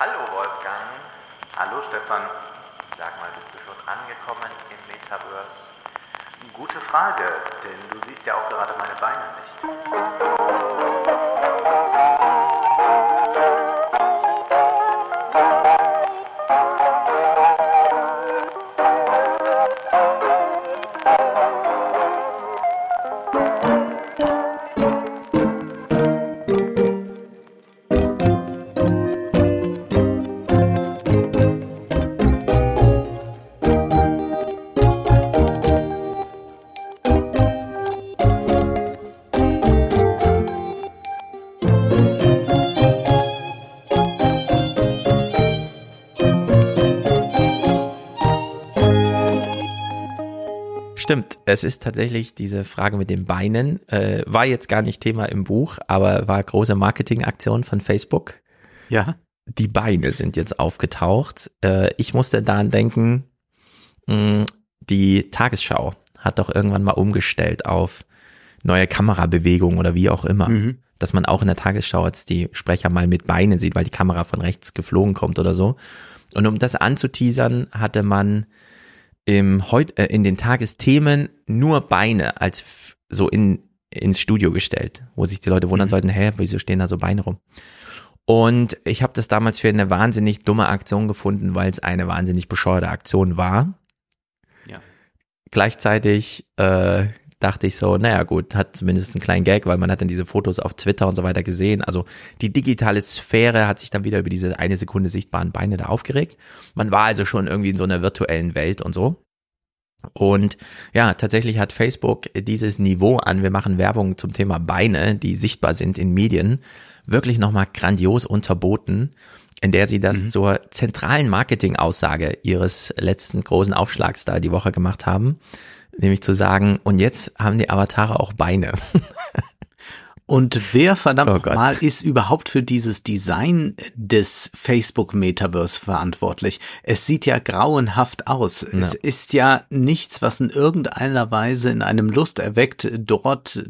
Hallo Wolfgang. Hallo Stefan. Sag mal, bist du schon angekommen im Metaverse? Gute Frage, denn du siehst ja auch gerade meine Beine nicht. Es ist tatsächlich diese Frage mit den Beinen, äh, war jetzt gar nicht Thema im Buch, aber war große Marketingaktion von Facebook. Ja. Die Beine sind jetzt aufgetaucht. Äh, ich musste daran denken, mh, die Tagesschau hat doch irgendwann mal umgestellt auf neue Kamerabewegung oder wie auch immer. Mhm. Dass man auch in der Tagesschau jetzt die Sprecher mal mit Beinen sieht, weil die Kamera von rechts geflogen kommt oder so. Und um das anzuteasern, hatte man im heut, äh, in den Tagesthemen nur Beine als so in ins Studio gestellt, wo sich die Leute wundern Mhm. sollten, hä, wieso stehen da so Beine rum? Und ich habe das damals für eine wahnsinnig dumme Aktion gefunden, weil es eine wahnsinnig bescheuerte Aktion war. Ja. Gleichzeitig äh, dachte ich so, naja gut, hat zumindest einen kleinen Gag, weil man hat dann diese Fotos auf Twitter und so weiter gesehen. Also die digitale Sphäre hat sich dann wieder über diese eine Sekunde sichtbaren Beine da aufgeregt. Man war also schon irgendwie in so einer virtuellen Welt und so. Und ja, tatsächlich hat Facebook dieses Niveau an, wir machen Werbung zum Thema Beine, die sichtbar sind in Medien, wirklich nochmal grandios unterboten, in der sie das zur zentralen Marketingaussage ihres letzten großen Aufschlags da die Woche gemacht haben. Nämlich zu sagen, und jetzt haben die Avatare auch Beine. Und wer verdammt Oh mal ist überhaupt für dieses Design des Facebook Metaverse verantwortlich? Es sieht ja grauenhaft aus. Es ist ja nichts, was in irgendeiner Weise in einem Lust erweckt, dort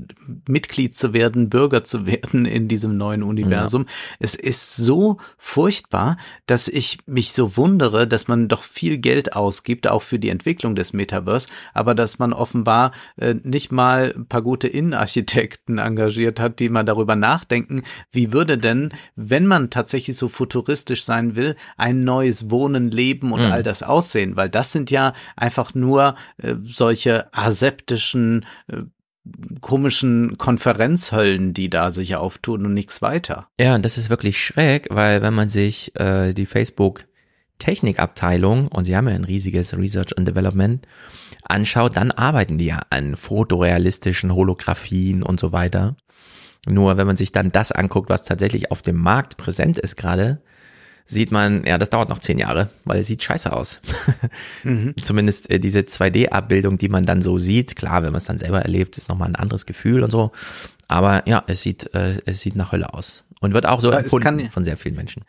Mitglied zu werden, Bürger zu werden in diesem neuen Universum. Es ist so furchtbar, dass ich mich so wundere, dass man doch viel Geld ausgibt, auch für die Entwicklung des Metaverse, aber dass man offenbar äh, nicht mal ein paar gute Innenarchitekten engagiert hat, die mal darüber nachdenken, wie würde denn, wenn man tatsächlich so futuristisch sein will, ein neues Wohnen, Leben und all das aussehen, weil das sind ja einfach nur äh, solche aseptischen äh, komischen Konferenzhöllen, die da sich auftun und nichts weiter. Ja, und das ist wirklich schräg, weil wenn man sich äh, die Facebook Technikabteilung, und sie haben ja ein riesiges Research and Development, anschaut, dann arbeiten die ja an fotorealistischen Holographien und so weiter. Nur wenn man sich dann das anguckt, was tatsächlich auf dem Markt präsent ist gerade, sieht man, ja, das dauert noch zehn Jahre, weil es sieht scheiße aus. Zumindest äh, diese 2D-Abbildung, die man dann so sieht, klar, wenn man es dann selber erlebt, ist nochmal ein anderes Gefühl und so. Aber ja, es sieht, äh, es sieht nach Hölle aus. Und wird auch so Aber empfunden kann- von sehr vielen Menschen.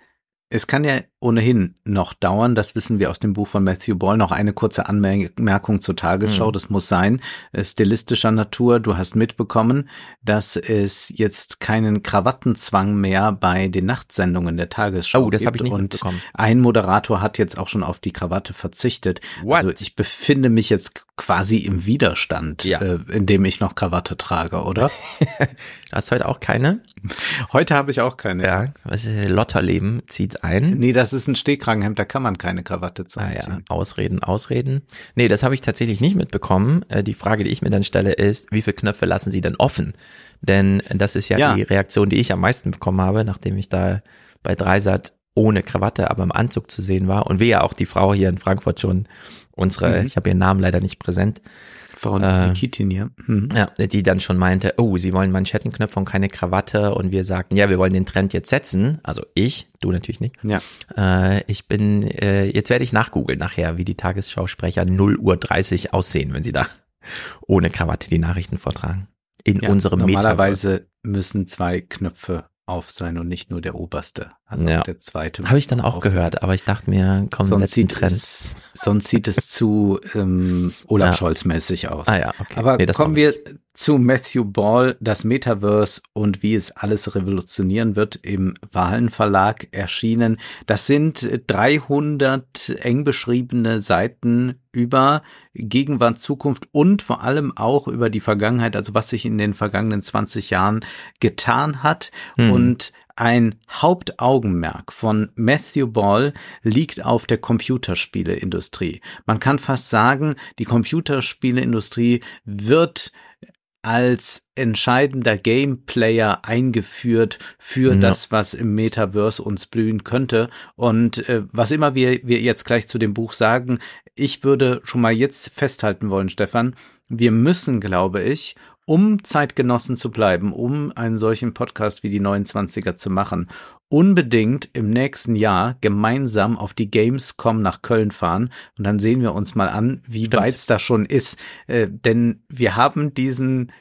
Es kann ja ohnehin noch dauern, das wissen wir aus dem Buch von Matthew Ball. Noch eine kurze Anmerkung zur Tagesschau, das muss sein. Äh, Stilistischer Natur, du hast mitbekommen, dass es jetzt keinen Krawattenzwang mehr bei den Nachtsendungen der Tagesschau Oh, das gibt. ich nicht Und ein Moderator hat jetzt auch schon auf die Krawatte verzichtet. What? Also ich befinde mich jetzt quasi im Widerstand, Ja. äh, indem ich noch Krawatte trage, oder? Du hast heute auch keine? Heute habe ich auch keine. Ja, was ist, Lotterleben zieht ein. Nee, das ist ein Stehkragenhemd, da kann man keine Krawatte zu Ah ja. Ausreden, Ausreden. Nee, das habe ich tatsächlich nicht mitbekommen. Äh, Die Frage, die ich mir dann stelle, ist, wie viele Knöpfe lassen Sie denn offen? Denn das ist ja, Ja. die Reaktion, die ich am meisten bekommen habe, nachdem ich da bei Dreisat ohne Krawatte, aber im Anzug zu sehen war. Und wir ja auch die Frau hier in Frankfurt schon, unsere, Mhm. ich habe ihren Namen leider nicht präsent, Frau Äh, Nikitin hier. Mhm. ja, die dann schon meinte, oh, sie wollen Manschettenknöpfe und keine Krawatte. Und wir sagten, ja, wir wollen den Trend jetzt setzen. Also ich, du natürlich nicht. Ja. Äh, ich bin, äh, jetzt werde ich nachgoogeln nachher, wie die Tagesschausprecher 0 Uhr 30 aussehen, wenn sie da ohne Krawatte die Nachrichten vortragen. In ja. unserem Metaverse. Normalerweise müssen zwei Knöpfe auf sein und nicht nur der oberste. Also ja. der zweite. Habe ich dann auch gehört, aber ich dachte mir, komm, sonst sieht Trend. es, sonst sieht es zu ähm, Olaf Ja. Scholz mäßig aus. Ah ja, okay. Aber Nee, das kommen wir zu Matthew Ball, das Metaverse und wie es alles revolutionieren wird im Wahlen Verlag erschienen. Das sind 300 eng beschriebene Seiten über Gegenwart, Zukunft und vor allem auch über die Vergangenheit, also was sich in den vergangenen 20 Jahren getan hat. Hm. Und ein Hauptaugenmerk von Matthew Ball liegt auf der Computerspieleindustrie. Man kann fast sagen, die Computerspieleindustrie wird als entscheidender Gameplayer eingeführt für Ja. das, was im Metaverse uns blühen könnte. Und äh, was immer wir, wir jetzt gleich zu dem Buch sagen, ich würde schon mal jetzt festhalten wollen, Stefan, wir müssen, glaube ich, um Zeitgenossen zu bleiben, um einen solchen Podcast wie die 29er zu machen, unbedingt im nächsten Jahr gemeinsam auf die Gamescom nach Köln fahren und dann sehen wir uns mal an, wie weit es da schon ist. Äh, denn wir haben diesen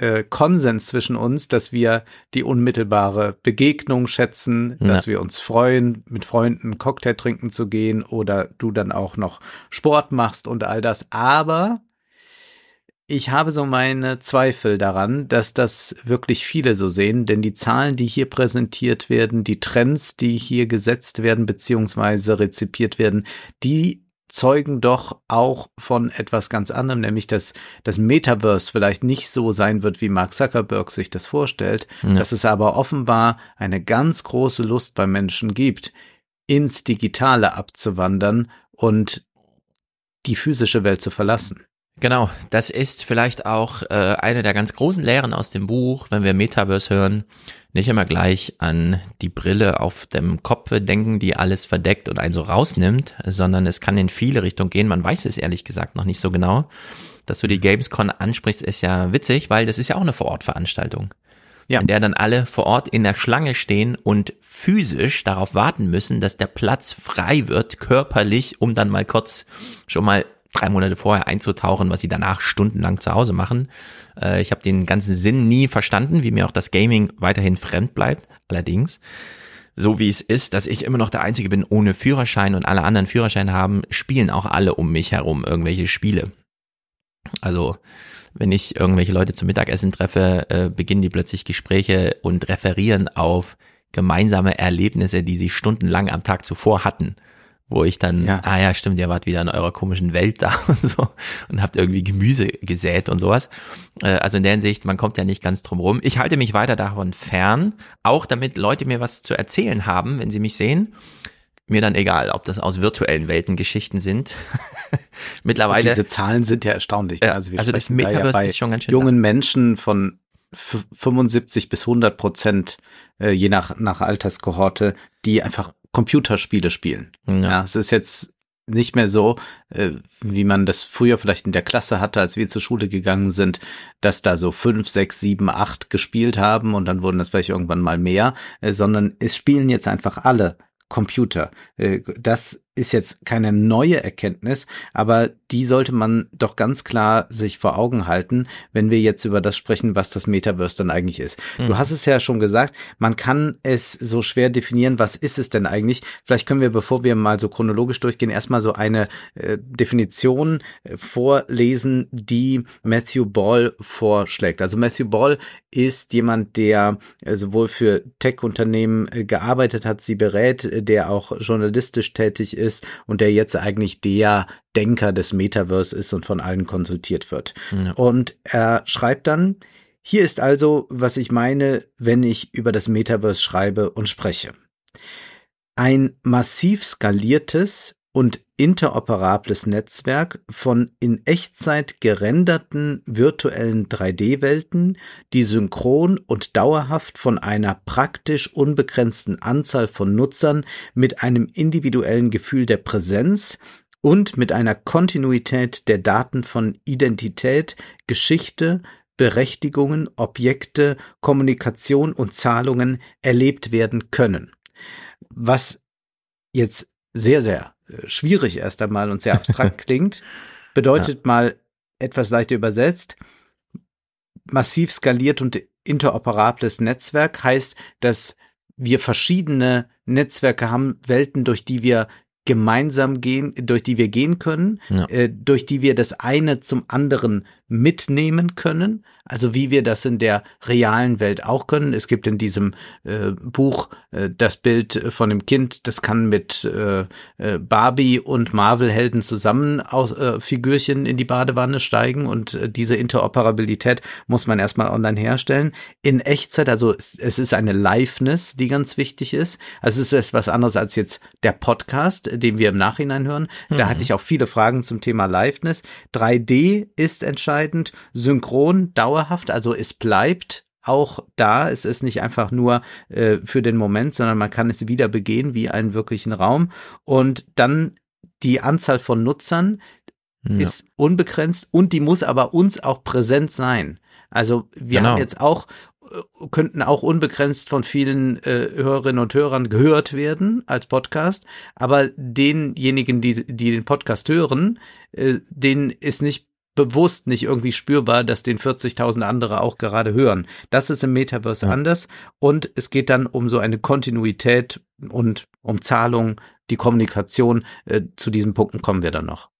äh, Konsens zwischen uns, dass wir die unmittelbare Begegnung schätzen, Ja. dass wir uns freuen, mit Freunden Cocktail trinken zu gehen oder du dann auch noch Sport machst und all das. Aber ich habe so meine Zweifel daran, dass das wirklich viele so sehen, denn die Zahlen, die hier präsentiert werden, die Trends, die hier gesetzt werden beziehungsweise rezipiert werden, die zeugen doch auch von etwas ganz anderem, nämlich dass das Metaverse vielleicht nicht so sein wird, wie Mark Zuckerberg sich das vorstellt, Ja. dass es aber offenbar eine ganz große Lust bei Menschen gibt, ins Digitale abzuwandern und die physische Welt zu verlassen. Genau, das ist vielleicht auch äh, eine der ganz großen Lehren aus dem Buch, wenn wir Metaverse hören, nicht immer gleich an die Brille auf dem Kopf denken, die alles verdeckt und einen so rausnimmt, sondern es kann in viele Richtungen gehen. Man weiß es ehrlich gesagt noch nicht so genau. Dass du die Gamescon ansprichst, ist ja witzig, weil das ist ja auch eine Vorortveranstaltung. Ja. In der dann alle vor Ort in der Schlange stehen und physisch darauf warten müssen, dass der Platz frei wird, körperlich, um dann mal kurz schon mal drei Monate vorher einzutauchen, was sie danach stundenlang zu Hause machen. Äh, ich habe den ganzen Sinn nie verstanden, wie mir auch das Gaming weiterhin fremd bleibt. Allerdings, so wie es ist, dass ich immer noch der Einzige bin ohne Führerschein und alle anderen Führerschein haben, spielen auch alle um mich herum irgendwelche Spiele. Also wenn ich irgendwelche Leute zum Mittagessen treffe, äh, beginnen die plötzlich Gespräche und referieren auf gemeinsame Erlebnisse, die sie stundenlang am Tag zuvor hatten. Wo ich dann, Ja. ah ja, stimmt, ihr wart wieder in eurer komischen Welt da und so und habt irgendwie Gemüse gesät und sowas. Äh, also in der Hinsicht, man kommt ja nicht ganz drum rum. Ich halte mich weiter davon fern, auch damit Leute mir was zu erzählen haben, wenn sie mich sehen. Mir dann egal, ob das aus virtuellen Welten Geschichten sind. Mittlerweile. Diese Zahlen sind ja erstaunlich. Ja, ne? also wir also das sprechen da Metaverse ja bei ist schon ganz schön jungen Menschen von f- 75 bis 100 Prozent, äh, je nach, nach Alterskohorte, die einfach Computerspiele spielen. Ja. Ja, es ist jetzt nicht mehr so, äh, wie man das früher vielleicht in der Klasse hatte, als wir zur Schule gegangen sind, dass da so fünf, sechs, sieben, acht gespielt haben und dann wurden das vielleicht irgendwann mal mehr, äh, sondern es spielen jetzt einfach alle Computer. Äh, Das ist jetzt keine neue Erkenntnis, aber die sollte man doch ganz klar sich vor Augen halten, wenn wir jetzt über das sprechen, was das Metaverse dann eigentlich ist. Du hast es ja schon gesagt, man kann es so schwer definieren, was ist es denn eigentlich? Vielleicht können wir, bevor wir mal so chronologisch durchgehen, erstmal so eine äh, Definition äh, vorlesen, die Matthew Ball vorschlägt. Also Matthew Ball ist jemand, der äh, sowohl für Tech-Unternehmen äh, gearbeitet hat, sie berät, der auch journalistisch tätig ist und der jetzt eigentlich der Denker des Metaverse ist und von allen konsultiert wird. Ja. Und er schreibt dann, hier ist also, was ich meine, wenn ich über das Metaverse schreibe und spreche. Ein massiv skaliertes und interoperables Netzwerk von in Echtzeit gerenderten virtuellen 3D-Welten, die synchron und dauerhaft von einer praktisch unbegrenzten Anzahl von Nutzern mit einem individuellen Gefühl der Präsenz und mit einer Kontinuität der Daten von Identität, Geschichte, Berechtigungen, Objekte, Kommunikation und Zahlungen erlebt werden können. Was jetzt sehr, sehr schwierig erst einmal und sehr abstrakt klingt, bedeutet mal etwas leichter übersetzt, massiv skaliert und interoperables Netzwerk heißt, dass wir verschiedene Netzwerke haben Welten, durch die wir gemeinsam gehen, durch die wir gehen können, ja. äh, durch die wir das eine zum anderen mitnehmen können, also wie wir das in der realen Welt auch können. Es gibt in diesem äh, Buch äh, das Bild von dem Kind, das kann mit äh, äh Barbie und Marvel-Helden zusammen aus, äh, Figürchen in die Badewanne steigen und äh, diese Interoperabilität muss man erstmal online herstellen. In Echtzeit, also es, es ist eine Liveness, die ganz wichtig ist. Also es ist etwas anderes als jetzt der Podcast, den wir im Nachhinein hören. Da mhm. hatte ich auch viele Fragen zum Thema Liveness. 3D ist entscheidend entscheidend. Synchron dauerhaft, also es bleibt auch da. Es ist nicht einfach nur äh, für den Moment, sondern man kann es wieder begehen wie einen wirklichen Raum. Und dann die Anzahl von Nutzern ja. ist unbegrenzt und die muss aber uns auch präsent sein. Also wir genau. haben jetzt auch äh, könnten auch unbegrenzt von vielen äh, Hörerinnen und Hörern gehört werden als Podcast, aber denjenigen, die, die den Podcast hören, äh, denen ist nicht bewusst nicht irgendwie spürbar, dass den 40.000 andere auch gerade hören. Das ist im Metaverse ja. anders und es geht dann um so eine Kontinuität und um Zahlung, die Kommunikation. Äh, zu diesen Punkten kommen wir dann noch.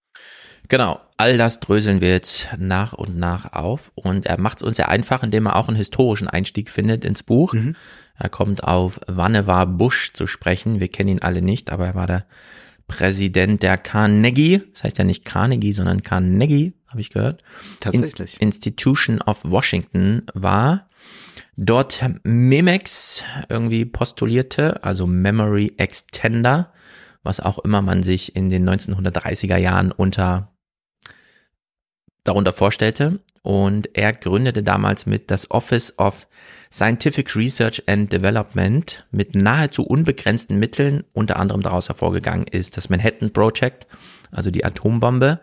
Genau, all das dröseln wir jetzt nach und nach auf und er macht es uns sehr einfach, indem er auch einen historischen Einstieg findet ins Buch. Mhm. Er kommt auf Vannevar Bush zu sprechen. Wir kennen ihn alle nicht, aber er war der Präsident der Carnegie, das heißt ja nicht Carnegie, sondern Carnegie habe ich gehört. Tatsächlich. Institution of Washington war. Dort Memex irgendwie postulierte, also Memory Extender, was auch immer man sich in den 1930er Jahren unter darunter vorstellte. Und er gründete damals mit das Office of Scientific Research and Development mit nahezu unbegrenzten Mitteln. Unter anderem daraus hervorgegangen ist das Manhattan Project, also die Atombombe.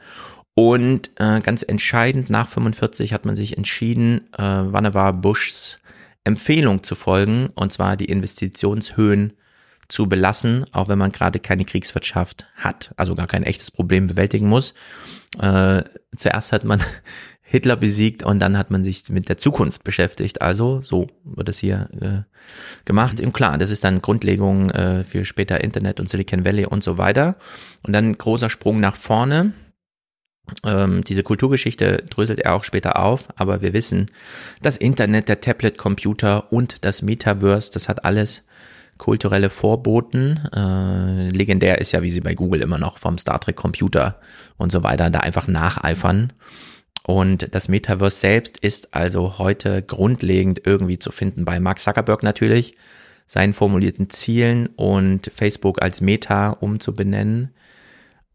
Und äh, ganz entscheidend, nach 45 hat man sich entschieden, äh, Vannevar Bushs Empfehlung zu folgen, und zwar die Investitionshöhen zu belassen, auch wenn man gerade keine Kriegswirtschaft hat, also gar kein echtes Problem bewältigen muss. Äh, zuerst hat man Hitler besiegt und dann hat man sich mit der Zukunft beschäftigt. Also so wird es hier äh, gemacht. Im Klar, das ist dann Grundlegung äh, für später Internet und Silicon Valley und so weiter. Und dann großer Sprung nach vorne ähm, diese Kulturgeschichte dröselt er auch später auf, aber wir wissen, das Internet, der Tablet-Computer und das Metaverse, das hat alles kulturelle Vorboten. Äh, legendär ist ja, wie sie bei Google immer noch vom Star Trek Computer und so weiter da einfach nacheifern. Und das Metaverse selbst ist also heute grundlegend irgendwie zu finden bei Mark Zuckerberg natürlich, seinen formulierten Zielen und Facebook als Meta umzubenennen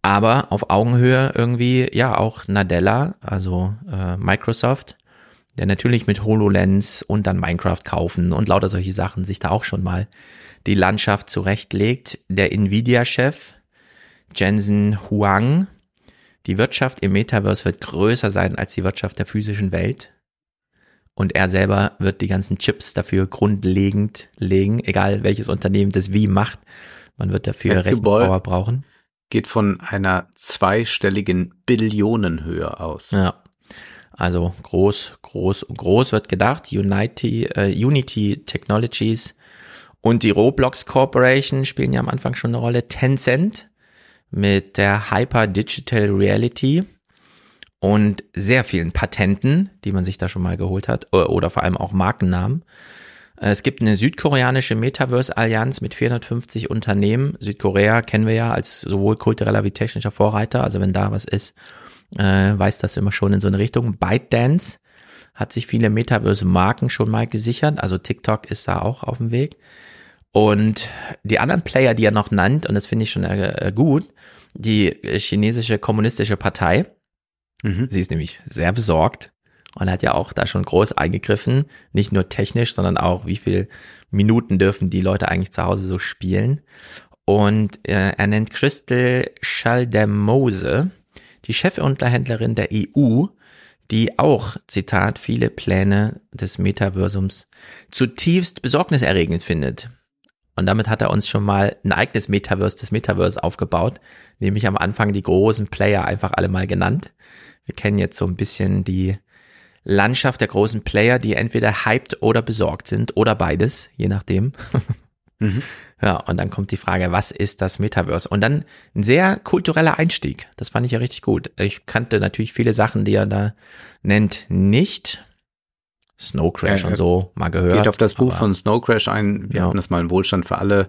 aber auf Augenhöhe irgendwie, ja, auch Nadella, also äh, Microsoft, der natürlich mit HoloLens und dann Minecraft kaufen und lauter solche Sachen sich da auch schon mal die Landschaft zurechtlegt. Der Nvidia-Chef, Jensen Huang, die Wirtschaft im Metaverse wird größer sein als die Wirtschaft der physischen Welt. Und er selber wird die ganzen Chips dafür grundlegend legen, egal welches Unternehmen das wie macht. Man wird dafür Rechenpower brauchen geht von einer zweistelligen Billionenhöhe aus. Ja. Also groß, groß, groß wird gedacht. Unity, äh, Unity Technologies und die Roblox Corporation spielen ja am Anfang schon eine Rolle. Tencent mit der Hyper Digital Reality und sehr vielen Patenten, die man sich da schon mal geholt hat, oder vor allem auch Markennamen. Äh, es gibt eine südkoreanische Metaverse-Allianz mit 450 Unternehmen. Südkorea kennen wir ja als sowohl kultureller wie technischer Vorreiter. Also wenn da was ist, äh, weiß das immer schon in so eine Richtung. ByteDance hat sich viele Metaverse-Marken schon mal gesichert. Also TikTok ist da auch auf dem Weg. Und die anderen Player, die er noch nannt, und das finde ich schon äh, gut, die chinesische kommunistische Partei, mhm. sie ist nämlich sehr besorgt, und hat ja auch da schon groß eingegriffen, nicht nur technisch, sondern auch, wie viel Minuten dürfen die Leute eigentlich zu Hause so spielen. Und äh, er nennt Crystal Schaldemose, die Chefunterhändlerin der EU, die auch, Zitat, viele Pläne des Metaversums zutiefst besorgniserregend findet. Und damit hat er uns schon mal ein eigenes Metaverse des Metaverse aufgebaut, nämlich am Anfang die großen Player einfach alle mal genannt. Wir kennen jetzt so ein bisschen die Landschaft der großen Player, die entweder hyped oder besorgt sind oder beides, je nachdem. Mhm. Ja, und dann kommt die Frage, was ist das Metaverse? Und dann ein sehr kultureller Einstieg. Das fand ich ja richtig gut. Ich kannte natürlich viele Sachen, die er da nennt, nicht. Snow Crash ja, und so mal gehört. Geht auf das Buch von Snow Crash ein. Wir ja. hatten das mal in Wohlstand für alle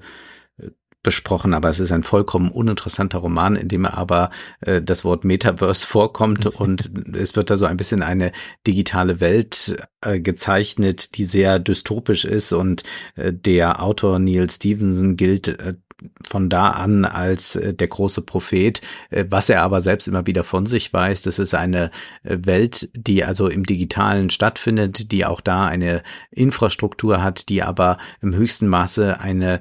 besprochen, aber es ist ein vollkommen uninteressanter Roman, in dem aber äh, das Wort Metaverse vorkommt und es wird da so ein bisschen eine digitale Welt äh, gezeichnet, die sehr dystopisch ist und äh, der Autor Neil Stevenson gilt äh, von da an als äh, der große Prophet, äh, was er aber selbst immer wieder von sich weiß. Das ist eine äh, Welt, die also im digitalen stattfindet, die auch da eine Infrastruktur hat, die aber im höchsten Maße eine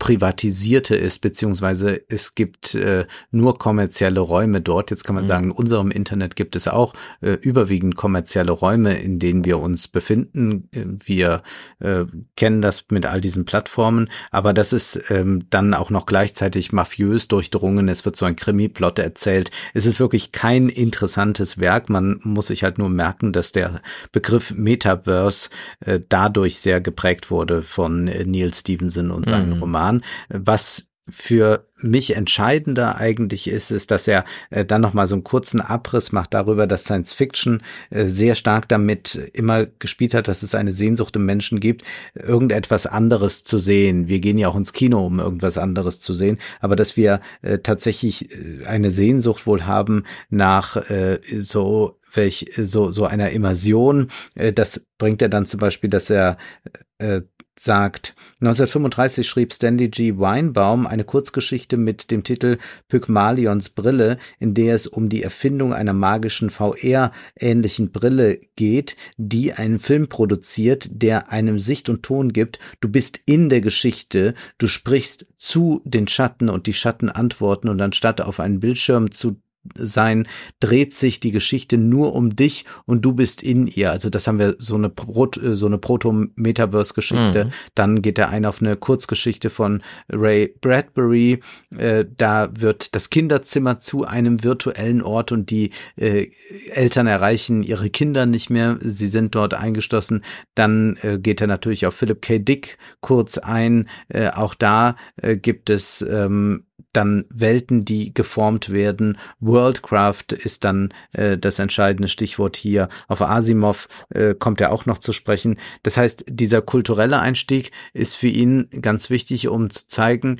privatisierte ist, beziehungsweise es gibt äh, nur kommerzielle Räume dort. Jetzt kann man mhm. sagen, in unserem Internet gibt es auch äh, überwiegend kommerzielle Räume, in denen wir uns befinden. Wir äh, kennen das mit all diesen Plattformen, aber das ist ähm, dann auch noch gleichzeitig mafiös durchdrungen. Es wird so ein Krimi-Plot erzählt. Es ist wirklich kein interessantes Werk. Man muss sich halt nur merken, dass der Begriff Metaverse äh, dadurch sehr geprägt wurde von äh, Neil Stevenson und seinen mhm. Roman. Was für mich entscheidender eigentlich ist, ist, dass er äh, dann nochmal so einen kurzen Abriss macht darüber, dass Science Fiction äh, sehr stark damit immer gespielt hat, dass es eine Sehnsucht im Menschen gibt, irgendetwas anderes zu sehen. Wir gehen ja auch ins Kino, um irgendwas anderes zu sehen, aber dass wir äh, tatsächlich äh, eine Sehnsucht wohl haben nach äh, so welch so so einer Immersion. Äh, das bringt er dann zum Beispiel, dass er äh, sagt. 1935 schrieb Stanley G. Weinbaum eine Kurzgeschichte mit dem Titel Pygmalions Brille, in der es um die Erfindung einer magischen VR-ähnlichen Brille geht, die einen Film produziert, der einem Sicht und Ton gibt. Du bist in der Geschichte, du sprichst zu den Schatten und die Schatten antworten und anstatt auf einen Bildschirm zu sein, dreht sich die Geschichte nur um dich und du bist in ihr. Also das haben wir so eine Pro so eine Proto-Metaverse-Geschichte. Mhm. Dann geht er ein auf eine Kurzgeschichte von Ray Bradbury. Äh, da wird das Kinderzimmer zu einem virtuellen Ort und die äh, Eltern erreichen ihre Kinder nicht mehr. Sie sind dort eingeschlossen. Dann äh, geht er natürlich auf Philip K. Dick kurz ein. Äh, auch da äh, gibt es ähm, dann Welten, die geformt werden. Worldcraft ist dann äh, das entscheidende Stichwort hier. Auf Asimov äh, kommt er auch noch zu sprechen. Das heißt, dieser kulturelle Einstieg ist für ihn ganz wichtig, um zu zeigen,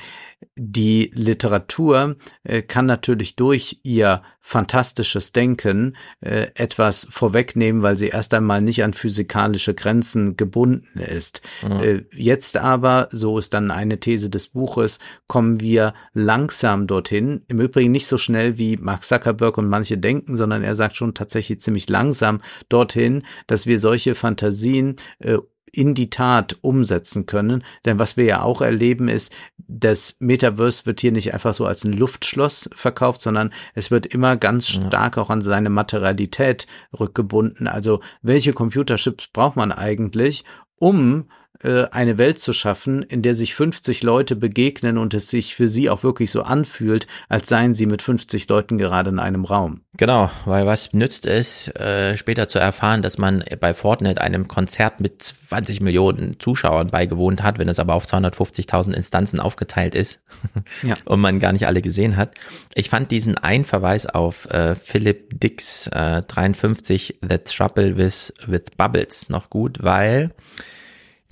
die Literatur äh, kann natürlich durch ihr fantastisches Denken äh, etwas vorwegnehmen, weil sie erst einmal nicht an physikalische Grenzen gebunden ist. Mhm. Äh, jetzt aber, so ist dann eine These des Buches, kommen wir langsam dorthin. Im Übrigen nicht so schnell wie Mark Zuckerberg und manche denken, sondern er sagt schon tatsächlich ziemlich langsam dorthin, dass wir solche Fantasien äh, in die Tat umsetzen können. Denn was wir ja auch erleben ist, das Metaverse wird hier nicht einfach so als ein Luftschloss verkauft, sondern es wird immer ganz stark auch an seine Materialität rückgebunden. Also welche Computerchips braucht man eigentlich, um eine Welt zu schaffen, in der sich 50 Leute begegnen und es sich für sie auch wirklich so anfühlt, als seien sie mit 50 Leuten gerade in einem Raum. Genau, weil was nützt es, äh, später zu erfahren, dass man bei Fortnite einem Konzert mit 20 Millionen Zuschauern beigewohnt hat, wenn es aber auf 250.000 Instanzen aufgeteilt ist ja. und man gar nicht alle gesehen hat. Ich fand diesen einen Verweis auf äh, Philip Dix äh, 53 The Trouble with, with Bubbles noch gut, weil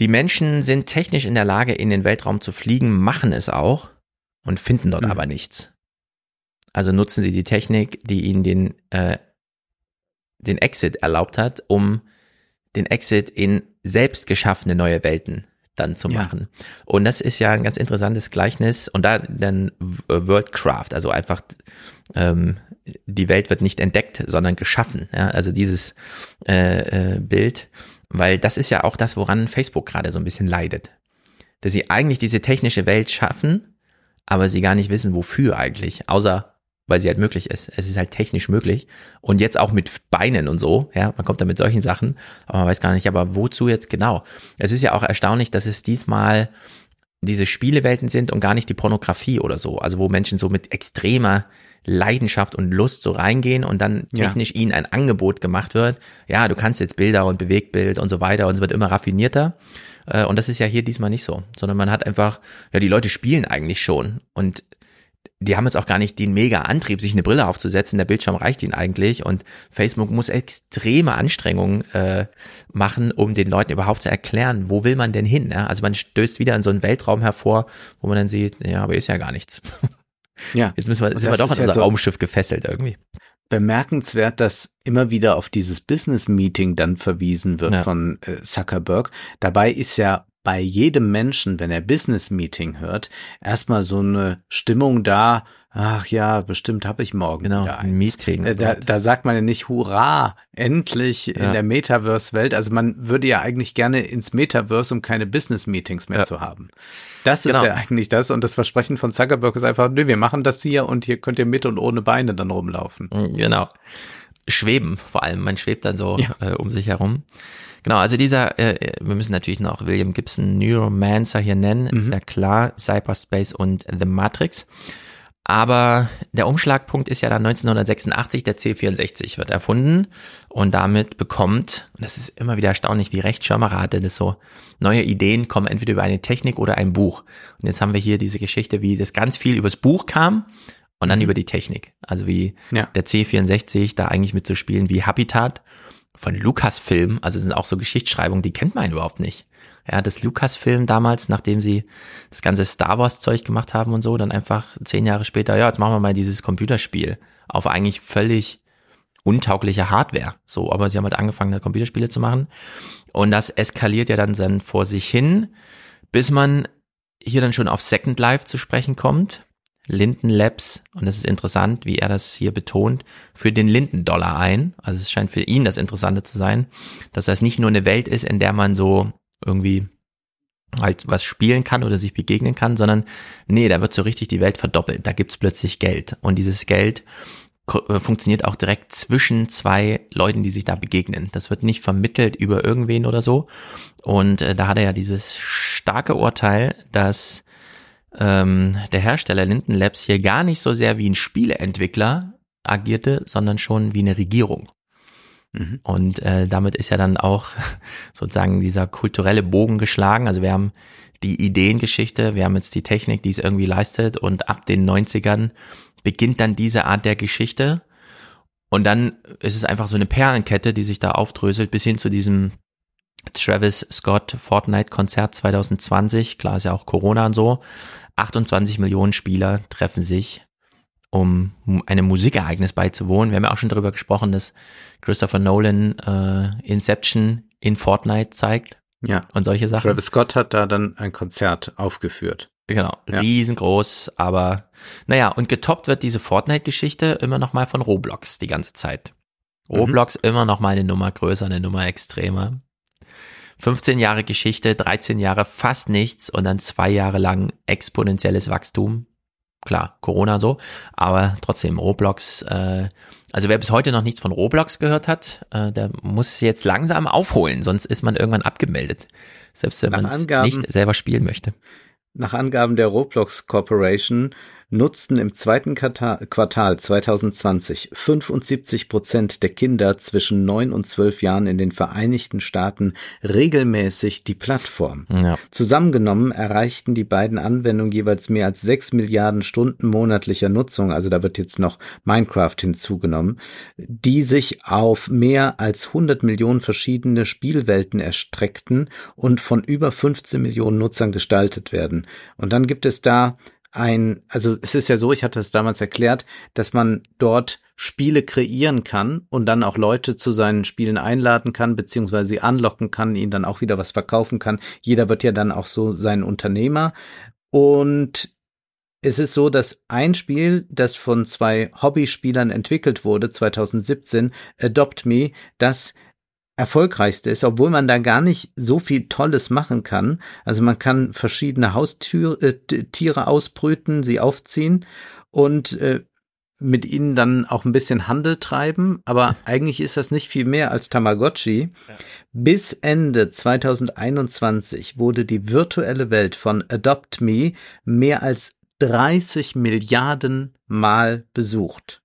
die Menschen sind technisch in der Lage, in den Weltraum zu fliegen, machen es auch und finden dort mhm. aber nichts. Also nutzen sie die Technik, die ihnen den, äh, den Exit erlaubt hat, um den Exit in selbst geschaffene neue Welten dann zu machen. Ja. Und das ist ja ein ganz interessantes Gleichnis. Und da dann Worldcraft, also einfach ähm, die Welt wird nicht entdeckt, sondern geschaffen. Ja? Also dieses äh, äh, Bild weil das ist ja auch das, woran Facebook gerade so ein bisschen leidet. Dass sie eigentlich diese technische Welt schaffen, aber sie gar nicht wissen, wofür eigentlich, außer weil sie halt möglich ist. Es ist halt technisch möglich. Und jetzt auch mit Beinen und so, ja, man kommt da mit solchen Sachen, aber man weiß gar nicht, aber wozu jetzt genau? Es ist ja auch erstaunlich, dass es diesmal diese Spielewelten sind und gar nicht die Pornografie oder so. Also wo Menschen so mit extremer Leidenschaft und Lust so reingehen und dann technisch ja. ihnen ein Angebot gemacht wird. Ja, du kannst jetzt Bilder und Bewegtbild und so weiter und es wird immer raffinierter. Äh, und das ist ja hier diesmal nicht so, sondern man hat einfach, ja, die Leute spielen eigentlich schon und die haben jetzt auch gar nicht den mega Antrieb, sich eine Brille aufzusetzen. Der Bildschirm reicht ihnen eigentlich und Facebook muss extreme Anstrengungen äh, machen, um den Leuten überhaupt zu erklären, wo will man denn hin. Ja? Also man stößt wieder in so einen Weltraum hervor, wo man dann sieht, ja, aber ist ja gar nichts. Ja. Jetzt müssen wir, sind wir doch an unser so Raumschiff gefesselt irgendwie. Bemerkenswert, dass immer wieder auf dieses Business Meeting dann verwiesen wird ja. von äh, Zuckerberg. Dabei ist ja bei jedem Menschen, wenn er Business Meeting hört, erstmal so eine Stimmung da, ach ja, bestimmt habe ich morgen genau, wieder ein Meeting. Äh, da, da sagt man ja nicht Hurra, endlich ja. in der Metaverse-Welt. Also man würde ja eigentlich gerne ins Metaverse, um keine Business-Meetings mehr ja. zu haben. Das ist genau. ja eigentlich das. Und das Versprechen von Zuckerberg ist einfach, nö, wir machen das hier und hier könnt ihr mit und ohne Beine dann rumlaufen. Genau. Schweben vor allem. Man schwebt dann so ja. äh, um sich herum. Genau, also dieser, äh, wir müssen natürlich noch William Gibson Neuromancer hier nennen, mhm. ist ja klar, Cyberspace und The Matrix. Aber der Umschlagpunkt ist ja dann 1986, der C64 wird erfunden und damit bekommt, und das ist immer wieder erstaunlich, wie recht Schirmerer hatte, das so, neue Ideen kommen entweder über eine Technik oder ein Buch. Und jetzt haben wir hier diese Geschichte, wie das ganz viel übers Buch kam und dann mhm. über die Technik. Also wie ja. der C64 da eigentlich mitzuspielen wie Habitat von Lucasfilm, also sind auch so Geschichtsschreibungen, die kennt man überhaupt nicht. Ja, das Lucasfilm damals, nachdem sie das ganze Star Wars Zeug gemacht haben und so, dann einfach zehn Jahre später, ja, jetzt machen wir mal dieses Computerspiel auf eigentlich völlig untaugliche Hardware. So, aber sie haben halt angefangen, Computerspiele zu machen. Und das eskaliert ja dann, dann vor sich hin, bis man hier dann schon auf Second Life zu sprechen kommt. Linden Labs, und das ist interessant, wie er das hier betont, für den Linden-Dollar ein. Also es scheint für ihn das Interessante zu sein, dass das nicht nur eine Welt ist, in der man so irgendwie halt was spielen kann oder sich begegnen kann, sondern nee, da wird so richtig die Welt verdoppelt. Da gibt's plötzlich Geld. Und dieses Geld äh, funktioniert auch direkt zwischen zwei Leuten, die sich da begegnen. Das wird nicht vermittelt über irgendwen oder so. Und äh, da hat er ja dieses starke Urteil, dass ähm, der Hersteller Linden Labs hier gar nicht so sehr wie ein Spieleentwickler agierte, sondern schon wie eine Regierung. Mhm. Und äh, damit ist ja dann auch sozusagen dieser kulturelle Bogen geschlagen. Also wir haben die Ideengeschichte, wir haben jetzt die Technik, die es irgendwie leistet und ab den 90ern beginnt dann diese Art der Geschichte. Und dann ist es einfach so eine Perlenkette, die sich da aufdröselt bis hin zu diesem Travis Scott Fortnite Konzert 2020. Klar ist ja auch Corona und so. 28 Millionen Spieler treffen sich, um einem Musikereignis beizuwohnen. Wir haben ja auch schon darüber gesprochen, dass Christopher Nolan äh, Inception in Fortnite zeigt. Ja. Und solche Sachen. Travis Scott hat da dann ein Konzert aufgeführt. Genau, ja. riesengroß, aber naja, und getoppt wird diese Fortnite-Geschichte immer noch mal von Roblox die ganze Zeit. Mhm. Roblox mhm. immer noch mal eine Nummer größer, eine Nummer extremer. 15 Jahre Geschichte, 13 Jahre fast nichts und dann zwei Jahre lang exponentielles Wachstum. Klar, Corona so, aber trotzdem Roblox, äh, also wer bis heute noch nichts von Roblox gehört hat, äh, der muss jetzt langsam aufholen, sonst ist man irgendwann abgemeldet. Selbst wenn man es nicht selber spielen möchte. Nach Angaben der Roblox Corporation nutzten im zweiten Quartal 2020 75 Prozent der Kinder zwischen 9 und 12 Jahren in den Vereinigten Staaten regelmäßig die Plattform. Ja. Zusammengenommen erreichten die beiden Anwendungen jeweils mehr als 6 Milliarden Stunden monatlicher Nutzung, also da wird jetzt noch Minecraft hinzugenommen, die sich auf mehr als 100 Millionen verschiedene Spielwelten erstreckten und von über 15 Millionen Nutzern gestaltet werden. Und dann gibt es da ein, also es ist ja so, ich hatte es damals erklärt, dass man dort Spiele kreieren kann und dann auch Leute zu seinen Spielen einladen kann, beziehungsweise sie anlocken kann, ihnen dann auch wieder was verkaufen kann. Jeder wird ja dann auch so sein Unternehmer. Und es ist so, dass ein Spiel, das von zwei Hobbyspielern entwickelt wurde, 2017, Adopt Me, das erfolgreichste ist, obwohl man da gar nicht so viel Tolles machen kann. Also man kann verschiedene Haustiere äh, Tiere ausbrüten, sie aufziehen und äh, mit ihnen dann auch ein bisschen Handel treiben, aber eigentlich ist das nicht viel mehr als Tamagotchi. Ja. Bis Ende 2021 wurde die virtuelle Welt von Adopt Me mehr als 30 Milliarden Mal besucht.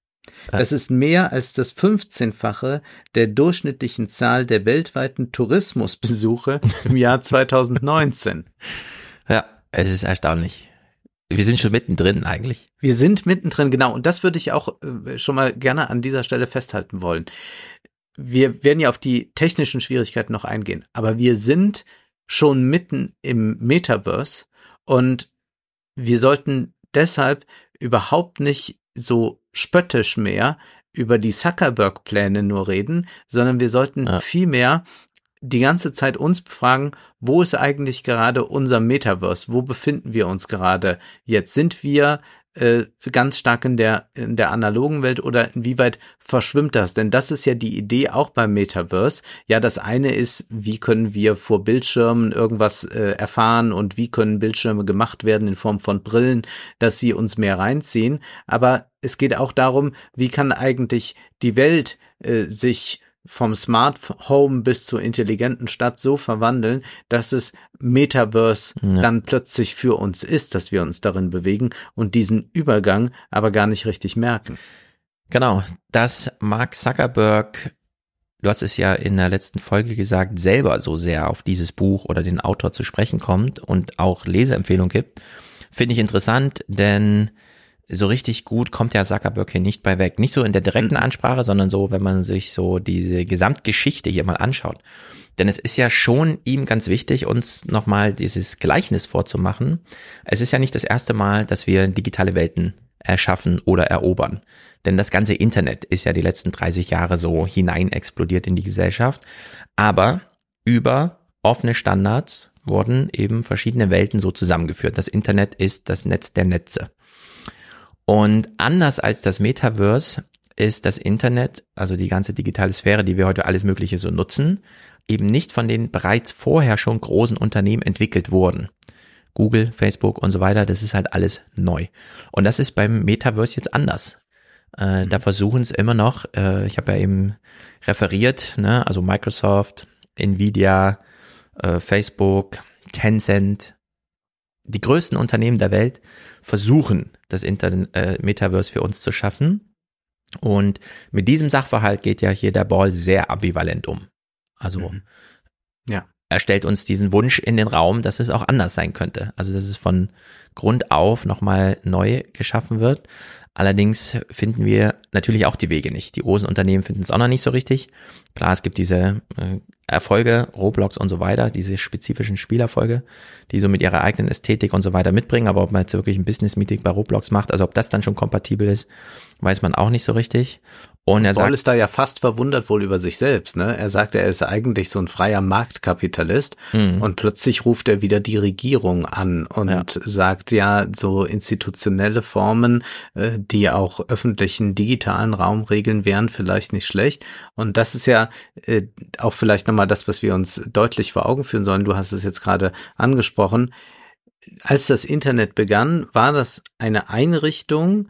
Das ist mehr als das 15-fache der durchschnittlichen Zahl der weltweiten Tourismusbesuche im Jahr 2019. Ja, es ist erstaunlich. Wir sind schon mittendrin eigentlich. Wir sind mittendrin, genau. Und das würde ich auch äh, schon mal gerne an dieser Stelle festhalten wollen. Wir werden ja auf die technischen Schwierigkeiten noch eingehen, aber wir sind schon mitten im Metaverse und wir sollten deshalb überhaupt nicht so spöttisch mehr über die Zuckerberg-Pläne nur reden, sondern wir sollten ja. vielmehr die ganze Zeit uns befragen, wo ist eigentlich gerade unser Metaverse? Wo befinden wir uns gerade jetzt? Sind wir äh, ganz stark in der, in der analogen Welt oder inwieweit verschwimmt das? Denn das ist ja die Idee auch beim Metaverse. Ja, das eine ist, wie können wir vor Bildschirmen irgendwas äh, erfahren und wie können Bildschirme gemacht werden in Form von Brillen, dass sie uns mehr reinziehen. Aber es geht auch darum, wie kann eigentlich die Welt äh, sich vom Smart Home bis zur intelligenten Stadt so verwandeln, dass es Metaverse ja. dann plötzlich für uns ist, dass wir uns darin bewegen und diesen Übergang aber gar nicht richtig merken. Genau, dass Mark Zuckerberg, du hast es ja in der letzten Folge gesagt, selber so sehr auf dieses Buch oder den Autor zu sprechen kommt und auch Leseempfehlung gibt, finde ich interessant, denn so richtig gut kommt der Zuckerberg hier nicht bei weg. Nicht so in der direkten mhm. Ansprache, sondern so, wenn man sich so diese Gesamtgeschichte hier mal anschaut. Denn es ist ja schon ihm ganz wichtig, uns nochmal dieses Gleichnis vorzumachen. Es ist ja nicht das erste Mal, dass wir digitale Welten erschaffen oder erobern. Denn das ganze Internet ist ja die letzten 30 Jahre so hinein explodiert in die Gesellschaft. Aber über offene Standards wurden eben verschiedene Welten so zusammengeführt. Das Internet ist das Netz der Netze. Und anders als das Metaverse ist das Internet, also die ganze digitale Sphäre, die wir heute alles Mögliche so nutzen, eben nicht von den bereits vorher schon großen Unternehmen entwickelt worden. Google, Facebook und so weiter, das ist halt alles neu. Und das ist beim Metaverse jetzt anders. Äh, da versuchen es immer noch, äh, ich habe ja eben referiert, ne, also Microsoft, Nvidia, äh, Facebook, Tencent, die größten Unternehmen der Welt versuchen, das Internet, äh, Metaverse für uns zu schaffen. Und mit diesem Sachverhalt geht ja hier der Ball sehr ambivalent um. Also mhm. ja. er stellt uns diesen Wunsch in den Raum, dass es auch anders sein könnte. Also dass es von Grund auf nochmal neu geschaffen wird. Allerdings finden wir natürlich auch die Wege nicht. Die großen Unternehmen finden es auch noch nicht so richtig. Klar, es gibt diese äh, Erfolge, Roblox und so weiter, diese spezifischen Spielerfolge, die so mit ihrer eigenen Ästhetik und so weiter mitbringen, aber ob man jetzt wirklich ein Business-Meeting bei Roblox macht, also ob das dann schon kompatibel ist, weiß man auch nicht so richtig. Und er Paul sagt, ist da ja fast verwundert wohl über sich selbst. Ne? Er sagt, er ist eigentlich so ein freier Marktkapitalist mhm. und plötzlich ruft er wieder die Regierung an und ja. sagt ja so institutionelle Formen, äh, die auch öffentlichen digitalen Raum regeln, wären vielleicht nicht schlecht. Und das ist ja äh, auch vielleicht nochmal das, was wir uns deutlich vor Augen führen sollen. Du hast es jetzt gerade angesprochen. Als das Internet begann, war das eine Einrichtung,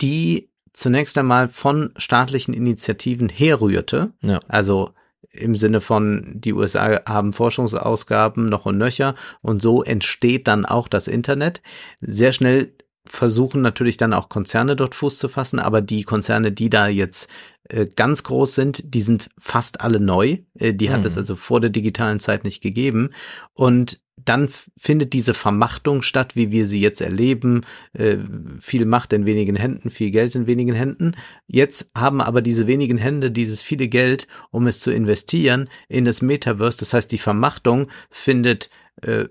die zunächst einmal von staatlichen Initiativen herrührte. Ja. Also im Sinne von, die USA haben Forschungsausgaben noch und nöcher und so entsteht dann auch das Internet. Sehr schnell versuchen natürlich dann auch Konzerne dort Fuß zu fassen, aber die Konzerne, die da jetzt äh, ganz groß sind, die sind fast alle neu. Äh, die mhm. hat es mhm. also vor der digitalen Zeit nicht gegeben. Und dann findet diese Vermachtung statt, wie wir sie jetzt erleben. Äh, viel Macht in wenigen Händen, viel Geld in wenigen Händen. Jetzt haben aber diese wenigen Hände dieses viele Geld, um es zu investieren in das Metaverse. Das heißt, die Vermachtung findet äh,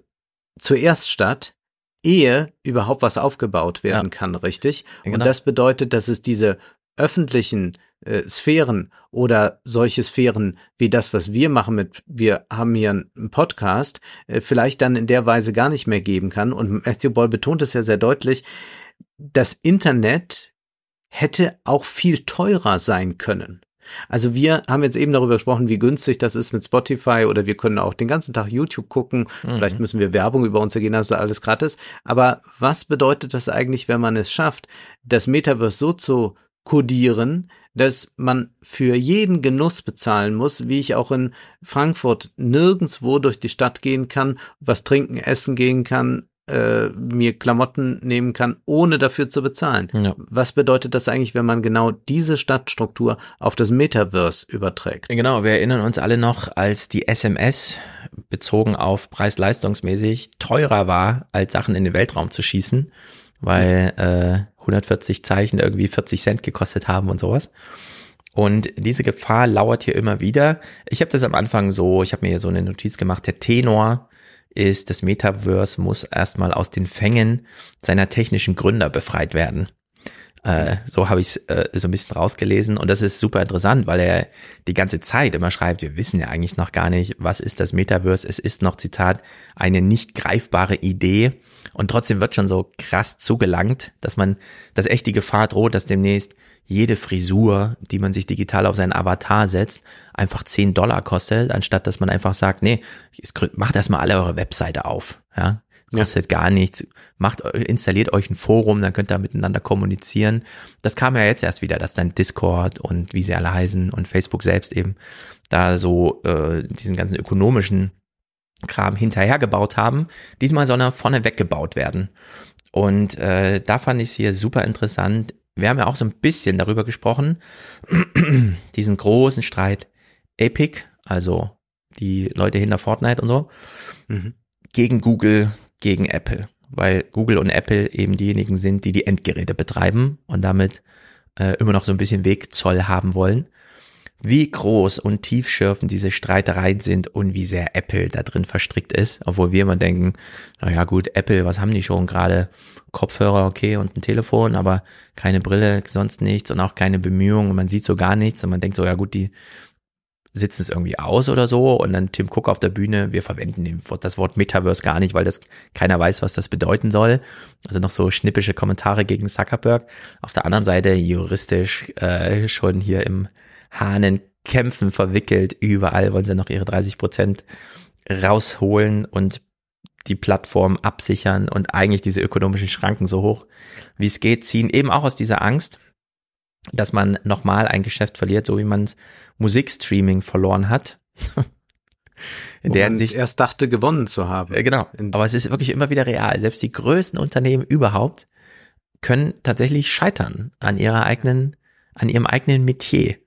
zuerst statt, ehe überhaupt was aufgebaut werden ja. kann, richtig? Genau. Und das bedeutet, dass es diese öffentlichen äh, Sphären oder solche Sphären wie das, was wir machen mit, wir haben hier einen Podcast, äh, vielleicht dann in der Weise gar nicht mehr geben kann. Und Matthew Ball betont es ja sehr deutlich, das Internet hätte auch viel teurer sein können. Also wir haben jetzt eben darüber gesprochen, wie günstig das ist mit Spotify oder wir können auch den ganzen Tag YouTube gucken. Mhm. Vielleicht müssen wir Werbung über uns ergehen, also alles gratis. Aber was bedeutet das eigentlich, wenn man es schafft, das Metaverse so zu kodieren, dass man für jeden Genuss bezahlen muss, wie ich auch in Frankfurt nirgendswo durch die Stadt gehen kann, was trinken, essen gehen kann, äh, mir Klamotten nehmen kann, ohne dafür zu bezahlen. Ja. Was bedeutet das eigentlich, wenn man genau diese Stadtstruktur auf das Metaverse überträgt? Genau, wir erinnern uns alle noch, als die SMS bezogen auf preis-leistungsmäßig teurer war, als Sachen in den Weltraum zu schießen, weil äh, 140 Zeichen irgendwie 40 Cent gekostet haben und sowas. Und diese Gefahr lauert hier immer wieder. Ich habe das am Anfang so, ich habe mir hier so eine Notiz gemacht, der Tenor ist, das Metaverse muss erstmal aus den Fängen seiner technischen Gründer befreit werden. Äh, so habe ich es äh, so ein bisschen rausgelesen und das ist super interessant, weil er die ganze Zeit immer schreibt, wir wissen ja eigentlich noch gar nicht, was ist das Metaverse. Es ist noch, Zitat, eine nicht greifbare Idee und trotzdem wird schon so krass zugelangt, dass man, dass echt die Gefahr droht, dass demnächst jede Frisur, die man sich digital auf seinen Avatar setzt, einfach 10 Dollar kostet, anstatt dass man einfach sagt, nee, macht erstmal alle eure Webseite auf, ja. Kostet ja. gar nichts. Macht, installiert euch ein Forum, dann könnt ihr miteinander kommunizieren. Das kam ja jetzt erst wieder, dass dann Discord und wie sie alle heißen und Facebook selbst eben da so äh, diesen ganzen ökonomischen Kram hinterhergebaut haben. Diesmal soll er vorne weggebaut werden. Und äh, da fand ich es hier super interessant, wir haben ja auch so ein bisschen darüber gesprochen, diesen großen Streit Epic, also die Leute hinter Fortnite und so, mhm. gegen Google, gegen Apple, weil Google und Apple eben diejenigen sind, die die Endgeräte betreiben und damit äh, immer noch so ein bisschen Wegzoll haben wollen wie groß und tiefschürfend diese Streitereien sind und wie sehr Apple da drin verstrickt ist, obwohl wir immer denken, naja gut, Apple, was haben die schon gerade? Kopfhörer, okay, und ein Telefon, aber keine Brille, sonst nichts und auch keine Bemühungen, man sieht so gar nichts und man denkt so, ja gut, die sitzen es irgendwie aus oder so und dann Tim Cook auf der Bühne, wir verwenden das Wort Metaverse gar nicht, weil das keiner weiß, was das bedeuten soll. Also noch so schnippische Kommentare gegen Zuckerberg. Auf der anderen Seite juristisch äh, schon hier im Hahnenkämpfen verwickelt. Überall wollen sie noch ihre 30 Prozent rausholen und die Plattform absichern und eigentlich diese ökonomischen Schranken so hoch wie es geht ziehen, eben auch aus dieser Angst, dass man nochmal ein Geschäft verliert, so wie man Musikstreaming verloren hat. In der sich erst dachte, gewonnen zu haben. Äh, genau. Aber es ist wirklich immer wieder real. Selbst die größten Unternehmen überhaupt können tatsächlich scheitern an ihrer eigenen, an ihrem eigenen Metier.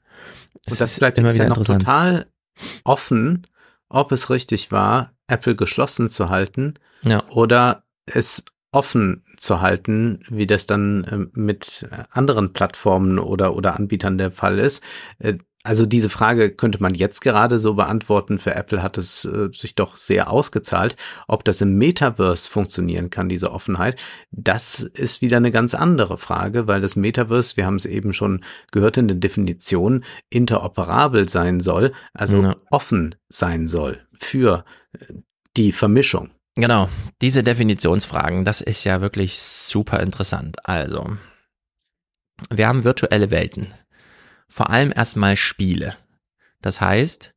Das und das bleibt immer wieder ja noch total offen, ob es richtig war, Apple geschlossen zu halten ja. oder es offen zu halten, wie das dann ähm, mit anderen Plattformen oder, oder Anbietern der Fall ist. Also diese Frage könnte man jetzt gerade so beantworten. Für Apple hat es äh, sich doch sehr ausgezahlt. Ob das im Metaverse funktionieren kann, diese Offenheit, das ist wieder eine ganz andere Frage, weil das Metaverse, wir haben es eben schon gehört in der Definition, interoperabel sein soll, also ja. offen sein soll für äh, die Vermischung. Genau, diese Definitionsfragen, das ist ja wirklich super interessant. Also, wir haben virtuelle Welten vor allem erstmal Spiele. Das heißt,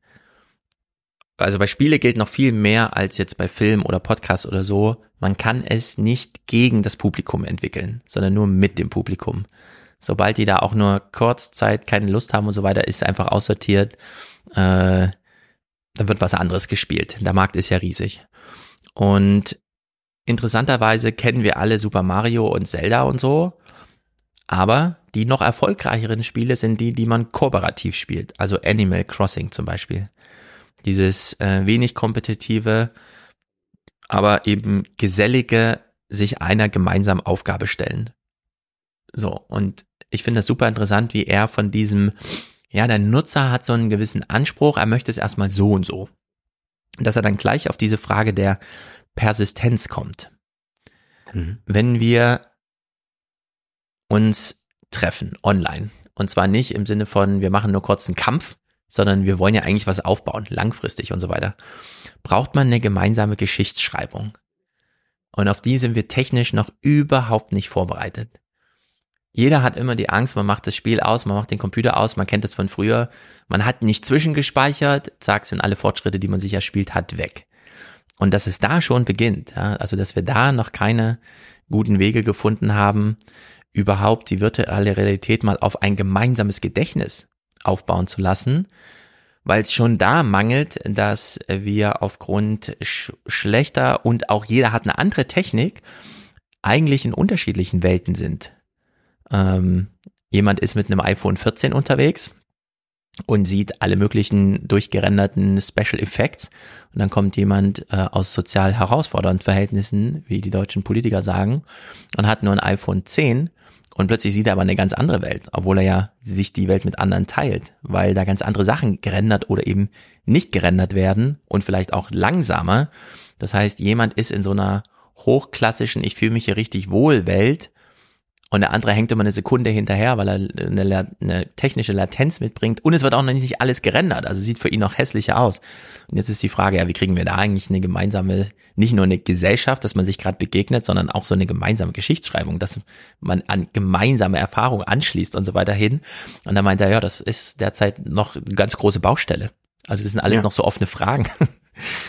also bei Spiele gilt noch viel mehr als jetzt bei Film oder Podcast oder so. Man kann es nicht gegen das Publikum entwickeln, sondern nur mit dem Publikum. Sobald die da auch nur Kurzzeit keine Lust haben und so weiter, ist einfach aussortiert. Äh, dann wird was anderes gespielt. Der Markt ist ja riesig. Und interessanterweise kennen wir alle Super Mario und Zelda und so. Aber die noch erfolgreicheren Spiele sind die, die man kooperativ spielt. Also Animal Crossing zum Beispiel. Dieses äh, wenig kompetitive, aber eben gesellige sich einer gemeinsamen Aufgabe stellen. So, und ich finde das super interessant, wie er von diesem, ja, der Nutzer hat so einen gewissen Anspruch, er möchte es erstmal so und so. Und dass er dann gleich auf diese Frage der Persistenz kommt. Mhm. Wenn wir uns treffen online. Und zwar nicht im Sinne von, wir machen nur kurz einen Kampf, sondern wir wollen ja eigentlich was aufbauen, langfristig und so weiter. Braucht man eine gemeinsame Geschichtsschreibung. Und auf die sind wir technisch noch überhaupt nicht vorbereitet. Jeder hat immer die Angst, man macht das Spiel aus, man macht den Computer aus, man kennt das von früher. Man hat nicht zwischengespeichert, zack, sind alle Fortschritte, die man sich erspielt hat, weg. Und dass es da schon beginnt, ja, also dass wir da noch keine guten Wege gefunden haben, überhaupt die virtuelle Realität mal auf ein gemeinsames Gedächtnis aufbauen zu lassen, weil es schon da mangelt, dass wir aufgrund sch schlechter und auch jeder hat eine andere Technik eigentlich in unterschiedlichen Welten sind. Ähm, jemand ist mit einem iPhone 14 unterwegs und sieht alle möglichen durchgerenderten Special Effects und dann kommt jemand äh, aus sozial herausfordernden Verhältnissen, wie die deutschen Politiker sagen, und hat nur ein iPhone 10 und plötzlich sieht er aber eine ganz andere Welt, obwohl er ja sich die Welt mit anderen teilt, weil da ganz andere Sachen gerendert oder eben nicht gerendert werden und vielleicht auch langsamer. Das heißt, jemand ist in so einer hochklassischen, ich fühle mich hier richtig wohl Welt und der andere hängt immer eine Sekunde hinterher, weil er eine, eine, technische Latenz mitbringt und es wird auch noch nicht alles gerendert, also sieht für ihn noch hässlicher aus. Und jetzt ist die Frage, ja, wie kriegen wir da eigentlich eine gemeinsame, nicht nur eine Gesellschaft, dass man sich gerade begegnet, sondern auch so eine gemeinsame Geschichtsschreibung, dass man an gemeinsame Erfahrungen anschließt und so weiter hin. Und da meint er, ja, das ist derzeit noch eine ganz große Baustelle. Also das sind alles ja. noch so offene Fragen.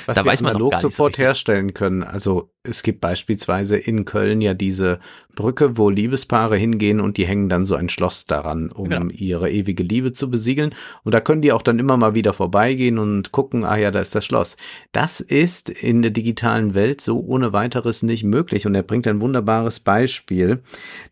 Was da wir weiß man analog sofort so herstellen können. Also es gibt beispielsweise in Köln ja diese Brücke, wo Liebespaare hingehen und die hängen dann so ein Schloss daran, um genau. ihre ewige Liebe zu besiegeln. Und da können die auch dann immer mal wieder vorbeigehen und gucken, ah ja, da ist das Schloss. Das ist in der digitalen Welt so ohne weiteres nicht möglich. Und er bringt ein wunderbares Beispiel.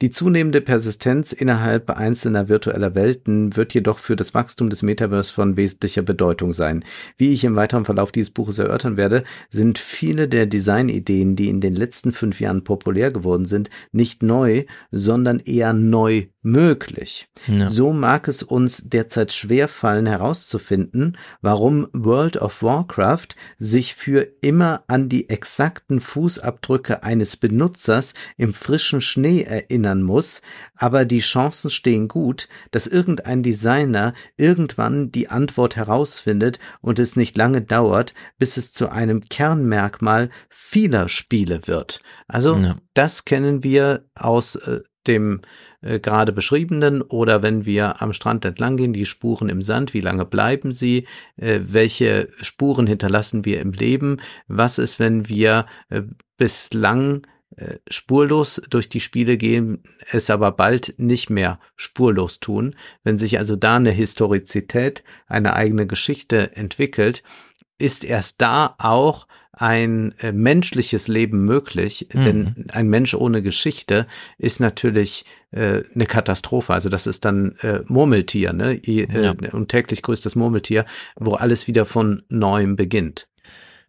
Die zunehmende Persistenz innerhalb einzelner virtueller Welten wird jedoch für das Wachstum des Metaverse von wesentlicher Bedeutung sein. Wie ich im weiteren Verlauf dieses Buches erörtern werde, sind viele der Designideen, die in den letzten fünf Jahren populär geworden sind, nicht neu, sondern eher neu möglich. Ja. So mag es uns derzeit schwerfallen herauszufinden, warum World of Warcraft sich für immer an die exakten Fußabdrücke eines Benutzers im frischen Schnee erinnern muss, aber die Chancen stehen gut, dass irgendein Designer irgendwann die Antwort herausfindet und es nicht lange dauert, bis es zu einem Kernmerkmal vieler Spiele wird. Also ja. das kennen wir aus äh, dem äh, gerade beschriebenen oder wenn wir am Strand entlang gehen, die Spuren im Sand, wie lange bleiben sie, äh, welche Spuren hinterlassen wir im Leben, was ist, wenn wir äh, bislang äh, spurlos durch die Spiele gehen, es aber bald nicht mehr spurlos tun. Wenn sich also da eine Historizität, eine eigene Geschichte entwickelt, ist erst da auch ein äh, menschliches Leben möglich, mhm. denn ein Mensch ohne Geschichte ist natürlich äh, eine Katastrophe. Also das ist dann äh, Murmeltier, ne? I, äh, ja. Und täglich größtes Murmeltier, wo alles wieder von neuem beginnt.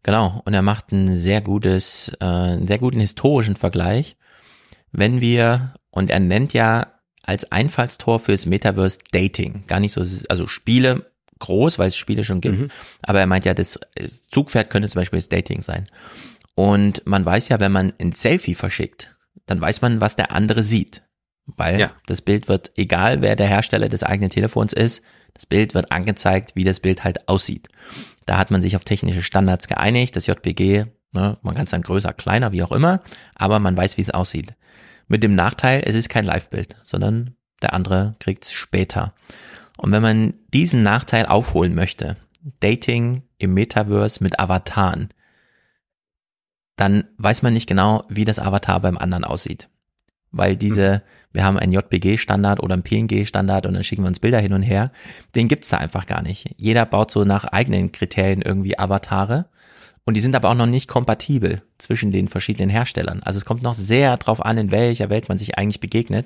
Genau, und er macht ein sehr gutes, äh, einen sehr guten historischen Vergleich. Wenn wir, und er nennt ja als Einfallstor fürs Metaverse Dating, gar nicht so, also Spiele groß, weil es Spiele schon gibt. Mhm. Aber er meint ja, das Zugpferd könnte zum Beispiel das Dating sein. Und man weiß ja, wenn man ein Selfie verschickt, dann weiß man, was der andere sieht. Weil ja. das Bild wird, egal wer der Hersteller des eigenen Telefons ist, das Bild wird angezeigt, wie das Bild halt aussieht. Da hat man sich auf technische Standards geeinigt, das JPG, ne, man kann es dann größer, kleiner, wie auch immer, aber man weiß, wie es aussieht. Mit dem Nachteil, es ist kein Live-Bild, sondern der andere kriegt es später. Und wenn man diesen Nachteil aufholen möchte, Dating im Metaverse mit Avataren, dann weiß man nicht genau, wie das Avatar beim anderen aussieht. Weil diese, wir haben einen JPG-Standard oder einen PNG-Standard und dann schicken wir uns Bilder hin und her, den gibt's da einfach gar nicht. Jeder baut so nach eigenen Kriterien irgendwie Avatare und die sind aber auch noch nicht kompatibel zwischen den verschiedenen Herstellern. Also es kommt noch sehr drauf an, in welcher Welt man sich eigentlich begegnet,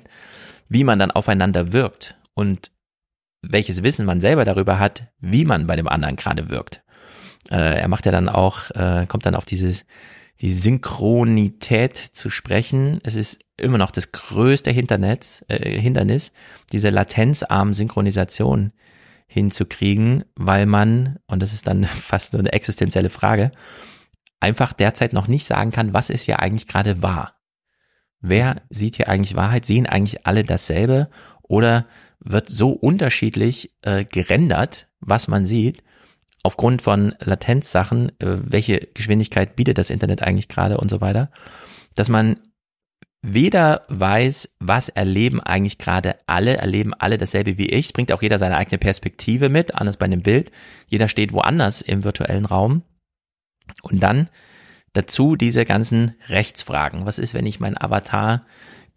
wie man dann aufeinander wirkt. Und welches Wissen man selber darüber hat, wie man bei dem anderen gerade wirkt. Äh, er macht ja dann auch, äh, kommt dann auf dieses, die Synchronität zu sprechen. Es ist immer noch das größte Hindernis, äh, Hindernis diese latenzarmen Synchronisation hinzukriegen, weil man, und das ist dann fast so eine existenzielle Frage, einfach derzeit noch nicht sagen kann, was ist ja eigentlich gerade wahr. Wer sieht hier eigentlich Wahrheit? Sehen eigentlich alle dasselbe? Oder wird so unterschiedlich äh, gerendert, was man sieht, aufgrund von Latenzsachen, äh, welche Geschwindigkeit bietet das Internet eigentlich gerade und so weiter, dass man weder weiß, was erleben eigentlich gerade alle, erleben alle dasselbe wie ich. Bringt auch jeder seine eigene Perspektive mit, anders bei einem Bild. Jeder steht woanders im virtuellen Raum. Und dann dazu diese ganzen Rechtsfragen. Was ist, wenn ich meinen Avatar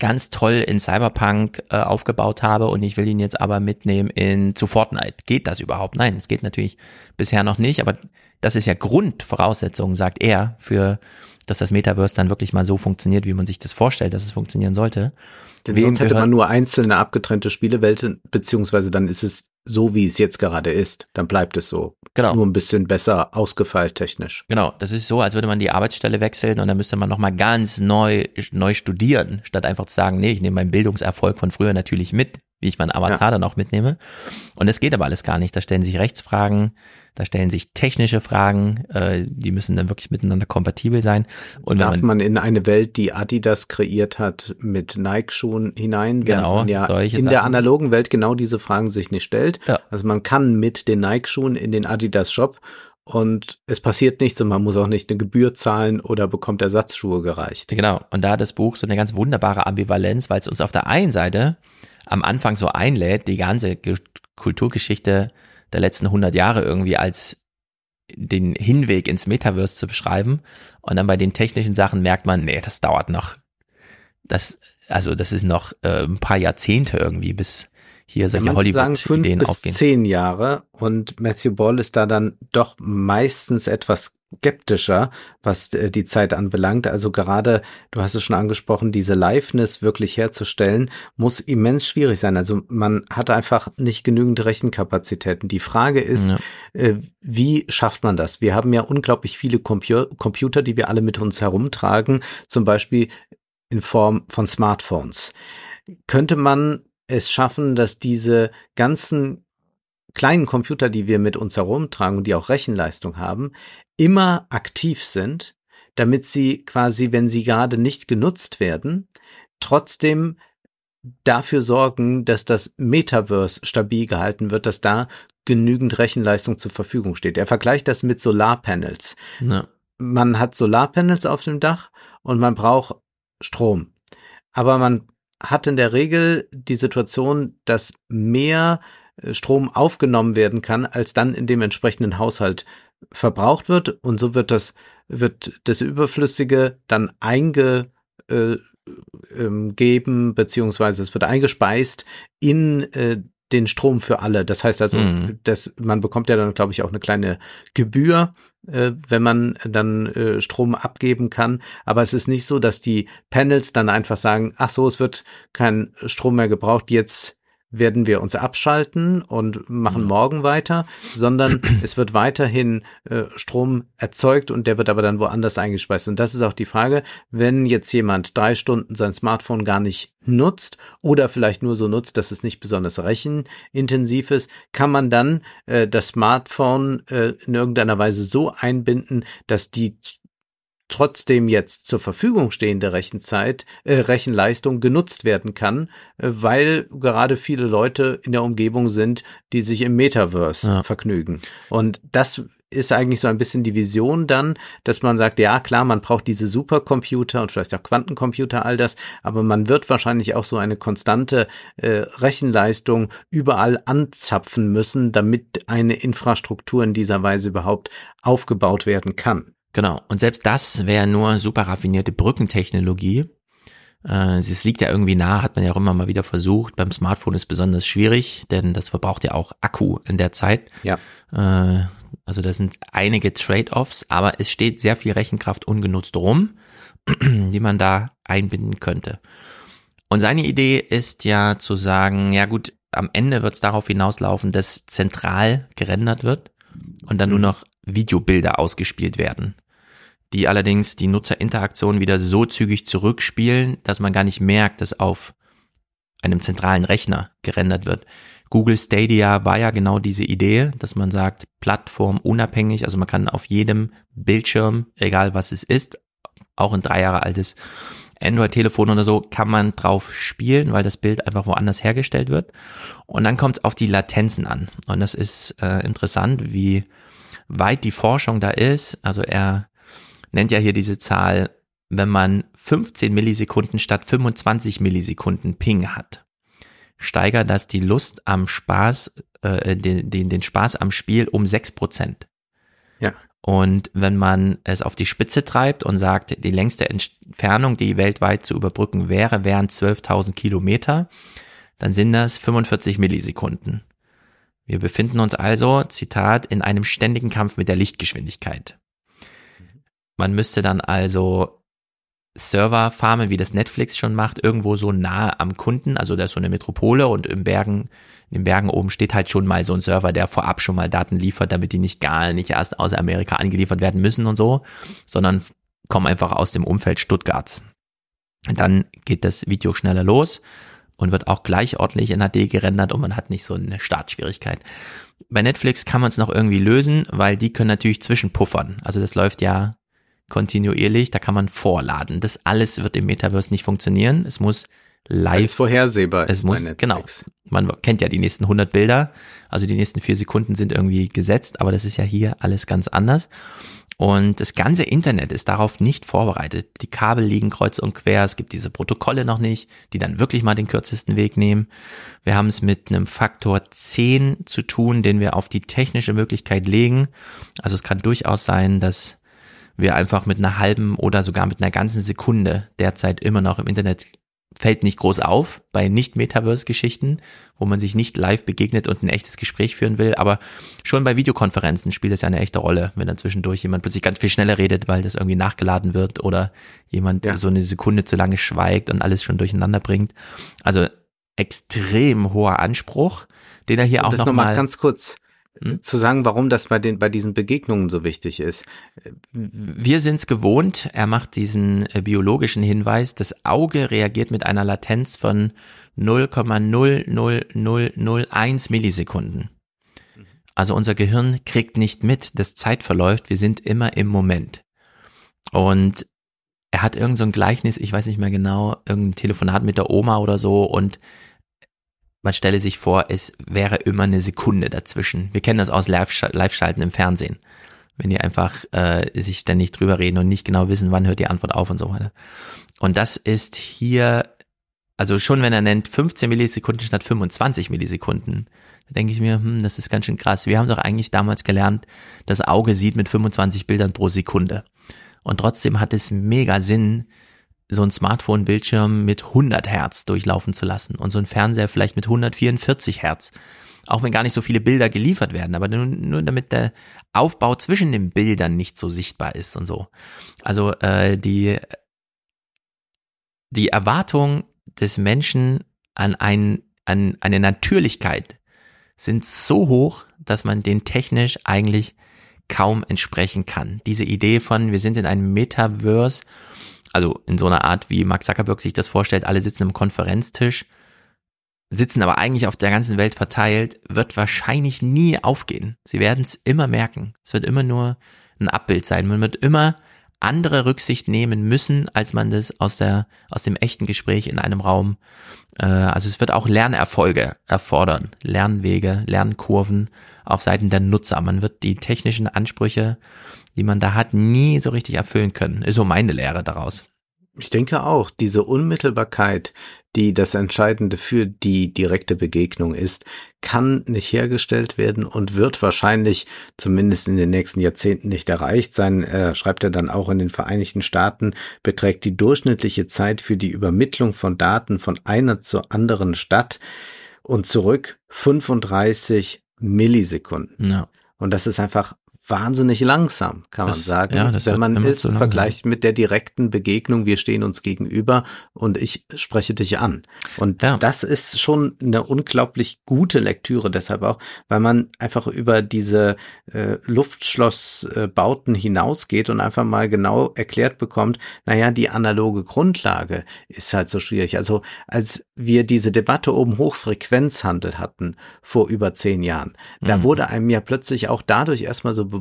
ganz toll in Cyberpunk äh, aufgebaut habe und ich will ihn jetzt aber mitnehmen in zu Fortnite. Geht das überhaupt? Nein, es geht natürlich bisher noch nicht, aber das ist ja Grundvoraussetzung, sagt er, für dass das Metaverse dann wirklich mal so funktioniert, wie man sich das vorstellt, dass es funktionieren sollte. Denn Wem sonst hätte man nur einzelne abgetrennte Spielewelten, beziehungsweise dann ist es so, wie es jetzt gerade ist. Dann bleibt es so. Genau. Nur ein bisschen besser ausgefeilt technisch. Genau. Das ist so, als würde man die Arbeitsstelle wechseln und dann müsste man nochmal ganz neu, neu studieren, statt einfach zu sagen, nee, ich nehme meinen Bildungserfolg von früher natürlich mit, wie ich meinen Avatar ja. dann auch mitnehme. Und es geht aber alles gar nicht. Da stellen sich Rechtsfragen, da stellen sich technische Fragen, äh, die müssen dann wirklich miteinander kompatibel sein. Und Darf man, man, in eine Welt, die Adidas kreiert hat, mit Nike-Schuhen hinein, genau, man ja in Sachen. der analogen Welt genau diese Fragen sich nicht stellt. Ja. Also man kann mit den Nike-Schuhen in den Adidas-Shop und es passiert nichts und man muss auch nicht eine Gebühr zahlen oder bekommt Ersatzschuhe gereicht. Genau. Und da hat das Buch so eine ganz wunderbare Ambivalenz, weil es uns auf der einen Seite am Anfang so einlädt, die ganze Kulturgeschichte der letzten 100 Jahre irgendwie als den Hinweg ins Metaverse zu beschreiben. Und dann bei den technischen Sachen merkt man, nee, das dauert noch. Das, also das ist noch äh, ein paar Jahrzehnte irgendwie, bis hier solche ja, Hollywood-Ideen aufgehen. Zehn Jahre und Matthew Ball ist da dann doch meistens etwas skeptischer, was äh, die Zeit anbelangt. Also gerade, du hast es schon angesprochen, diese Liveness wirklich herzustellen, muss immens schwierig sein. Also man hat einfach nicht genügend Rechenkapazitäten. Die Frage ist, ja. äh, wie schafft man das? Wir haben ja unglaublich viele Compu Computer, die wir alle mit uns herumtragen, zum Beispiel in Form von Smartphones. Könnte man es schaffen, dass diese ganzen kleinen Computer, die wir mit uns herumtragen und die auch Rechenleistung haben, immer aktiv sind, damit sie quasi, wenn sie gerade nicht genutzt werden, trotzdem dafür sorgen, dass das Metaverse stabil gehalten wird, dass da genügend Rechenleistung zur Verfügung steht. Er vergleicht das mit Solarpanels. Ja. Man hat Solarpanels auf dem Dach und man braucht Strom. Aber man hat in der Regel die Situation, dass mehr äh, Strom aufgenommen werden kann, als dann in dem entsprechenden Haushalt verbraucht wird. Und so wird das, wird das Überflüssige dann eingegeben, äh, ähm, beziehungsweise es wird eingespeist in äh, den Strom für alle. Das heißt also, mhm. dass man bekommt ja dann, glaube ich, auch eine kleine Gebühr, äh, wenn man dann äh, Strom abgeben kann. Aber es ist nicht so, dass die Panels dann einfach sagen, ach so, es wird kein Strom mehr gebraucht, jetzt werden wir uns abschalten und machen mhm. morgen weiter, sondern es wird weiterhin äh, Strom erzeugt und der wird aber dann woanders eingespeist. Und das ist auch die Frage, wenn jetzt jemand drei Stunden sein Smartphone gar nicht nutzt oder vielleicht nur so nutzt, dass es nicht besonders rechenintensiv ist, kann man dann äh, das Smartphone äh, in irgendeiner Weise so einbinden, dass die trotzdem jetzt zur Verfügung stehende Rechenzeit, äh, Rechenleistung genutzt werden kann, äh, weil gerade viele Leute in der Umgebung sind, die sich im Metaverse ja. vergnügen. Und das ist eigentlich so ein bisschen die Vision dann, dass man sagt, ja klar, man braucht diese Supercomputer und vielleicht auch Quantencomputer, all das, aber man wird wahrscheinlich auch so eine konstante äh, Rechenleistung überall anzapfen müssen, damit eine Infrastruktur in dieser Weise überhaupt aufgebaut werden kann. Genau. Und selbst das wäre nur super raffinierte Brückentechnologie. Äh, es liegt ja irgendwie nah, hat man ja auch immer mal wieder versucht. Beim Smartphone ist besonders schwierig, denn das verbraucht ja auch Akku in der Zeit. Ja. Äh, also da sind einige Trade-offs, aber es steht sehr viel Rechenkraft ungenutzt rum, die man da einbinden könnte. Und seine Idee ist ja zu sagen, ja gut, am Ende wird es darauf hinauslaufen, dass zentral gerendert wird und dann nur mhm. noch Videobilder ausgespielt werden, die allerdings die Nutzerinteraktion wieder so zügig zurückspielen, dass man gar nicht merkt, dass auf einem zentralen Rechner gerendert wird. Google Stadia war ja genau diese Idee, dass man sagt, Plattform unabhängig, also man kann auf jedem Bildschirm, egal was es ist, auch ein drei Jahre altes Android-Telefon oder so, kann man drauf spielen, weil das Bild einfach woanders hergestellt wird. Und dann kommt es auf die Latenzen an. Und das ist äh, interessant, wie weit die Forschung da ist. Also er nennt ja hier diese Zahl wenn man 15 Millisekunden statt 25 Millisekunden Ping hat, steigert das die Lust am Spaß, äh, den, den, den Spaß am Spiel um 6%. Ja. Und wenn man es auf die Spitze treibt und sagt, die längste Entfernung, die weltweit zu überbrücken wäre, wären 12.000 Kilometer, dann sind das 45 Millisekunden. Wir befinden uns also, Zitat, in einem ständigen Kampf mit der Lichtgeschwindigkeit. Man müsste dann also Serverfarmen, wie das Netflix schon macht, irgendwo so nah am Kunden, also da ist so eine Metropole und im Bergen, in den Bergen oben steht halt schon mal so ein Server, der vorab schon mal Daten liefert, damit die nicht gar nicht erst aus Amerika angeliefert werden müssen und so, sondern kommen einfach aus dem Umfeld Stuttgarts. Und dann geht das Video schneller los und wird auch gleich ordentlich in HD gerendert und man hat nicht so eine Startschwierigkeit. Bei Netflix kann man es noch irgendwie lösen, weil die können natürlich zwischenpuffern. Also das läuft ja kontinuierlich, da kann man vorladen. Das alles wird im Metaverse nicht funktionieren. Es muss live. Alles vorhersehbar. Es muss, genau. Man kennt ja die nächsten 100 Bilder. Also die nächsten vier Sekunden sind irgendwie gesetzt, aber das ist ja hier alles ganz anders. Und das ganze Internet ist darauf nicht vorbereitet. Die Kabel liegen kreuz und quer. Es gibt diese Protokolle noch nicht, die dann wirklich mal den kürzesten Weg nehmen. Wir haben es mit einem Faktor 10 zu tun, den wir auf die technische Möglichkeit legen. Also es kann durchaus sein, dass wir einfach mit einer halben oder sogar mit einer ganzen Sekunde derzeit immer noch im Internet fällt nicht groß auf bei Nicht-Metaverse-Geschichten, wo man sich nicht live begegnet und ein echtes Gespräch führen will. Aber schon bei Videokonferenzen spielt das ja eine echte Rolle, wenn dann zwischendurch jemand plötzlich ganz viel schneller redet, weil das irgendwie nachgeladen wird oder jemand ja. so eine Sekunde zu lange schweigt und alles schon durcheinander bringt. Also extrem hoher Anspruch, den er hier und auch noch, noch mal ganz kurz hm? zu sagen, warum das bei den bei diesen Begegnungen so wichtig ist. Wir sind es gewohnt. Er macht diesen äh, biologischen Hinweis. Das Auge reagiert mit einer Latenz von 0,00001 Millisekunden. Also unser Gehirn kriegt nicht mit, dass Zeit verläuft. Wir sind immer im Moment. Und er hat irgend so ein Gleichnis, ich weiß nicht mehr genau, irgendein Telefonat mit der Oma oder so und man stelle sich vor, es wäre immer eine Sekunde dazwischen. Wir kennen das aus Live-Schalten im Fernsehen. Wenn die einfach äh, sich ständig drüber reden und nicht genau wissen, wann hört die Antwort auf und so weiter. Und das ist hier, also schon wenn er nennt 15 Millisekunden statt 25 Millisekunden, da denke ich mir, hm, das ist ganz schön krass. Wir haben doch eigentlich damals gelernt, das Auge sieht mit 25 Bildern pro Sekunde. Und trotzdem hat es mega Sinn, so ein Smartphone-Bildschirm mit 100 Hertz durchlaufen zu lassen und so ein Fernseher vielleicht mit 144 Hertz. Auch wenn gar nicht so viele Bilder geliefert werden, aber nur, nur damit der Aufbau zwischen den Bildern nicht so sichtbar ist und so. Also äh, die, die Erwartung des Menschen an, ein, an eine Natürlichkeit sind so hoch, dass man den technisch eigentlich kaum entsprechen kann. Diese Idee von, wir sind in einem Metaverse also in so einer Art, wie Mark Zuckerberg sich das vorstellt, alle sitzen im Konferenztisch, sitzen aber eigentlich auf der ganzen Welt verteilt, wird wahrscheinlich nie aufgehen. Sie werden es immer merken. Es wird immer nur ein Abbild sein. Man wird immer andere Rücksicht nehmen müssen, als man das aus der aus dem echten Gespräch in einem Raum. Äh, also es wird auch Lernerfolge erfordern, Lernwege, Lernkurven auf Seiten der Nutzer. Man wird die technischen Ansprüche die man da hat, nie so richtig erfüllen können. Ist so meine Lehre daraus. Ich denke auch, diese Unmittelbarkeit, die das Entscheidende für die direkte Begegnung ist, kann nicht hergestellt werden und wird wahrscheinlich zumindest in den nächsten Jahrzehnten nicht erreicht sein. Äh, schreibt er dann auch in den Vereinigten Staaten, beträgt die durchschnittliche Zeit für die Übermittlung von Daten von einer zur anderen Stadt und zurück 35 Millisekunden. Ja. Und das ist einfach wahnsinnig langsam, kann das, man sagen. Ja, das wenn man es so vergleicht mit der direkten Begegnung, wir stehen uns gegenüber und ich spreche dich an. Und ja. das ist schon eine unglaublich gute Lektüre, deshalb auch, weil man einfach über diese äh, Luftschlossbauten hinausgeht und einfach mal genau erklärt bekommt, naja, die analoge Grundlage ist halt so schwierig. Also als wir diese Debatte um Hochfrequenzhandel hatten vor über zehn Jahren, mhm. da wurde einem ja plötzlich auch dadurch erstmal so bewusst,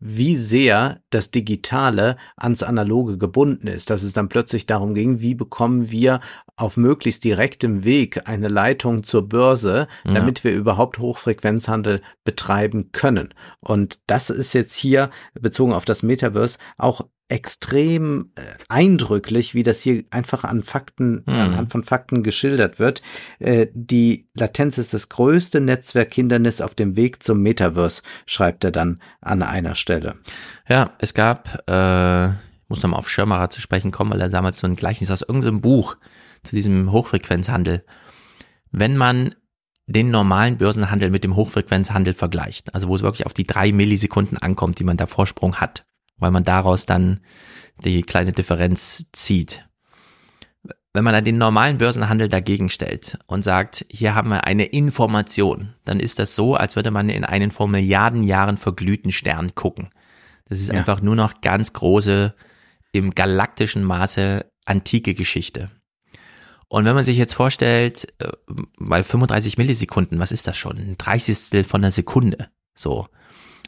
wie sehr das Digitale ans Analoge gebunden ist, dass es dann plötzlich darum ging, wie bekommen wir auf möglichst direktem Weg eine Leitung zur Börse, damit ja. wir überhaupt Hochfrequenzhandel betreiben können. Und das ist jetzt hier bezogen auf das Metaverse auch extrem äh, eindrücklich, wie das hier einfach an Fakten, hm. anhand von Fakten geschildert wird. Äh, die Latenz ist das größte Netzwerkhindernis auf dem Weg zum Metaverse, schreibt er dann an einer Stelle. Ja, es gab, äh, ich muss nochmal auf Schirmerer zu sprechen kommen, weil er damals so ein Gleichnis aus irgendeinem Buch zu diesem Hochfrequenzhandel. Wenn man den normalen Börsenhandel mit dem Hochfrequenzhandel vergleicht, also wo es wirklich auf die drei Millisekunden ankommt, die man da Vorsprung hat, weil man daraus dann die kleine Differenz zieht. Wenn man dann den normalen Börsenhandel dagegen stellt und sagt, hier haben wir eine Information, dann ist das so, als würde man in einen vor Milliarden Jahren verglühten Stern gucken. Das ist ja. einfach nur noch ganz große, im galaktischen Maße antike Geschichte. Und wenn man sich jetzt vorstellt, bei äh, 35 Millisekunden, was ist das schon? Ein Dreißigstel von einer Sekunde. So.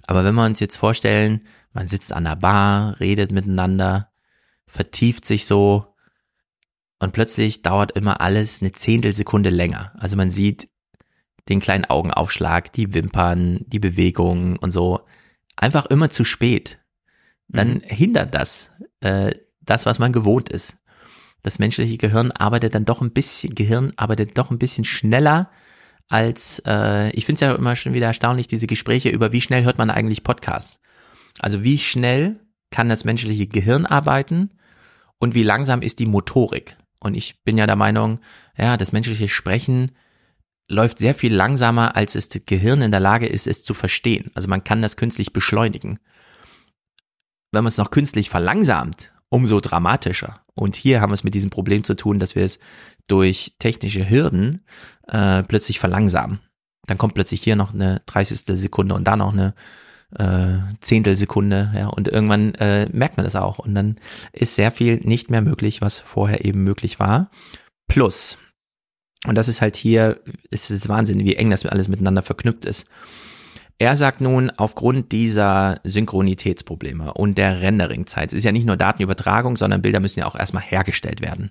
Aber wenn wir uns jetzt vorstellen, man sitzt an der Bar, redet miteinander, vertieft sich so und plötzlich dauert immer alles eine Zehntelsekunde länger. Also man sieht den kleinen Augenaufschlag, die Wimpern, die Bewegungen und so. Einfach immer zu spät. Dann mhm. hindert das äh, das, was man gewohnt ist. Das menschliche Gehirn arbeitet dann doch ein bisschen, Gehirn arbeitet doch ein bisschen schneller als, äh, ich finde es ja immer schon wieder erstaunlich, diese Gespräche über wie schnell hört man eigentlich Podcasts. Also wie schnell kann das menschliche Gehirn arbeiten und wie langsam ist die Motorik. Und ich bin ja der Meinung, ja, das menschliche Sprechen läuft sehr viel langsamer, als es das Gehirn in der Lage ist, es zu verstehen. Also man kann das künstlich beschleunigen. Wenn man es noch künstlich verlangsamt, umso dramatischer. Und hier haben wir es mit diesem Problem zu tun, dass wir es durch technische Hürden äh, plötzlich verlangsamen. Dann kommt plötzlich hier noch eine 30. Sekunde und da noch eine äh, Zehntelsekunde, ja, und irgendwann äh, merkt man das auch. Und dann ist sehr viel nicht mehr möglich, was vorher eben möglich war. Plus, und das ist halt hier, ist es Wahnsinn, wie eng das alles miteinander verknüpft ist. Er sagt nun, aufgrund dieser Synchronitätsprobleme und der Renderingzeit, es ist ja nicht nur Datenübertragung, sondern Bilder müssen ja auch erstmal hergestellt werden.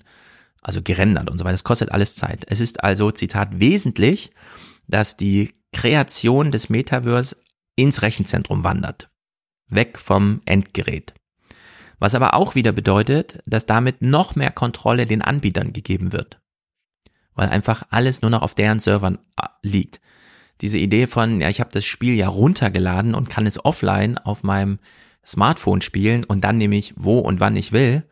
Also gerendert und so weiter. Das kostet alles Zeit. Es ist also, Zitat, wesentlich, dass die Kreation des Metaverse ins Rechenzentrum wandert. Weg vom Endgerät. Was aber auch wieder bedeutet, dass damit noch mehr Kontrolle den Anbietern gegeben wird. Weil einfach alles nur noch auf deren Servern äh, liegt. Diese Idee von, ja, ich habe das Spiel ja runtergeladen und kann es offline auf meinem Smartphone spielen und dann nehme ich wo und wann ich will,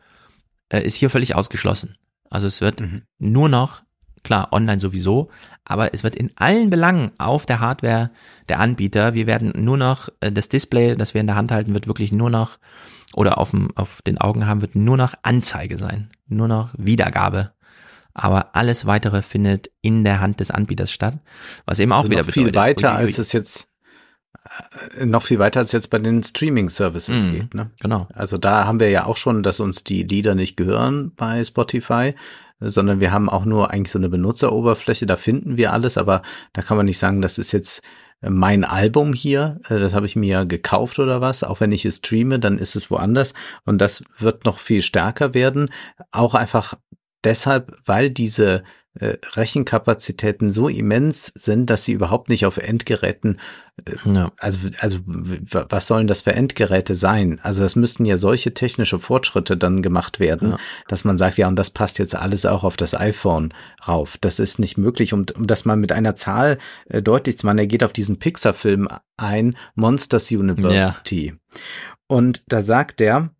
äh, ist hier völlig ausgeschlossen. Also es wird mhm. nur noch Klar, online sowieso, aber es wird in allen Belangen auf der Hardware der Anbieter, wir werden nur noch, äh, das Display, das wir in der Hand halten, wird wirklich nur noch, oder auf, dem, auf den Augen haben, wird nur noch Anzeige sein, nur noch Wiedergabe. Aber alles weitere findet in der Hand des Anbieters statt, was eben auch also wieder noch bedeutet. viel weiter, uiuiui. als es jetzt äh, noch viel weiter als jetzt bei den Streaming-Services mm, geht. Ne? Genau. Also da haben wir ja auch schon, dass uns die Lieder nicht gehören bei Spotify, sondern wir haben auch nur eigentlich so eine Benutzeroberfläche, da finden wir alles, aber da kann man nicht sagen, das ist jetzt äh, mein Album hier, äh, das habe ich mir gekauft oder was, auch wenn ich es streame, dann ist es woanders und das wird noch viel stärker werden, auch einfach deshalb, weil diese äh, Rechenkapazitäten so immens sind, dass sie überhaupt nicht auf Endgeräten, äh, ja. also, also was sollen das für Endgeräte sein? Also es müssten ja solche technische Fortschritte dann gemacht werden, ja. dass man sagt, ja, und das passt jetzt alles auch auf das iPhone rauf. Das ist nicht möglich, um, um das mal mit einer Zahl äh, deutlich zu machen. Er geht auf diesen Pixar-Film ein, Monsters University. Ja. Und da sagt er,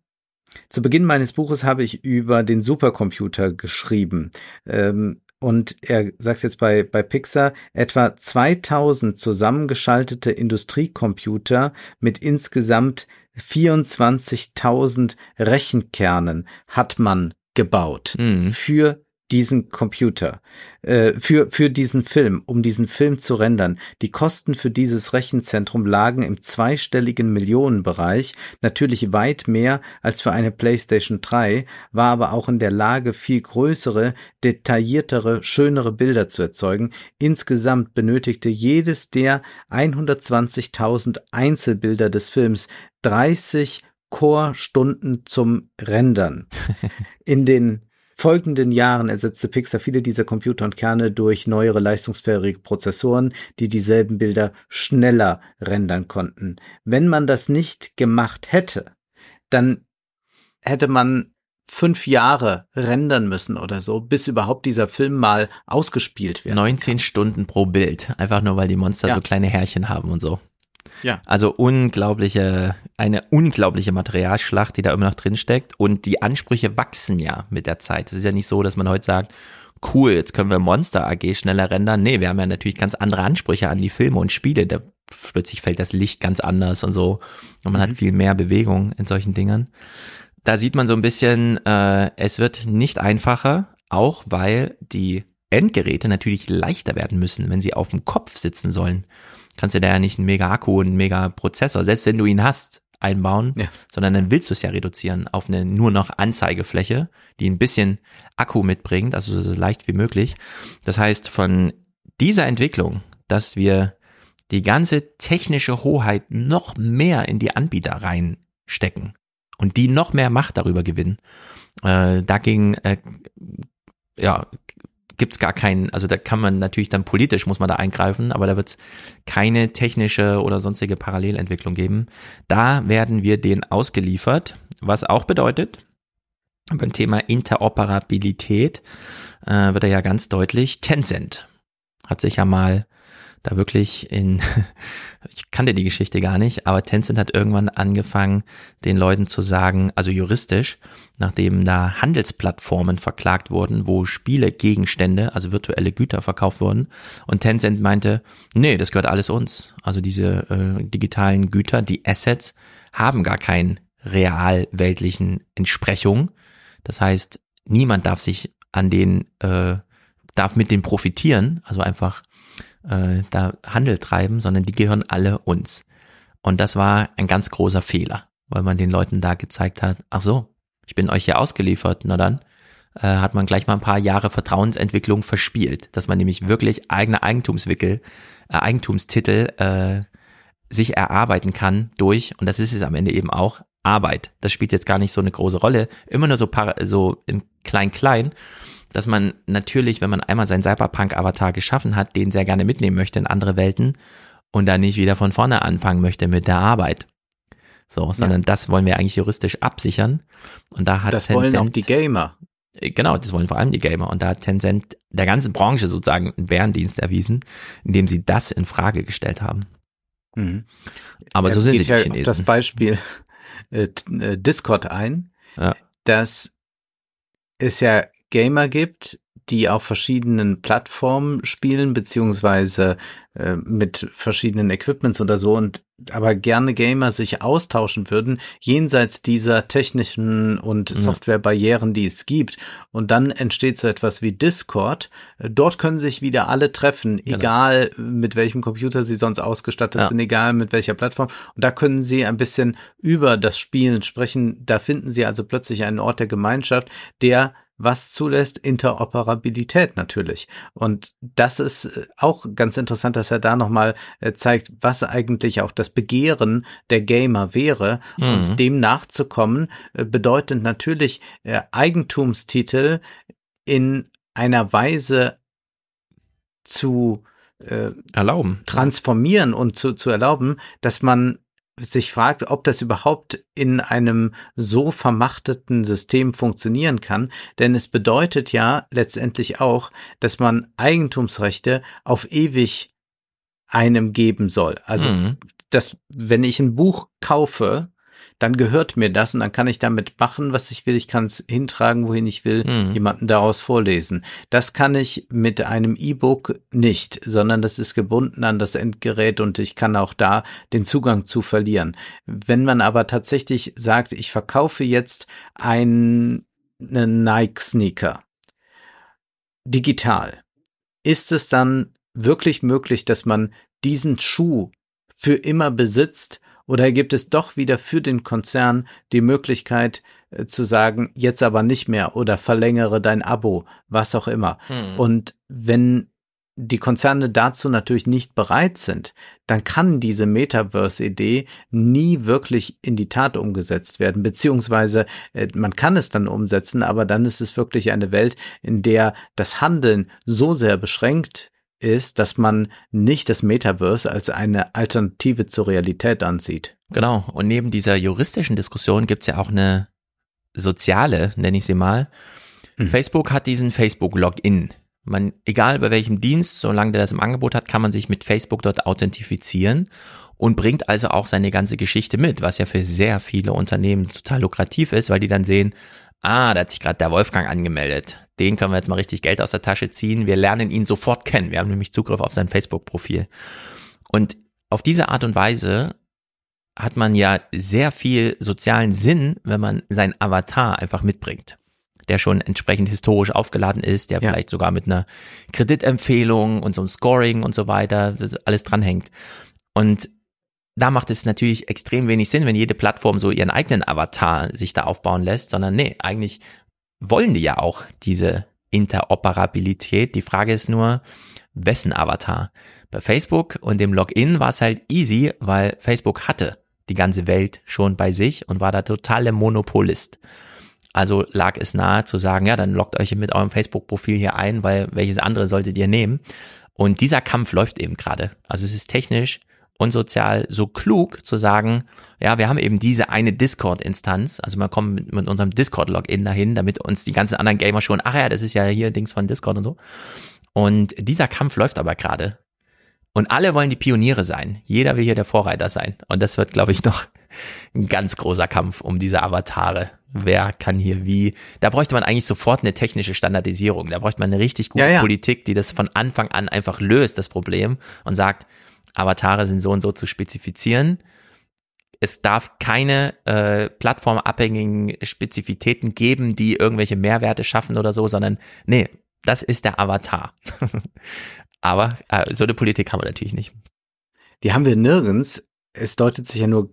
zu Beginn meines Buches habe ich über den Supercomputer geschrieben. Ähm, und er sagt jetzt bei, bei Pixar, etwa 2000 zusammengeschaltete Industriecomputer mit insgesamt 24.000 Rechenkernen hat man gebaut mhm. für diesen Computer, äh, für, für diesen Film, um diesen Film zu rendern. Die Kosten für dieses Rechenzentrum lagen im zweistelligen Millionenbereich, natürlich weit mehr als für eine PlayStation 3, war aber auch in der Lage, viel größere, detailliertere, schönere Bilder zu erzeugen. Insgesamt benötigte jedes der 120.000 Einzelbilder des Films 30 Core-Stunden zum Rendern. In den folgenden Jahren ersetzte Pixar viele dieser Computer und Kerne durch neuere leistungsfähige Prozessoren, die dieselben Bilder schneller rendern konnten. Wenn man das nicht gemacht hätte, dann hätte man fünf Jahre rendern müssen oder so, bis überhaupt dieser Film mal ausgespielt wird. 19 Stunden pro Bild, einfach nur weil die Monster Ja. so kleine Härchen haben und so. Ja. Also unglaubliche, eine unglaubliche Materialschlacht, die da immer noch drin steckt. Und die Ansprüche wachsen ja mit der Zeit. Es ist ja nicht so, dass man heute sagt, cool, jetzt können wir Monster AG schneller rendern. Nee, wir haben ja natürlich ganz andere Ansprüche an die Filme und Spiele. Da plötzlich fällt das Licht ganz anders und so. Und man hat viel mehr Bewegung in solchen Dingern. Da sieht man so ein bisschen, äh, es wird nicht einfacher, auch weil die Endgeräte natürlich leichter werden müssen, wenn sie auf dem Kopf sitzen sollen. Kannst du da ja nicht einen mega Akku und einen mega Prozessor, selbst wenn du ihn hast, einbauen, Ja. sondern dann willst du es ja reduzieren auf eine nur noch Anzeigefläche, die ein bisschen Akku mitbringt, also so leicht wie möglich. Das heißt, von dieser Entwicklung, dass wir die ganze technische Hoheit noch mehr in die Anbieter reinstecken und die noch mehr Macht darüber gewinnen, äh, dagegen äh, ja, gibt's gar keinen, also da kann man natürlich dann politisch muss man da eingreifen, aber da wird's keine technische oder sonstige Parallelentwicklung geben. Da werden wir den ausgeliefert, was auch bedeutet, beim Thema Interoperabilität äh, wird er ja ganz deutlich, Tencent hat sich ja mal da wirklich in, ich kannte die Geschichte gar nicht, aber Tencent hat irgendwann angefangen, den Leuten zu sagen, also juristisch, nachdem da Handelsplattformen verklagt wurden, wo Spielegegenstände, also virtuelle Güter verkauft wurden. Und Tencent meinte, nee, das gehört alles uns. Also diese äh, digitalen Güter, die Assets, haben gar keinen realweltlichen Entsprechung. Das heißt, niemand darf sich an den, äh, darf mit denen profitieren, also einfach äh, da Handel treiben, sondern die gehören alle uns. Und das war ein ganz großer Fehler, weil man den Leuten da gezeigt hat, ach so, ich bin euch hier ausgeliefert, na dann äh, hat man gleich mal ein paar Jahre Vertrauensentwicklung verspielt, dass man nämlich wirklich eigene Eigentumswickel, äh, Eigentumstitel äh, sich erarbeiten kann durch, und das ist es am Ende eben auch, Arbeit. Das spielt jetzt gar nicht so eine große Rolle, immer nur so, so im Klein-Klein, dass man natürlich, wenn man einmal seinen Cyberpunk-Avatar geschaffen hat, den sehr gerne mitnehmen möchte in andere Welten und dann nicht wieder von vorne anfangen möchte mit der Arbeit. So, sondern das wollen wir eigentlich juristisch absichern. Und da hat Das wollen auch die Gamer. Genau, das wollen vor allem die Gamer. Und da hat Tencent der ganzen Branche sozusagen einen Bärendienst erwiesen, indem sie das in Frage gestellt haben. Mhm. Aber so sind sie die ja auf Chinesen. das Beispiel äh, äh, Discord ein, Ja. dass es ja Gamer gibt, die auf verschiedenen Plattformen spielen, beziehungsweise äh, mit verschiedenen Equipments oder so und aber gerne Gamer sich austauschen würden, jenseits dieser technischen und. Softwarebarrieren, die es gibt. Und dann entsteht so etwas wie Discord. Dort können sich wieder alle treffen, Genau. egal mit welchem Computer sie sonst ausgestattet Ja. sind, egal mit welcher Plattform. Und da können sie ein bisschen über das Spielen sprechen. Da finden sie also plötzlich einen Ort der Gemeinschaft, der was zulässt, Interoperabilität natürlich. Und das ist äh, auch ganz interessant, dass er da nochmal äh, zeigt, was eigentlich auch das Begehren der Gamer wäre. Mhm. Und dem nachzukommen, äh, bedeutet natürlich Eigentumstitel in einer Weise zu äh, Erlauben. transformieren und zu, zu erlauben, dass man sich fragt, ob das überhaupt in einem so vermachteten System funktionieren kann. Denn es bedeutet ja letztendlich auch, dass man Eigentumsrechte auf ewig einem geben soll. Also, Mhm. dass, wenn ich ein Buch kaufe, dann gehört mir das und dann kann ich damit machen, was ich will. Ich kann es hintragen, wohin ich will, Mhm. jemanden daraus vorlesen. Das kann ich mit einem E-Book nicht, sondern das ist gebunden an das Endgerät und ich kann auch da den Zugang zu verlieren. Wenn man aber tatsächlich sagt, ich verkaufe jetzt einen, einen Nike-Sneaker digital, ist es dann wirklich möglich, dass man diesen Schuh für immer besitzt oder gibt es doch wieder für den Konzern die Möglichkeit äh, zu sagen, jetzt aber nicht mehr oder verlängere dein Abo, was auch immer. Mhm. Und wenn die Konzerne dazu natürlich nicht bereit sind, dann kann diese Metaverse-Idee nie wirklich in die Tat umgesetzt werden, beziehungsweise äh, man kann es dann umsetzen, aber dann ist es wirklich eine Welt, in der das Handeln so sehr beschränkt ist, dass man nicht das Metaverse als eine Alternative zur Realität ansieht. Genau. Und neben dieser juristischen Diskussion gibt es ja auch eine soziale, nenne ich sie mal. Mhm. Facebook hat diesen Facebook-Login man, egal bei welchem Dienst, solange der das im Angebot hat, kann man sich mit Facebook dort authentifizieren und bringt also auch seine ganze Geschichte mit, was ja für sehr viele Unternehmen total lukrativ ist, weil die dann sehen, ah, da hat sich gerade der Wolfgang angemeldet. Den können wir jetzt mal richtig Geld aus der Tasche ziehen. Wir lernen ihn sofort kennen. Wir haben nämlich Zugriff auf sein Facebook-Profil. Und auf diese Art und Weise hat man ja sehr viel sozialen Sinn, wenn man sein Avatar einfach mitbringt der schon entsprechend historisch aufgeladen ist, der ja. vielleicht sogar mit einer Kreditempfehlung und so einem Scoring und so weiter, das alles dranhängt. Und da macht es natürlich extrem wenig Sinn, wenn jede Plattform so ihren eigenen Avatar sich da aufbauen lässt, sondern nee, eigentlich wollen die ja auch diese Interoperabilität. Die Frage ist nur, wessen Avatar? Bei Facebook und dem Login war es halt easy, weil Facebook hatte die ganze Welt schon bei sich und war da totale Monopolist. Also lag es nahe zu sagen, ja, dann loggt euch mit eurem Facebook-Profil hier ein, weil welches andere solltet ihr nehmen? Und dieser Kampf läuft eben gerade. Also es ist technisch und sozial so klug zu sagen, ja, wir haben eben diese eine Discord-Instanz, also man kommt mit, mit unserem Discord-Login dahin, damit uns die ganzen anderen Gamer schon, ach ja, das ist ja hier Dings von Discord und so. Und dieser Kampf läuft aber gerade. Und alle wollen die Pioniere sein. Jeder will hier der Vorreiter sein. Und das wird, glaube ich, noch ein ganz großer Kampf um diese Avatare wer kann hier wie. Da bräuchte man eigentlich sofort eine technische Standardisierung. Da bräuchte man eine richtig gute ja, ja. Politik, die das von Anfang an einfach löst, das Problem, und sagt, Avatare sind so und so zu spezifizieren. Es darf keine äh, plattformabhängigen Spezifitäten geben, die irgendwelche Mehrwerte schaffen oder so, sondern nee, das ist der Avatar. Aber äh, so eine Politik haben wir natürlich nicht. Die haben wir nirgends. Es deutet sich ja nur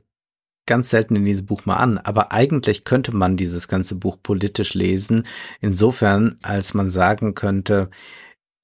ganz selten in diesem Buch mal an, aber eigentlich könnte man dieses ganze Buch politisch lesen, insofern als man sagen könnte,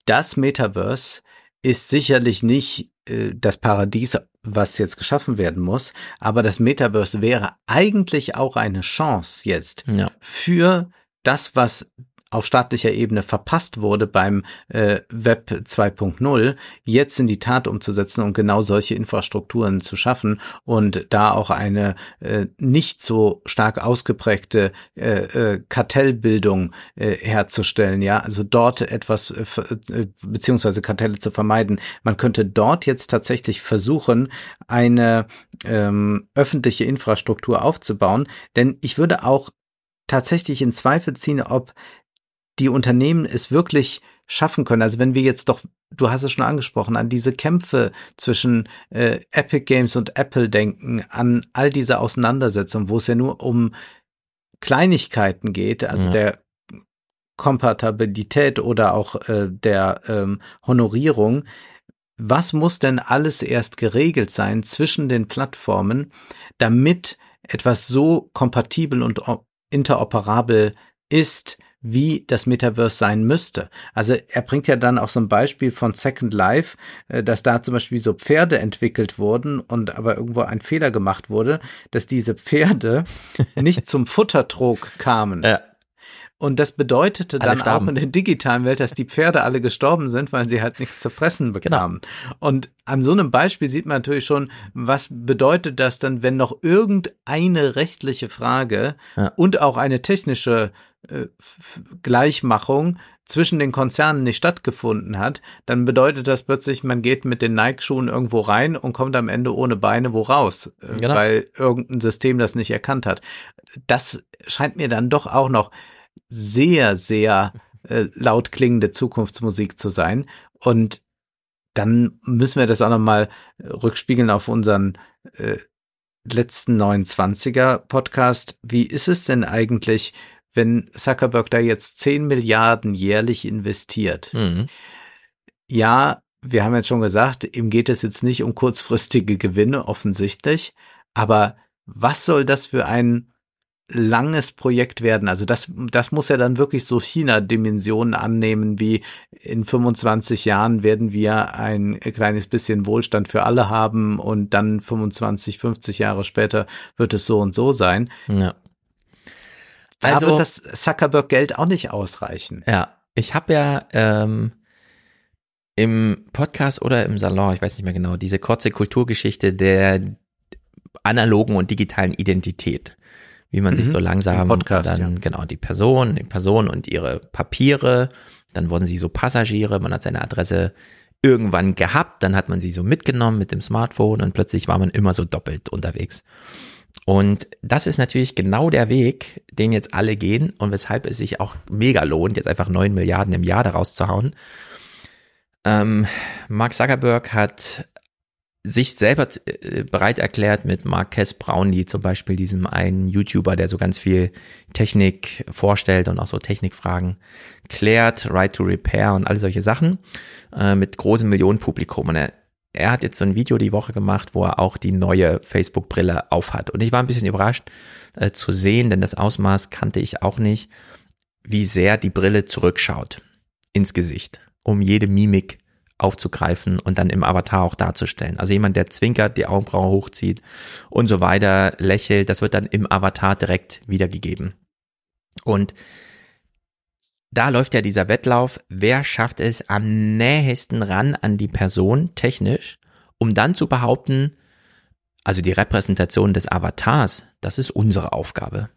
das Metaverse ist sicherlich nicht das Paradies, was jetzt geschaffen werden muss, aber das Metaverse wäre eigentlich auch eine Chance jetzt ja. für das, was auf staatlicher Ebene verpasst wurde beim äh, Web 2.0, jetzt in die Tat umzusetzen und genau solche Infrastrukturen zu schaffen und da auch eine äh, nicht so stark ausgeprägte äh, äh, Kartellbildung äh, herzustellen, ja, also dort etwas äh, äh, beziehungsweise Kartelle zu vermeiden. Man könnte dort jetzt tatsächlich versuchen, eine ähm, öffentliche Infrastruktur aufzubauen, denn ich würde auch tatsächlich in Zweifel ziehen, ob die Unternehmen es wirklich schaffen können. Also wenn wir jetzt doch, du hast es schon angesprochen, an diese Kämpfe zwischen äh, Epic Games und Apple denken, an all diese Auseinandersetzungen, wo es ja nur um Kleinigkeiten geht, also ja. der Kompatibilität oder auch äh, der ähm, Honorierung. Was muss denn alles erst geregelt sein zwischen den Plattformen, damit etwas so kompatibel und interoperabel ist, wie das Metaverse sein müsste. Also er bringt ja dann auch so ein Beispiel von Second Life, äh, dass da zum Beispiel so Pferde entwickelt wurden und aber irgendwo ein Fehler gemacht wurde, dass diese Pferde nicht zum Futtertrog kamen. Ja. Und das bedeutete alle dann starben. auch in der digitalen Welt, dass die Pferde alle gestorben sind, weil sie halt nichts zu fressen genau. bekamen. Genau. Und an so einem Beispiel sieht man natürlich schon, was bedeutet das dann, wenn noch irgendeine rechtliche Frage ja. und auch eine technische Gleichmachung zwischen den Konzernen nicht stattgefunden hat, dann bedeutet das plötzlich, man geht mit den Nike-Schuhen irgendwo rein und kommt am Ende ohne Beine wo raus, äh, genau. weil irgendein System das nicht erkannt hat. Das scheint mir dann doch auch noch sehr, sehr äh, laut klingende Zukunftsmusik zu sein. Und dann müssen wir das auch nochmal rückspiegeln auf unseren äh, letzten 29er Podcast. Wie ist es denn eigentlich, wenn Zuckerberg da jetzt 10 Milliarden jährlich investiert? Mhm. Ja, wir haben jetzt schon gesagt, ihm geht es jetzt nicht um kurzfristige Gewinne offensichtlich, aber was soll das für ein langes Projekt werden. Also das, das muss ja dann wirklich so China-Dimensionen annehmen, wie in 25 Jahren werden wir ein kleines bisschen Wohlstand für alle haben und dann 25, 50 Jahre später wird es so und so sein. Ja. Also da wird das Zuckerberg-Geld auch nicht ausreichen. Ja, ich habe ja ähm, im Podcast oder im Salon, ich weiß nicht mehr genau, diese kurze Kulturgeschichte der analogen und digitalen Identität wie man mhm. sich so langsam Podcast, dann ja. genau die Person, die Person und ihre Papiere, dann wurden sie so Passagiere, man hat seine Adresse irgendwann gehabt, dann hat man sie so mitgenommen mit dem Smartphone und plötzlich war man immer so doppelt unterwegs. Und das ist natürlich genau der Weg, den jetzt alle gehen und weshalb es sich auch mega lohnt, jetzt einfach neun Milliarden im Jahr daraus zu hauen. Ähm, Mark Zuckerberg hat sich selber äh, bereit erklärt mit Marques Brownlee zum Beispiel, diesem einen YouTuber, der so ganz viel Technik vorstellt und auch so Technikfragen klärt, Right to Repair und all solche Sachen, äh, mit großem Millionenpublikum. Und er, er hat jetzt so ein Video die Woche gemacht, wo er auch die neue Facebook-Brille aufhat. Und ich war ein bisschen überrascht äh, zu sehen, denn das Ausmaß kannte ich auch nicht, wie sehr die Brille zurückschaut ins Gesicht, um jede Mimik aufzugreifen und dann im Avatar auch darzustellen. Also jemand, der zwinkert, die Augenbraue hochzieht und so weiter, lächelt, das wird dann im Avatar direkt wiedergegeben. Und da läuft ja dieser Wettlauf, wer schafft es am nähesten ran an die Person technisch, um dann zu behaupten, also die Repräsentation des Avatars, das ist unsere Aufgabe.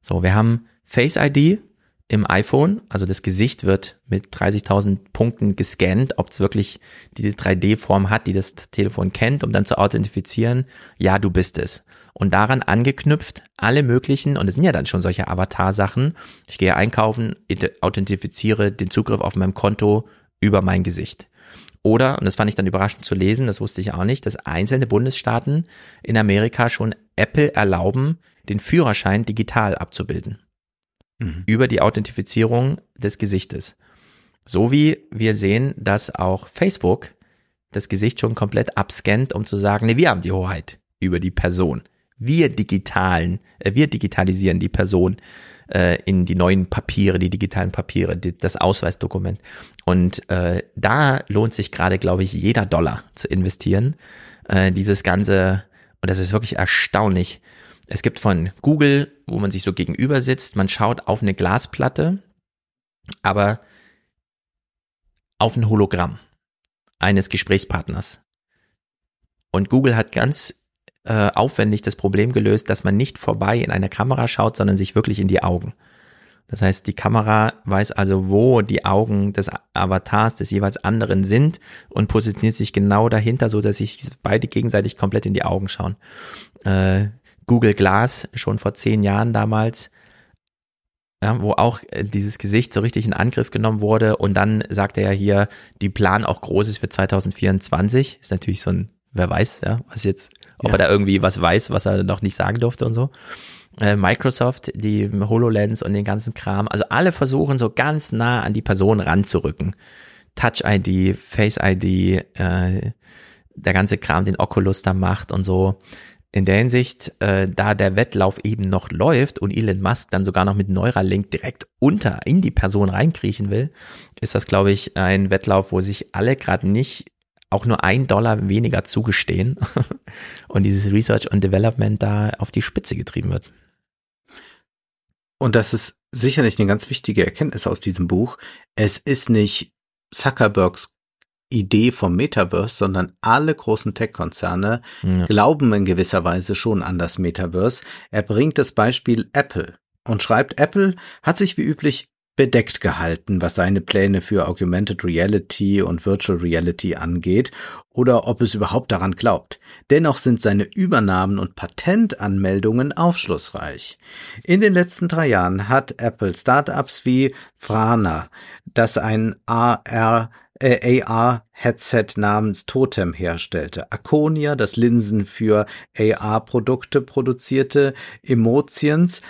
So, wir haben Face ID, im iPhone. Also das Gesicht wird mit 30.000 Punkten gescannt, ob es wirklich diese 3D-Form hat, die das Telefon kennt, um dann zu authentifizieren, ja, du bist es. Und daran angeknüpft alle möglichen, und es sind ja dann schon solche Avatar-Sachen, ich gehe einkaufen, authentifiziere den Zugriff auf meinem Konto über mein Gesicht. Oder, und das fand ich dann überraschend zu lesen, das wusste ich auch nicht, dass einzelne Bundesstaaten in Amerika schon Apple erlauben, den Führerschein digital abzubilden mhm. über die Authentifizierung des Gesichtes. So wie wir sehen, dass auch Facebook das Gesicht schon komplett abscannt, um zu sagen, nee, wir haben die Hoheit über die Person. Wir digitalen, äh, wir digitalisieren die Person äh, in die neuen Papiere, die digitalen Papiere, die, das Ausweisdokument. Und äh, da lohnt sich gerade, glaube ich, jeder Dollar zu investieren. Äh, dieses ganze, und das ist wirklich erstaunlich, es gibt von Google, wo man sich so gegenüber sitzt, man schaut auf eine Glasplatte, aber auf ein Hologramm eines Gesprächspartners. Und Google hat ganz äh, aufwendig das Problem gelöst, dass man nicht vorbei in eine Kamera schaut, sondern sich wirklich in die Augen. Das heißt, die Kamera weiß also, wo die Augen des Avatars des jeweils anderen sind und positioniert sich genau dahinter, so dass sich beide gegenseitig komplett in die Augen schauen. Äh, Google Glass schon vor zehn Jahren damals, ja, wo auch äh, dieses Gesicht so richtig in Angriff genommen wurde und dann sagt er ja hier, die Plan auch groß ist für 2024, ist natürlich so ein, wer weiß, ja, was jetzt, ob ja. er da irgendwie was weiß, was er noch nicht sagen durfte und so. Äh, Microsoft, die HoloLens und den ganzen Kram, also alle versuchen so ganz nah an die Person ranzurücken. Touch ID, Face ID, äh, der ganze Kram, den Oculus da macht und so in der Hinsicht, äh, da der Wettlauf eben noch läuft und Elon Musk dann sogar noch mit Neuralink direkt unter in die Person reinkriechen will, ist das, glaube ich, ein Wettlauf, wo sich alle gerade nicht auch nur ein Dollar weniger zugestehen und dieses Research und Development da auf die Spitze getrieben wird. Und das ist sicherlich eine ganz wichtige Erkenntnis aus diesem Buch. Es ist nicht Zuckerbergs Idee vom Metaverse, sondern alle großen Tech-Konzerne ja. glauben in gewisser Weise schon an das Metaverse. Er bringt das Beispiel Apple und schreibt, Apple hat sich wie üblich bedeckt gehalten, was seine Pläne für Augmented Reality und Virtual Reality angeht oder ob es überhaupt daran glaubt. Dennoch sind seine Übernahmen und Patentanmeldungen aufschlussreich. In den letzten drei Jahren hat Apple Startups wie Frana, das ein AR äh, AR-Headset namens Totem herstellte. Akonia, das Linsen für AR-Produkte produzierte, Emotions,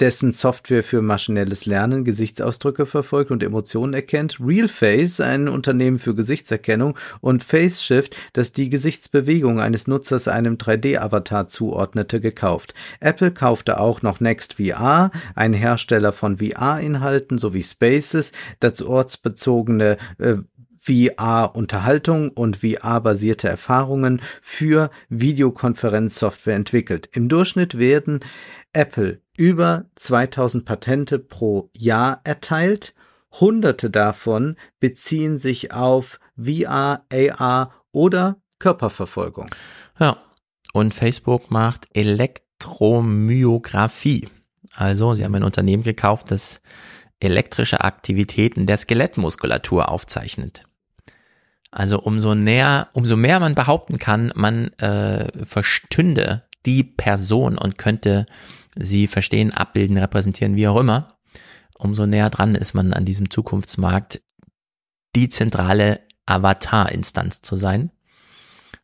dessen Software für maschinelles Lernen Gesichtsausdrücke verfolgt und Emotionen erkennt, RealFace, ein Unternehmen für Gesichtserkennung, und FaceShift, das die Gesichtsbewegung eines Nutzers einem 3D-Avatar zuordnete, gekauft. Apple kaufte auch noch Next VR, ein Hersteller von VR-Inhalten sowie Spaces, das ortsbezogene äh, VR-Unterhaltung und VR-basierte Erfahrungen für Videokonferenzsoftware entwickelt. Im Durchschnitt werden Apple über 2000 Patente pro Jahr erteilt. Hunderte davon beziehen sich auf VR, AR oder Körperverfolgung. Ja, und Facebook macht Elektromyographie. Also, sie haben ein Unternehmen gekauft, das elektrische Aktivitäten der Skelettmuskulatur aufzeichnet. Also umso näher, umso mehr man behaupten kann, man äh, verstünde die Person und könnte sie verstehen, abbilden, repräsentieren, wie auch immer, umso näher dran ist man an diesem Zukunftsmarkt, die zentrale Avatar-Instanz zu sein.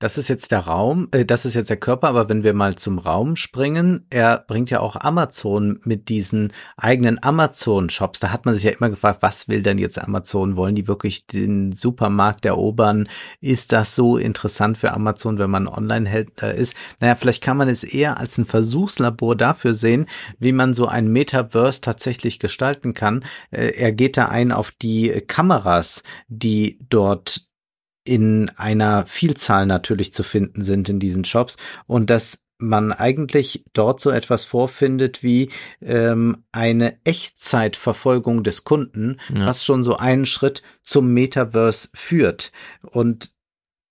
Das ist jetzt der Raum, äh, das ist jetzt der Körper, aber wenn wir mal zum Raum springen, er bringt ja auch Amazon mit diesen eigenen Amazon-Shops. Da hat man sich ja immer gefragt, was will denn jetzt Amazon? Wollen die wirklich den Supermarkt erobern? Ist das so interessant für Amazon, wenn man Online-Händler ist? Naja, vielleicht kann man es eher als ein Versuchslabor dafür sehen, wie man so ein Metaverse tatsächlich gestalten kann. Äh, er geht da ein auf die Kameras, die dort in einer Vielzahl natürlich zu finden sind in diesen Shops und dass man eigentlich dort so etwas vorfindet wie ähm, eine Echtzeitverfolgung des Kunden, ja. was schon so einen Schritt zum Metaverse führt. Und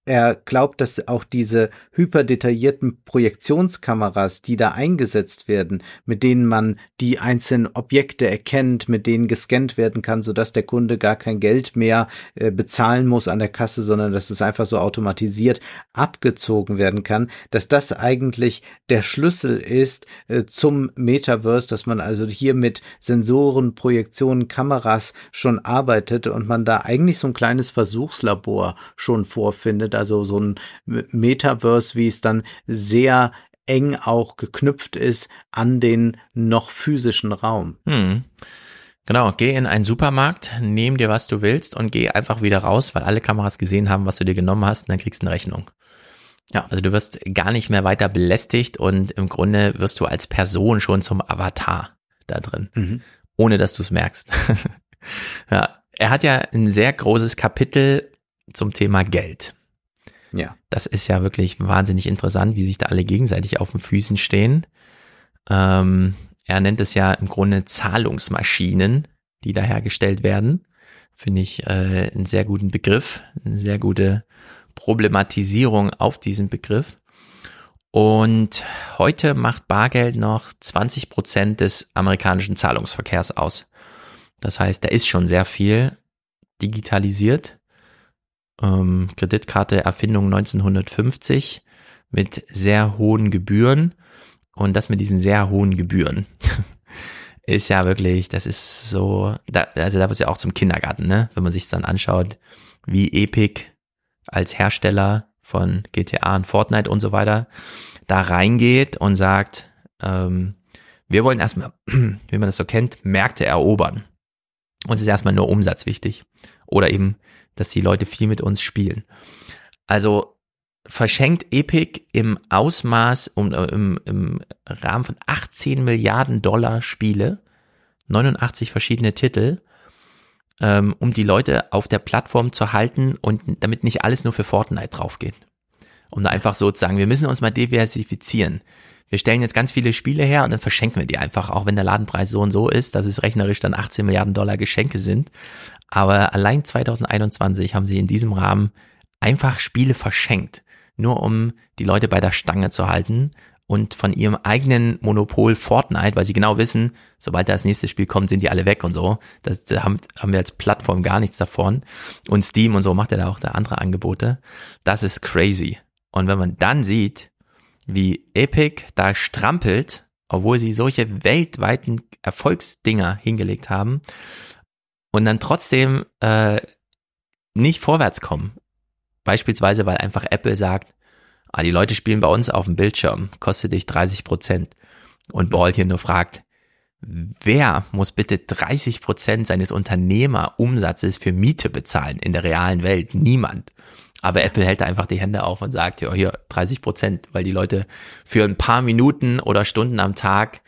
er glaubt, dass auch diese hyperdetaillierten Projektionskameras, die da eingesetzt werden, mit denen man die einzelnen Objekte erkennt, mit denen gescannt werden kann, sodass der Kunde gar kein Geld mehr äh, bezahlen muss an der Kasse, sondern dass es einfach so automatisiert abgezogen werden kann, dass das eigentlich der Schlüssel ist äh, zum Metaverse, dass man also hier mit Sensoren, Projektionen, Kameras schon arbeitet und man da eigentlich so ein kleines Versuchslabor schon vorfindet also so ein Metaverse, wie es dann sehr eng auch geknüpft ist an den noch physischen Raum. Hm. Genau, geh in einen Supermarkt, nehm dir was du willst und geh einfach wieder raus, weil alle Kameras gesehen haben, was du dir genommen hast, und dann kriegst du eine Rechnung. Ja. Also du wirst gar nicht mehr weiter belästigt und im Grunde wirst du als Person schon zum Avatar da drin, mhm. ohne dass du es merkst. ja, er hat ja ein sehr großes Kapitel zum Thema Geld. Ja. Das ist ja wirklich wahnsinnig interessant, wie sich da alle gegenseitig auf den Füßen stehen. Ähm, er nennt es ja im Grunde Zahlungsmaschinen, die da hergestellt werden. Finde ich äh, einen sehr guten Begriff, eine sehr gute Problematisierung auf diesen Begriff. Und heute macht Bargeld noch 20 Prozent des amerikanischen Zahlungsverkehrs aus. Das heißt, da ist schon sehr viel digitalisiert ähm, Kreditkarte Erfindung 1950 mit sehr hohen Gebühren. Und das mit diesen sehr hohen Gebühren ist ja wirklich, das ist so, da, also da wird ja auch zum Kindergarten, ne? Wenn man sich dann anschaut, wie Epic als Hersteller von GTA und Fortnite und so weiter da reingeht und sagt, ähm, wir wollen erstmal, wie man das so kennt, Märkte erobern. Uns ist erstmal nur Umsatz wichtig. Oder eben dass die Leute viel mit uns spielen. Also verschenkt Epic im Ausmaß um, im, im Rahmen von 18 Milliarden Dollar Spiele, 89 verschiedene Titel, ähm, um die Leute auf der Plattform zu halten und damit nicht alles nur für Fortnite draufgeht. Um da einfach so zu sagen, wir müssen uns mal diversifizieren. Wir stellen jetzt ganz viele Spiele her und dann verschenken wir die einfach, auch wenn der Ladenpreis so und so ist, dass es rechnerisch dann 18 Milliarden Dollar Geschenke sind. Aber allein 2021 haben sie in diesem Rahmen einfach Spiele verschenkt, nur um die Leute bei der Stange zu halten und von ihrem eigenen Monopol Fortnite, weil sie genau wissen, sobald das nächste Spiel kommt, sind die alle weg und so. Das, da haben, haben wir als Plattform gar nichts davon. Und Steam und so macht ja da auch da andere Angebote. Das ist crazy. Und wenn man dann sieht, wie Epic da strampelt, obwohl sie solche weltweiten Erfolgsdinger hingelegt haben, und dann trotzdem äh, nicht vorwärts kommen. Beispielsweise, weil einfach Apple sagt, ah, die Leute spielen bei uns auf dem Bildschirm, kostet dich 30 Prozent. Und Ball hier nur fragt, wer muss bitte 30 Prozent seines Unternehmerumsatzes für Miete bezahlen in der realen Welt? Niemand. Aber Apple hält da einfach die Hände auf und sagt, ja, hier 30 Prozent, weil die Leute für ein paar Minuten oder Stunden am Tag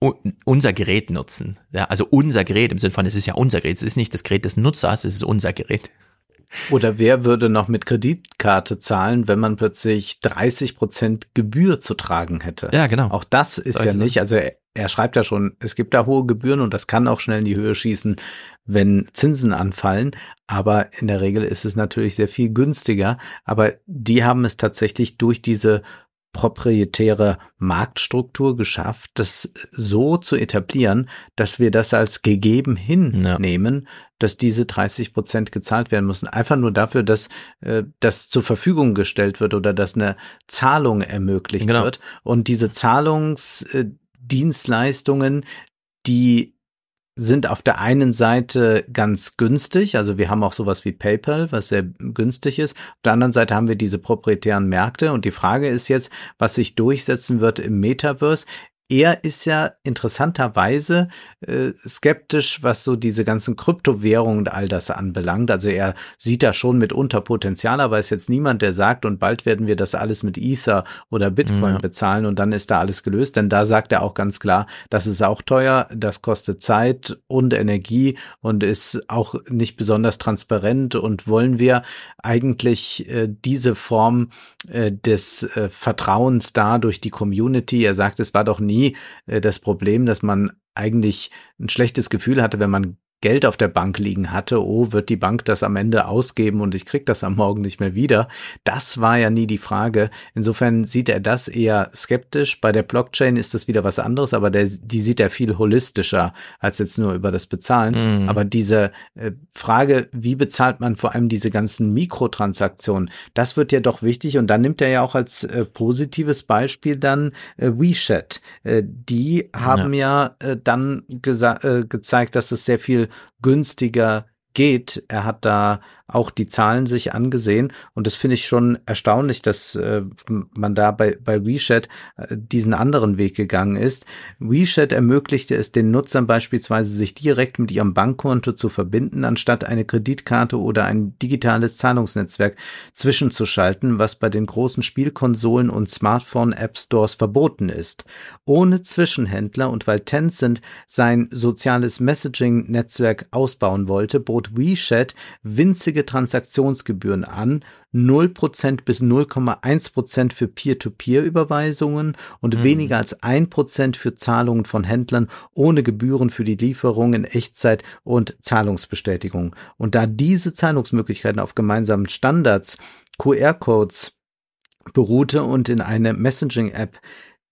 unser Gerät nutzen. Ja, also unser Gerät im Sinne von, es ist ja unser Gerät. Es ist nicht das Gerät des Nutzers, es ist unser Gerät. Oder wer würde noch mit Kreditkarte zahlen, wenn man plötzlich 30 Prozent Gebühr zu tragen hätte? Ja, genau. Auch das ist Solche ja nicht, also er, er schreibt ja schon, es gibt da hohe Gebühren und das kann auch schnell in die Höhe schießen, wenn Zinsen anfallen. Aber in der Regel ist es natürlich sehr viel günstiger. Aber die haben es tatsächlich durch diese proprietäre Marktstruktur geschafft, das so zu etablieren, dass wir das als gegeben hinnehmen, ja. dass diese 30 Prozent gezahlt werden müssen. Einfach nur dafür, dass äh, das zur Verfügung gestellt wird oder dass eine Zahlung ermöglicht genau. wird. Und diese Zahlungsdienstleistungen, die sind auf der einen Seite ganz günstig, also wir haben auch sowas wie PayPal, was sehr günstig ist. Auf der anderen Seite haben wir diese proprietären Märkte und die Frage ist jetzt, was sich durchsetzen wird im Metaverse er ist ja interessanterweise äh, skeptisch, was so diese ganzen Kryptowährungen und all das anbelangt. Also er sieht da schon mitunter Potenzial, aber ist jetzt niemand, der sagt, und bald werden wir das alles mit Ether oder Bitcoin ja. bezahlen und dann ist da alles gelöst. Denn da sagt er auch ganz klar, das ist auch teuer, das kostet Zeit und Energie und ist auch nicht besonders transparent. Und wollen wir eigentlich äh, diese Form äh, des äh, Vertrauens da durch die Community? Er sagt, es war doch nie nie äh, das Problem, dass man eigentlich ein schlechtes Gefühl hatte, wenn man Geld auf der Bank liegen hatte, oh, wird die Bank das am Ende ausgeben und ich krieg das am Morgen nicht mehr wieder. Das war ja nie die Frage. Insofern sieht er das eher skeptisch. Bei der Blockchain ist das wieder was anderes, aber der, die sieht er viel holistischer als jetzt nur über das Bezahlen. Mhm. Aber diese äh, Frage, wie bezahlt man vor allem diese ganzen Mikrotransaktionen, das wird ja doch wichtig und dann nimmt er ja auch als äh, positives Beispiel dann äh, WeChat. Äh, die haben ja, ja äh, dann äh, gezeigt, dass es sehr viel günstiger geht. Er hat da auch die Zahlen sich angesehen und das finde ich schon erstaunlich, dass äh, man da bei, bei WeChat äh, diesen anderen Weg gegangen ist. WeChat ermöglichte es den Nutzern beispielsweise, sich direkt mit ihrem Bankkonto zu verbinden, anstatt eine Kreditkarte oder ein digitales Zahlungsnetzwerk zwischenzuschalten, was bei den großen Spielkonsolen und Smartphone-App-Stores verboten ist. Ohne Zwischenhändler und weil Tencent sein soziales Messaging-Netzwerk ausbauen wollte, bot WeChat winzige niedrige Transaktionsgebühren an, 0% bis 0,1% für Peer-to-Peer-Überweisungen und mhm. weniger als 1% für Zahlungen von Händlern ohne Gebühren für die Lieferung in Echtzeit und Zahlungsbestätigung. Und da diese Zahlungsmöglichkeiten auf gemeinsamen Standards, QR-Codes beruhte und in eine Messaging-App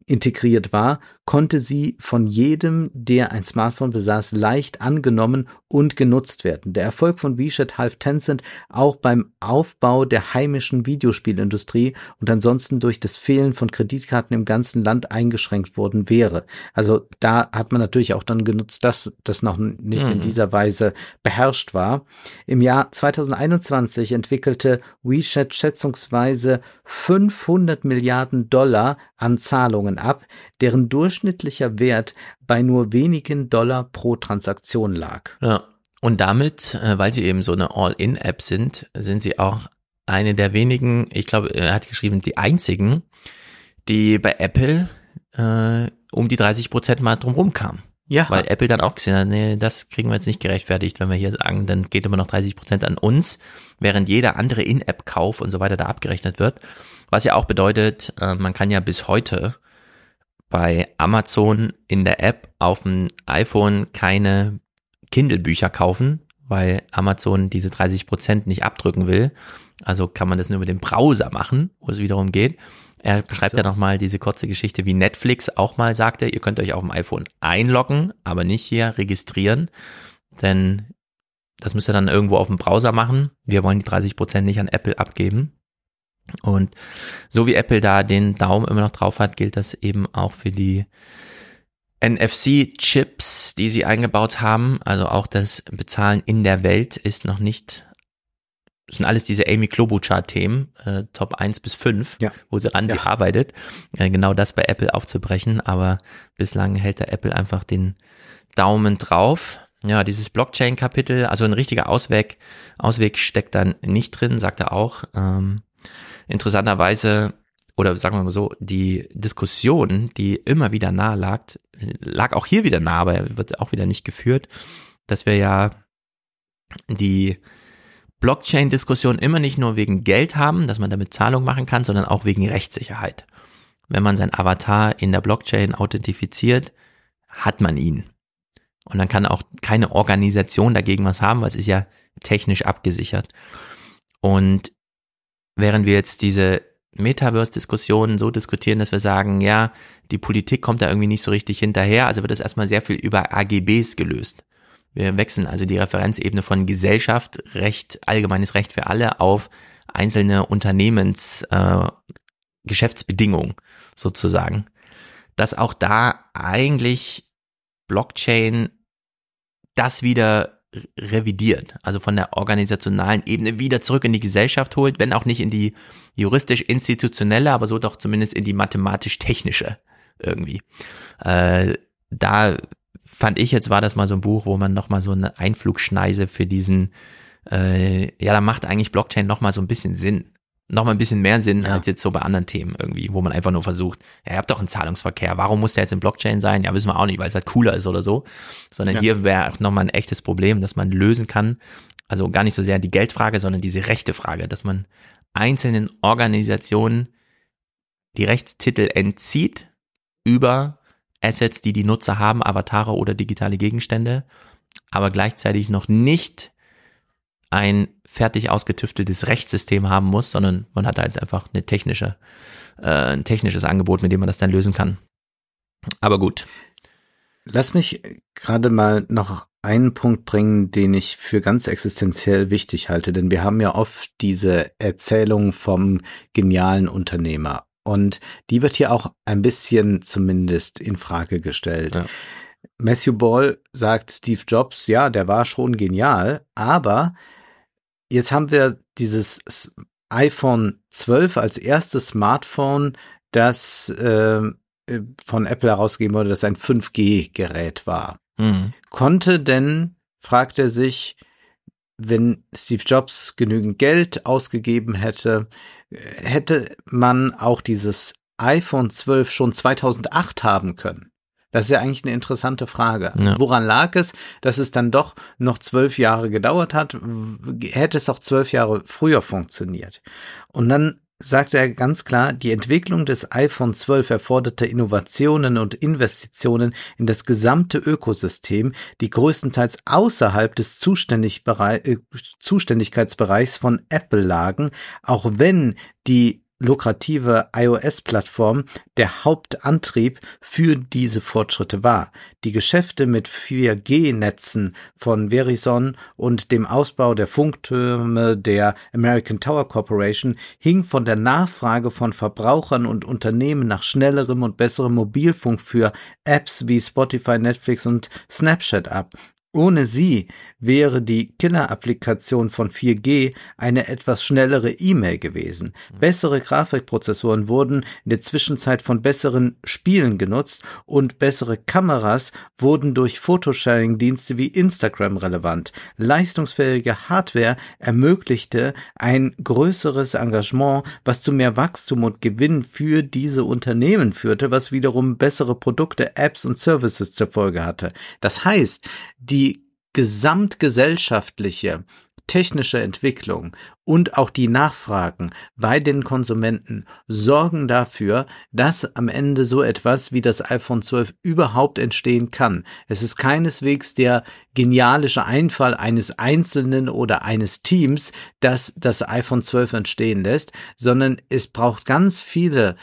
integriert war, konnte sie von jedem, der ein Smartphone besaß, leicht angenommen und genutzt werden. Der Erfolg von WeChat half Tencent auch beim Aufbau der heimischen Videospielindustrie und ansonsten durch das Fehlen von Kreditkarten im ganzen Land eingeschränkt worden wäre. Also da hat man natürlich auch dann genutzt, dass das noch nicht mhm. in dieser Weise beherrscht war. Im Jahr 2021 entwickelte WeChat schätzungsweise 500 Milliarden Dollar an Zahlungen ab, deren durchschnittlicher Wert bei nur wenigen Dollar pro Transaktion lag. Ja. Und damit, äh, weil sie eben so eine All-in-App sind, sind sie auch eine der wenigen, ich glaube, er hat geschrieben, die einzigen, die bei Apple äh, um die 30 Prozent mal drumherum kamen. Ja. Weil Apple dann auch gesehen hat, nee, das kriegen wir jetzt nicht gerechtfertigt, wenn wir hier sagen, dann geht immer noch 30 Prozent an uns, während jeder andere In-App-Kauf und so weiter da abgerechnet wird. Was ja auch bedeutet, äh, man kann ja bis heute bei Amazon in der App auf dem iPhone keine Kindle-Bücher kaufen, weil Amazon diese 30 Prozent nicht abdrücken will. Also kann man das nur mit dem Browser machen, wo es wiederum geht. Er beschreibt also. ja nochmal diese kurze Geschichte, wie Netflix auch mal sagte, ihr könnt euch auf dem iPhone einloggen, aber nicht hier registrieren, denn das müsst ihr dann irgendwo auf dem Browser machen. Wir wollen die 30 Prozent nicht an Apple abgeben. Und so wie Apple da den Daumen immer noch drauf hat, gilt das eben auch für die NFC-Chips, die sie eingebaut haben. Also auch das Bezahlen in der Welt ist noch nicht das sind alles diese Amy Klobuchar-Themen, äh, Top 1 bis 5, Ja. wo sie ran Ja. sie arbeitet, äh, genau das bei Apple aufzubrechen, aber bislang hält der Apple einfach den Daumen drauf. Ja, dieses Blockchain-Kapitel, also ein richtiger Ausweg, Ausweg steckt dann nicht drin, sagt er auch. Ähm, interessanterweise, oder sagen wir mal so, die Diskussion, die immer wieder nahe lag, lag auch hier wieder nah, aber wird auch wieder nicht geführt, dass wir ja die Blockchain-Diskussion immer nicht nur wegen Geld haben, dass man damit Zahlung machen kann, sondern auch wegen Rechtssicherheit. Wenn man sein Avatar in der Blockchain authentifiziert, hat man ihn. Und dann kann auch keine Organisation dagegen was haben, weil es ist ja technisch abgesichert. Und während wir jetzt diese Metaverse-Diskussionen so diskutieren, dass wir sagen, ja, die Politik kommt da irgendwie nicht so richtig hinterher, also wird das erstmal sehr viel über AGBs gelöst. Wir wechseln also die Referenzebene von Gesellschaft, Recht, allgemeines Recht für alle auf einzelne Unternehmens, äh, sozusagen. Dass auch da eigentlich Blockchain das wieder revidiert, also von der organisationalen Ebene wieder zurück in die Gesellschaft holt, wenn auch nicht in die juristisch-institutionelle, aber so doch zumindest in die mathematisch-technische irgendwie. Äh, da fand ich jetzt war das mal so ein Buch, wo man nochmal so eine Einflugschneise für diesen, äh, ja, da macht eigentlich Blockchain nochmal so ein bisschen Sinn. Nochmal ein bisschen mehr Sinn Ja. als jetzt so bei anderen Themen irgendwie, wo man einfach nur versucht, ja, ihr habt doch einen Zahlungsverkehr, warum muss der jetzt in Blockchain sein? Ja, wissen wir auch nicht, weil es halt cooler ist oder so. Sondern Ja. hier wäre auch nochmal ein echtes Problem, das man lösen kann. Also gar nicht so sehr die Geldfrage, sondern diese rechte Frage, dass man einzelnen Organisationen die Rechtstitel entzieht über Assets, die die Nutzer haben, Avatare oder digitale Gegenstände, aber gleichzeitig noch nicht ein fertig ausgetüfteltes Rechtssystem haben muss, sondern man hat halt einfach eine technische, äh, ein technisches Angebot, mit dem man das dann lösen kann. Aber gut. Lass mich gerade mal noch einen Punkt bringen, den ich für ganz existenziell wichtig halte, denn wir haben ja oft diese Erzählung vom genialen Unternehmer und die wird hier auch ein bisschen zumindest in Frage gestellt. Ja. Matthew Ball sagt Steve Jobs, ja, der war schon genial, aber jetzt haben wir dieses iPhone 12 als erstes Smartphone, das ähm, äh, von Apple herausgegeben wurde, das ein 5G-Gerät war. Hm. Konnte denn, fragt er sich, wenn Steve Jobs genügend Geld ausgegeben hätte, äh, hätte man auch dieses iPhone 12 schon 2008 haben können? Das ist ja eigentlich eine interessante Frage. Ja. Woran lag es, dass es dann doch noch zwölf Jahre gedauert hat? Hätte es auch zwölf Jahre früher funktioniert? Und dann sagt er ganz klar, die Entwicklung des iPhone 12 erforderte Innovationen und Investitionen in das gesamte Ökosystem, die größtenteils außerhalb des äh, Zuständigkeitsbereichs von Apple lagen, auch wenn die lukrative iOS-Plattform der Hauptantrieb für diese Fortschritte war. Die Geschäfte mit 4G-Netzen von Verizon und dem Ausbau der Funktürme der American Tower Corporation hing von der Nachfrage von Verbrauchern und Unternehmen nach schnellerem und besserem Mobilfunk für Apps wie Spotify, Netflix und Snapchat ab. Ohne sie wäre die Killer-Applikation von 4G eine etwas schnellere E-Mail gewesen. Bessere Grafikprozessoren wurden in der Zwischenzeit von besseren Spielen genutzt und bessere Kameras wurden durch Photosharing-Dienste wie Instagram relevant. Leistungsfähige Hardware ermöglichte ein größeres Engagement, was zu mehr Wachstum und Gewinn für diese Unternehmen führte, was wiederum bessere Produkte, Apps und Services zur Folge hatte. Das heißt, die gesamtgesellschaftliche technische Entwicklung und auch die Nachfragen bei den Konsumenten sorgen dafür, dass am Ende so etwas wie das iPhone 12 überhaupt entstehen kann. Es ist keineswegs der genialische Einfall eines Einzelnen oder eines Teams, das das iPhone 12 entstehen lässt, sondern es braucht ganz viele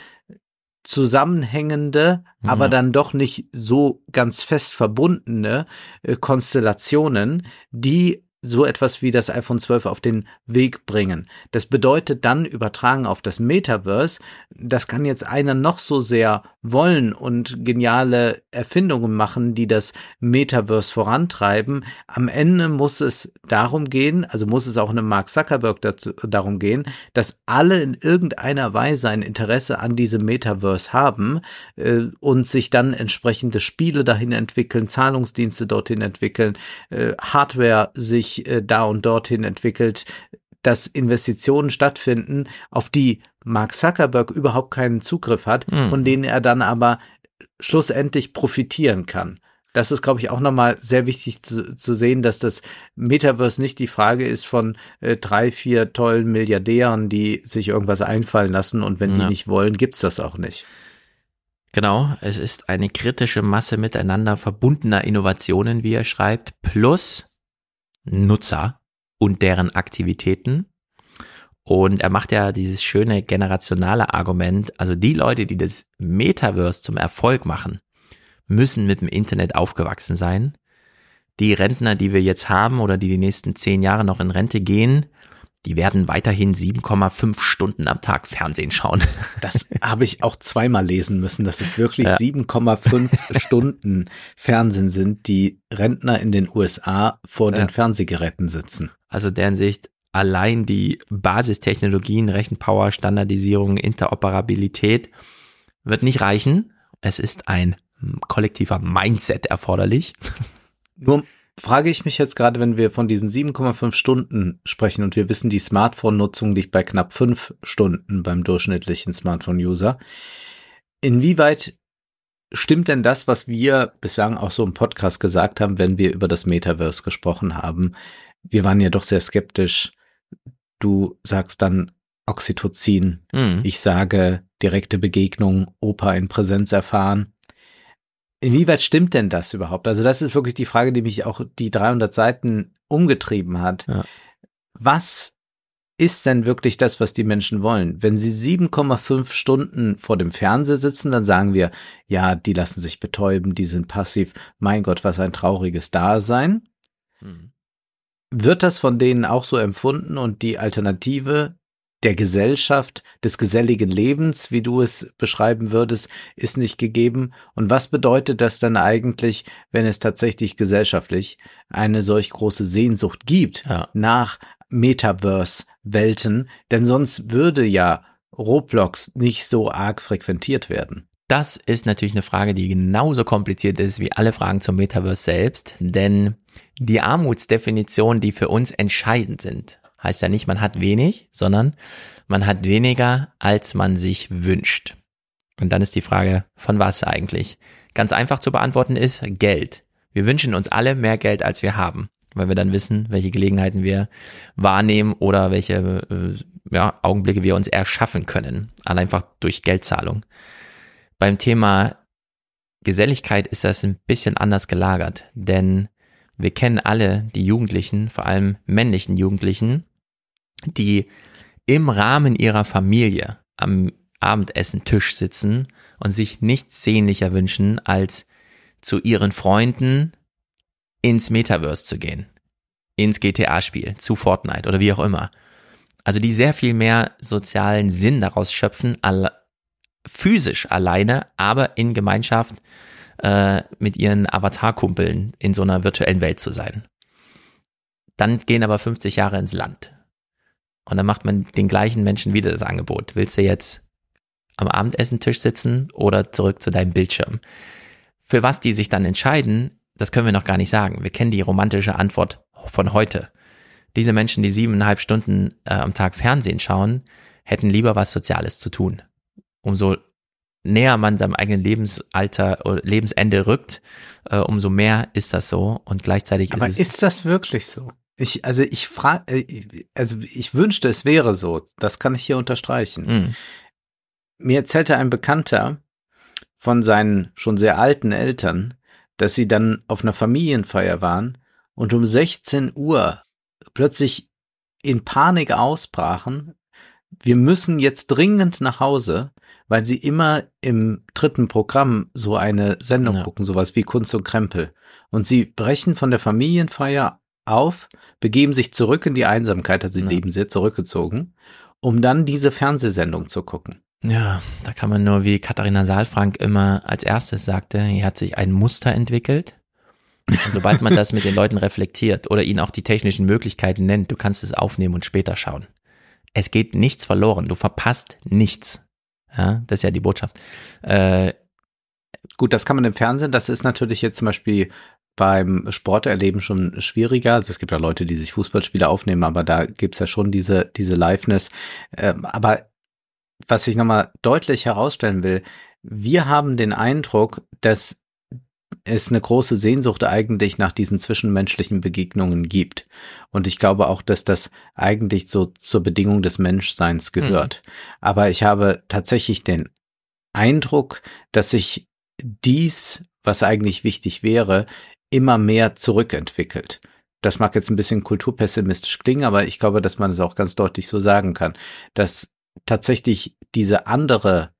zusammenhängende, Ja. aber dann doch nicht so ganz fest verbundene äh, Konstellationen, die so etwas wie das iPhone 12 auf den Weg bringen. Das bedeutet dann übertragen auf das Metaverse, das kann jetzt einer noch so sehr wollen und geniale Erfindungen machen, die das Metaverse vorantreiben. Am Ende muss es darum gehen, also muss es auch einem Mark Zuckerberg dazu, darum gehen, dass alle in irgendeiner Weise ein Interesse an diesem Metaverse haben äh, und sich dann entsprechende Spiele dahin entwickeln, Zahlungsdienste dorthin entwickeln, äh, Hardware sich sich äh, da und dorthin entwickelt, dass Investitionen stattfinden, auf die Mark Zuckerberg überhaupt keinen Zugriff hat, mhm. von denen er dann aber schlussendlich profitieren kann. Das ist, glaube ich, auch nochmal sehr wichtig zu, zu sehen, dass das Metaverse nicht die Frage ist von äh, drei, vier tollen Milliardären, die sich irgendwas einfallen lassen und wenn ja. die nicht wollen, gibt's das auch nicht. Genau, es ist eine kritische Masse miteinander verbundener Innovationen, wie er schreibt, plus Nutzer und deren Aktivitäten. Und er macht ja dieses schöne generationale Argument, also die Leute, die das Metaverse zum Erfolg machen, müssen mit dem Internet aufgewachsen sein. Die Rentner, die wir jetzt haben oder die die nächsten zehn Jahre noch in Rente gehen, die werden weiterhin 7,5 Stunden am Tag Fernsehen schauen. Das habe ich auch zweimal lesen müssen, dass es wirklich ja. 7,5 Stunden Fernsehen sind, die Rentner in den USA vor ja. den Fernsehgeräten sitzen. Also deren Sicht allein die Basistechnologien, Rechenpower, Standardisierung, Interoperabilität wird nicht reichen. Es ist ein kollektiver Mindset erforderlich. Nur frage ich mich jetzt gerade, wenn wir von diesen 7,5 Stunden sprechen und wir wissen, die Smartphone-Nutzung liegt bei knapp fünf Stunden beim durchschnittlichen Smartphone-User. Inwieweit stimmt denn das, was wir bislang auch so im Podcast gesagt haben, wenn wir über das Metaverse gesprochen haben? Wir waren ja doch sehr skeptisch. Du sagst dann Oxytocin. Mhm. Ich sage direkte Begegnung, Opa in Präsenz erfahren. Inwieweit stimmt denn das überhaupt? Also das ist wirklich die Frage, die mich auch die 300 Seiten umgetrieben hat. Ja. Was ist denn wirklich das, was die Menschen wollen? Wenn sie 7,5 Stunden vor dem Fernseher sitzen, dann sagen wir, ja, die lassen sich betäuben, die sind passiv. Mein Gott, was ein trauriges Dasein. Hm. Wird das von denen auch so empfunden und die Alternative der Gesellschaft, des geselligen Lebens, wie du es beschreiben würdest, ist nicht gegeben. Und was bedeutet das dann eigentlich, wenn es tatsächlich gesellschaftlich eine solch große Sehnsucht gibt ja. nach Metaverse-Welten? Denn sonst würde ja Roblox nicht so arg frequentiert werden. Das ist natürlich eine Frage, die genauso kompliziert ist wie alle Fragen zum Metaverse selbst, denn die Armutsdefinitionen, die für uns entscheidend sind, heißt ja nicht, man hat wenig, sondern man hat weniger, als man sich wünscht. Und dann ist die Frage, von was eigentlich? Ganz einfach zu beantworten ist Geld. Wir wünschen uns alle mehr Geld, als wir haben, weil wir dann wissen, welche Gelegenheiten wir wahrnehmen oder welche äh, ja, Augenblicke wir uns erschaffen können, allein einfach durch Geldzahlung. Beim Thema Geselligkeit ist das ein bisschen anders gelagert, denn wir kennen alle die Jugendlichen, vor allem männlichen Jugendlichen, die im Rahmen ihrer Familie am Abendessen-Tisch sitzen und sich nichts sehnlicher wünschen, als zu ihren Freunden ins Metaverse zu gehen, ins GTA-Spiel, zu Fortnite oder wie auch immer. Also die sehr viel mehr sozialen Sinn daraus schöpfen, alle, physisch alleine, aber in Gemeinschaft äh, mit ihren Avatar-Kumpeln in so einer virtuellen Welt zu sein. Dann gehen aber 50 Jahre ins Land. Und dann macht man den gleichen Menschen wieder das Angebot. Willst du jetzt am Abendessentisch sitzen oder zurück zu deinem Bildschirm? Für was die sich dann entscheiden, das können wir noch gar nicht sagen. Wir kennen die romantische Antwort von heute. Diese Menschen, die siebeneinhalb Stunden äh, am Tag Fernsehen schauen, hätten lieber was Soziales zu tun. Umso näher man seinem eigenen Lebensalter oder Lebensende rückt, äh, umso mehr ist das so und gleichzeitig Aber ist es. ist das wirklich so? Ich, also ich frage, äh, also ich wünschte, es wäre so. Das kann ich hier unterstreichen. Mhm. Mir erzählte ein Bekannter von seinen schon sehr alten Eltern, dass sie dann auf einer Familienfeier waren und um 16 Uhr plötzlich in Panik ausbrachen. Wir müssen jetzt dringend nach Hause, weil sie immer im dritten Programm so eine Sendung ja. gucken, sowas wie Kunst und Krempel. Und sie brechen von der Familienfeier auf, begeben sich zurück in die Einsamkeit, also sie Ja. leben sehr zurückgezogen, um dann diese Fernsehsendung zu gucken. Ja, da kann man nur, wie Katharina Saalfrank immer als erstes sagte, hier hat sich ein Muster entwickelt. Und sobald man das mit den Leuten reflektiert oder ihnen auch die technischen Möglichkeiten nennt, du kannst es aufnehmen und später schauen. Es geht nichts verloren, du verpasst nichts. Ja, das ist ja die Botschaft. Äh, Gut, das kann man im Fernsehen, das ist natürlich jetzt zum Beispiel beim Sporterleben schon schwieriger. Also es gibt ja Leute, die sich Fußballspiele aufnehmen, aber da gibt's ja schon diese, diese Liveness. Ähm, aber was ich nochmal deutlich herausstellen will, wir haben den Eindruck, dass es eine große Sehnsucht eigentlich nach diesen zwischenmenschlichen Begegnungen gibt. Und ich glaube auch, dass das eigentlich so zur Bedingung des Menschseins gehört. Aber ich habe tatsächlich den Eindruck, dass sich dies, was eigentlich wichtig wäre, immer mehr zurückentwickelt. Das mag jetzt ein bisschen kulturpessimistisch klingen, aber ich glaube, dass man es auch ganz deutlich so sagen kann, dass tatsächlich diese andere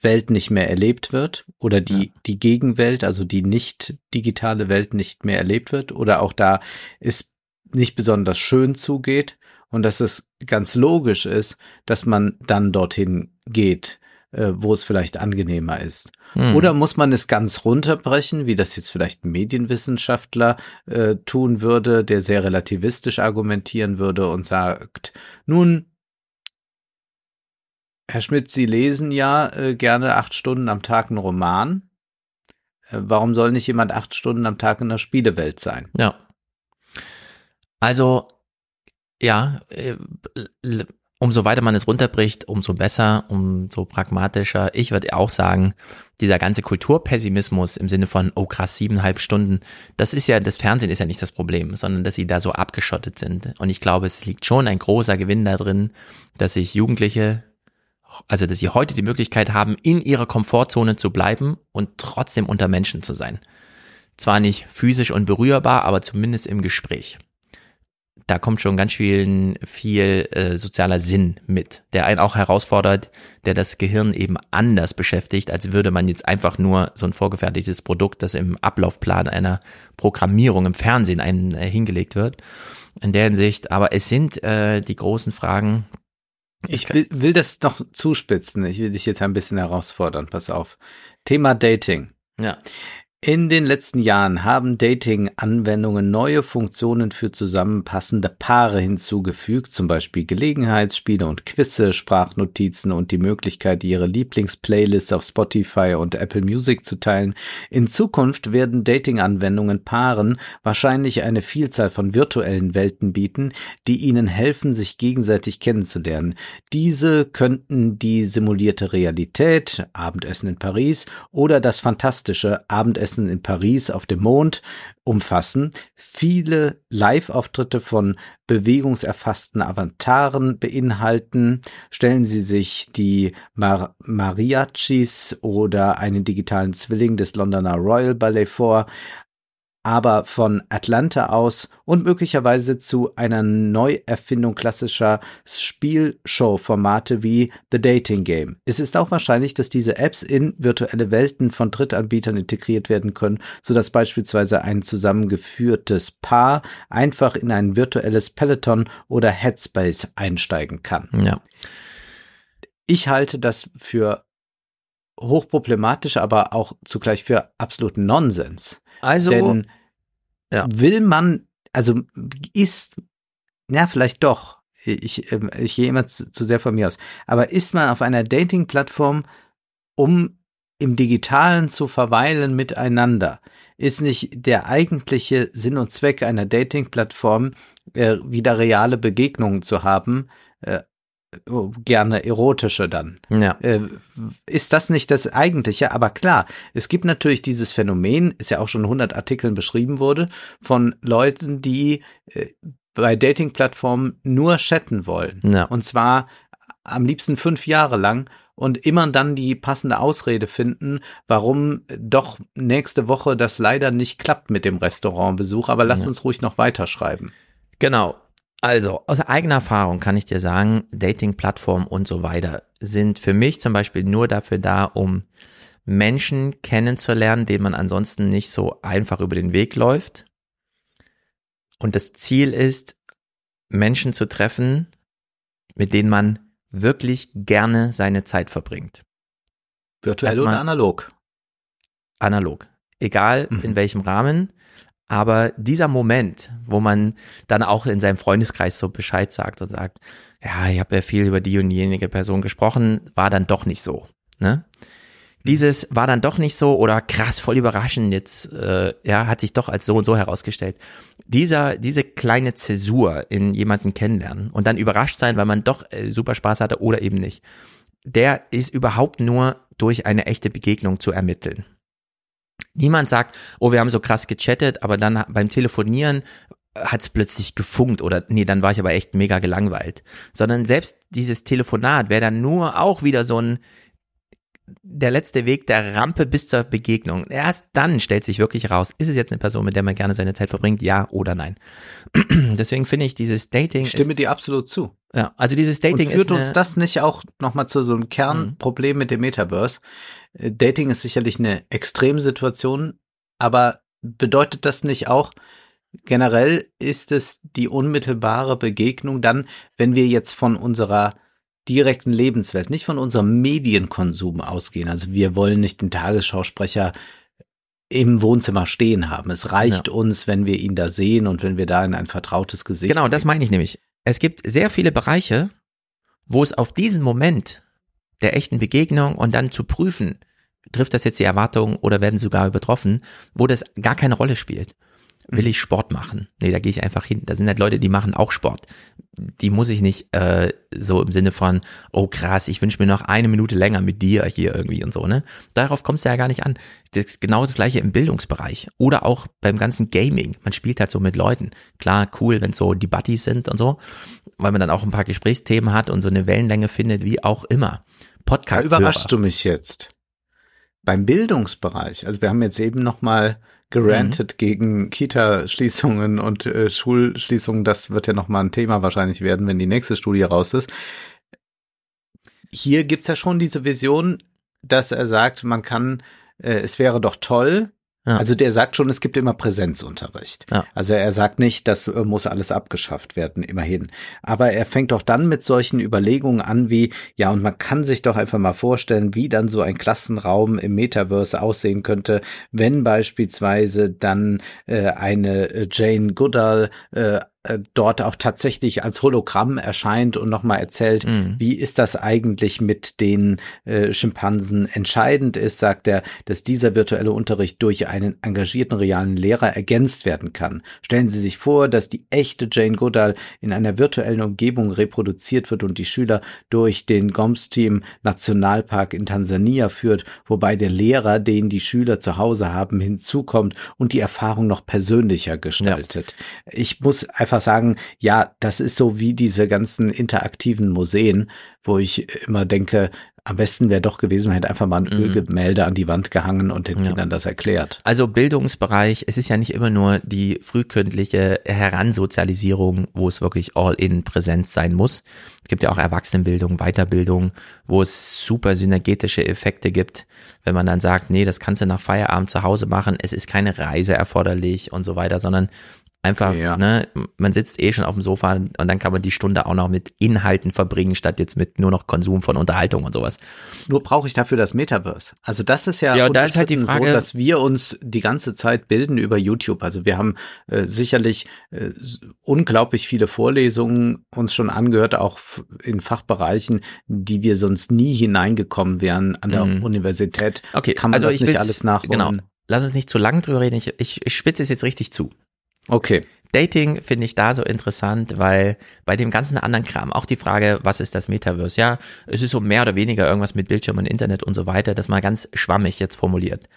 Welt nicht mehr erlebt wird oder die, Ja. die Gegenwelt, also die nicht digitale Welt nicht mehr erlebt wird oder auch da es nicht besonders schön zugeht und dass es ganz logisch ist, dass man dann dorthin geht, äh, wo es vielleicht angenehmer ist. hm. Oder muss man es ganz runterbrechen, wie das jetzt vielleicht ein Medienwissenschaftler äh, tun würde, der sehr relativistisch argumentieren würde und sagt, nun, Herr Schmidt, Sie lesen ja äh, gerne acht Stunden am Tag einen Roman. Äh, warum soll nicht jemand acht Stunden am Tag in der Spielewelt sein? Ja. Also, ja, äh, umso weiter man es runterbricht, umso besser, umso pragmatischer. Ich würde auch sagen, dieser ganze Kulturpessimismus im Sinne von, oh krass, siebeneinhalb Stunden, das ist ja, das Fernsehen ist ja nicht das Problem, sondern dass sie da so abgeschottet sind. Und ich glaube, es liegt schon ein großer Gewinn da drin, dass sich Jugendliche, also dass sie heute die Möglichkeit haben, in ihrer Komfortzone zu bleiben und trotzdem unter Menschen zu sein zwar nicht physisch und berührbar, aber zumindest im Gespräch. Da kommt schon ganz viel, viel äh, sozialer Sinn mit, der einen auch herausfordert, der das Gehirn eben anders beschäftigt, als würde man jetzt einfach nur so ein vorgefertigtes Produkt, das im Ablaufplan einer Programmierung im Fernsehen einem äh, hingelegt wird. In der Hinsicht, aber es sind äh, die großen Fragen. Ich will, will das noch zuspitzen. Ich will dich jetzt ein bisschen herausfordern. Pass auf. Thema Dating. Ja, In den letzten Jahren haben Dating-Anwendungen neue Funktionen für zusammenpassende Paare hinzugefügt, zum Beispiel Gelegenheitsspiele und Quizze, Sprachnotizen und die Möglichkeit, ihre Lieblingsplaylists auf Spotify und Apple Music zu teilen. In Zukunft werden Dating-Anwendungen Paaren wahrscheinlich eine Vielzahl von virtuellen Welten bieten, die ihnen helfen, sich gegenseitig kennenzulernen. Diese könnten die simulierte Realität, Abendessen in Paris oder das fantastische Abendessen in Paris auf dem Mond umfassen, viele Live-Auftritte von bewegungserfassten Avataren beinhalten. Stellen Sie sich die Mar Mariachis oder einen digitalen Zwilling des Londoner Royal Ballet vor, aber von Atlanta aus und möglicherweise zu einer Neuerfindung klassischer Spielshow-Formate wie The Dating Game. Es ist auch wahrscheinlich, dass diese Apps in virtuelle Welten von Drittanbietern integriert werden können, sodass beispielsweise ein zusammengeführtes Paar einfach in ein virtuelles Peloton oder Headspace einsteigen kann. ja. Ich halte das für hochproblematisch, aber auch zugleich für absoluten Nonsens. Also, Denn ja. will man, also ist, ja, vielleicht doch, ich, ähm, ich gehe immer zu, zu sehr von mir aus, aber ist man auf einer Dating-Plattform, um im Digitalen zu verweilen miteinander? Ist nicht der eigentliche Sinn und Zweck einer Dating-Plattform, äh, wieder reale Begegnungen zu haben, äh, gerne erotische dann? ja. Äh, ist das nicht das Eigentliche? Aber klar, es gibt natürlich dieses Phänomen, ist ja auch schon in 100 Artikeln beschrieben wurde, von Leuten, die äh, bei Dating-Plattformen nur chatten wollen. Ja. Und zwar am liebsten fünf Jahre lang und immer dann die passende Ausrede finden, warum doch nächste Woche das leider nicht klappt mit dem Restaurantbesuch. Aber lass Ja. uns ruhig noch weiterschreiben. Genau. Also, aus eigener Erfahrung kann ich dir sagen, Dating-Plattformen und so weiter sind für mich zum Beispiel nur dafür da, um Menschen kennenzulernen, denen man ansonsten nicht so einfach über den Weg läuft. Und das Ziel ist, Menschen zu treffen, mit denen man wirklich gerne seine Zeit verbringt. Virtuell Erstmal- oder analog? Analog. Egal Mhm. in welchem Rahmen. Aber dieser Moment, wo man dann auch in seinem Freundeskreis so Bescheid sagt und sagt, ja, ich habe ja viel über die und jenige Person gesprochen, war dann doch nicht so. Ne? Dieses war dann doch nicht so oder krass, voll überraschend, jetzt äh, ja, hat sich doch als so und so herausgestellt. Dieser, diese kleine Zäsur in jemanden kennenlernen und dann überrascht sein, weil man doch äh, super Spaß hatte oder eben nicht, der ist überhaupt nur durch eine echte Begegnung zu ermitteln. Niemand sagt, oh, wir haben so krass gechattet, aber dann beim Telefonieren hat es plötzlich gefunkt oder nee, dann war ich aber echt mega gelangweilt. Sondern selbst dieses Telefonat wäre dann nur auch wieder so ein der letzte Weg der Rampe bis zur Begegnung. Erst dann stellt sich wirklich raus, ist es jetzt eine Person, mit der man gerne seine Zeit verbringt, ja oder nein. Deswegen finde ich dieses Dating Ich stimme ist, dir absolut zu. ja, also dieses Und Dating führt ist eine, uns das nicht auch nochmal zu so einem Kernproblem mit dem Metaverse? Äh, Dating ist sicherlich eine Extremsituation, aber bedeutet das nicht auch, generell ist es die unmittelbare Begegnung dann, wenn wir jetzt von unserer direkten Lebenswelt, nicht von unserem Medienkonsum ausgehen. Also wir wollen nicht den Tagesschausprecher im Wohnzimmer stehen haben. Es reicht uns, wenn wir ihn da sehen und wenn wir da in ein vertrautes Gesicht. Genau, das meine ich nämlich. Es gibt sehr viele Bereiche, wo es auf diesen Moment der echten Begegnung und dann zu prüfen, trifft das jetzt die Erwartungen oder werden sie sogar übertroffen, wo das gar keine Rolle spielt. Will ich Sport machen? Nee, da gehe ich einfach hin. Da sind halt Leute, die machen auch Sport. Die muss ich nicht äh, so im Sinne von, oh krass, ich wünsche mir noch eine Minute länger mit dir hier irgendwie und so, ne? Darauf kommst du ja gar nicht an. Das ist genau das gleiche im Bildungsbereich. Oder auch beim ganzen Gaming. Man spielt halt so mit Leuten. Klar, cool, wenn so die Buddies sind und so, weil man dann auch ein paar Gesprächsthemen hat und so eine Wellenlänge findet, wie auch immer. Da Podcast. überraschst du mich jetzt. Beim Bildungsbereich, also wir haben jetzt eben noch mal gerantet gegen Kita-Schließungen und äh, Schulschließungen. Das wird ja noch mal ein Thema wahrscheinlich werden, wenn die nächste Studie raus ist. Hier gibt's ja schon diese Vision, dass er sagt, man kann, äh, es wäre doch toll. Ja. Also der sagt schon, es gibt immer Präsenzunterricht. Ja. Also er sagt nicht, das äh, muss alles abgeschafft werden, immerhin. Aber er fängt doch dann mit solchen Überlegungen an wie, ja, und man kann sich doch einfach mal vorstellen, wie dann so ein Klassenraum im Metaverse aussehen könnte, wenn beispielsweise dann äh, eine äh, Jane Goodall äh, äh, dort auch tatsächlich als Hologramm erscheint und nochmal erzählt, Mhm. wie ist das eigentlich mit den äh, Schimpansen? Entscheidend ist, sagt er, dass dieser virtuelle Unterricht durch einen engagierten realen Lehrer ergänzt werden kann. Stellen Sie sich vor, dass die echte Jane Goodall in einer virtuellen Umgebung reproduziert wird und die Schüler durch den Gomsteam Nationalpark in Tansania führt, wobei der Lehrer, den die Schüler zu Hause haben, hinzukommt und die Erfahrung noch persönlicher gestaltet. Ich muss einfach sagen, ja, das ist so wie diese ganzen interaktiven Museen, wo ich immer denke, am besten wäre doch gewesen, man hätte einfach mal ein Mhm. Ölgemälde an die Wand gehangen und den Ja. Kindern das erklärt. Also Bildungsbereich, es ist ja nicht immer nur die frühkindliche Heransozialisierung, wo es wirklich all in Präsenz sein muss. Es gibt ja auch Erwachsenenbildung, Weiterbildung, wo es super synergetische Effekte gibt, wenn man dann sagt, nee, das kannst du nach Feierabend zu Hause machen, es ist keine Reise erforderlich und so weiter, sondern einfach, Ja. ne, man sitzt eh schon auf dem Sofa und dann kann man die Stunde auch noch mit Inhalten verbringen, statt jetzt mit nur noch Konsum von Unterhaltung und sowas. Nur brauche ich dafür das Metaverse. Also das ist ja, Ja, da ist halt die Frage- so, dass wir uns die ganze Zeit bilden über YouTube. Also wir haben äh, sicherlich äh, unglaublich viele Vorlesungen uns schon angehört, auch in Fachbereichen, die wir sonst nie hineingekommen wären an der Mhm. Universität. Okay, Kann man also das ich nicht alles nachholen? Genau. Lass uns nicht zu lang drüber reden. Ich, ich, ich spitze es jetzt richtig zu. Okay. Dating finde ich da so interessant, weil bei dem ganzen anderen Kram, auch die Frage, was ist das Metaverse? Ja, es ist so mehr oder weniger irgendwas mit Bildschirm und Internet und so weiter, das mal ganz schwammig jetzt formuliert.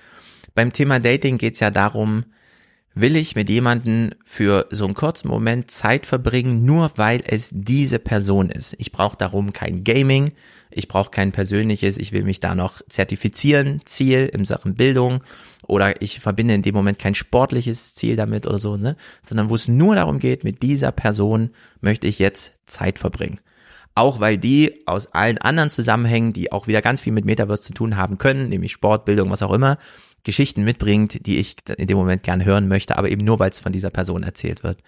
Beim Thema Dating geht's ja darum, will ich mit jemandem für so einen kurzen Moment Zeit verbringen, nur weil es diese Person ist. Ich brauche darum kein Gaming, ich brauche kein persönliches, ich will mich da noch zertifizieren, Ziel in Sachen Bildung oder ich verbinde in dem Moment kein sportliches Ziel damit oder so, ne? sondern wo es nur darum geht, mit dieser Person möchte ich jetzt Zeit verbringen. Auch weil die aus allen anderen Zusammenhängen, die auch wieder ganz viel mit Metaverse zu tun haben können, nämlich Sport, Bildung, was auch immer, Geschichten mitbringt, die ich in dem Moment gern hören möchte, aber eben nur, weil es von dieser Person erzählt wird.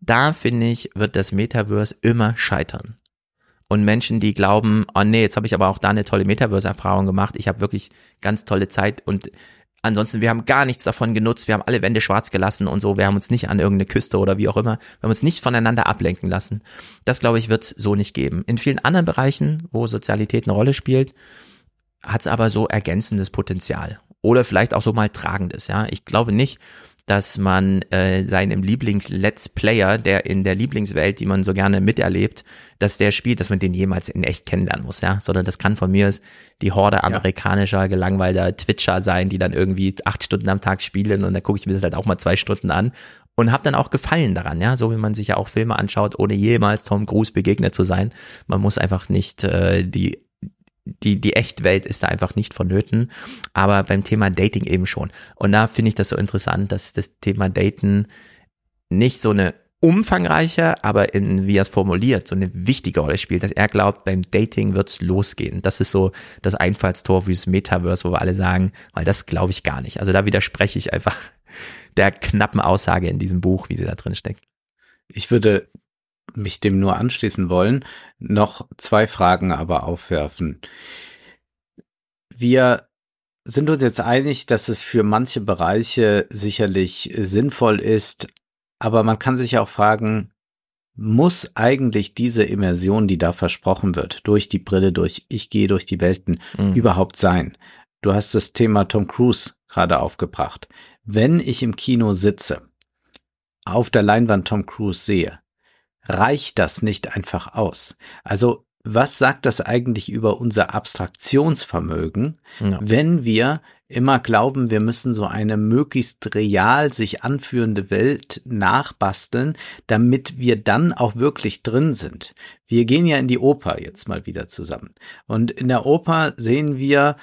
Da finde ich, wird das Metaverse immer scheitern. Und Menschen, die glauben, oh nee, jetzt habe ich aber auch da eine tolle Metaverse-Erfahrung gemacht, ich habe wirklich ganz tolle Zeit und Ansonsten, wir haben gar nichts davon genutzt. Wir haben alle Wände schwarz gelassen und so. Wir haben uns nicht an irgendeine Küste oder wie auch immer. Wir haben uns nicht voneinander ablenken lassen. Das, glaube ich, wird es so nicht geben. In vielen anderen Bereichen, wo Sozialität eine Rolle spielt, hat es aber so ergänzendes Potenzial. Oder vielleicht auch so mal tragendes, ja. Ich glaube nicht, dass man äh, seinem Lieblings-Let's Player, der in der Lieblingswelt, die man so gerne miterlebt, dass der spielt, dass man den jemals in echt kennenlernen muss, ja, sondern das kann von mir die Horde amerikanischer, gelangweilter Twitcher sein, die dann irgendwie acht Stunden am Tag spielen und dann gucke ich mir das halt auch mal zwei Stunden an und habe dann auch Gefallen daran, ja, so wie man sich ja auch Filme anschaut, ohne jemals Tom Cruise begegnet zu sein. Man muss einfach nicht äh, die die, die Echtwelt ist da einfach nicht vonnöten, aber beim Thema Dating eben schon. Und da finde ich das so interessant, dass das Thema Daten nicht so eine umfangreiche, aber in, wie er es formuliert, so eine wichtige Rolle spielt, dass er glaubt, beim Dating wird's losgehen. Das ist so das Einfallstor fürs Metaverse, wo wir alle sagen, weil das glaube ich gar nicht. Also da widerspreche ich einfach der knappen Aussage in diesem Buch, wie sie da drin steckt. Ich würde mich dem nur anschließen wollen, noch zwei Fragen aber aufwerfen. Wir sind uns jetzt einig, dass es für manche Bereiche sicherlich sinnvoll ist, aber man kann sich auch fragen, muss eigentlich diese Immersion, die da versprochen wird, durch die Brille, durch ich gehe durch die Welten, mhm. überhaupt sein? Du hast das Thema Tom Cruise gerade aufgebracht. Wenn ich im Kino sitze, auf der Leinwand Tom Cruise sehe, reicht das nicht einfach aus. Also was sagt das eigentlich über unser Abstraktionsvermögen, ja. wenn wir immer glauben, wir müssen so eine möglichst real sich anführende Welt nachbasteln, damit wir dann auch wirklich drin sind. Wir gehen ja in die Oper jetzt mal wieder zusammen. Und in der Oper sehen wir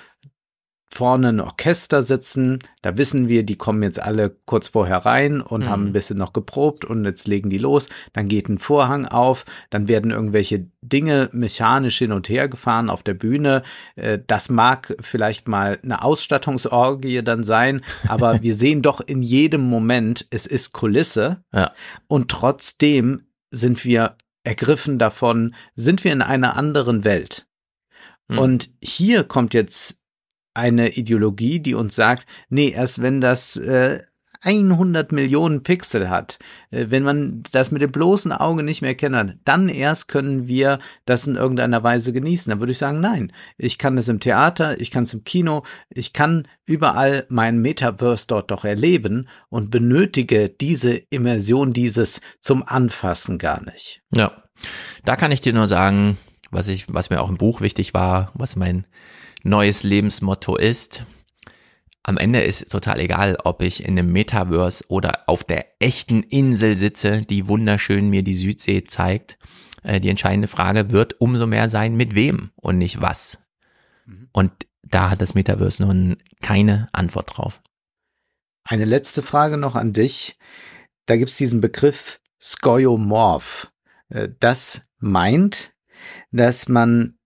vorne ein Orchester sitzen. Da wissen wir, die kommen jetzt alle kurz vorher rein und mhm. haben ein bisschen noch geprobt und jetzt legen die los. Dann geht ein Vorhang auf, dann werden irgendwelche Dinge mechanisch hin und her gefahren auf der Bühne. Äh, das mag vielleicht mal eine Ausstattungsorgie dann sein, aber wir sehen doch in jedem Moment, es ist Kulisse. Ja. Und trotzdem sind wir ergriffen davon, sind wir in einer anderen Welt. Mhm. Und hier kommt jetzt eine Ideologie, die uns sagt, nee, erst wenn das äh, 100 Millionen Pixel hat, äh, wenn man das mit dem bloßen Auge nicht mehr kennen dann erst können wir das in irgendeiner Weise genießen. Dann würde ich sagen, nein, ich kann es im Theater, ich kann es im Kino, ich kann überall mein Metaverse dort doch erleben und benötige diese Immersion, dieses zum Anfassen gar nicht. Ja, da kann ich dir nur sagen, was ich, was mir auch im Buch wichtig war, was mein neues Lebensmotto ist. Am Ende ist total egal, ob ich in einem Metaverse oder auf der echten Insel sitze, die wunderschön mir die Südsee zeigt. Äh, die entscheidende Frage wird umso mehr sein, mit wem und nicht was. Mhm. Und da hat das Metaverse nun keine Antwort drauf. Eine letzte Frage noch an dich. Da gibt's diesen Begriff Skoiomorph. Äh, das meint, dass man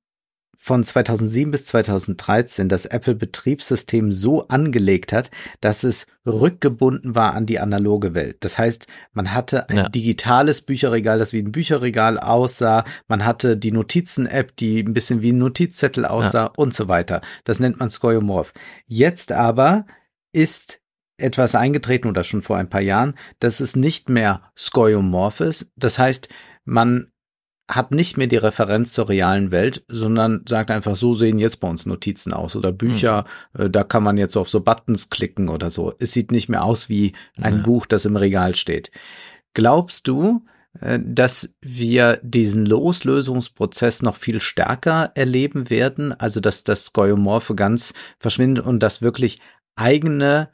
von 2007 bis 2013 das Apple-Betriebssystem so angelegt hat, dass es rückgebunden war an die analoge Welt. Das heißt, man hatte ein ja. digitales Bücherregal, das wie ein Bücherregal aussah. Man hatte die Notizen-App, die ein bisschen wie ein Notizzettel aussah ja. und so weiter. Das nennt man Skoiomorph. Jetzt aber ist etwas eingetreten oder schon vor ein paar Jahren, dass es nicht mehr Skoiomorph ist. Das heißt, man hat nicht mehr die Referenz zur realen Welt, sondern sagt einfach, so sehen jetzt bei uns Notizen aus oder Bücher, mhm. äh, da kann man jetzt auf so Buttons klicken oder so. Es sieht nicht mehr aus wie ein ja. Buch, das im Regal steht. Glaubst du, äh, dass wir diesen Loslösungsprozess noch viel stärker erleben werden, also dass das Skoiomorphe ganz verschwindet und dass wirklich eigene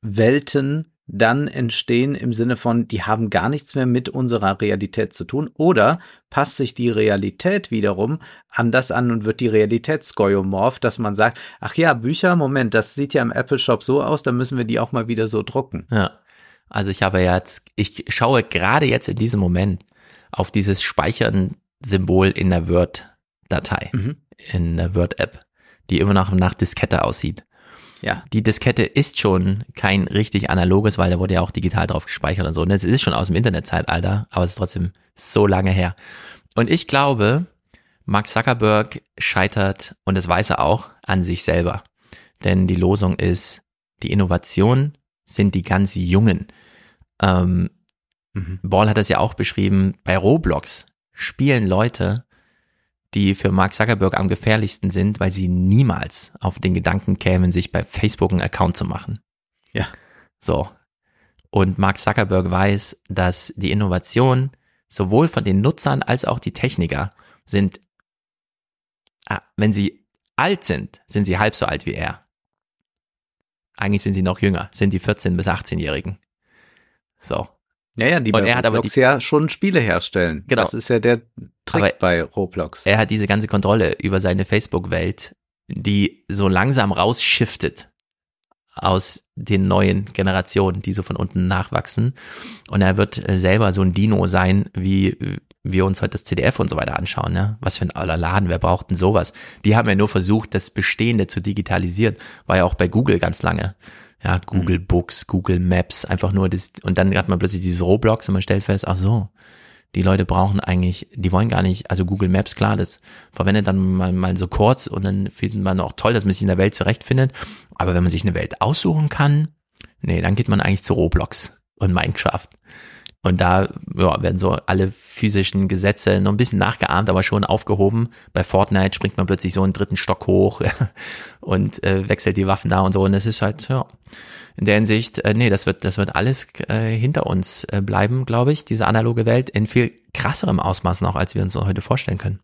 Welten dann entstehen im Sinne von, die haben gar nichts mehr mit unserer Realität zu tun oder passt sich die Realität wiederum anders an und wird die Realität skoiomorph, dass man sagt, ach ja, Bücher, Moment, das sieht ja im Apple Shop so aus, dann müssen wir die auch mal wieder so drucken. Ja. Also ich habe jetzt, ich schaue gerade jetzt in diesem Moment auf dieses Speichern-Symbol in der Word-Datei, mhm. in der Word-App, die immer noch nach Diskette aussieht. Ja. Die Diskette ist schon kein richtig analoges, weil da wurde ja auch digital drauf gespeichert und so. Und es ist schon aus dem Internetzeitalter, aber es ist trotzdem so lange her. Und ich glaube, Mark Zuckerberg scheitert, und das weiß er auch, an sich selber. Denn die Losung ist, die Innovation sind die ganz Jungen. Ähm, mhm. Ball hat das ja auch beschrieben, bei Roblox spielen Leute, die für Mark Zuckerberg am gefährlichsten sind, weil sie niemals auf den Gedanken kämen, sich bei Facebook einen Account zu machen. Ja. So. Und Mark Zuckerberg weiß, dass die Innovation sowohl von den Nutzern als auch die Techniker sind, ah, wenn sie alt sind, sind sie halb so alt wie er. Eigentlich sind sie noch jünger, sind die 14 bis 18-Jährigen. So. Ja, ja, die und er hat aber die, ja schon Spiele herstellen. Genau. Das ist ja der Trick aber bei Roblox. Er hat diese ganze Kontrolle über seine Facebook-Welt, die so langsam rausschiftet aus den neuen Generationen, die so von unten nachwachsen. Und er wird selber so ein Dino sein, wie wir uns heute das CDF und so weiter anschauen. Ne? Was für ein aller Laden, wer braucht denn sowas? Die haben ja nur versucht, das Bestehende zu digitalisieren. War ja auch bei Google ganz lange ja, Google mhm. Books, Google Maps, einfach nur das, und dann hat man plötzlich dieses Roblox und man stellt fest, ach so, die Leute brauchen eigentlich, die wollen gar nicht, also Google Maps, klar, das verwendet dann mal, mal so kurz und dann findet man auch toll, dass man sich in der Welt zurechtfindet. Aber wenn man sich eine Welt aussuchen kann, nee, dann geht man eigentlich zu Roblox und Minecraft. Und da ja, werden so alle physischen Gesetze noch ein bisschen nachgeahmt, aber schon aufgehoben. Bei Fortnite springt man plötzlich so einen dritten Stock hoch und äh, wechselt die Waffen da und so. Und es ist halt, ja, in der Hinsicht, äh, nee, das wird, das wird alles äh, hinter uns äh, bleiben, glaube ich, diese analoge Welt in viel krasserem Ausmaß noch, als wir uns heute vorstellen können.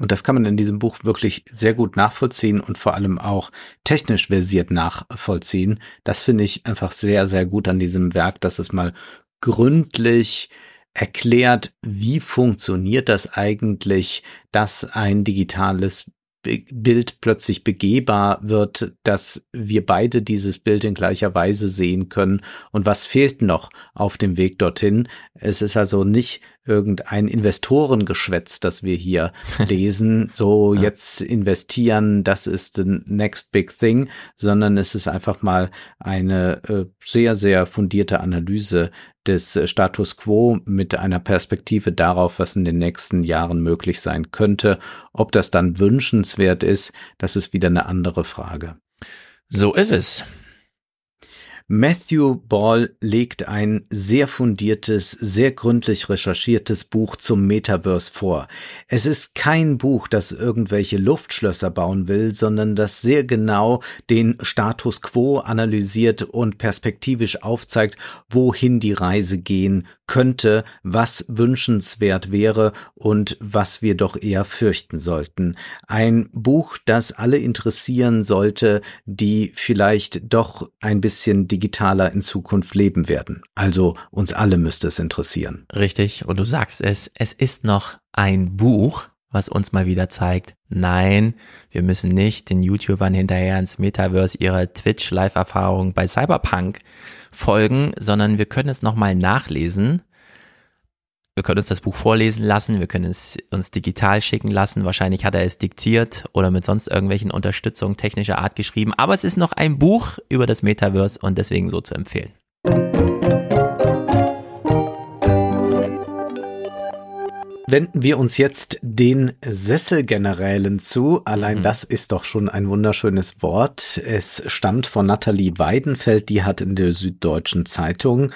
Und das kann man in diesem Buch wirklich sehr gut nachvollziehen und vor allem auch technisch versiert nachvollziehen. Das finde ich einfach sehr, sehr gut an diesem Werk, dass es mal gründlich erklärt, wie funktioniert das eigentlich, dass ein digitales Bild plötzlich begehbar wird, dass wir beide dieses Bild in gleicher Weise sehen können und was fehlt noch auf dem Weg dorthin. Es ist also nicht irgendein Investorengeschwätz, das wir hier lesen, so ja. jetzt investieren, das ist the next big thing, sondern es ist einfach mal eine äh, sehr, sehr fundierte Analyse des äh, Status quo mit einer Perspektive darauf, was in den nächsten Jahren möglich sein könnte. Ob das dann wünschenswert ist, das ist wieder eine andere Frage. So ist es. Matthew Ball legt ein sehr fundiertes, sehr gründlich recherchiertes Buch zum Metaverse vor. Es ist kein Buch, das irgendwelche Luftschlösser bauen will, sondern das sehr genau den Status quo analysiert und perspektivisch aufzeigt, wohin die Reise gehen könnte, was wünschenswert wäre und was wir doch eher fürchten sollten. Ein Buch, das alle interessieren sollte, die vielleicht doch ein bisschen digitaler in Zukunft leben werden. Also uns alle müsste es interessieren. Richtig, und du sagst es, es ist noch ein Buch, was uns mal wieder zeigt, nein, wir müssen nicht den YouTubern hinterher ins Metaverse ihre Twitch-Live-Erfahrung bei Cyberpunk folgen, sondern wir können es nochmal nachlesen. Wir können uns das Buch vorlesen lassen, wir können es uns digital schicken lassen. Wahrscheinlich hat er es diktiert oder mit sonst irgendwelchen Unterstützungen technischer Art geschrieben. Aber es ist noch ein Buch über das Metaverse und deswegen so zu empfehlen. Wenden wir uns jetzt den Sesselgenerälen zu. Allein mhm. das ist doch schon ein wunderschönes Wort. Es stammt von Nathalie Weidenfeld, die hat in der Süddeutschen Zeitung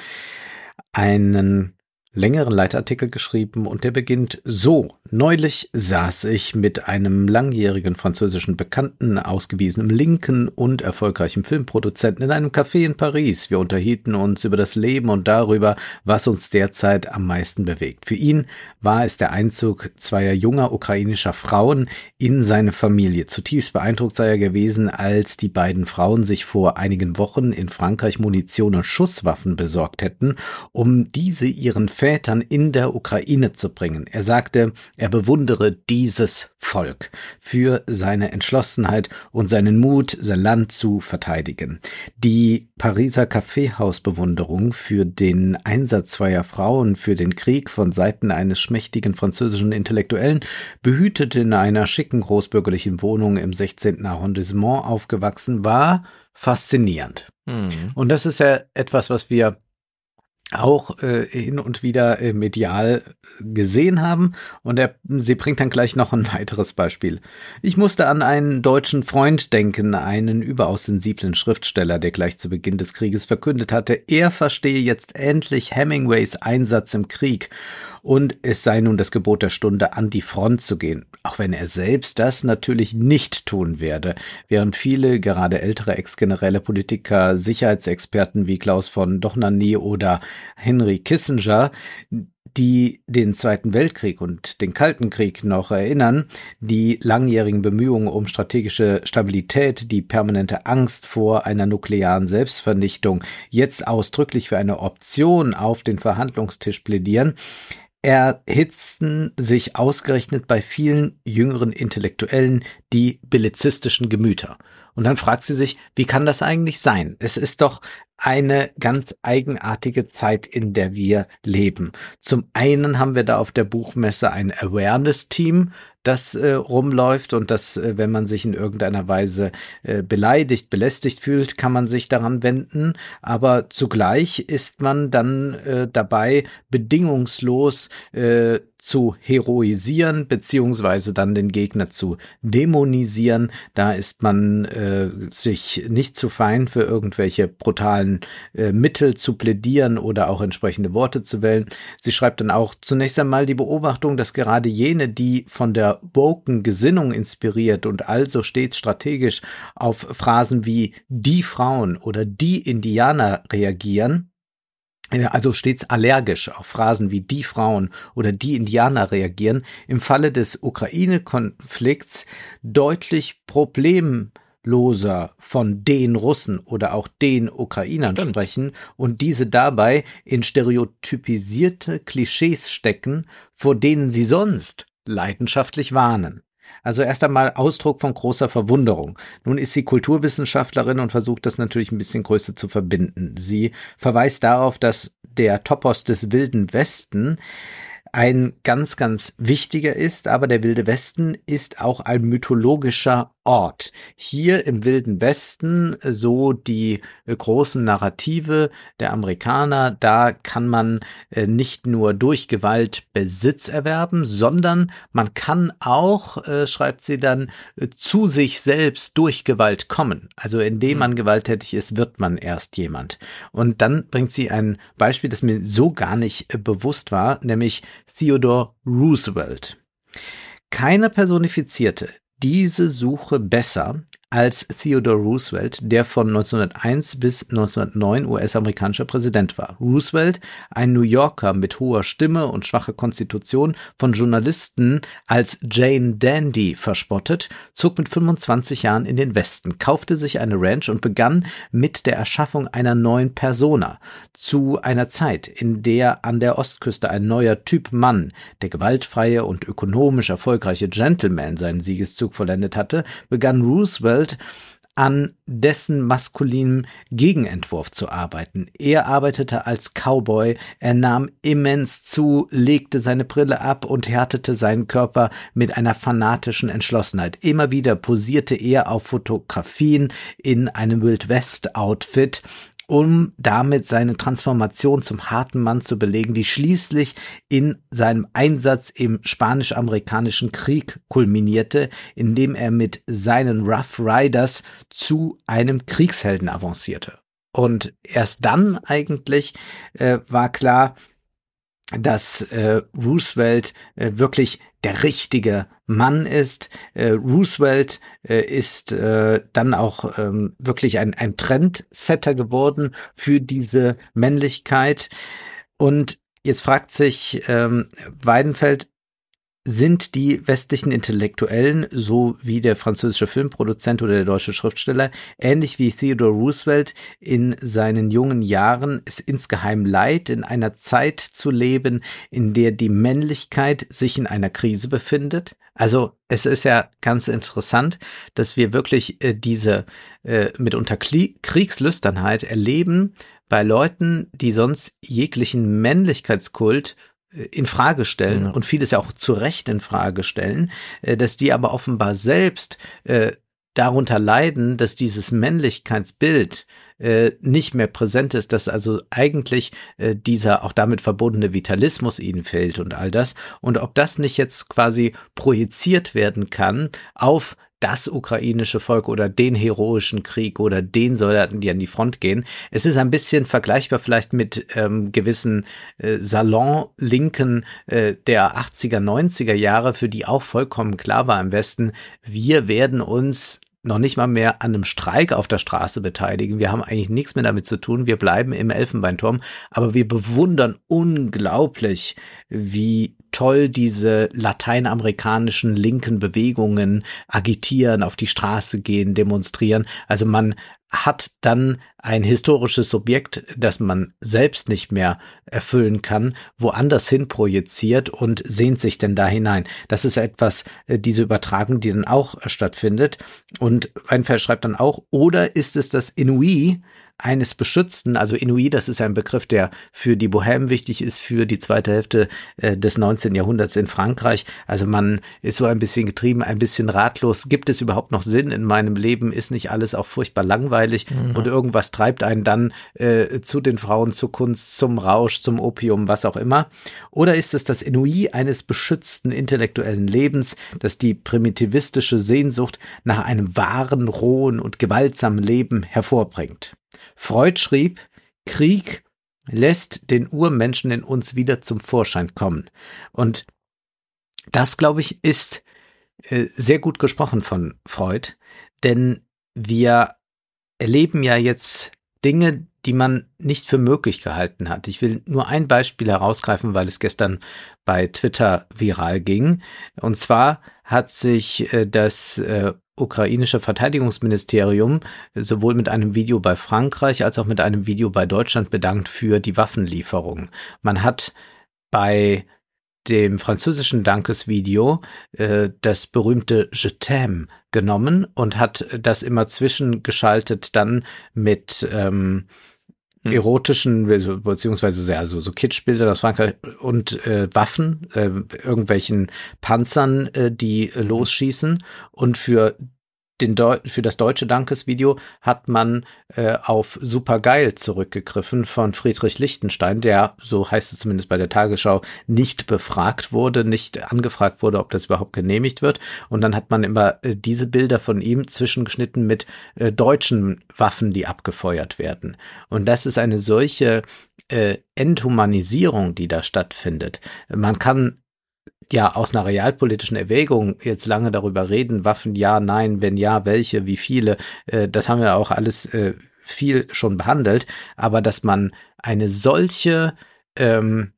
einen längeren Leitartikel geschrieben und der beginnt so. Neulich saß ich mit einem langjährigen französischen Bekannten, ausgewiesenem Linken und erfolgreichem Filmproduzenten in einem Café in Paris. Wir unterhielten uns über das Leben und darüber, was uns derzeit am meisten bewegt. Für ihn war es der Einzug zweier junger ukrainischer Frauen in seine Familie. Zutiefst beeindruckt sei er gewesen, als die beiden Frauen sich vor einigen Wochen in Frankreich Munition und Schusswaffen besorgt hätten, um diese ihren Vätern in der Ukraine zu bringen. Er sagte, er bewundere dieses Volk für seine Entschlossenheit und seinen Mut, sein Land zu verteidigen. Die Pariser Kaffeehausbewunderung für den Einsatz zweier Frauen für den Krieg von Seiten eines schmächtigen französischen Intellektuellen, behütet in einer schicken großbürgerlichen Wohnung im 16. Arrondissement aufgewachsen, war faszinierend. Mhm. Und das ist ja etwas, was wir auch äh, hin und wieder äh, medial gesehen haben. Und er, sie bringt dann gleich noch ein weiteres Beispiel. Ich musste an einen deutschen Freund denken, einen überaus sensiblen Schriftsteller, der gleich zu Beginn des Krieges verkündet hatte, er verstehe jetzt endlich Hemingways Einsatz im Krieg und es sei nun das Gebot der Stunde, an die Front zu gehen, auch wenn er selbst das natürlich nicht tun werde, während viele, gerade ältere ex-generelle Politiker, Sicherheitsexperten wie Klaus von Dochnany oder Henry Kissinger die den Zweiten Weltkrieg und den Kalten Krieg noch erinnern, die langjährigen Bemühungen um strategische Stabilität, die permanente Angst vor einer nuklearen Selbstvernichtung jetzt ausdrücklich für eine Option auf den Verhandlungstisch plädieren, erhitzten sich ausgerechnet bei vielen jüngeren Intellektuellen die bellizistischen Gemüter. Und dann fragt sie sich, wie kann das eigentlich sein? Es ist doch eine ganz eigenartige Zeit, in der wir leben. Zum einen haben wir da auf der Buchmesse ein Awareness-Team, das äh, rumläuft und das, äh, wenn man sich in irgendeiner Weise äh, beleidigt, belästigt fühlt, kann man sich daran wenden. Aber zugleich ist man dann äh, dabei, bedingungslos äh, zu heroisieren, beziehungsweise dann den Gegner zu dämonisieren. Da ist man äh, sich nicht zu fein für irgendwelche brutalen äh, Mittel zu plädieren oder auch entsprechende Worte zu wählen. Sie schreibt dann auch zunächst einmal die Beobachtung, dass gerade jene, die von der woken Gesinnung inspiriert und also stets strategisch auf Phrasen wie die Frauen oder die Indianer reagieren, also stets allergisch auf Phrasen wie die Frauen oder die Indianer reagieren, im Falle des Ukraine-Konflikts deutlich problemloser von den Russen oder auch den Ukrainern Stimmt. sprechen und diese dabei in stereotypisierte Klischees stecken, vor denen sie sonst leidenschaftlich warnen. Also erst einmal Ausdruck von großer Verwunderung. Nun ist sie Kulturwissenschaftlerin und versucht das natürlich ein bisschen größer zu verbinden. Sie verweist darauf, dass der Topos des Wilden Westen ein ganz, ganz wichtiger ist, aber der Wilde Westen ist auch ein mythologischer Ort. Hier im Wilden Westen, so die äh, großen Narrative der Amerikaner, da kann man äh, nicht nur durch Gewalt Besitz erwerben, sondern man kann auch, äh, schreibt sie dann, zu sich selbst durch Gewalt kommen. Also indem man gewalttätig ist, wird man erst jemand. Und dann bringt sie ein Beispiel, das mir so gar nicht bewusst war, nämlich Theodore Roosevelt. Keiner personifizierte diese Suche besser als Theodore Roosevelt, der von 1901 bis 1909 US-amerikanischer Präsident war. Roosevelt, ein New Yorker mit hoher Stimme und schwacher Konstitution, von Journalisten als Jane Dandy verspottet, zog mit 25 Jahren in den Westen, kaufte sich eine Ranch und begann mit der Erschaffung einer neuen Persona. Zu einer Zeit, in der an der Ostküste ein neuer Typ Mann, der gewaltfreie und ökonomisch erfolgreiche Gentleman seinen Siegeszug vollendet hatte, begann Roosevelt Roosevelt an dessen maskulinem Gegenentwurf zu arbeiten. Er arbeitete als Cowboy, er nahm immens zu, legte seine Brille ab und härtete seinen Körper mit einer fanatischen Entschlossenheit. Immer wieder posierte er auf Fotografien in einem Wild West Outfit um damit seine Transformation zum harten Mann zu belegen, die schließlich in seinem Einsatz im spanisch-amerikanischen Krieg kulminierte, indem er mit seinen Rough Riders zu einem Kriegshelden avancierte. Und erst dann eigentlich äh, war klar, dass äh, Roosevelt äh, wirklich der richtige Mann ist. Äh, Roosevelt äh, ist äh, dann auch ähm, wirklich ein, ein Trendsetter geworden für diese Männlichkeit. Und jetzt fragt sich ähm, Weidenfeld, sind die westlichen Intellektuellen, so wie der französische Filmproduzent oder der deutsche Schriftsteller, ähnlich wie Theodore Roosevelt in seinen jungen Jahren es insgeheim leid, in einer Zeit zu leben, in der die Männlichkeit sich in einer Krise befindet? Also es ist ja ganz interessant, dass wir wirklich äh, diese äh, mitunter Kriegslüsternheit erleben bei Leuten, die sonst jeglichen Männlichkeitskult in Frage stellen ja. und vieles ja auch zu Recht in Frage stellen, äh, dass die aber offenbar selbst äh, darunter leiden, dass dieses Männlichkeitsbild äh, nicht mehr präsent ist, dass also eigentlich äh, dieser auch damit verbundene Vitalismus ihnen fehlt und all das. Und ob das nicht jetzt quasi projiziert werden kann auf das ukrainische Volk oder den heroischen Krieg oder den Soldaten, die an die Front gehen. Es ist ein bisschen vergleichbar vielleicht mit ähm, gewissen äh, Salon-Linken äh, der 80er, 90er Jahre, für die auch vollkommen klar war im Westen, wir werden uns noch nicht mal mehr an einem Streik auf der Straße beteiligen. Wir haben eigentlich nichts mehr damit zu tun. Wir bleiben im Elfenbeinturm, aber wir bewundern unglaublich, wie toll diese lateinamerikanischen linken Bewegungen agitieren, auf die Straße gehen, demonstrieren. Also man hat dann ein historisches Subjekt, das man selbst nicht mehr erfüllen kann, woanders hin projiziert und sehnt sich denn da hinein. Das ist etwas, äh, diese Übertragung, die dann auch stattfindet. Und Weinfeld schreibt dann auch, oder ist es das Inui, eines Beschützten, also Inuit, das ist ein Begriff, der für die Bohème wichtig ist, für die zweite Hälfte äh, des 19. Jahrhunderts in Frankreich. Also man ist so ein bisschen getrieben, ein bisschen ratlos. Gibt es überhaupt noch Sinn in meinem Leben? Ist nicht alles auch furchtbar langweilig mhm. und irgendwas treibt einen dann äh, zu den Frauen, zur Kunst, zum Rausch, zum Opium, was auch immer? Oder ist es das Inuit eines beschützten intellektuellen Lebens, das die primitivistische Sehnsucht nach einem wahren, rohen und gewaltsamen Leben hervorbringt? Freud schrieb, Krieg lässt den Urmenschen in uns wieder zum Vorschein kommen. Und das, glaube ich, ist äh, sehr gut gesprochen von Freud, denn wir erleben ja jetzt Dinge, die man nicht für möglich gehalten hat. Ich will nur ein Beispiel herausgreifen, weil es gestern bei Twitter viral ging. Und zwar hat sich äh, das äh, ukrainische Verteidigungsministerium sowohl mit einem Video bei Frankreich als auch mit einem Video bei Deutschland bedankt für die Waffenlieferung. Man hat bei dem französischen Dankesvideo äh, das berühmte Je t'aime genommen und hat das immer zwischengeschaltet dann mit ähm, hm. Erotischen beziehungsweise ja, so, so Kitschbilder aus Frankreich und äh, Waffen, äh, irgendwelchen Panzern, äh, die äh, losschießen und für für das deutsche Dankesvideo hat man äh, auf Supergeil zurückgegriffen von Friedrich Lichtenstein, der, so heißt es zumindest bei der Tagesschau, nicht befragt wurde, nicht angefragt wurde, ob das überhaupt genehmigt wird. Und dann hat man immer äh, diese Bilder von ihm zwischengeschnitten mit äh, deutschen Waffen, die abgefeuert werden. Und das ist eine solche äh, Enthumanisierung, die da stattfindet. Man kann ja aus einer realpolitischen Erwägung jetzt lange darüber reden, Waffen ja, nein, wenn ja, welche, wie viele, äh, das haben wir auch alles äh, viel schon behandelt, aber dass man eine solche ähm,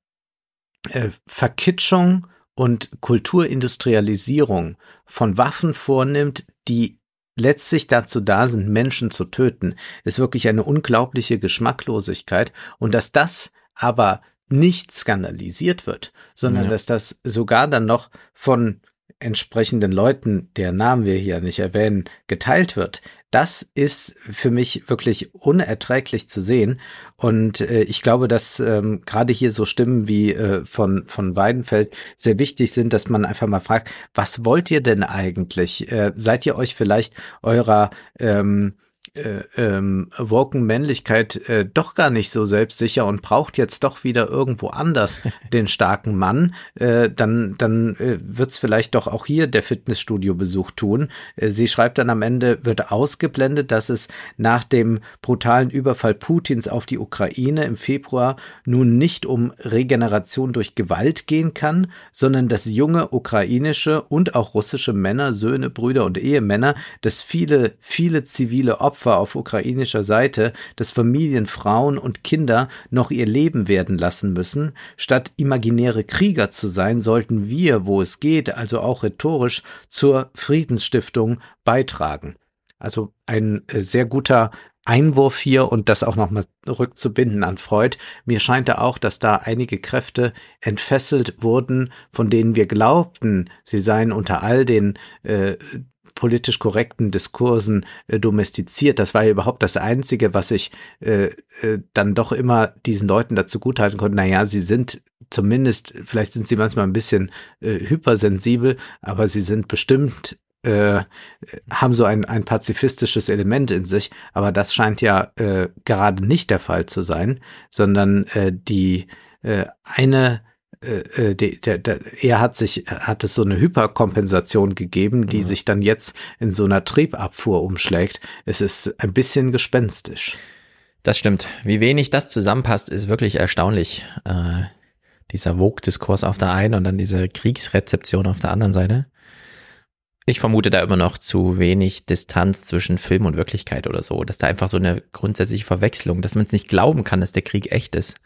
äh, Verkitschung und Kulturindustrialisierung von Waffen vornimmt, die letztlich dazu da sind, Menschen zu töten, ist wirklich eine unglaubliche Geschmacklosigkeit. Und dass das aber nicht skandalisiert wird, sondern ja. dass das sogar dann noch von entsprechenden Leuten, deren Namen wir hier nicht erwähnen, geteilt wird. Das ist für mich wirklich unerträglich zu sehen. Und äh, ich glaube, dass ähm, gerade hier so Stimmen wie äh, von, von Weidenfeld sehr wichtig sind, dass man einfach mal fragt, was wollt ihr denn eigentlich? Äh, seid ihr euch vielleicht eurer ähm, äh, ähm, woken Männlichkeit äh, doch gar nicht so selbstsicher und braucht jetzt doch wieder irgendwo anders den starken Mann, äh, dann, dann äh, wird es vielleicht doch auch hier der Fitnessstudio-Besuch tun. Äh, sie schreibt dann am Ende, wird ausgeblendet, dass es nach dem brutalen Überfall Putins auf die Ukraine im Februar nun nicht um Regeneration durch Gewalt gehen kann, sondern dass junge ukrainische und auch russische Männer, Söhne, Brüder und Ehemänner, dass viele, viele zivile Opfer Opfer auf ukrainischer Seite, dass Familien, Frauen und Kinder noch ihr Leben werden lassen müssen. Statt imaginäre Krieger zu sein, sollten wir, wo es geht, also auch rhetorisch, zur Friedensstiftung beitragen. Also ein äh, sehr guter Einwurf hier und das auch nochmal rückzubinden an Freud. Mir scheint da auch, dass da einige Kräfte entfesselt wurden, von denen wir glaubten, sie seien unter all den äh, politisch korrekten Diskursen äh, domestiziert. Das war ja überhaupt das Einzige, was ich äh, äh, dann doch immer diesen Leuten dazu guthalten konnte. Naja, sie sind zumindest, vielleicht sind sie manchmal ein bisschen äh, hypersensibel, aber sie sind bestimmt äh, haben so ein, ein pazifistisches Element in sich, aber das scheint ja äh, gerade nicht der Fall zu sein, sondern äh, die äh, eine äh, die, der, der, er hat sich, hat es so eine Hyperkompensation gegeben, die mhm. sich dann jetzt in so einer Triebabfuhr umschlägt. Es ist ein bisschen gespenstisch. Das stimmt. Wie wenig das zusammenpasst, ist wirklich erstaunlich. Äh, dieser Vogue-Diskurs auf der einen und dann diese Kriegsrezeption auf der anderen Seite. Ich vermute da immer noch zu wenig Distanz zwischen Film und Wirklichkeit oder so, dass da einfach so eine grundsätzliche Verwechslung, dass man es nicht glauben kann, dass der Krieg echt ist.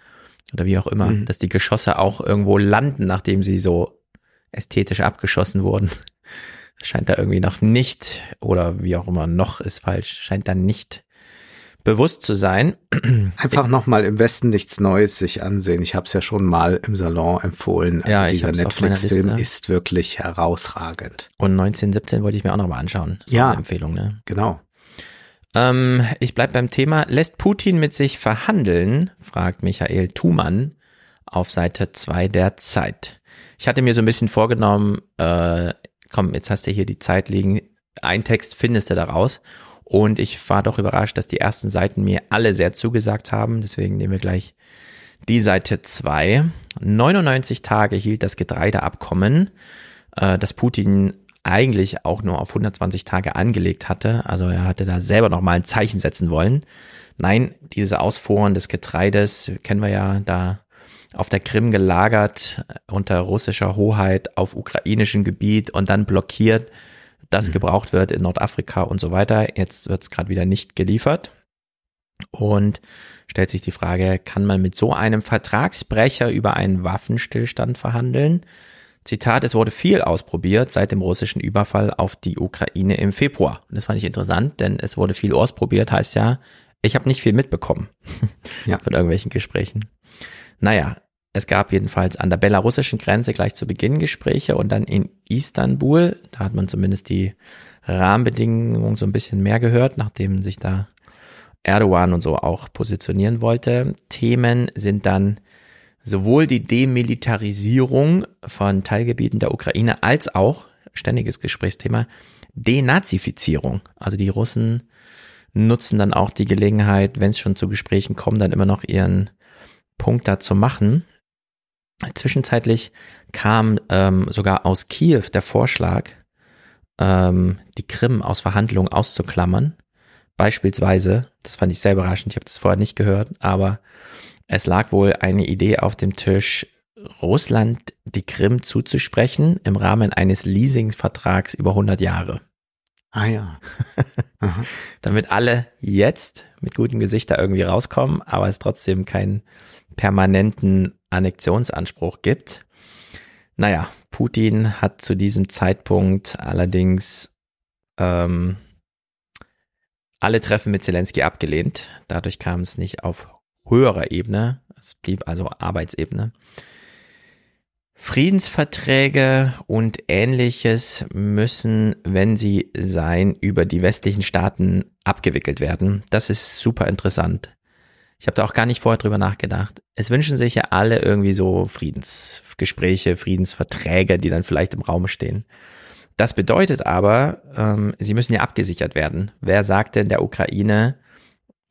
Oder wie auch immer, mhm. dass die Geschosse auch irgendwo landen, nachdem sie so ästhetisch abgeschossen wurden. Das scheint da irgendwie noch nicht, oder wie auch immer, noch ist falsch, scheint da nicht bewusst zu sein. Einfach nochmal im Westen nichts Neues sich ansehen. Ich habe es ja schon mal im Salon empfohlen. Also ja, dieser Netflix-Film ist wirklich herausragend. Und 1917 wollte ich mir auch nochmal anschauen. So ja, Empfehlung, ne? Genau. Ähm, ich bleib beim Thema. Lässt Putin mit sich verhandeln? fragt Michael Thumann auf Seite 2 der Zeit. Ich hatte mir so ein bisschen vorgenommen, äh, komm, jetzt hast du hier die Zeit liegen, ein Text findest du daraus. Und ich war doch überrascht, dass die ersten Seiten mir alle sehr zugesagt haben. Deswegen nehmen wir gleich die Seite 2. 99 Tage hielt das Getreideabkommen, äh, das Putin eigentlich auch nur auf 120 Tage angelegt hatte. Also er hatte da selber nochmal ein Zeichen setzen wollen. Nein, diese Ausfuhren des Getreides kennen wir ja da auf der Krim gelagert unter russischer Hoheit auf ukrainischem Gebiet und dann blockiert das mhm. gebraucht wird in Nordafrika und so weiter. Jetzt wird es gerade wieder nicht geliefert. Und stellt sich die Frage, kann man mit so einem Vertragsbrecher über einen Waffenstillstand verhandeln? Zitat, es wurde viel ausprobiert seit dem russischen Überfall auf die Ukraine im Februar. Und das fand ich interessant, denn es wurde viel ausprobiert, heißt ja, ich habe nicht viel mitbekommen ja. von irgendwelchen Gesprächen. Naja, es gab jedenfalls an der belarussischen Grenze gleich zu Beginn Gespräche und dann in Istanbul, da hat man zumindest die Rahmenbedingungen so ein bisschen mehr gehört, nachdem sich da Erdogan und so auch positionieren wollte. Themen sind dann sowohl die Demilitarisierung von Teilgebieten der Ukraine als auch, ständiges Gesprächsthema, Denazifizierung. Also die Russen nutzen dann auch die Gelegenheit, wenn es schon zu Gesprächen kommt, dann immer noch ihren Punkt dazu machen. Zwischenzeitlich kam ähm, sogar aus Kiew der Vorschlag, ähm, die Krim aus Verhandlungen auszuklammern. Beispielsweise, das fand ich sehr überraschend, ich habe das vorher nicht gehört, aber es lag wohl eine Idee auf dem Tisch, Russland die Krim zuzusprechen im Rahmen eines Leasingvertrags über 100 Jahre. Ah ja. Damit alle jetzt mit gutem Gesicht da irgendwie rauskommen, aber es trotzdem keinen permanenten Annexionsanspruch gibt. Naja, Putin hat zu diesem Zeitpunkt allerdings ähm, alle Treffen mit Zelensky abgelehnt. Dadurch kam es nicht auf höherer Ebene. Es blieb also Arbeitsebene. Friedensverträge und ähnliches müssen, wenn sie sein, über die westlichen Staaten abgewickelt werden. Das ist super interessant. Ich habe da auch gar nicht vorher drüber nachgedacht. Es wünschen sich ja alle irgendwie so Friedensgespräche, Friedensverträge, die dann vielleicht im Raum stehen. Das bedeutet aber, ähm, sie müssen ja abgesichert werden. Wer sagt denn der Ukraine,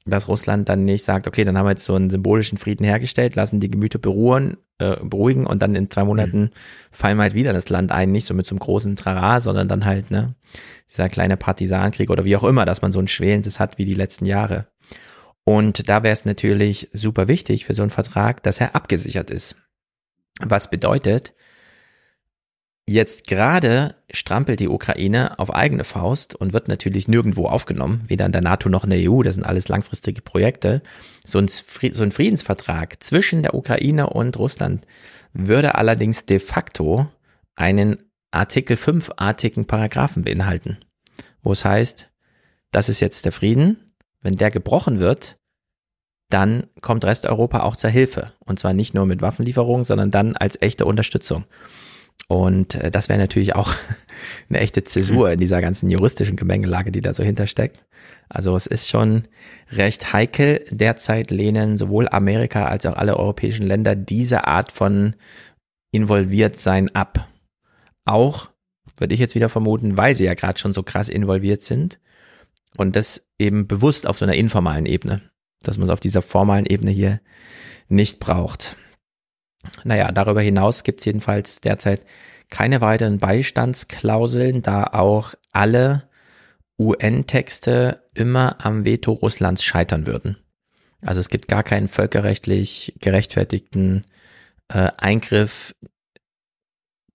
dass Russland dann nicht sagt, okay, dann haben wir jetzt so einen symbolischen Frieden hergestellt, lassen die Gemüter beruhen, äh, beruhigen und dann in zwei Monaten mhm. fallen wir halt wieder das Land ein, nicht so mit so einem großen Trara, sondern dann halt, ne, dieser kleine Partisanenkrieg oder wie auch immer, dass man so ein schwelendes hat wie die letzten Jahre. Und da wäre es natürlich super wichtig für so einen Vertrag, dass er abgesichert ist. Was bedeutet, Jetzt gerade strampelt die Ukraine auf eigene Faust und wird natürlich nirgendwo aufgenommen, weder in der NATO noch in der EU, das sind alles langfristige Projekte. So ein, so ein Friedensvertrag zwischen der Ukraine und Russland würde allerdings de facto einen Artikel 5-artigen Paragraphen beinhalten, wo es heißt, das ist jetzt der Frieden, wenn der gebrochen wird, dann kommt Resteuropa auch zur Hilfe. Und zwar nicht nur mit Waffenlieferungen, sondern dann als echte Unterstützung. Und äh, das wäre natürlich auch eine echte Zäsur in dieser ganzen juristischen Gemengelage, die da so hintersteckt. Also es ist schon recht heikel. Derzeit lehnen sowohl Amerika als auch alle europäischen Länder diese Art von involviert sein ab. Auch, würde ich jetzt wieder vermuten, weil sie ja gerade schon so krass involviert sind und das eben bewusst auf so einer informalen Ebene, dass man es auf dieser formalen Ebene hier nicht braucht. Naja, darüber hinaus gibt es jedenfalls derzeit keine weiteren Beistandsklauseln, da auch alle UN-Texte immer am Veto Russlands scheitern würden. Also es gibt gar keinen völkerrechtlich gerechtfertigten äh, Eingriff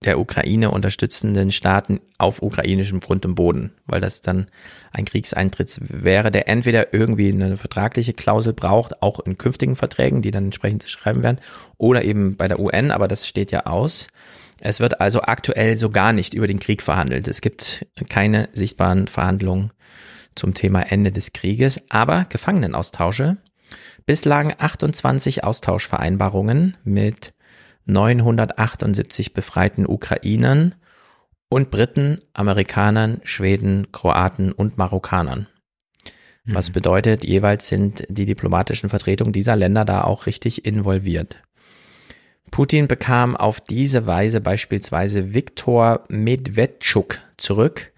der Ukraine unterstützenden Staaten auf ukrainischem Grund und Boden, weil das dann ein Kriegseintritt wäre, der entweder irgendwie eine vertragliche Klausel braucht, auch in künftigen Verträgen, die dann entsprechend zu schreiben werden, oder eben bei der UN, aber das steht ja aus. Es wird also aktuell so gar nicht über den Krieg verhandelt. Es gibt keine sichtbaren Verhandlungen zum Thema Ende des Krieges, aber Gefangenenaustausche. Bislang 28 Austauschvereinbarungen mit 978 befreiten Ukrainern und Briten, Amerikanern, Schweden, Kroaten und Marokkanern. Was mhm. bedeutet, jeweils sind die diplomatischen Vertretungen dieser Länder da auch richtig involviert. Putin bekam auf diese Weise beispielsweise Viktor Medvedchuk zurück.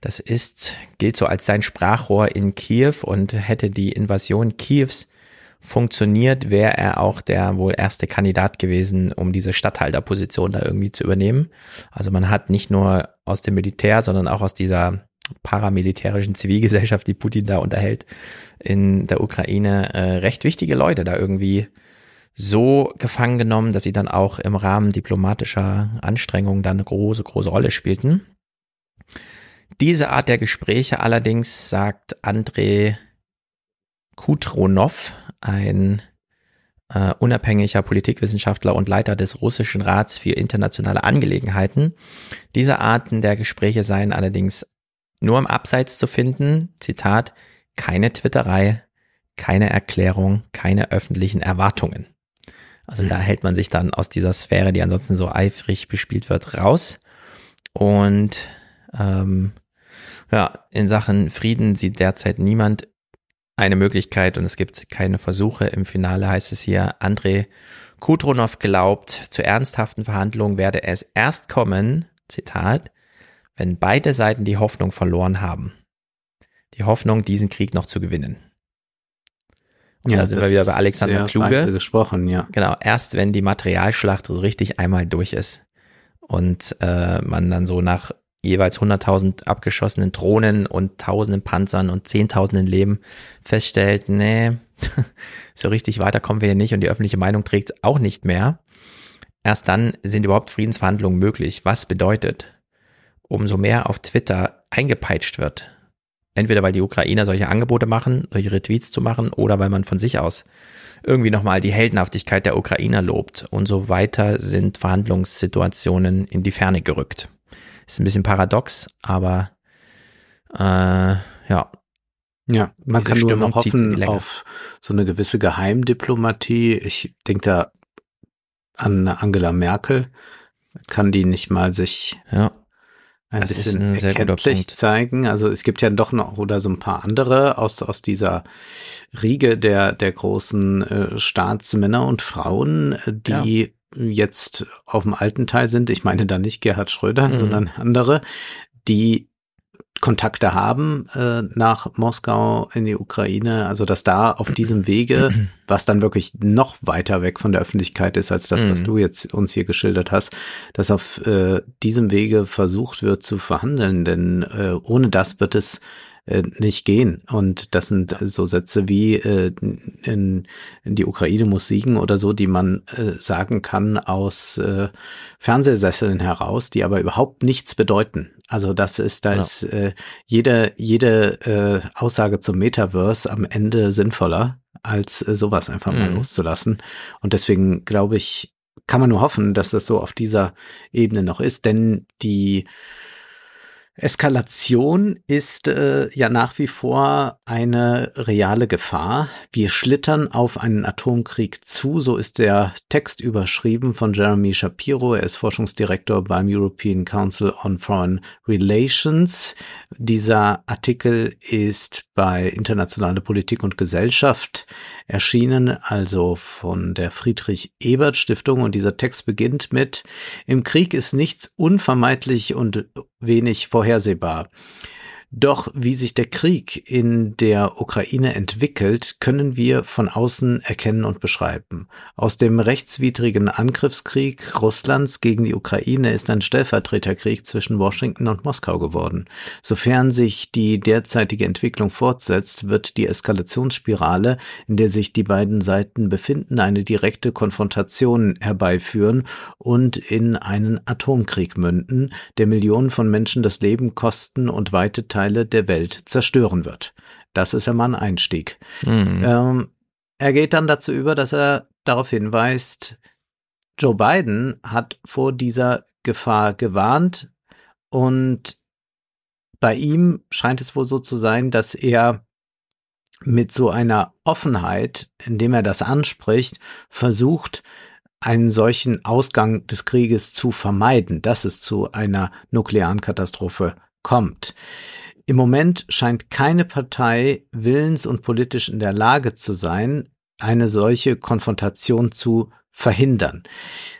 Das ist, gilt so als sein Sprachrohr in Kiew und hätte die Invasion Kiews funktioniert, wäre er auch der wohl erste Kandidat gewesen, um diese Statthalterposition da irgendwie zu übernehmen. Also man hat nicht nur aus dem Militär, sondern auch aus dieser paramilitärischen Zivilgesellschaft, die Putin da unterhält, in der Ukraine äh, recht wichtige Leute da irgendwie so gefangen genommen, dass sie dann auch im Rahmen diplomatischer Anstrengungen dann eine große, große Rolle spielten. Diese Art der Gespräche allerdings, sagt Andrei Kutronov, ein äh, unabhängiger Politikwissenschaftler und Leiter des Russischen Rats für internationale Angelegenheiten. Diese Arten der Gespräche seien allerdings nur im Abseits zu finden. Zitat, keine Twitterei, keine Erklärung, keine öffentlichen Erwartungen. Also da hält man sich dann aus dieser Sphäre, die ansonsten so eifrig bespielt wird, raus. Und ähm, ja, in Sachen Frieden sieht derzeit niemand eine Möglichkeit und es gibt keine Versuche. Im Finale heißt es hier, André Kudronov glaubt, zu ernsthaften Verhandlungen werde es erst kommen, Zitat, wenn beide Seiten die Hoffnung verloren haben. Die Hoffnung, diesen Krieg noch zu gewinnen. Und ja, da sind wir wieder bei Alexander Kluge. gesprochen, ja. Genau, erst wenn die Materialschlacht so richtig einmal durch ist und äh, man dann so nach jeweils 100.000 abgeschossenen Drohnen und tausenden Panzern und zehntausenden Leben feststellt, nee, so richtig weiter kommen wir hier nicht und die öffentliche Meinung trägt es auch nicht mehr. Erst dann sind überhaupt Friedensverhandlungen möglich. Was bedeutet, umso mehr auf Twitter eingepeitscht wird, entweder weil die Ukrainer solche Angebote machen, solche Retweets zu machen, oder weil man von sich aus irgendwie nochmal die Heldenhaftigkeit der Ukrainer lobt und so weiter sind Verhandlungssituationen in die Ferne gerückt. Ist ein bisschen paradox, aber äh, ja. Ja, man kann nur noch hoffen auf so eine gewisse Geheimdiplomatie. Ich denke da an Angela Merkel. Kann die nicht mal sich ja, ein bisschen ein erkenntlich zeigen? Also es gibt ja doch noch oder so ein paar andere aus, aus dieser Riege der, der großen äh, Staatsmänner und Frauen, äh, die ja jetzt auf dem alten Teil sind, ich meine da nicht Gerhard Schröder, mhm. sondern andere, die Kontakte haben äh, nach Moskau in die Ukraine, also dass da auf diesem Wege, was dann wirklich noch weiter weg von der Öffentlichkeit ist als das, was mhm. du jetzt uns hier geschildert hast, dass auf äh, diesem Wege versucht wird zu verhandeln, denn äh, ohne das wird es äh, nicht gehen. Und das sind so Sätze wie äh, in, in die Ukraine muss siegen oder so, die man äh, sagen kann aus äh, Fernsehsesseln heraus, die aber überhaupt nichts bedeuten. Also das ist, da ja. ist äh, jede, jede äh, Aussage zum Metaverse am Ende sinnvoller, als äh, sowas einfach mhm. mal loszulassen. Und deswegen glaube ich, kann man nur hoffen, dass das so auf dieser Ebene noch ist, denn die Eskalation ist äh, ja nach wie vor eine reale Gefahr. Wir schlittern auf einen Atomkrieg zu, so ist der Text überschrieben von Jeremy Shapiro. Er ist Forschungsdirektor beim European Council on Foreign Relations. Dieser Artikel ist bei Internationale Politik und Gesellschaft erschienen, also von der Friedrich Ebert Stiftung. Und dieser Text beginnt mit, im Krieg ist nichts unvermeidlich und wenig vorhersehbar. Doch wie sich der Krieg in der Ukraine entwickelt, können wir von außen erkennen und beschreiben. Aus dem rechtswidrigen Angriffskrieg Russlands gegen die Ukraine ist ein Stellvertreterkrieg zwischen Washington und Moskau geworden. Sofern sich die derzeitige Entwicklung fortsetzt, wird die Eskalationsspirale, in der sich die beiden Seiten befinden, eine direkte Konfrontation herbeiführen und in einen Atomkrieg münden, der Millionen von Menschen das Leben kosten und weite Teile Teile der Welt zerstören wird. Das ist ja mal ein Einstieg. Mhm. Ähm, er geht dann dazu über, dass er darauf hinweist, Joe Biden hat vor dieser Gefahr gewarnt und bei ihm scheint es wohl so zu sein, dass er mit so einer Offenheit, indem er das anspricht, versucht, einen solchen Ausgang des Krieges zu vermeiden, dass es zu einer nuklearen Katastrophe kommt. Im Moment scheint keine Partei willens und politisch in der Lage zu sein, eine solche Konfrontation zu verhindern,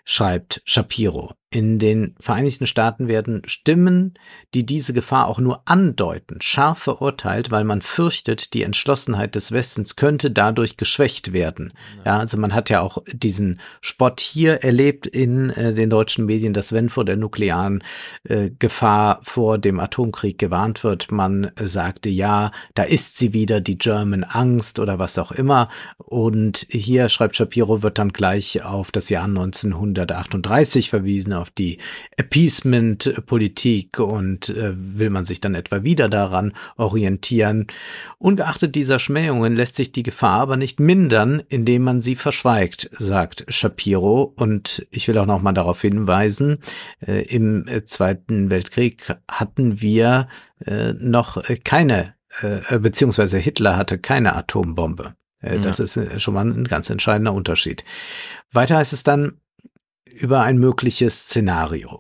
schreibt Shapiro. In den Vereinigten Staaten werden Stimmen, die diese Gefahr auch nur andeuten, scharf verurteilt, weil man fürchtet, die Entschlossenheit des Westens könnte dadurch geschwächt werden. Ja, also man hat ja auch diesen Spott hier erlebt in äh, den deutschen Medien, dass wenn vor der nuklearen äh, Gefahr vor dem Atomkrieg gewarnt wird, man äh, sagte, ja, da ist sie wieder, die German Angst oder was auch immer. Und hier, schreibt Shapiro, wird dann gleich auf das Jahr 1938 verwiesen, auf die Appeasement-Politik und äh, will man sich dann etwa wieder daran orientieren. Ungeachtet dieser Schmähungen lässt sich die Gefahr aber nicht mindern, indem man sie verschweigt, sagt Shapiro. Und ich will auch noch mal darauf hinweisen, äh, im Zweiten Weltkrieg hatten wir äh, noch keine, äh, beziehungsweise Hitler hatte keine Atombombe. Äh, das ja. ist äh, schon mal ein ganz entscheidender Unterschied. Weiter heißt es dann, über ein mögliches Szenario.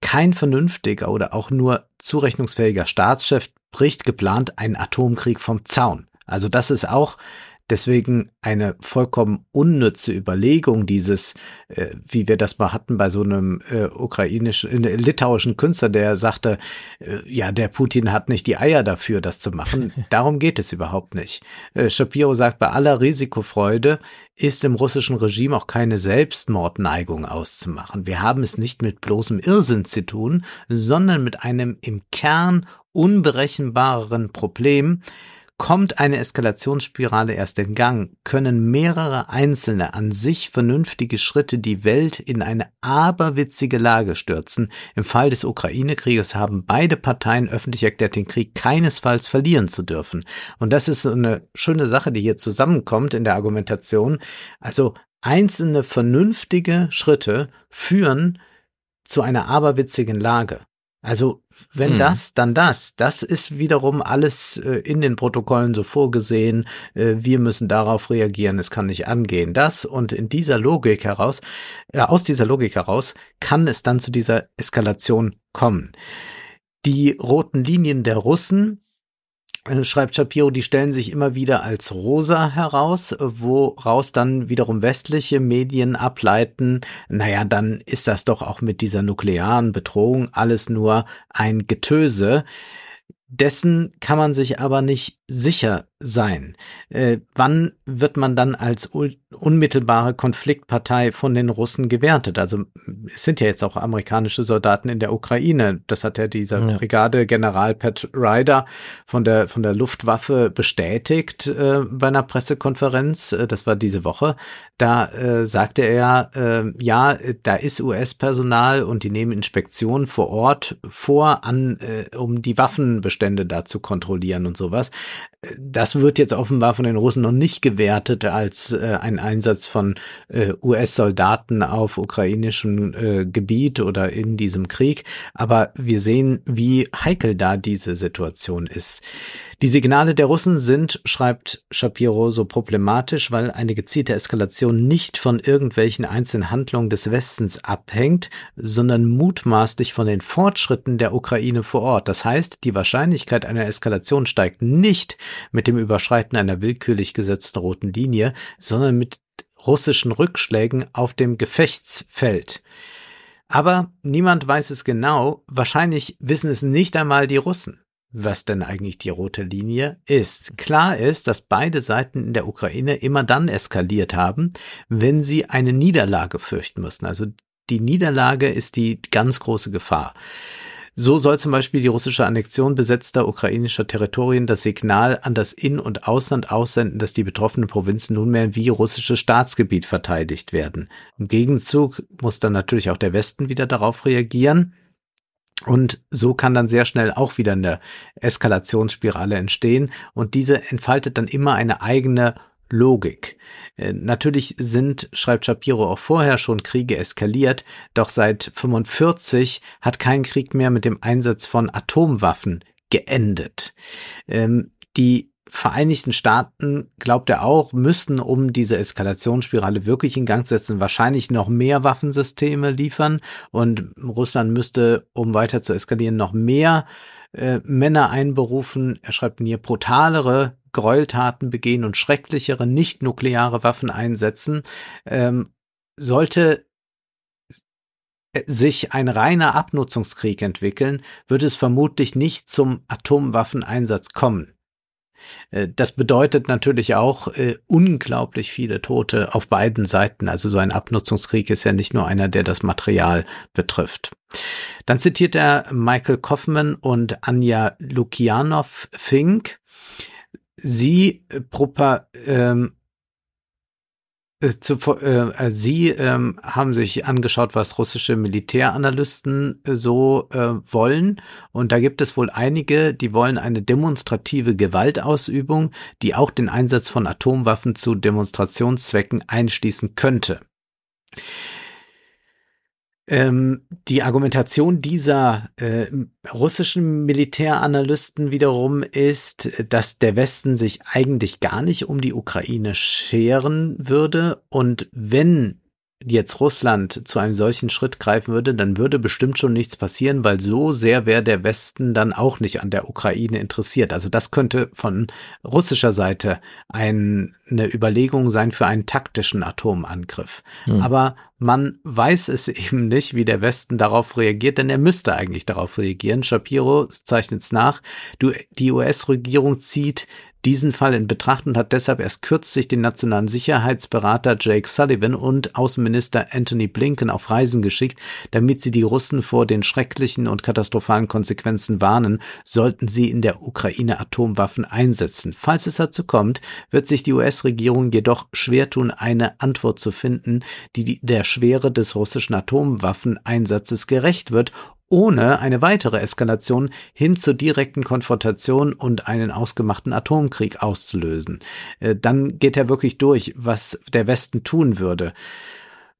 Kein vernünftiger oder auch nur zurechnungsfähiger Staatschef bricht geplant einen Atomkrieg vom Zaun. Also das ist auch Deswegen eine vollkommen unnütze Überlegung dieses, äh, wie wir das mal hatten bei so einem äh, ukrainischen, äh, litauischen Künstler, der sagte, äh, ja, der Putin hat nicht die Eier dafür, das zu machen. Darum geht es überhaupt nicht. Äh, Shapiro sagt, bei aller Risikofreude ist im russischen Regime auch keine Selbstmordneigung auszumachen. Wir haben es nicht mit bloßem Irrsinn zu tun, sondern mit einem im Kern unberechenbareren Problem, Kommt eine Eskalationsspirale erst in Gang, können mehrere einzelne an sich vernünftige Schritte die Welt in eine aberwitzige Lage stürzen. Im Fall des Ukraine-Krieges haben beide Parteien öffentlich erklärt, den Krieg keinesfalls verlieren zu dürfen. Und das ist eine schöne Sache, die hier zusammenkommt in der Argumentation. Also einzelne vernünftige Schritte führen zu einer aberwitzigen Lage. Also wenn hm. das, dann das. Das ist wiederum alles äh, in den Protokollen so vorgesehen. Äh, wir müssen darauf reagieren. Es kann nicht angehen. Das und in dieser Logik heraus, äh, aus dieser Logik heraus, kann es dann zu dieser Eskalation kommen. Die roten Linien der Russen schreibt Shapiro, die stellen sich immer wieder als rosa heraus, woraus dann wiederum westliche Medien ableiten, naja, dann ist das doch auch mit dieser nuklearen Bedrohung alles nur ein Getöse. Dessen kann man sich aber nicht sicher sein. Äh, wann wird man dann als unmittelbare Konfliktpartei von den Russen gewertet? Also es sind ja jetzt auch amerikanische Soldaten in der Ukraine. Das hat ja dieser ja. Brigadegeneral Pat Ryder von der von der Luftwaffe bestätigt äh, bei einer Pressekonferenz. Äh, das war diese Woche. Da äh, sagte er, äh, ja, da ist US-Personal und die nehmen Inspektionen vor Ort vor, an, äh, um die Waffenbestände da zu kontrollieren und sowas. Das wird jetzt offenbar von den Russen noch nicht gewertet als äh, ein Einsatz von äh, US-Soldaten auf ukrainischem äh, Gebiet oder in diesem Krieg. Aber wir sehen, wie heikel da diese Situation ist. Die Signale der Russen sind, schreibt Shapiro, so problematisch, weil eine gezielte Eskalation nicht von irgendwelchen einzelnen Handlungen des Westens abhängt, sondern mutmaßlich von den Fortschritten der Ukraine vor Ort. Das heißt, die Wahrscheinlichkeit einer Eskalation steigt nicht mit dem Überschreiten einer willkürlich gesetzten roten Linie, sondern mit russischen Rückschlägen auf dem Gefechtsfeld. Aber niemand weiß es genau, wahrscheinlich wissen es nicht einmal die Russen was denn eigentlich die rote Linie ist. Klar ist, dass beide Seiten in der Ukraine immer dann eskaliert haben, wenn sie eine Niederlage fürchten müssen. Also die Niederlage ist die ganz große Gefahr. So soll zum Beispiel die russische Annexion besetzter ukrainischer Territorien das Signal an das In- und Ausland aussenden, dass die betroffenen Provinzen nunmehr wie russisches Staatsgebiet verteidigt werden. Im Gegenzug muss dann natürlich auch der Westen wieder darauf reagieren. Und so kann dann sehr schnell auch wieder eine Eskalationsspirale entstehen und diese entfaltet dann immer eine eigene Logik. Äh, natürlich sind, schreibt Shapiro auch vorher schon Kriege eskaliert, doch seit 45 hat kein Krieg mehr mit dem Einsatz von Atomwaffen geendet. Ähm, die Vereinigten Staaten, glaubt er auch, müssten, um diese Eskalationsspirale wirklich in Gang zu setzen, wahrscheinlich noch mehr Waffensysteme liefern und Russland müsste, um weiter zu eskalieren, noch mehr äh, Männer einberufen. Er schreibt hier brutalere Gräueltaten begehen und schrecklichere nicht-nukleare Waffen einsetzen. Ähm, sollte sich ein reiner Abnutzungskrieg entwickeln, wird es vermutlich nicht zum Atomwaffeneinsatz kommen. Äh, das bedeutet natürlich auch äh, unglaublich viele Tote auf beiden Seiten. Also so ein Abnutzungskrieg ist ja nicht nur einer, der das Material betrifft. Dann zitiert er Michael Kaufman und Anja Lukianov-Fink. Sie propa, ähm, äh, zu, äh, äh, Sie ähm, haben sich angeschaut, was russische Militäranalysten äh, so äh, wollen. Und da gibt es wohl einige, die wollen eine demonstrative Gewaltausübung, die auch den Einsatz von Atomwaffen zu Demonstrationszwecken einschließen könnte. Ähm, die Argumentation dieser äh, russischen Militäranalysten wiederum ist, dass der Westen sich eigentlich gar nicht um die Ukraine scheren würde. Und wenn jetzt Russland zu einem solchen Schritt greifen würde, dann würde bestimmt schon nichts passieren, weil so sehr wäre der Westen dann auch nicht an der Ukraine interessiert. Also das könnte von russischer Seite ein, eine Überlegung sein für einen taktischen Atomangriff. Hm. Aber man weiß es eben nicht, wie der Westen darauf reagiert, denn er müsste eigentlich darauf reagieren. Shapiro zeichnet es nach. Du, die US-Regierung zieht diesen Fall in Betracht und hat deshalb erst kürzlich den nationalen Sicherheitsberater Jake Sullivan und Außenminister Anthony Blinken auf Reisen geschickt, damit sie die Russen vor den schrecklichen und katastrophalen Konsequenzen warnen, sollten sie in der Ukraine Atomwaffen einsetzen. Falls es dazu kommt, wird sich die US-Regierung jedoch schwer tun, eine Antwort zu finden, die der Schwere des russischen Atomwaffeneinsatzes gerecht wird ohne eine weitere Eskalation hin zur direkten Konfrontation und einen ausgemachten Atomkrieg auszulösen. Äh, dann geht er wirklich durch, was der Westen tun würde.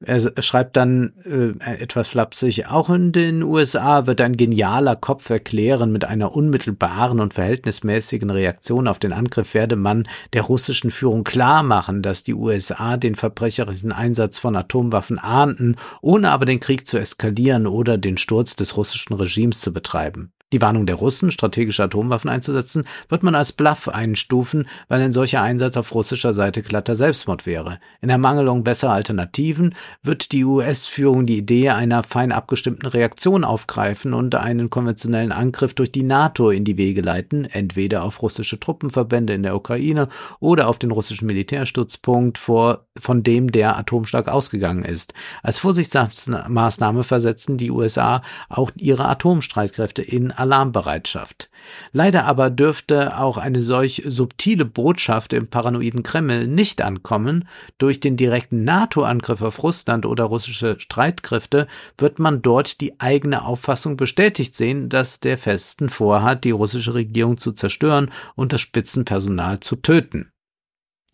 Er schreibt dann äh, etwas flapsig, auch in den USA wird ein genialer Kopf erklären, mit einer unmittelbaren und verhältnismäßigen Reaktion auf den Angriff werde man der russischen Führung klar machen, dass die USA den verbrecherischen Einsatz von Atomwaffen ahnten, ohne aber den Krieg zu eskalieren oder den Sturz des russischen Regimes zu betreiben. Die Warnung der Russen, strategische Atomwaffen einzusetzen, wird man als Bluff einstufen, weil ein solcher Einsatz auf russischer Seite glatter Selbstmord wäre. In Ermangelung besserer Alternativen wird die US-Führung die Idee einer fein abgestimmten Reaktion aufgreifen und einen konventionellen Angriff durch die NATO in die Wege leiten, entweder auf russische Truppenverbände in der Ukraine oder auf den russischen Militärstützpunkt, vor, von dem der Atomschlag ausgegangen ist. Als Vorsichtsmaßnahme versetzen die USA auch ihre Atomstreitkräfte in Alarmbereitschaft. Leider aber dürfte auch eine solch subtile Botschaft im paranoiden Kreml nicht ankommen. Durch den direkten NATO-Angriff auf Russland oder russische Streitkräfte wird man dort die eigene Auffassung bestätigt sehen, dass der Festen vorhat, die russische Regierung zu zerstören und das Spitzenpersonal zu töten.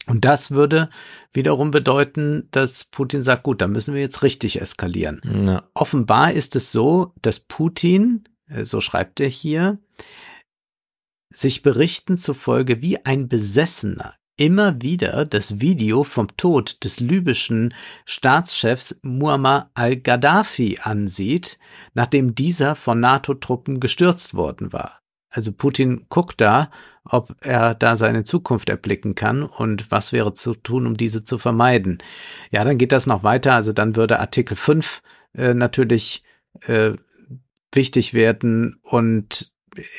Und das würde wiederum bedeuten, dass Putin sagt, gut, da müssen wir jetzt richtig eskalieren. Ja. Offenbar ist es so, dass Putin so schreibt er hier, sich Berichten zufolge wie ein Besessener immer wieder das Video vom Tod des libyschen Staatschefs Muammar al-Gaddafi ansieht, nachdem dieser von NATO-Truppen gestürzt worden war. Also Putin guckt da, ob er da seine Zukunft erblicken kann und was wäre zu tun, um diese zu vermeiden. Ja, dann geht das noch weiter. Also dann würde Artikel 5 äh, natürlich äh, wichtig werden und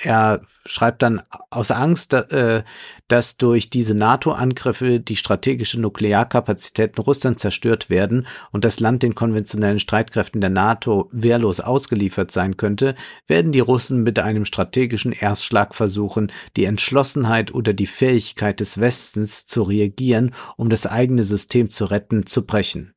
er schreibt dann aus Angst, äh, dass durch diese NATO-Angriffe die strategische Nuklearkapazitäten Russlands zerstört werden und das Land den konventionellen Streitkräften der NATO wehrlos ausgeliefert sein könnte, werden die Russen mit einem strategischen Erstschlag versuchen, die Entschlossenheit oder die Fähigkeit des Westens zu reagieren, um das eigene System zu retten, zu brechen.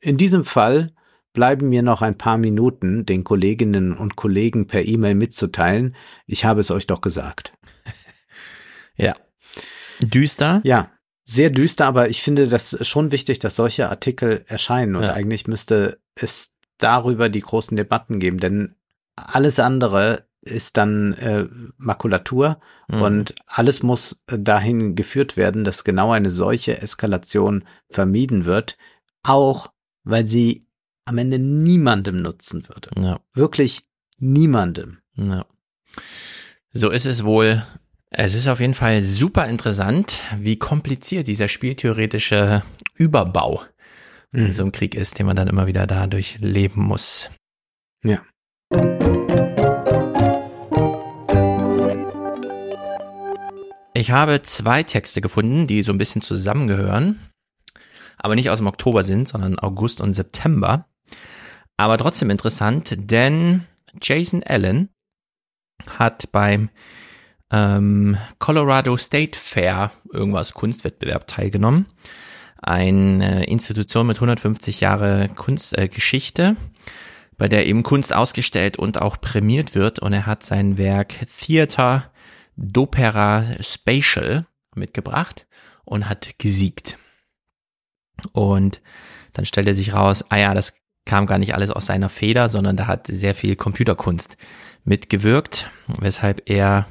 In diesem Fall bleiben mir noch ein paar Minuten, den Kolleginnen und Kollegen per E-Mail mitzuteilen. Ich habe es euch doch gesagt. ja. Düster? Ja, sehr düster, aber ich finde das schon wichtig, dass solche Artikel erscheinen und ja. eigentlich müsste es darüber die großen Debatten geben, denn alles andere ist dann äh, Makulatur mhm. und alles muss dahin geführt werden, dass genau eine solche Eskalation vermieden wird, auch weil sie am Ende niemandem nutzen würde. Ja. Wirklich niemandem. Ja. So ist es wohl. Es ist auf jeden Fall super interessant, wie kompliziert dieser spieltheoretische Überbau mhm. in so einem Krieg ist, den man dann immer wieder dadurch leben muss. Ja. Ich habe zwei Texte gefunden, die so ein bisschen zusammengehören, aber nicht aus dem Oktober sind, sondern August und September. Aber trotzdem interessant, denn Jason Allen hat beim ähm, Colorado State Fair irgendwas Kunstwettbewerb teilgenommen. Eine Institution mit 150 Jahre Kunstgeschichte, äh, bei der eben Kunst ausgestellt und auch prämiert wird. Und er hat sein Werk Theater d'Opera Spatial mitgebracht und hat gesiegt. Und dann stellt er sich raus, ah ja, das kam gar nicht alles aus seiner Feder, sondern da hat sehr viel Computerkunst mitgewirkt, weshalb er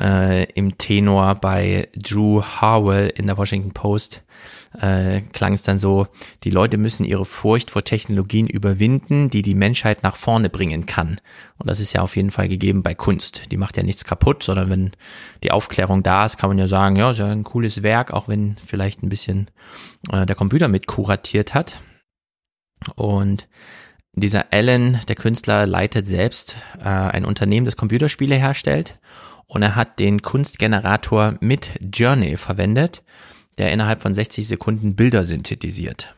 äh, im Tenor bei Drew Harwell in der Washington Post äh, klang es dann so, die Leute müssen ihre Furcht vor Technologien überwinden, die die Menschheit nach vorne bringen kann. Und das ist ja auf jeden Fall gegeben bei Kunst. Die macht ja nichts kaputt, sondern wenn die Aufklärung da ist, kann man ja sagen, ja, ist ja ein cooles Werk, auch wenn vielleicht ein bisschen äh, der Computer mit kuratiert hat. Und dieser Alan, der Künstler, leitet selbst äh, ein Unternehmen, das Computerspiele herstellt. Und er hat den Kunstgenerator mit Journey verwendet, der innerhalb von 60 Sekunden Bilder synthetisiert.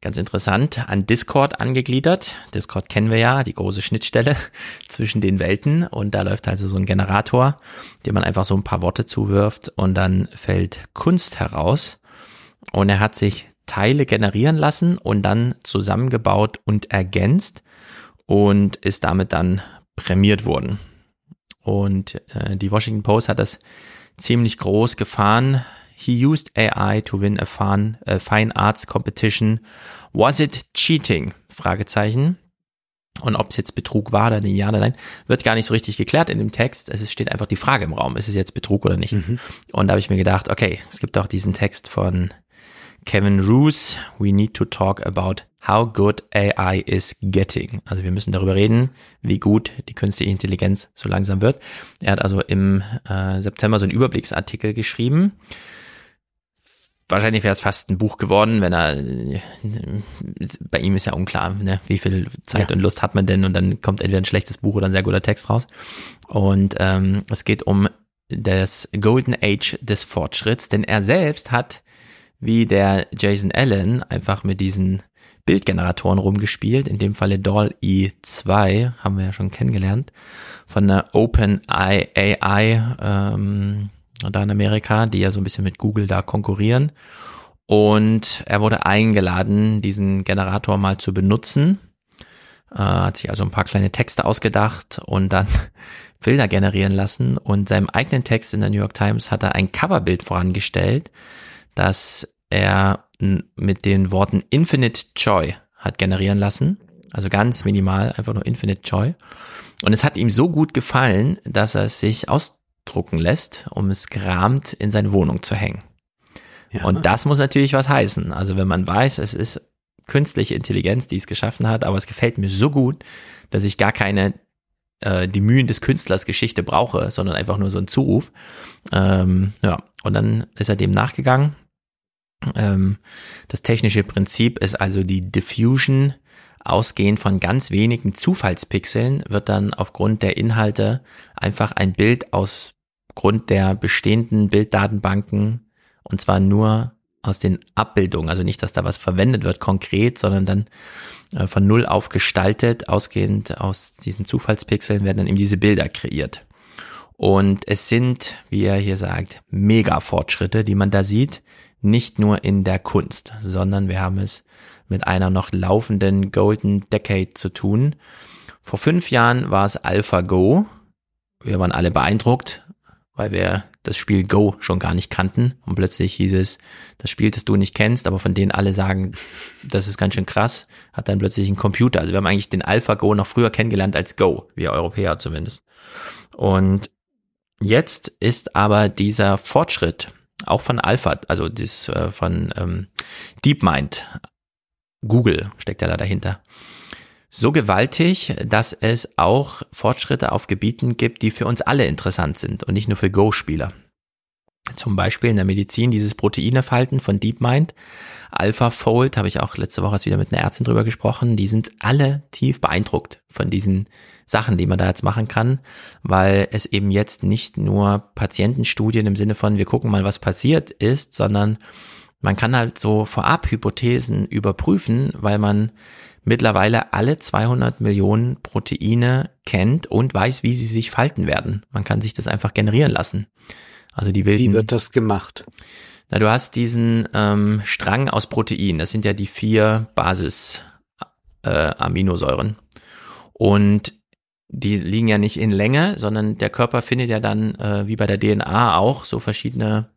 Ganz interessant, an Discord angegliedert. Discord kennen wir ja, die große Schnittstelle zwischen den Welten. Und da läuft also so ein Generator, dem man einfach so ein paar Worte zuwirft und dann fällt Kunst heraus. Und er hat sich Teile generieren lassen und dann zusammengebaut und ergänzt und ist damit dann prämiert worden. Und äh, die Washington Post hat das ziemlich groß gefahren. He used AI to win a fun, a fine arts competition. Was it cheating? Fragezeichen. Und ob es jetzt Betrug war oder ja oder nein, wird gar nicht so richtig geklärt in dem Text. Es steht einfach die Frage im Raum, ist es jetzt Betrug oder nicht? Mhm. Und da habe ich mir gedacht, okay, es gibt auch diesen Text von Kevin Roos, we need to talk about how good AI is getting. Also wir müssen darüber reden, wie gut die künstliche Intelligenz so langsam wird. Er hat also im äh, September so einen Überblicksartikel geschrieben. Wahrscheinlich wäre es fast ein Buch geworden, wenn er, bei ihm ist ja unklar, ne, wie viel Zeit ja. und Lust hat man denn und dann kommt entweder ein schlechtes Buch oder ein sehr guter Text raus. Und ähm, es geht um das Golden Age des Fortschritts, denn er selbst hat wie der Jason Allen einfach mit diesen Bildgeneratoren rumgespielt, in dem Falle Doll E2, haben wir ja schon kennengelernt, von der OpenAI ähm, da in Amerika, die ja so ein bisschen mit Google da konkurrieren. Und er wurde eingeladen, diesen Generator mal zu benutzen. Äh, hat sich also ein paar kleine Texte ausgedacht und dann Bilder generieren lassen. Und seinem eigenen Text in der New York Times hat er ein Coverbild vorangestellt, dass er mit den Worten Infinite Joy hat generieren lassen. Also ganz minimal, einfach nur Infinite Joy. Und es hat ihm so gut gefallen, dass er es sich ausdrucken lässt, um es gerahmt in seine Wohnung zu hängen. Ja. Und das muss natürlich was heißen. Also wenn man weiß, es ist künstliche Intelligenz, die es geschaffen hat, aber es gefällt mir so gut, dass ich gar keine äh, die Mühen des Künstlers Geschichte brauche, sondern einfach nur so ein Zuruf. Ähm, ja, und dann ist er dem nachgegangen das technische Prinzip ist also die Diffusion. Ausgehend von ganz wenigen Zufallspixeln wird dann aufgrund der Inhalte einfach ein Bild aus Grund der bestehenden Bilddatenbanken und zwar nur aus den Abbildungen, also nicht, dass da was verwendet wird konkret, sondern dann äh, von null auf gestaltet, ausgehend aus diesen Zufallspixeln werden dann eben diese Bilder kreiert. Und es sind, wie er hier sagt, mega Fortschritte, die man da sieht nicht nur in der Kunst, sondern wir haben es mit einer noch laufenden Golden Decade zu tun. Vor fünf Jahren war es AlphaGo. Wir waren alle beeindruckt, weil wir das Spiel Go schon gar nicht kannten. Und plötzlich hieß es, das Spiel, das du nicht kennst, aber von denen alle sagen, das ist ganz schön krass, hat dann plötzlich einen Computer. Also wir haben eigentlich den AlphaGo noch früher kennengelernt als Go, wir Europäer zumindest. Und jetzt ist aber dieser Fortschritt auch von Alpha, also das äh, von ähm, DeepMind, Google steckt ja da dahinter, so gewaltig, dass es auch Fortschritte auf Gebieten gibt, die für uns alle interessant sind und nicht nur für Go-Spieler. Zum Beispiel in der Medizin dieses Proteinefalten von DeepMind, AlphaFold, habe ich auch letzte Woche wieder mit einer Ärztin drüber gesprochen, die sind alle tief beeindruckt von diesen Sachen, die man da jetzt machen kann, weil es eben jetzt nicht nur Patientenstudien im Sinne von, wir gucken mal, was passiert ist, sondern man kann halt so vorab Hypothesen überprüfen, weil man mittlerweile alle 200 Millionen Proteine kennt und weiß, wie sie sich falten werden. Man kann sich das einfach generieren lassen. Also die wilden. Wie wird das gemacht? Na, du hast diesen ähm, Strang aus Protein. Das sind ja die vier Basis äh, Aminosäuren. Und die liegen ja nicht in Länge, sondern der Körper findet ja dann, äh, wie bei der DNA auch, so verschiedene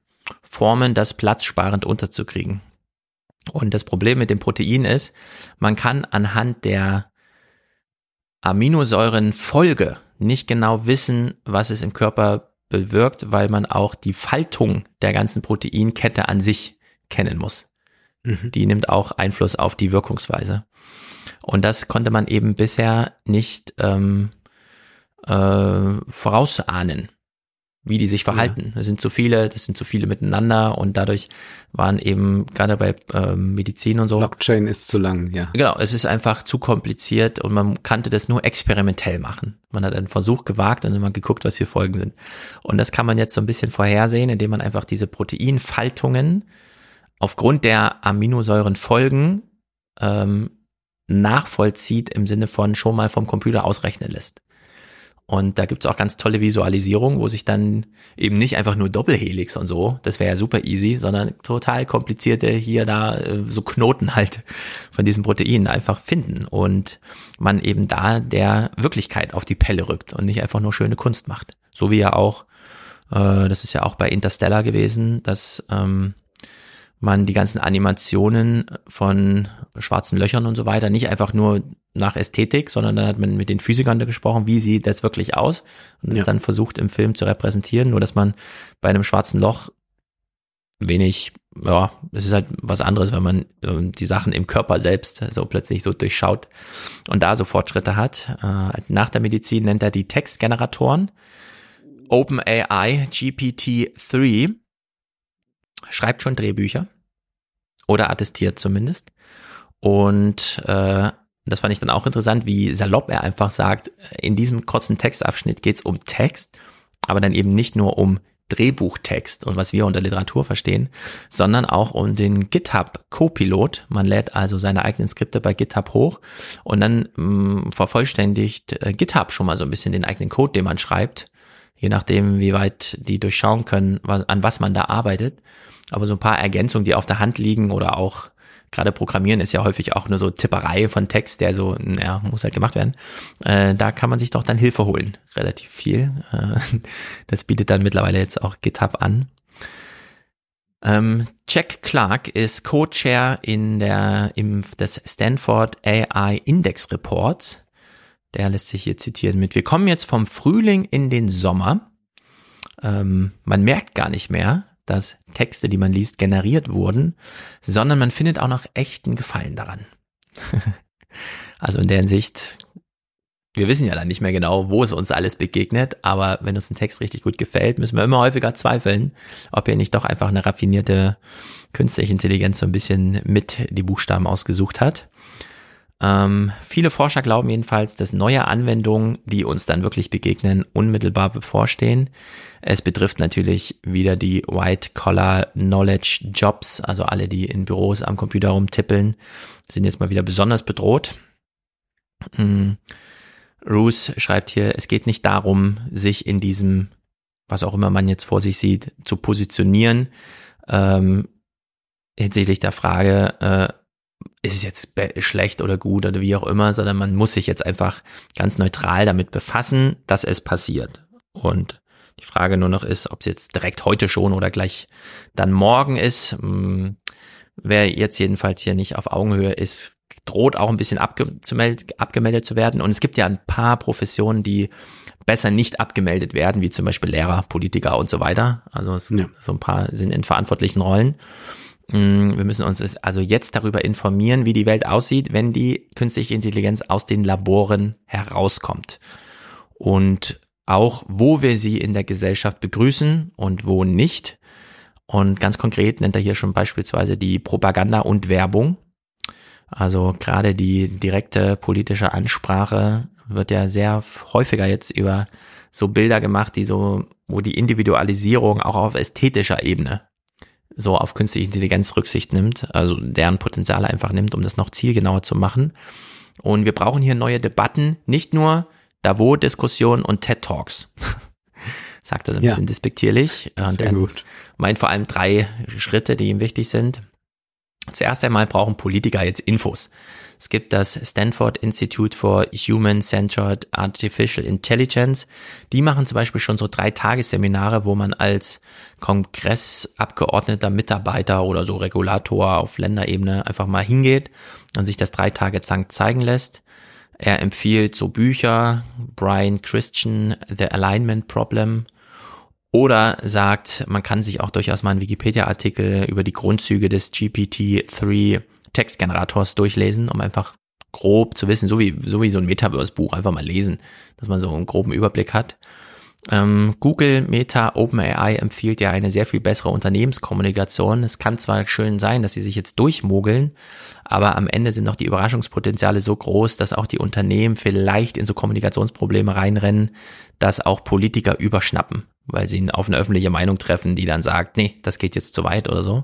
Formen, das platzsparend unterzukriegen. Und das Problem mit dem Protein ist, man kann anhand der Aminosäurenfolge nicht genau wissen, was es im Körper bewirkt, weil man auch die Faltung der ganzen Proteinkette an sich kennen muss. Mhm. Die nimmt auch Einfluss auf die Wirkungsweise. Und das konnte man eben bisher nicht ähm, äh, vorausahnen, wie die sich verhalten. Ja. Das sind zu viele, das sind zu viele miteinander und dadurch waren eben gerade bei äh, Medizin und so. Blockchain ist zu lang, ja. Genau, es ist einfach zu kompliziert und man kannte das nur experimentell machen. Man hat einen Versuch gewagt und immer geguckt, was hier Folgen sind. Und das kann man jetzt so ein bisschen vorhersehen, indem man einfach diese Proteinfaltungen aufgrund der Aminosäurenfolgen ähm, nachvollzieht im Sinne von schon mal vom Computer ausrechnen lässt. Und da gibt's auch ganz tolle Visualisierungen, wo sich dann eben nicht einfach nur Doppelhelix und so, das wäre ja super easy, sondern total komplizierte hier da äh, so Knoten halt von diesen Proteinen einfach finden und man eben da der Wirklichkeit auf die Pelle rückt und nicht einfach nur schöne Kunst macht. So wie ja auch, äh, das ist ja auch bei Interstellar gewesen, dass ähm, man die ganzen Animationen von schwarzen Löchern und so weiter nicht einfach nur nach Ästhetik, sondern dann hat man mit den Physikern da gesprochen, wie sieht das wirklich aus und ja. dann versucht im Film zu repräsentieren, nur dass man bei einem schwarzen Loch wenig, ja, es ist halt was anderes, wenn man äh, die Sachen im Körper selbst so plötzlich so durchschaut und da so Fortschritte hat. Äh, nach der Medizin nennt er die Textgeneratoren. OpenAI GPT-3 schreibt schon Drehbücher oder attestiert zumindest. Und äh, das fand ich dann auch interessant, wie salopp er einfach sagt, in diesem kurzen Textabschnitt geht es um Text, aber dann eben nicht nur um Drehbuchtext und was wir unter Literatur verstehen, sondern auch um den GitHub Copilot. Man lädt also seine eigenen Skripte bei GitHub hoch und dann mh, mm, vervollständigt äh, GitHub schon mal so ein bisschen den eigenen Code, den man schreibt, je nachdem, wie weit die durchschauen können, was, an was man da arbeitet. Aber so ein paar Ergänzungen, die auf der Hand liegen oder auch gerade Programmieren ist ja häufig auch nur so Tipperei von Text, der so, ja, muss halt gemacht werden. Äh, da kann man sich doch dann Hilfe holen. Relativ viel. Äh, das bietet dann mittlerweile jetzt auch GitHub an. Ähm, Jack Clark ist Co-Chair in der, im, des Stanford AI Index Reports. Der lässt sich hier zitieren mit, wir kommen jetzt vom Frühling in den Sommer. Ähm, man merkt gar nicht mehr, dass Texte, die man liest, generiert wurden, sondern man findet auch noch echten Gefallen daran. also in der Hinsicht, wir wissen ja dann nicht mehr genau, wo es uns alles begegnet, aber wenn uns ein Text richtig gut gefällt, müssen wir immer häufiger zweifeln, ob er nicht doch einfach eine raffinierte künstliche Intelligenz so ein bisschen mit die Buchstaben ausgesucht hat. Ähm, viele Forscher glauben jedenfalls, dass neue Anwendungen, die uns dann wirklich begegnen, unmittelbar bevorstehen. Es betrifft natürlich wieder die White-Collar-Knowledge-Jobs, also alle, die in Büros am Computer rumtippeln, sind jetzt mal wieder besonders bedroht. Mhm. Roos schreibt hier, es geht nicht darum, sich in diesem, was auch immer man jetzt vor sich sieht, zu positionieren, ähm, hinsichtlich der Frage, äh, ist es jetzt schlecht oder gut oder wie auch immer, sondern man muss sich jetzt einfach ganz neutral damit befassen, dass es passiert. Und die Frage nur noch ist, ob es jetzt direkt heute schon oder gleich dann morgen ist. Hm, wer jetzt jedenfalls hier nicht auf Augenhöhe ist, droht auch ein bisschen abgemeldet, abgemeldet zu werden. Und es gibt ja ein paar Professionen, die besser nicht abgemeldet werden, wie zum Beispiel Lehrer, Politiker und so weiter. Also ja. so ein paar sind in verantwortlichen Rollen. Mm, wir müssen uns also jetzt darüber informieren, wie die Welt aussieht, wenn die künstliche Intelligenz aus den Laboren herauskommt. Und auch, wo wir sie in der Gesellschaft begrüßen und wo nicht. Und ganz konkret nennt er hier schon beispielsweise die Propaganda und Werbung. Also gerade die direkte politische Ansprache wird ja sehr häufiger jetzt über so Bilder gemacht, die so, wo die Individualisierung auch auf ästhetischer Ebene so auf künstliche Intelligenz Rücksicht nimmt, also deren Potenziale einfach nimmt, um das noch zielgenauer zu machen. Und wir brauchen hier neue Debatten, nicht nur Davos-Diskussionen und TED-Talks. Sagt er so ein ja. bisschen despektierlich. Und Sehr gut. meint vor allem drei Schritte, die ihm wichtig sind. Zuerst einmal brauchen Politiker jetzt Infos. Es gibt das Stanford Institute for Human-Centered Artificial Intelligence. Die machen zum Beispiel schon so drei Tagesseminare, wo man als Kongressabgeordneter, Mitarbeiter oder so Regulator auf Länderebene einfach mal hingeht und sich das drei Tage lang zeigen lässt. Er empfiehlt so Bücher, Brian Christian, The Alignment Problem, oder sagt, man kann sich auch durchaus mal einen Wikipedia-Artikel über die Grundzüge des GPT-3 Textgenerators durchlesen, um einfach grob zu wissen, so wie, so wie so ein Metaverse-Buch, einfach mal lesen, dass man so einen groben Überblick hat. Ähm, Google, Meta, OpenAI empfiehlt ja eine sehr viel bessere Unternehmenskommunikation. Es kann zwar schön sein, dass sie sich jetzt durchmogeln, aber am Ende sind noch die Überraschungspotenziale so groß, dass auch die Unternehmen vielleicht in so Kommunikationsprobleme reinrennen, dass auch Politiker überschnappen, weil sie auf eine öffentliche Meinung treffen, die dann sagt, nee, das geht jetzt zu weit oder so.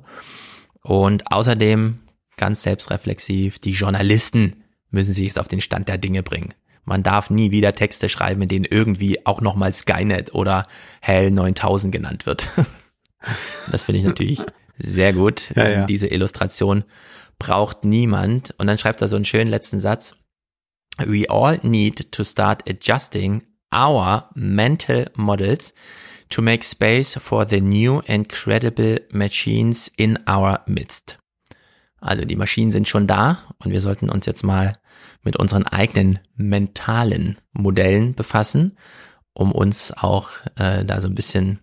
Und außerdem ganz selbstreflexiv, die Journalisten müssen sich jetzt auf den Stand der Dinge bringen. Man darf nie wieder Texte schreiben, in denen irgendwie auch nochmal Skynet oder Hell 9000 genannt wird. das finde ich natürlich sehr gut. Ja, ja. Diese Illustration braucht niemand. Und dann schreibt er so einen schönen letzten Satz. We all need to start adjusting our mental models to make space for the new and credible machines in our midst. Also die Maschinen sind schon da und wir sollten uns jetzt mal mit unseren eigenen mentalen Modellen befassen, um uns auch äh, da so ein bisschen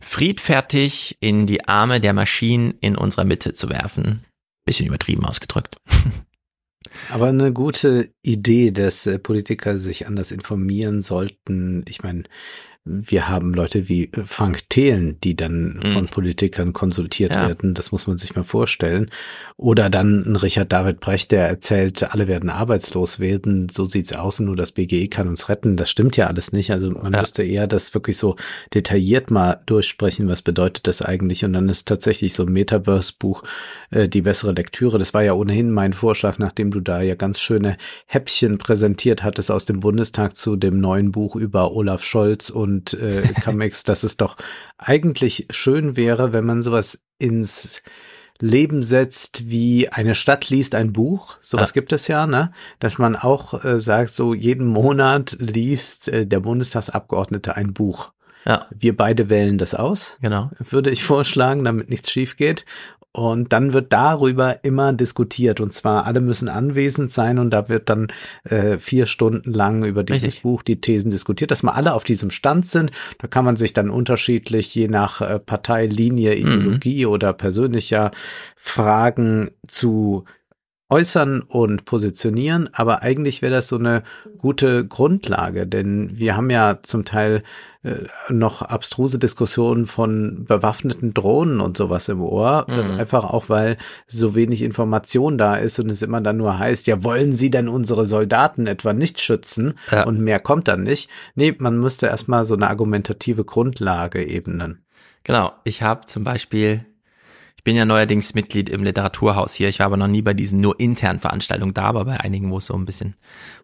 friedfertig in die Arme der Maschinen in unserer Mitte zu werfen. Bisschen übertrieben ausgedrückt. Aber eine gute Idee, dass äh, Politiker sich anders informieren sollten. Ich meine, wir haben Leute wie Frank Thelen, die dann mhm. von Politikern konsultiert ja. werden. Das muss man sich mal vorstellen. Oder dann ein Richard David Brecht, der erzählt, alle werden arbeitslos werden. So sieht's aus. Nur das BGE kann uns retten. Das stimmt ja alles nicht. Also man ja. müsste eher das wirklich so detailliert mal durchsprechen. Was bedeutet das eigentlich? Und dann ist tatsächlich so ein Metaverse-Buch äh, die bessere Lektüre. Das war ja ohnehin mein Vorschlag, nachdem du da ja ganz schöne Häppchen präsentiert hattest aus dem Bundestag zu dem neuen Buch über Olaf Scholz und und äh, Comics, dass es doch eigentlich schön wäre, wenn man sowas ins Leben setzt, wie eine Stadt liest ein Buch. Sowas ja. gibt es ja, ne? Dass man auch äh, sagt, so jeden Monat liest äh, der Bundestagsabgeordnete ein Buch. Ja. Wir beide wählen das aus. Genau. Würde ich vorschlagen, damit nichts schief geht. Und dann wird darüber immer diskutiert. Und zwar alle müssen anwesend sein und da wird dann äh, vier Stunden lang über dieses Richtig. Buch die Thesen diskutiert, dass mal alle auf diesem Stand sind. Da kann man sich dann unterschiedlich je nach äh, Parteilinie, Ideologie mhm. oder persönlicher Fragen zu äußern und positionieren, aber eigentlich wäre das so eine gute Grundlage, denn wir haben ja zum Teil noch abstruse Diskussionen von bewaffneten Drohnen und sowas im Ohr, mhm. einfach auch weil so wenig Information da ist und es immer dann nur heißt, ja, wollen Sie denn unsere Soldaten etwa nicht schützen ja. und mehr kommt dann nicht. Nee, man müsste erstmal so eine argumentative Grundlage ebnen. Genau, ich habe zum Beispiel bin ja neuerdings Mitglied im Literaturhaus hier. Ich war aber noch nie bei diesen nur internen Veranstaltungen da, aber bei einigen, wo es so ein bisschen,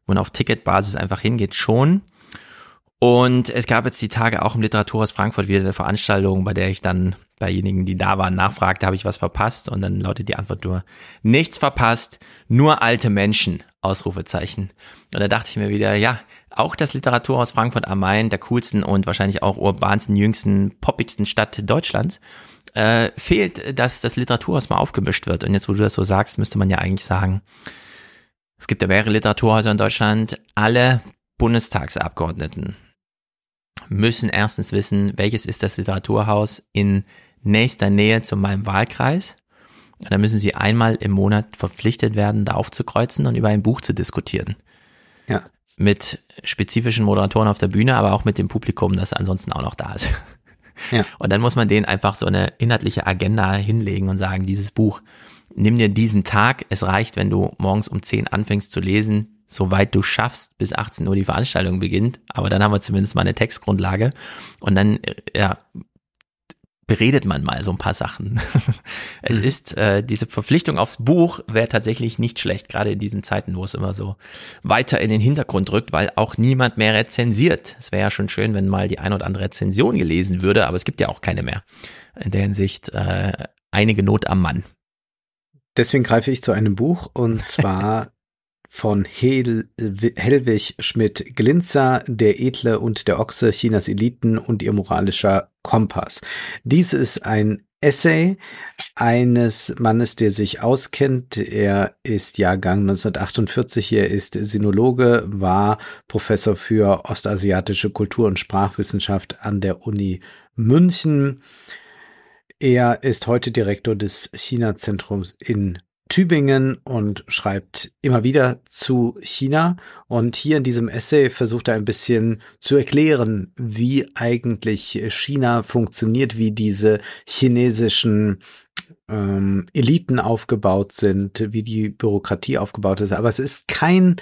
wo man auf Ticketbasis einfach hingeht, schon. Und es gab jetzt die Tage auch im Literaturhaus Frankfurt wieder eine Veranstaltung, bei der ich dann beijenigen, die da waren, nachfragte, habe ich was verpasst? Und dann lautet die Antwort nur, nichts verpasst, nur alte Menschen, Ausrufezeichen. Und da dachte ich mir wieder, ja, auch das Literaturhaus Frankfurt am Main, der coolsten und wahrscheinlich auch urbansten, jüngsten, poppigsten Stadt Deutschlands, äh, fehlt, dass das Literaturhaus mal aufgemischt wird. Und jetzt, wo du das so sagst, müsste man ja eigentlich sagen, es gibt ja mehrere Literaturhäuser in Deutschland, alle Bundestagsabgeordneten müssen erstens wissen, welches ist das Literaturhaus in nächster Nähe zu meinem Wahlkreis. Und dann müssen sie einmal im Monat verpflichtet werden, da aufzukreuzen und über ein Buch zu diskutieren. Ja. Mit spezifischen Moderatoren auf der Bühne, aber auch mit dem Publikum, das ansonsten auch noch da ist. Ja. Und dann muss man denen einfach so eine inhaltliche Agenda hinlegen und sagen, dieses Buch, nimm dir diesen Tag, es reicht, wenn du morgens um 10 anfängst zu lesen, soweit du schaffst, bis 18 Uhr die Veranstaltung beginnt, aber dann haben wir zumindest mal eine Textgrundlage und dann äh, ja, beredet man mal so ein paar Sachen. es mhm. ist, äh, diese Verpflichtung aufs Buch wäre tatsächlich nicht schlecht, gerade in diesen Zeiten, wo es immer so weiter in den Hintergrund rückt, weil auch niemand mehr rezensiert. Es wäre ja schon schön, wenn mal die ein oder andere Rezension gelesen würde, aber es gibt ja auch keine mehr. In der Hinsicht äh, einige Not am Mann. Deswegen greife ich zu einem Buch und zwar von Hel Helwig Schmidt-Glinzer, Der Edle und der Ochse, Chinas Eliten und ihr moralischer Kompass. Dies ist ein Essay eines Mannes, der sich auskennt. Er ist Jahrgang 1948, er ist Sinologe, war Professor für ostasiatische Kultur und Sprachwissenschaft an der Uni München. Er ist heute Direktor des China-Zentrums in Tübingen und schreibt immer wieder zu China. Und hier in diesem Essay versucht er ein bisschen zu erklären, wie eigentlich China funktioniert, wie diese chinesischen ähm, Eliten aufgebaut sind, wie die Bürokratie aufgebaut ist. Aber es ist kein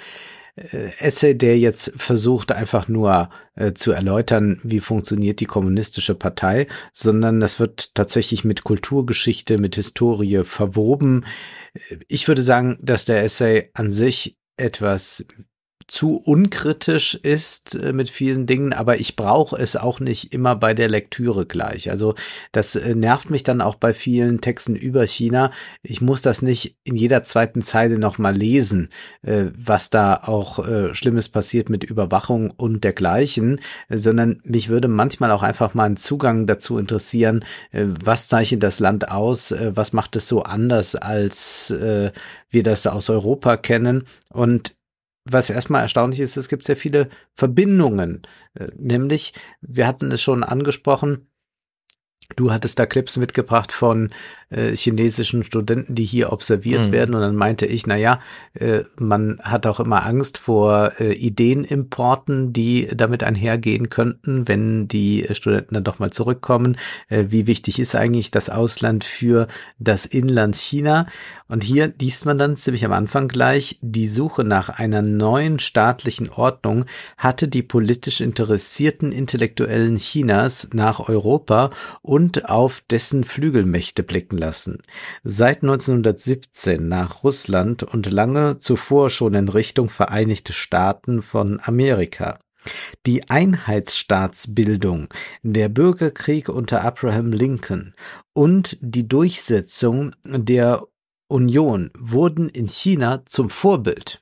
Essay, der jetzt versucht, einfach nur äh, zu erläutern, wie funktioniert die kommunistische Partei, sondern das wird tatsächlich mit Kulturgeschichte, mit Historie verwoben. Ich würde sagen, dass der Essay an sich etwas zu unkritisch ist äh, mit vielen Dingen, aber ich brauche es auch nicht immer bei der Lektüre gleich. Also das äh, nervt mich dann auch bei vielen Texten über China. Ich muss das nicht in jeder zweiten Zeile nochmal lesen, äh, was da auch Schlimmes passiert mit Überwachung und dergleichen, sondern mich würde manchmal auch einfach mal ein Zugang dazu interessieren, was zeichnet das Land aus, was macht es so anders, als wir das aus Europa kennen. Und was erstmal erstaunlich ist, es gibt sehr viele Verbindungen. Äh, nämlich, wir hatten es schon angesprochen, Du hattest da Clips mitgebracht von äh, chinesischen Studenten, die hier observiert mhm. werden. Und dann meinte ich, na ja, äh, man hat auch immer Angst vor äh, Ideenimporten, die damit einhergehen könnten, wenn die Studenten dann doch mal zurückkommen. Äh, wie wichtig ist eigentlich das Ausland für das Inland China? Und hier liest man dann ziemlich am Anfang gleich, die Suche nach einer neuen staatlichen Ordnung hatte die politisch interessierten Intellektuellen Chinas nach Europa und auf dessen Flügelmächte blicken lassen. Seit 1917 nach Russland und lange zuvor schon in Richtung Vereinigte Staaten von Amerika. Die Einheitsstaatsbildung, der Bürgerkrieg unter Abraham Lincoln und die Durchsetzung der Union wurden in China zum Vorbild.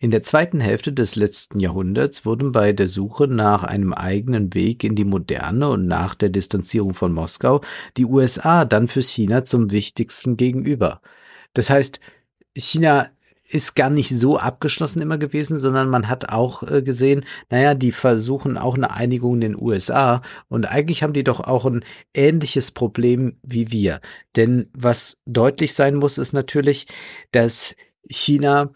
In der zweiten Hälfte des letzten Jahrhunderts wurden bei der Suche nach einem eigenen Weg in die Moderne und nach der Distanzierung von Moskau die USA dann für China zum wichtigsten gegenüber. Das heißt, China ist gar nicht so abgeschlossen immer gewesen, sondern man hat auch äh, gesehen, naja, die versuchen auch eine Einigung in den USA und eigentlich haben die doch auch ein ähnliches Problem wie wir. Denn was deutlich sein muss, ist natürlich, dass China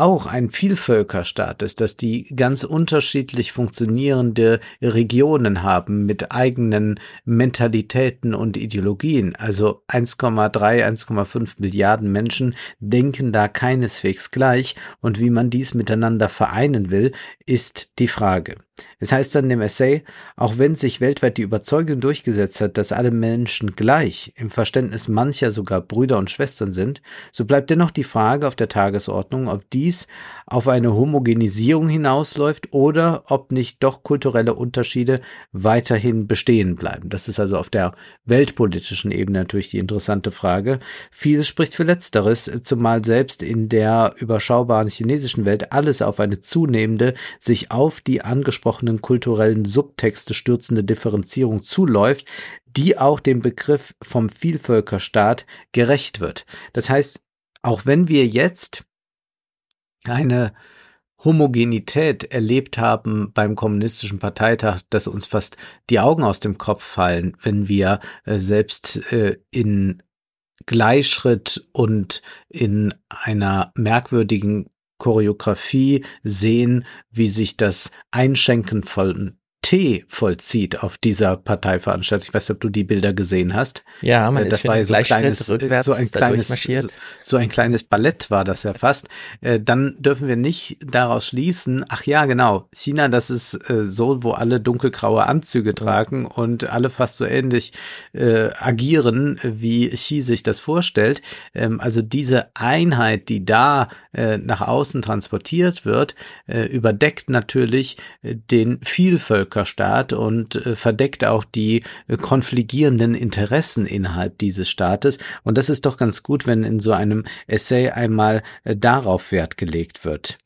auch ein Vielvölkerstaat ist, dass die ganz unterschiedlich funktionierende Regionen haben mit eigenen Mentalitäten und Ideologien. Also 1,3, 1,5 Milliarden Menschen denken da keineswegs gleich und wie man dies miteinander vereinen will, ist die Frage. Es heißt dann im Essay, auch wenn sich weltweit die Überzeugung durchgesetzt hat, dass alle Menschen gleich, im Verständnis mancher sogar Brüder und Schwestern sind, so bleibt dennoch die Frage auf der Tagesordnung, ob dies auf eine Homogenisierung hinausläuft oder ob nicht doch kulturelle Unterschiede weiterhin bestehen bleiben. Das ist also auf der weltpolitischen Ebene natürlich die interessante Frage. Vieles spricht für Letzteres, zumal selbst in der überschaubaren chinesischen Welt alles auf eine zunehmende, sich auf die angesprochenen kulturellen Subtexte stürzende Differenzierung zuläuft, die auch dem Begriff vom Vielvölkerstaat gerecht wird. Das heißt, auch wenn wir jetzt eine Homogenität erlebt haben beim kommunistischen Parteitag, dass uns fast die Augen aus dem Kopf fallen, wenn wir äh, selbst äh, in Gleichschritt und in einer merkwürdigen Choreografie sehen, wie sich das Einschenken von Tee vollzieht auf dieser Parteiveranstaltung. Ich weiß nicht, ob du die Bilder gesehen hast. Ja, man äh, das ist war ja so ein kleines, rückwärts so ein kleines, so, so, ein kleines Ballett war das ja fast. Äh, dann dürfen wir nicht daraus schließen, ach ja, genau, China, das ist äh, so, wo alle dunkelgraue Anzüge tragen und alle fast so ähnlich äh, agieren, wie Xi sich das vorstellt. Ähm, also diese Einheit, die da äh, nach außen transportiert wird, äh, überdeckt natürlich den Vielvölker Völkerstaat und äh, verdeckt auch die äh, konfligierenden Interessen innerhalb dieses Staates. Und das ist doch ganz gut, wenn in so einem Essay einmal äh, darauf Wert gelegt wird.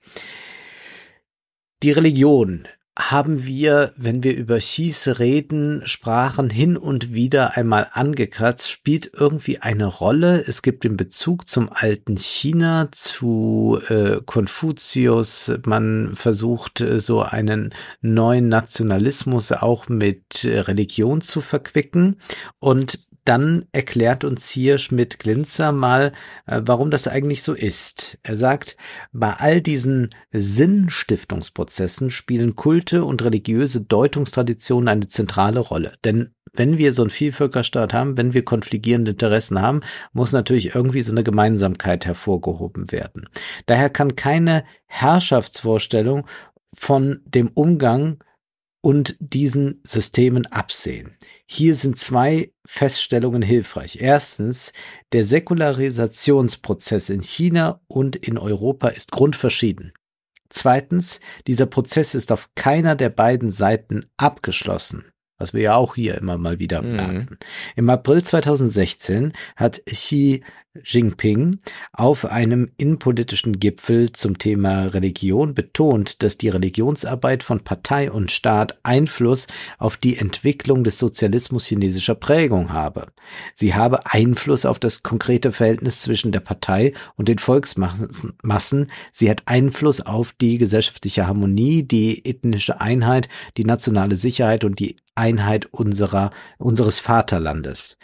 Die Religion haben wir, wenn wir über Xis reden, Sprachen hin und wieder einmal angekratzt, spielt irgendwie eine Rolle. Es gibt den Bezug zum alten China, zu äh, Konfuzius. Man versucht äh, so einen neuen Nationalismus auch mit äh, Religion zu verquicken. Und dann erklärt uns hier Schmidt-Glinzer mal, äh, warum das eigentlich so ist. Er sagt, bei all diesen Sinnstiftungsprozessen spielen Kulte und religiöse Deutungstraditionen eine zentrale Rolle. Denn wenn wir so einen Vielvölkerstaat haben, wenn wir konfligierende Interessen haben, muss natürlich irgendwie so eine Gemeinsamkeit hervorgehoben werden. Daher kann keine Herrschaftsvorstellung von dem Umgang und diesen Systemen absehen. Hier sind zwei Feststellungen hilfreich. Erstens, der Säkularisationsprozess in China und in Europa ist grundverschieden. Zweitens, dieser Prozess ist auf keiner der beiden Seiten abgeschlossen was wir ja auch hier immer mal wieder mhm. merken. Im April 2016 hat Xi Jinping auf einem innenpolitischen Gipfel zum Thema Religion betont, dass die Religionsarbeit von Partei und Staat Einfluss auf die Entwicklung des Sozialismus chinesischer Prägung habe. Sie habe Einfluss auf das konkrete Verhältnis zwischen der Partei und den Volksmassen. Sie hat Einfluss auf die gesellschaftliche Harmonie, die ethnische Einheit, die nationale Sicherheit und die Einheit unserer, unseres Vaterlandes.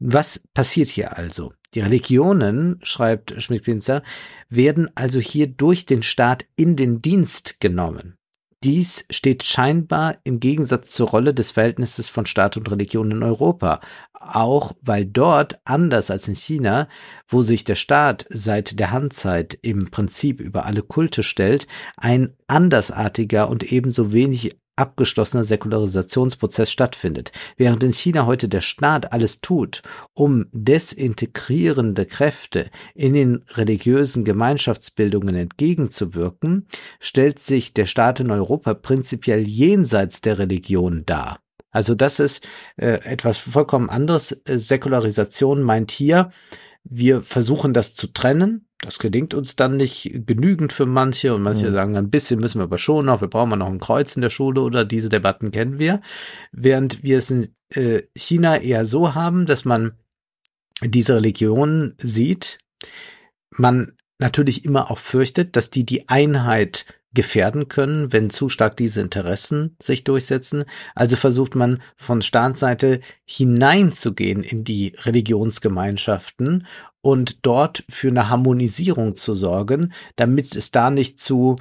Was passiert hier also? Die Religionen, schreibt Schmidt-Klinzer, werden also hier durch den Staat in den Dienst genommen. Dies steht scheinbar im Gegensatz zur Rolle des Verhältnisses von Staat und Religion in Europa, auch weil dort, anders als in China, wo sich der Staat seit der Handzeit im Prinzip über alle Kulte stellt, ein andersartiger und ebenso wenig abgeschlossener Säkularisationsprozess stattfindet. Während in China heute der Staat alles tut, um desintegrierende Kräfte in den religiösen Gemeinschaftsbildungen entgegenzuwirken, stellt sich der Staat in Europa prinzipiell jenseits der Religion dar. Also das ist äh, etwas vollkommen anderes. Äh, Säkularisation meint hier, wir versuchen das zu trennen, das gelingt uns dann nicht genügend für manche und manche mhm. sagen, ein bisschen müssen wir aber schon noch, wir brauchen noch ein Kreuz in der Schule oder diese Debatten kennen wir. Während wir es in äh, China eher so haben, dass man diese Religionen sieht, man natürlich immer auch fürchtet, dass die die Einheit gefährden können, wenn zu stark diese Interessen sich durchsetzen. Also versucht man von Staatsseite hineinzugehen in die Religionsgemeinschaften und dort für eine Harmonisierung zu sorgen, damit es da nicht zu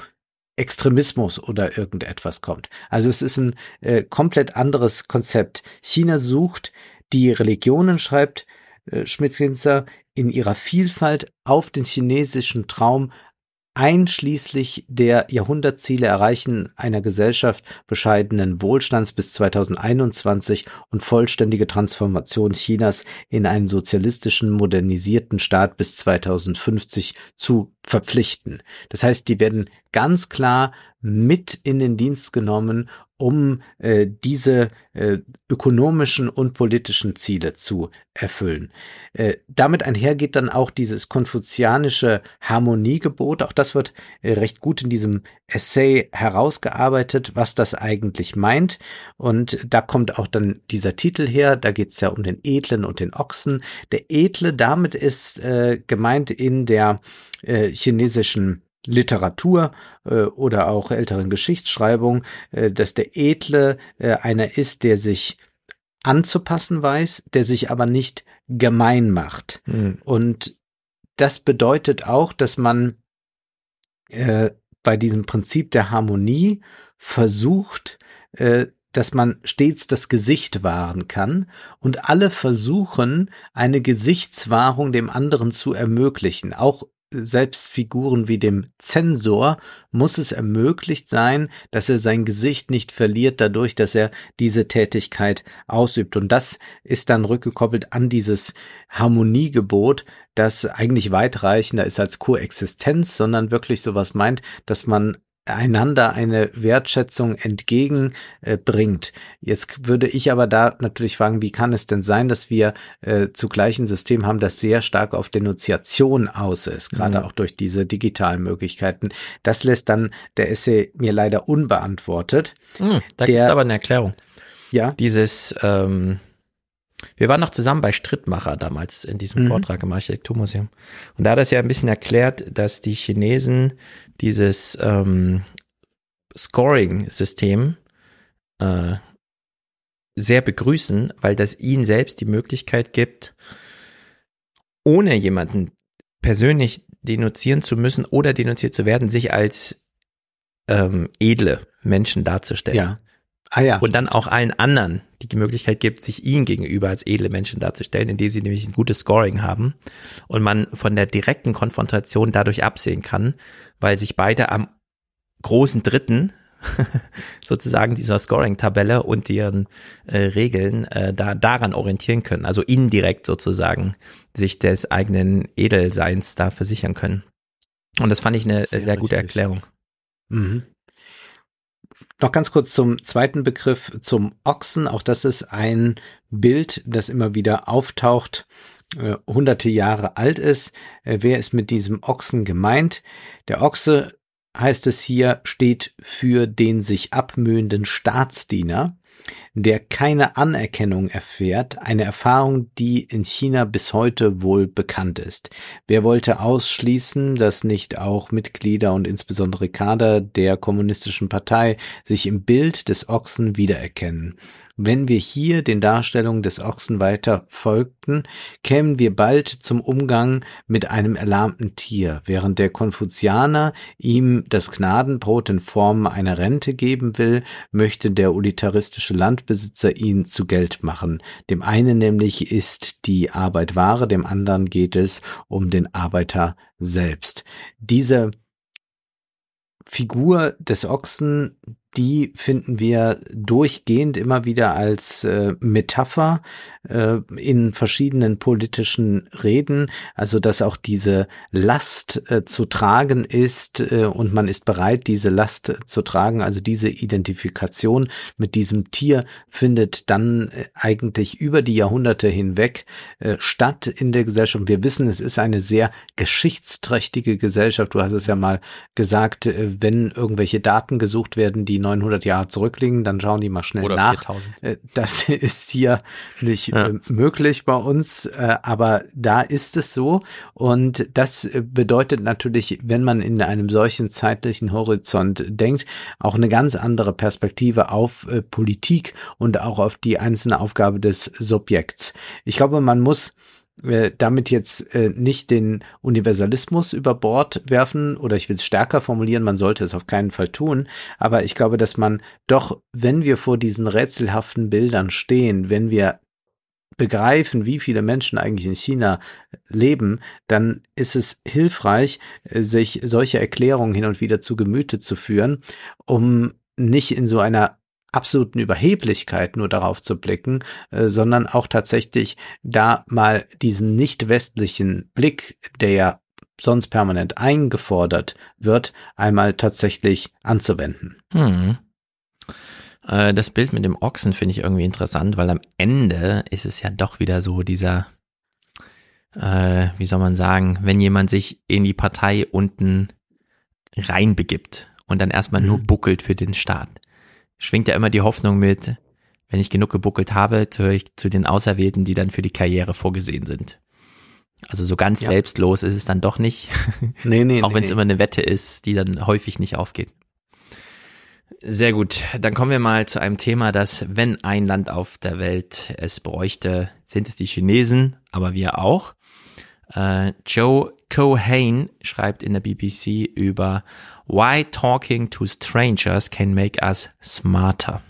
Extremismus oder irgendetwas kommt. Also es ist ein äh, komplett anderes Konzept. China sucht die Religionen, schreibt äh, Schmidt-Kinzer, in ihrer Vielfalt auf den chinesischen Traum einschließlich der Jahrhundertziele Erreichen einer Gesellschaft bescheidenen Wohlstands bis 2021 und vollständige Transformation Chinas in einen sozialistischen, modernisierten Staat bis 2050 zu verpflichten. Das heißt, die werden ganz klar mit in den Dienst genommen, um äh, diese äh, ökonomischen und politischen Ziele zu erfüllen. Äh, damit einhergeht dann auch dieses konfuzianische Harmoniegebot. Auch das wird äh, recht gut in diesem Essay herausgearbeitet, was das eigentlich meint. Und da kommt auch dann dieser Titel her. Da geht es ja um den Edlen und den Ochsen. Der Edle, damit ist äh, gemeint in der äh, chinesischen Literatur äh, oder auch älteren Geschichtsschreibung, äh, dass der Edle äh, einer ist, der sich anzupassen weiß, der sich aber nicht gemein macht. Mhm. Und das bedeutet auch, dass man äh, bei diesem Prinzip der Harmonie versucht, äh, dass man stets das Gesicht wahren kann und alle versuchen, eine Gesichtswahrung dem anderen zu ermöglichen, auch selbst Figuren wie dem Zensor muss es ermöglicht sein, dass er sein Gesicht nicht verliert dadurch, dass er diese Tätigkeit ausübt. Und das ist dann rückgekoppelt an dieses Harmoniegebot, das eigentlich weitreichender ist als Koexistenz, sondern wirklich sowas meint, dass man einander eine Wertschätzung entgegenbringt. Jetzt würde ich aber da natürlich fragen, wie kann es denn sein, dass wir äh, zugleich ein System haben, das sehr stark auf Denunziation aus ist, gerade mhm. auch durch diese digitalen Möglichkeiten. Das lässt dann der Essay mir leider unbeantwortet. Mhm, da gibt aber eine Erklärung. Ja. Dieses ähm, wir waren noch zusammen bei Strittmacher damals in diesem mhm. Vortrag im Architekturmuseum. Und da hat es ja ein bisschen erklärt, dass die Chinesen dieses ähm, Scoring-System äh, sehr begrüßen, weil das ihnen selbst die Möglichkeit gibt, ohne jemanden persönlich denunzieren zu müssen oder denunziert zu werden, sich als ähm, edle Menschen darzustellen. Ja. Ah, ja. Und dann auch allen anderen die Möglichkeit gibt, sich ihnen gegenüber als edle Menschen darzustellen, indem sie nämlich ein gutes Scoring haben und man von der direkten Konfrontation dadurch absehen kann, weil sich beide am großen Dritten sozusagen dieser Scoring-Tabelle und ihren äh, Regeln äh, da daran orientieren können, also indirekt sozusagen sich des eigenen Edelseins da versichern können. Und das fand ich eine sehr, sehr gute Erklärung. Mhm. Noch ganz kurz zum zweiten Begriff, zum Ochsen. Auch das ist ein Bild, das immer wieder auftaucht äh, hunderte Jahre alt ist. Äh, wer ist mit diesem Ochsen gemeint? Der Ochse heißt es hier, steht für den sich abmühenden Staatsdiener der keine Anerkennung erfährt, eine Erfahrung, die in China bis heute wohl bekannt ist. Wer wollte ausschließen, dass nicht auch Mitglieder und insbesondere Kader der kommunistischen Partei sich im Bild des Ochsen wiedererkennen? Wenn wir hier den Darstellungen des Ochsen weiter folgten, kämen wir bald zum Umgang mit einem erlahmten Tier, während der Konfuzianer ihm das Gnadenbrot in Form einer Rente geben will, möchte der utilitaristische Landbesitzer ihn zu Geld machen. Dem einen nämlich ist die Arbeit Ware, dem anderen geht es um den Arbeiter selbst. Diese Figur des Ochsen, die finden wir durchgehend immer wieder als äh, Metapher äh, in verschiedenen politischen Reden, also dass auch diese Last äh, zu tragen ist äh, und man ist bereit, diese Last äh, zu tragen, also diese Identifikation mit diesem Tier findet dann äh, eigentlich über die Jahrhunderte hinweg statt in der Gesellschaft. Wir wissen, es ist eine sehr geschichtsträchtige Gesellschaft. Du hast es ja mal gesagt, wenn irgendwelche Daten gesucht werden, die 900 Jahre zurückliegen, dann schauen die mal schnell Oder nach. 4000. Äh, Das ist hier nicht Ja. äh, möglich bei uns, äh, aber da ist es so. Und das bedeutet natürlich, wenn man in einem solchen zeitlichen Horizont denkt, auch eine ganz andere Perspektive auf Politik und auch auf die einzelne Aufgabe des Subjekts. Ich glaube, man muss damit jetzt äh, nicht den Universalismus über Bord werfen oder ich will es stärker formulieren, man sollte es auf keinen Fall tun, aber ich glaube, dass man doch, wenn wir vor diesen rätselhaften Bildern stehen, wenn wir begreifen, wie viele Menschen eigentlich in China leben, dann ist es hilfreich, äh, sich solche Erklärungen hin und wieder zu Gemüte zu führen, um nicht in so einer absoluten Überheblichkeit nur darauf zu blicken, äh, sondern auch tatsächlich da mal diesen nicht westlichen Blick, der ja sonst permanent eingefordert wird, einmal tatsächlich anzuwenden. Hm. Äh, Das Bild mit dem Ochsen finde ich irgendwie interessant, weil am Ende ist es ja doch wieder so dieser, äh, wie soll man sagen, wenn jemand sich in die Partei unten reinbegibt und dann erstmal nur Mhm. buckelt für den Staat, schwingt ja immer die Hoffnung mit, wenn ich genug gebuckelt habe, gehöre ich zu den Auserwählten, die dann für die Karriere vorgesehen sind. Also so ganz Ja. selbstlos ist es dann doch nicht. Nee, nee, Auch wenn es nee. immer eine Wette ist, die dann häufig nicht aufgeht. Sehr gut, dann kommen wir mal zu einem Thema, das, wenn ein Land auf der Welt es bräuchte, sind es die Chinesen, aber wir auch. Äh, Joe Cohane schreibt in der BBC über Why Talking to Strangers Can Make Us Smarter.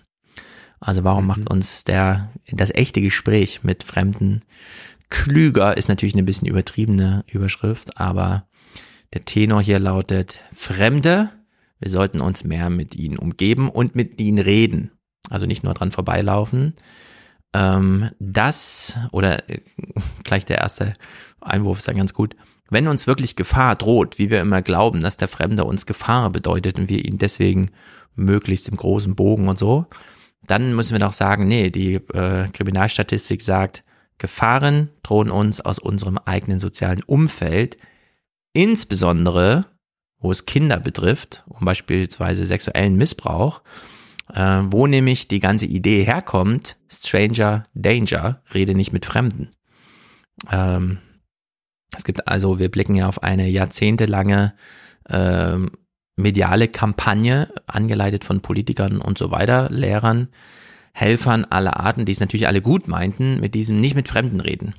Also warum Mhm. macht uns der, das echte Gespräch mit Fremden klüger, ist natürlich eine bisschen übertriebene Überschrift, aber der Tenor hier lautet, Fremde, wir sollten uns mehr mit ihnen umgeben und mit ihnen reden. Also nicht nur dran vorbeilaufen. Ähm, das, oder äh, gleich der erste Einwurf ist dann ganz gut, wenn uns wirklich Gefahr droht, wie wir immer glauben, dass der Fremde uns Gefahr bedeutet und wir ihn deswegen möglichst im großen Bogen und so, dann müssen wir doch sagen, nee, die äh, Kriminalstatistik sagt, Gefahren drohen uns aus unserem eigenen sozialen Umfeld, insbesondere wo es Kinder betrifft, um beispielsweise sexuellen Missbrauch, äh, wo nämlich die ganze Idee herkommt, Stranger Danger, rede nicht mit Fremden. Ähm, es gibt also, wir blicken ja auf eine jahrzehntelange ähm, mediale Kampagne, angeleitet von Politikern und so weiter, Lehrern, Helfern aller Arten, die es natürlich alle gut meinten, mit diesem nicht mit Fremden reden.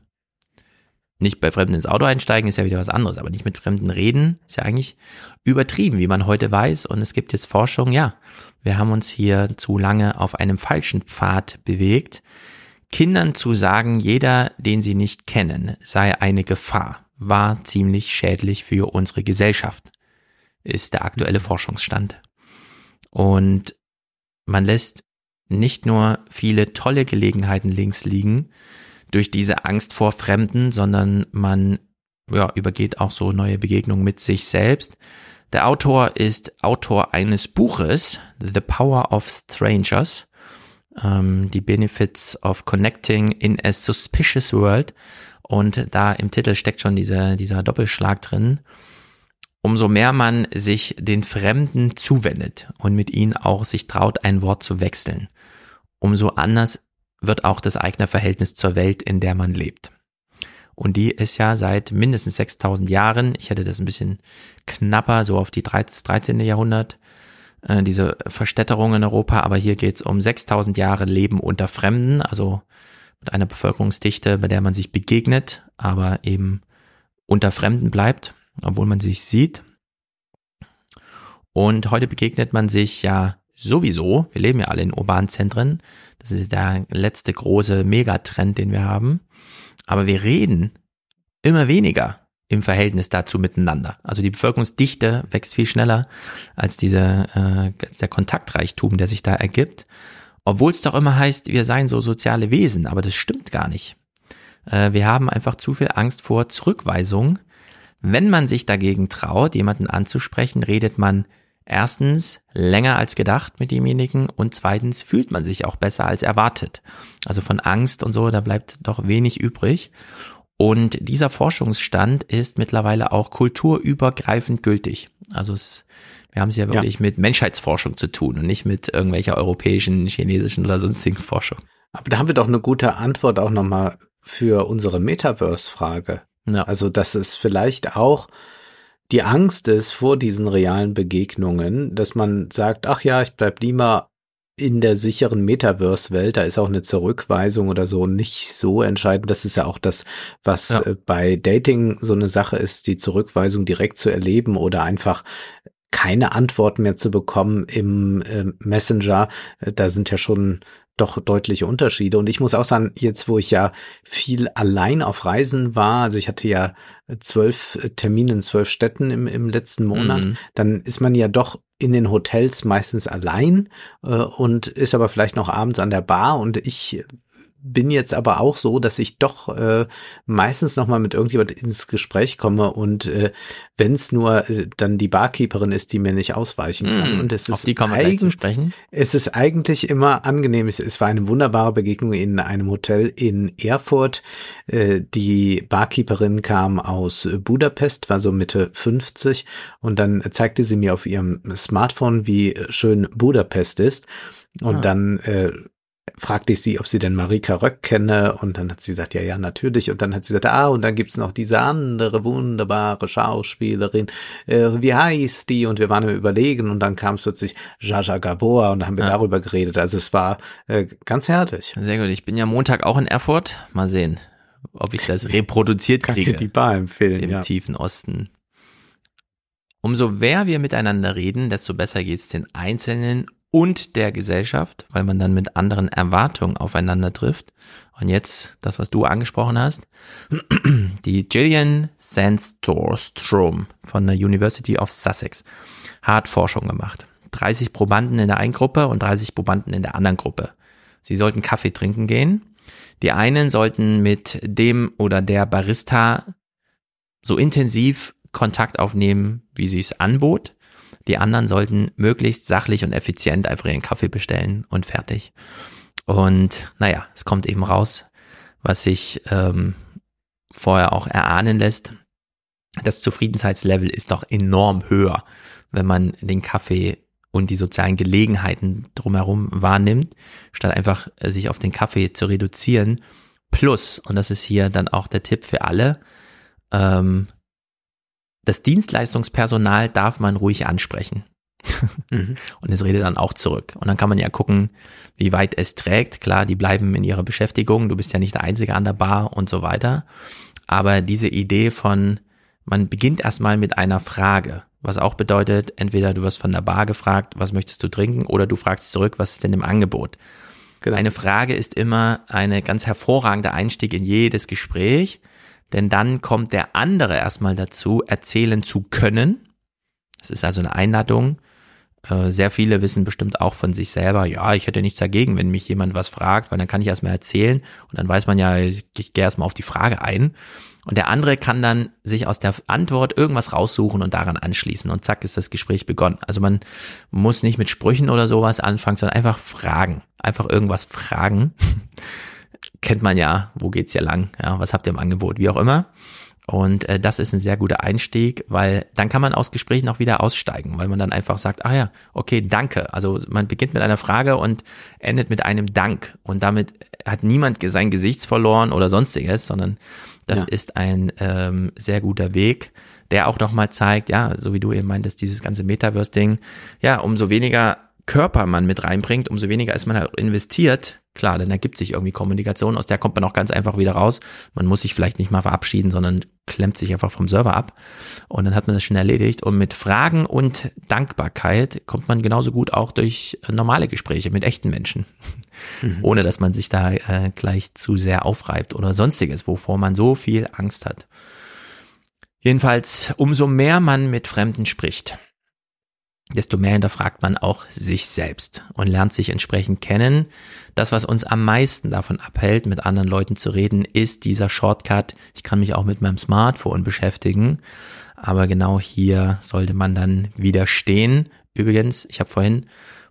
Nicht bei Fremden ins Auto einsteigen ist ja wieder was anderes, aber nicht mit Fremden reden ist ja eigentlich übertrieben, wie man heute weiß. Und es gibt jetzt Forschung, ja, wir haben uns hier zu lange auf einem falschen Pfad bewegt. Kindern zu sagen, jeder, den sie nicht kennen, sei eine Gefahr, war ziemlich schädlich für unsere Gesellschaft, ist der aktuelle Forschungsstand. Und man lässt nicht nur viele tolle Gelegenheiten links liegen durch diese Angst vor Fremden, sondern man ja, übergeht auch so neue Begegnungen mit sich selbst. Der Autor ist Autor eines Buches, The Power of Strangers, ähm, die Benefits of Connecting in a Suspicious World. Und da im Titel steckt schon diese, dieser Doppelschlag drin. Umso mehr man sich den Fremden zuwendet und mit ihnen auch sich traut, ein Wort zu wechseln, umso anders wird auch das eigene Verhältnis zur Welt, in der man lebt. Und die ist ja seit mindestens 6000 Jahren, ich hätte das ein bisschen knapper, so auf die 13. Jahrhundert, äh, diese Verstädterung in Europa, aber hier geht es um 6000 Jahre Leben unter Fremden, also mit einer Bevölkerungsdichte, bei der man sich begegnet, aber eben unter Fremden bleibt, obwohl man sich sieht. Und heute begegnet man sich ja sowieso, wir leben ja alle in urbanen Zentren, das ist der letzte große Megatrend, den wir haben. Aber wir reden immer weniger im Verhältnis dazu miteinander. Also die Bevölkerungsdichte wächst viel schneller als diese, äh, als der Kontaktreichtum, der sich da ergibt. Obwohl es doch immer heißt, wir seien so soziale Wesen, aber das stimmt gar nicht. Äh, wir haben einfach zu viel Angst vor Zurückweisung. Wenn man sich dagegen traut, jemanden anzusprechen, redet man erstens länger als gedacht mit demjenigen und zweitens fühlt man sich auch besser als erwartet. Also von Angst und so, da bleibt doch wenig übrig. Und dieser Forschungsstand ist mittlerweile auch kulturübergreifend gültig. Also es, wir haben es ja wirklich ja. mit Menschheitsforschung zu tun und nicht mit irgendwelcher europäischen, chinesischen oder sonstigen Forschung. Aber da haben wir doch eine gute Antwort auch nochmal für unsere Metaverse-Frage. Ja. Also, dass es vielleicht auch die Angst ist vor diesen realen Begegnungen, dass man sagt, ach ja, ich bleib lieber in der sicheren Metaverse-Welt, da ist auch eine Zurückweisung oder so nicht so entscheidend. Das ist ja auch das, was ja. Äh, bei Dating so eine Sache ist, die Zurückweisung direkt zu erleben oder einfach keine Antwort mehr zu bekommen im äh, Messenger. Äh, da sind ja schon doch deutliche Unterschiede. Und ich muss auch sagen, jetzt wo ich ja viel allein auf Reisen war, also ich hatte ja zwölf Termine in zwölf Städten im, im letzten Monat, mhm. dann ist man ja doch in den Hotels meistens allein äh, und ist aber vielleicht noch abends an der Bar und ich bin jetzt aber auch so, dass ich doch äh, meistens noch mal mit irgendjemand ins Gespräch komme und äh, wenn es nur äh, dann die Barkeeperin ist, die mir nicht ausweichen kann. Mm, und es ist sprechen. Es ist eigentlich immer angenehm. Es, es, war eine wunderbare Begegnung in einem Hotel in Erfurt. Äh, die Barkeeperin kam aus Budapest, war so Mitte 50 und dann zeigte sie mir auf ihrem Smartphone, wie schön Budapest ist. Und ah. dann äh, fragte ich sie, ob sie denn Marika Röck kenne und dann hat sie gesagt, ja, ja, natürlich und dann hat sie gesagt, ah, und dann gibt's noch diese andere wunderbare Schauspielerin, äh, wie heißt die? Und wir waren im Überlegen und dann kam es plötzlich Jaja Gabor und dann haben wir ja. darüber geredet. Also es war äh, ganz herrlich. Sehr gut, ich bin ja Montag auch in Erfurt, mal sehen, ob ich das reproduziert kriege. Kann die Bar empfehlen, Im ja. tiefen Osten. Umso mehr wir miteinander reden, desto besser geht's den Einzelnen und der Gesellschaft, weil man dann mit anderen Erwartungen aufeinander trifft. Und jetzt das, was du angesprochen hast, die Gillian Sandstrom von der University of Sussex hat Forschung gemacht. 30 Probanden in der einen Gruppe und 30 Probanden in der anderen Gruppe. Sie sollten Kaffee trinken gehen. Die einen sollten mit dem oder der Barista so intensiv Kontakt aufnehmen, wie sie es anbot. Die anderen sollten möglichst sachlich und effizient einfach ihren Kaffee bestellen und fertig. Und naja, es kommt eben raus, was sich ähm, vorher auch erahnen lässt. Das Zufriedenheitslevel ist doch enorm höher, wenn man den Kaffee und die sozialen Gelegenheiten drumherum wahrnimmt, statt einfach äh, sich auf den Kaffee zu reduzieren. Plus, und das ist hier dann auch der Tipp für alle, ähm, das Dienstleistungspersonal darf man ruhig ansprechen. mhm. Und es redet dann auch zurück. Und dann kann man ja gucken, wie weit es trägt. Klar, die bleiben in ihrer Beschäftigung. Du bist ja nicht der Einzige an der Bar und so weiter. Aber diese Idee von, man beginnt erstmal mit einer Frage, was auch bedeutet, entweder du wirst von der Bar gefragt, was möchtest du trinken, oder du fragst zurück, was ist denn im Angebot. Genau. Eine Frage ist immer eine ganz hervorragende Einstieg in jedes Gespräch denn dann kommt der andere erstmal dazu, erzählen zu können. Das ist also eine Einladung. Äh, sehr viele wissen bestimmt auch von sich selber, ja, ich hätte nichts dagegen, wenn mich jemand was fragt, weil dann kann ich erstmal erzählen und dann weiß man ja, ich, ich gehe erstmal auf die Frage ein. Und der andere kann dann sich aus der Antwort irgendwas raussuchen und daran anschließen und zack ist das Gespräch begonnen. Also man muss nicht mit Sprüchen oder sowas anfangen, sondern einfach fragen. Einfach irgendwas fragen. kennt man ja, wo geht's hier lang? Ja, was habt ihr im Angebot? Wie auch immer. Und äh, das ist ein sehr guter Einstieg, weil dann kann man aus Gesprächen auch wieder aussteigen, weil man dann einfach sagt, ah ja, okay, danke. Also man beginnt mit einer Frage und endet mit einem Dank. Und damit hat niemand sein Gesicht verloren oder sonstiges, sondern das ja. ist ein ähm, sehr guter Weg, der auch nochmal zeigt, ja, so wie du eben meintest, dieses ganze Metaverse-Ding, ja, umso weniger Körper man mit reinbringt, umso weniger ist man halt investiert. Klar, dann ergibt sich irgendwie Kommunikation, aus der kommt man auch ganz einfach wieder raus. Man muss sich vielleicht nicht mal verabschieden, sondern klemmt sich einfach vom Server ab und dann hat man das schon erledigt. Und mit Fragen und Dankbarkeit kommt man genauso gut auch durch normale Gespräche mit echten Menschen, mhm. ohne dass man sich da äh, gleich zu sehr aufreibt oder sonstiges, wovor man so viel Angst hat. Jedenfalls, umso mehr man mit Fremden spricht, desto mehr hinterfragt man auch sich selbst und lernt sich entsprechend kennen. Das, was uns am meisten davon abhält, mit anderen Leuten zu reden, ist dieser Shortcut. Ich kann mich auch mit meinem Smartphone beschäftigen, aber genau hier sollte man dann widerstehen. Übrigens, ich habe vorhin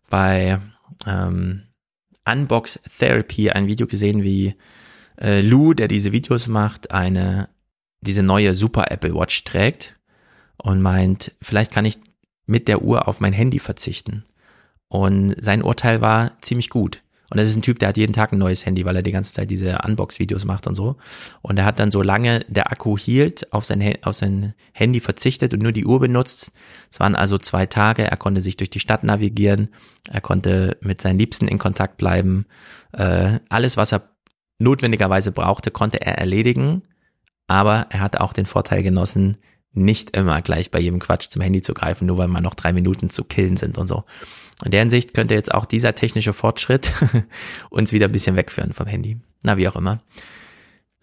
bei ähm, Unbox Therapy ein Video gesehen, wie äh, Lou, der diese Videos macht, eine diese neue Super Apple Watch trägt und meint, vielleicht kann ich mit der Uhr auf mein Handy verzichten. Und sein Urteil war ziemlich gut. Und das ist ein Typ, der hat jeden Tag ein neues Handy, weil er die ganze Zeit diese Unbox-Videos macht und so. Und er hat dann, solange der Akku hielt, auf sein, auf sein Handy verzichtet und nur die Uhr benutzt. Es waren also zwei Tage. Er konnte sich durch die Stadt navigieren. Er konnte mit seinen Liebsten in Kontakt bleiben. Äh, alles, was er notwendigerweise brauchte, konnte er erledigen. Aber er hatte auch den Vorteil genossen, nicht immer gleich bei jedem Quatsch zum Handy zu greifen, nur weil mal noch drei Minuten zu killen sind und so. In der Hinsicht könnte jetzt auch dieser technische Fortschritt uns wieder ein bisschen wegführen vom Handy. Na, wie auch immer.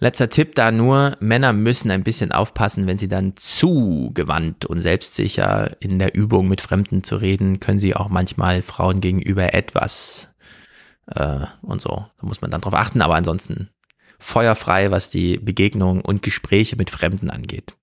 Letzter Tipp da nur, Männer müssen ein bisschen aufpassen, wenn sie dann zu gewandt und selbstsicher in der Übung mit Fremden zu reden, können sie auch manchmal Frauen gegenüber etwas äh, und so. Da muss man dann drauf achten, aber ansonsten feuerfrei, was die Begegnung und Gespräche mit Fremden angeht.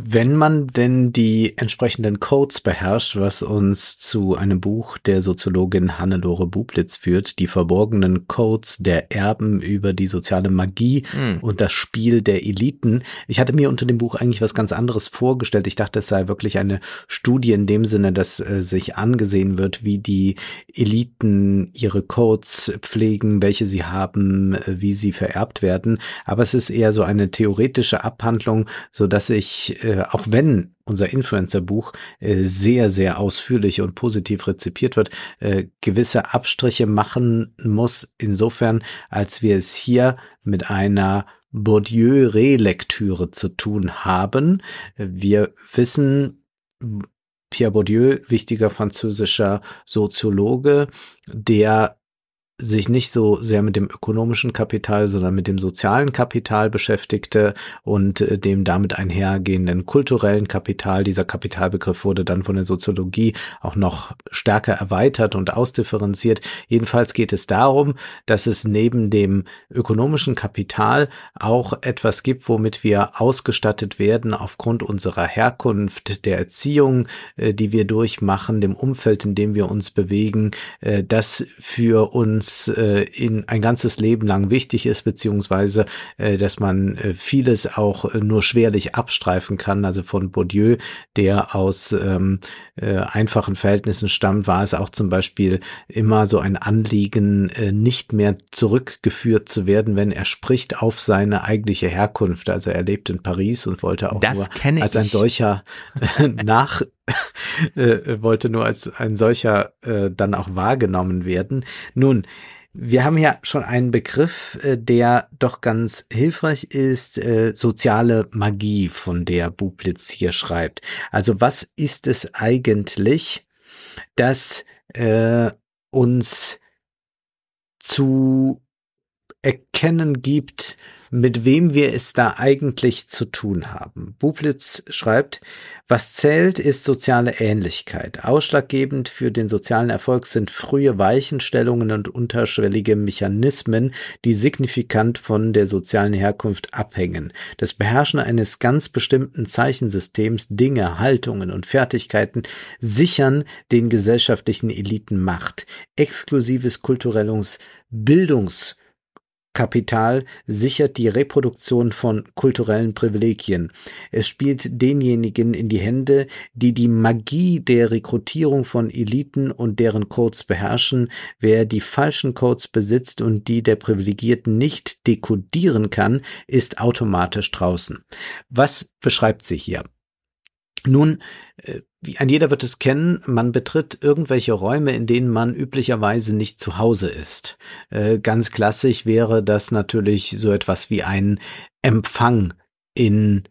Wenn man denn die entsprechenden Codes beherrscht, was uns zu einem Buch der Soziologin Hannelore Bublitz führt, die verborgenen Codes der Erben über die soziale Magie mhm. und das Spiel der Eliten. Ich hatte mir unter dem Buch eigentlich was ganz anderes vorgestellt. Ich dachte, es sei wirklich eine Studie in dem Sinne, dass äh, sich angesehen wird, wie die Eliten ihre Codes pflegen, welche sie haben, äh, wie sie vererbt werden. Aber es ist eher so eine theoretische Abhandlung, so dass ich äh, auch wenn unser Influencer-Buch äh, sehr, sehr ausführlich und positiv rezipiert wird, äh, gewisse Abstriche machen muss, insofern, als wir es hier mit einer Bourdieu-Relektüre zu tun haben. Wir wissen, Pierre Bourdieu, wichtiger französischer Soziologe, der sich nicht so sehr mit dem ökonomischen Kapital, sondern mit dem sozialen Kapital beschäftigte und äh, dem damit einhergehenden kulturellen Kapital. Dieser Kapitalbegriff wurde dann von der Soziologie auch noch stärker erweitert und ausdifferenziert. Jedenfalls geht es darum, dass es neben dem ökonomischen Kapital auch etwas gibt, womit wir ausgestattet werden aufgrund unserer Herkunft, der Erziehung, äh, die wir durchmachen, dem Umfeld, in dem wir uns bewegen, äh, das für uns was äh, in ein ganzes Leben lang wichtig ist, beziehungsweise äh, dass man äh, vieles auch äh, nur schwerlich abstreifen kann. Also von Bourdieu, der aus ähm, äh, einfachen Verhältnissen stammt, war es auch zum Beispiel immer so ein Anliegen, äh, nicht mehr zurückgeführt zu werden, wenn er spricht auf seine eigentliche Herkunft. Also er lebt in Paris und wollte auch das nur als ein solcher nach äh, wollte nur als ein solcher äh, dann auch wahrgenommen werden. Nun, wir haben ja schon einen Begriff, äh, der doch ganz hilfreich ist, äh, soziale Magie, von der Bublitz hier schreibt. Also was ist es eigentlich, das äh, uns zu erkennen gibt, mit wem wir es da eigentlich zu tun haben. Bublitz schreibt, was zählt, ist soziale Ähnlichkeit. Ausschlaggebend für den sozialen Erfolg sind frühe Weichenstellungen und unterschwellige Mechanismen, die signifikant von der sozialen Herkunft abhängen. Das Beherrschen eines ganz bestimmten Zeichensystems, Dinge, Haltungen und Fertigkeiten sichern den gesellschaftlichen Eliten Macht. exklusives kulturelles Bildungs Kapital sichert die Reproduktion von kulturellen Privilegien. Es spielt denjenigen in die Hände, die die Magie der Rekrutierung von Eliten und deren Codes beherrschen. Wer die falschen Codes besitzt und die der Privilegierten nicht dekodieren kann, ist automatisch draußen. Was beschreibt sie hier? Nun, äh, wie ein jeder wird es kennen, man betritt irgendwelche Räume, in denen man üblicherweise nicht zu Hause ist. Äh, ganz klassisch wäre das natürlich so etwas wie ein Empfang in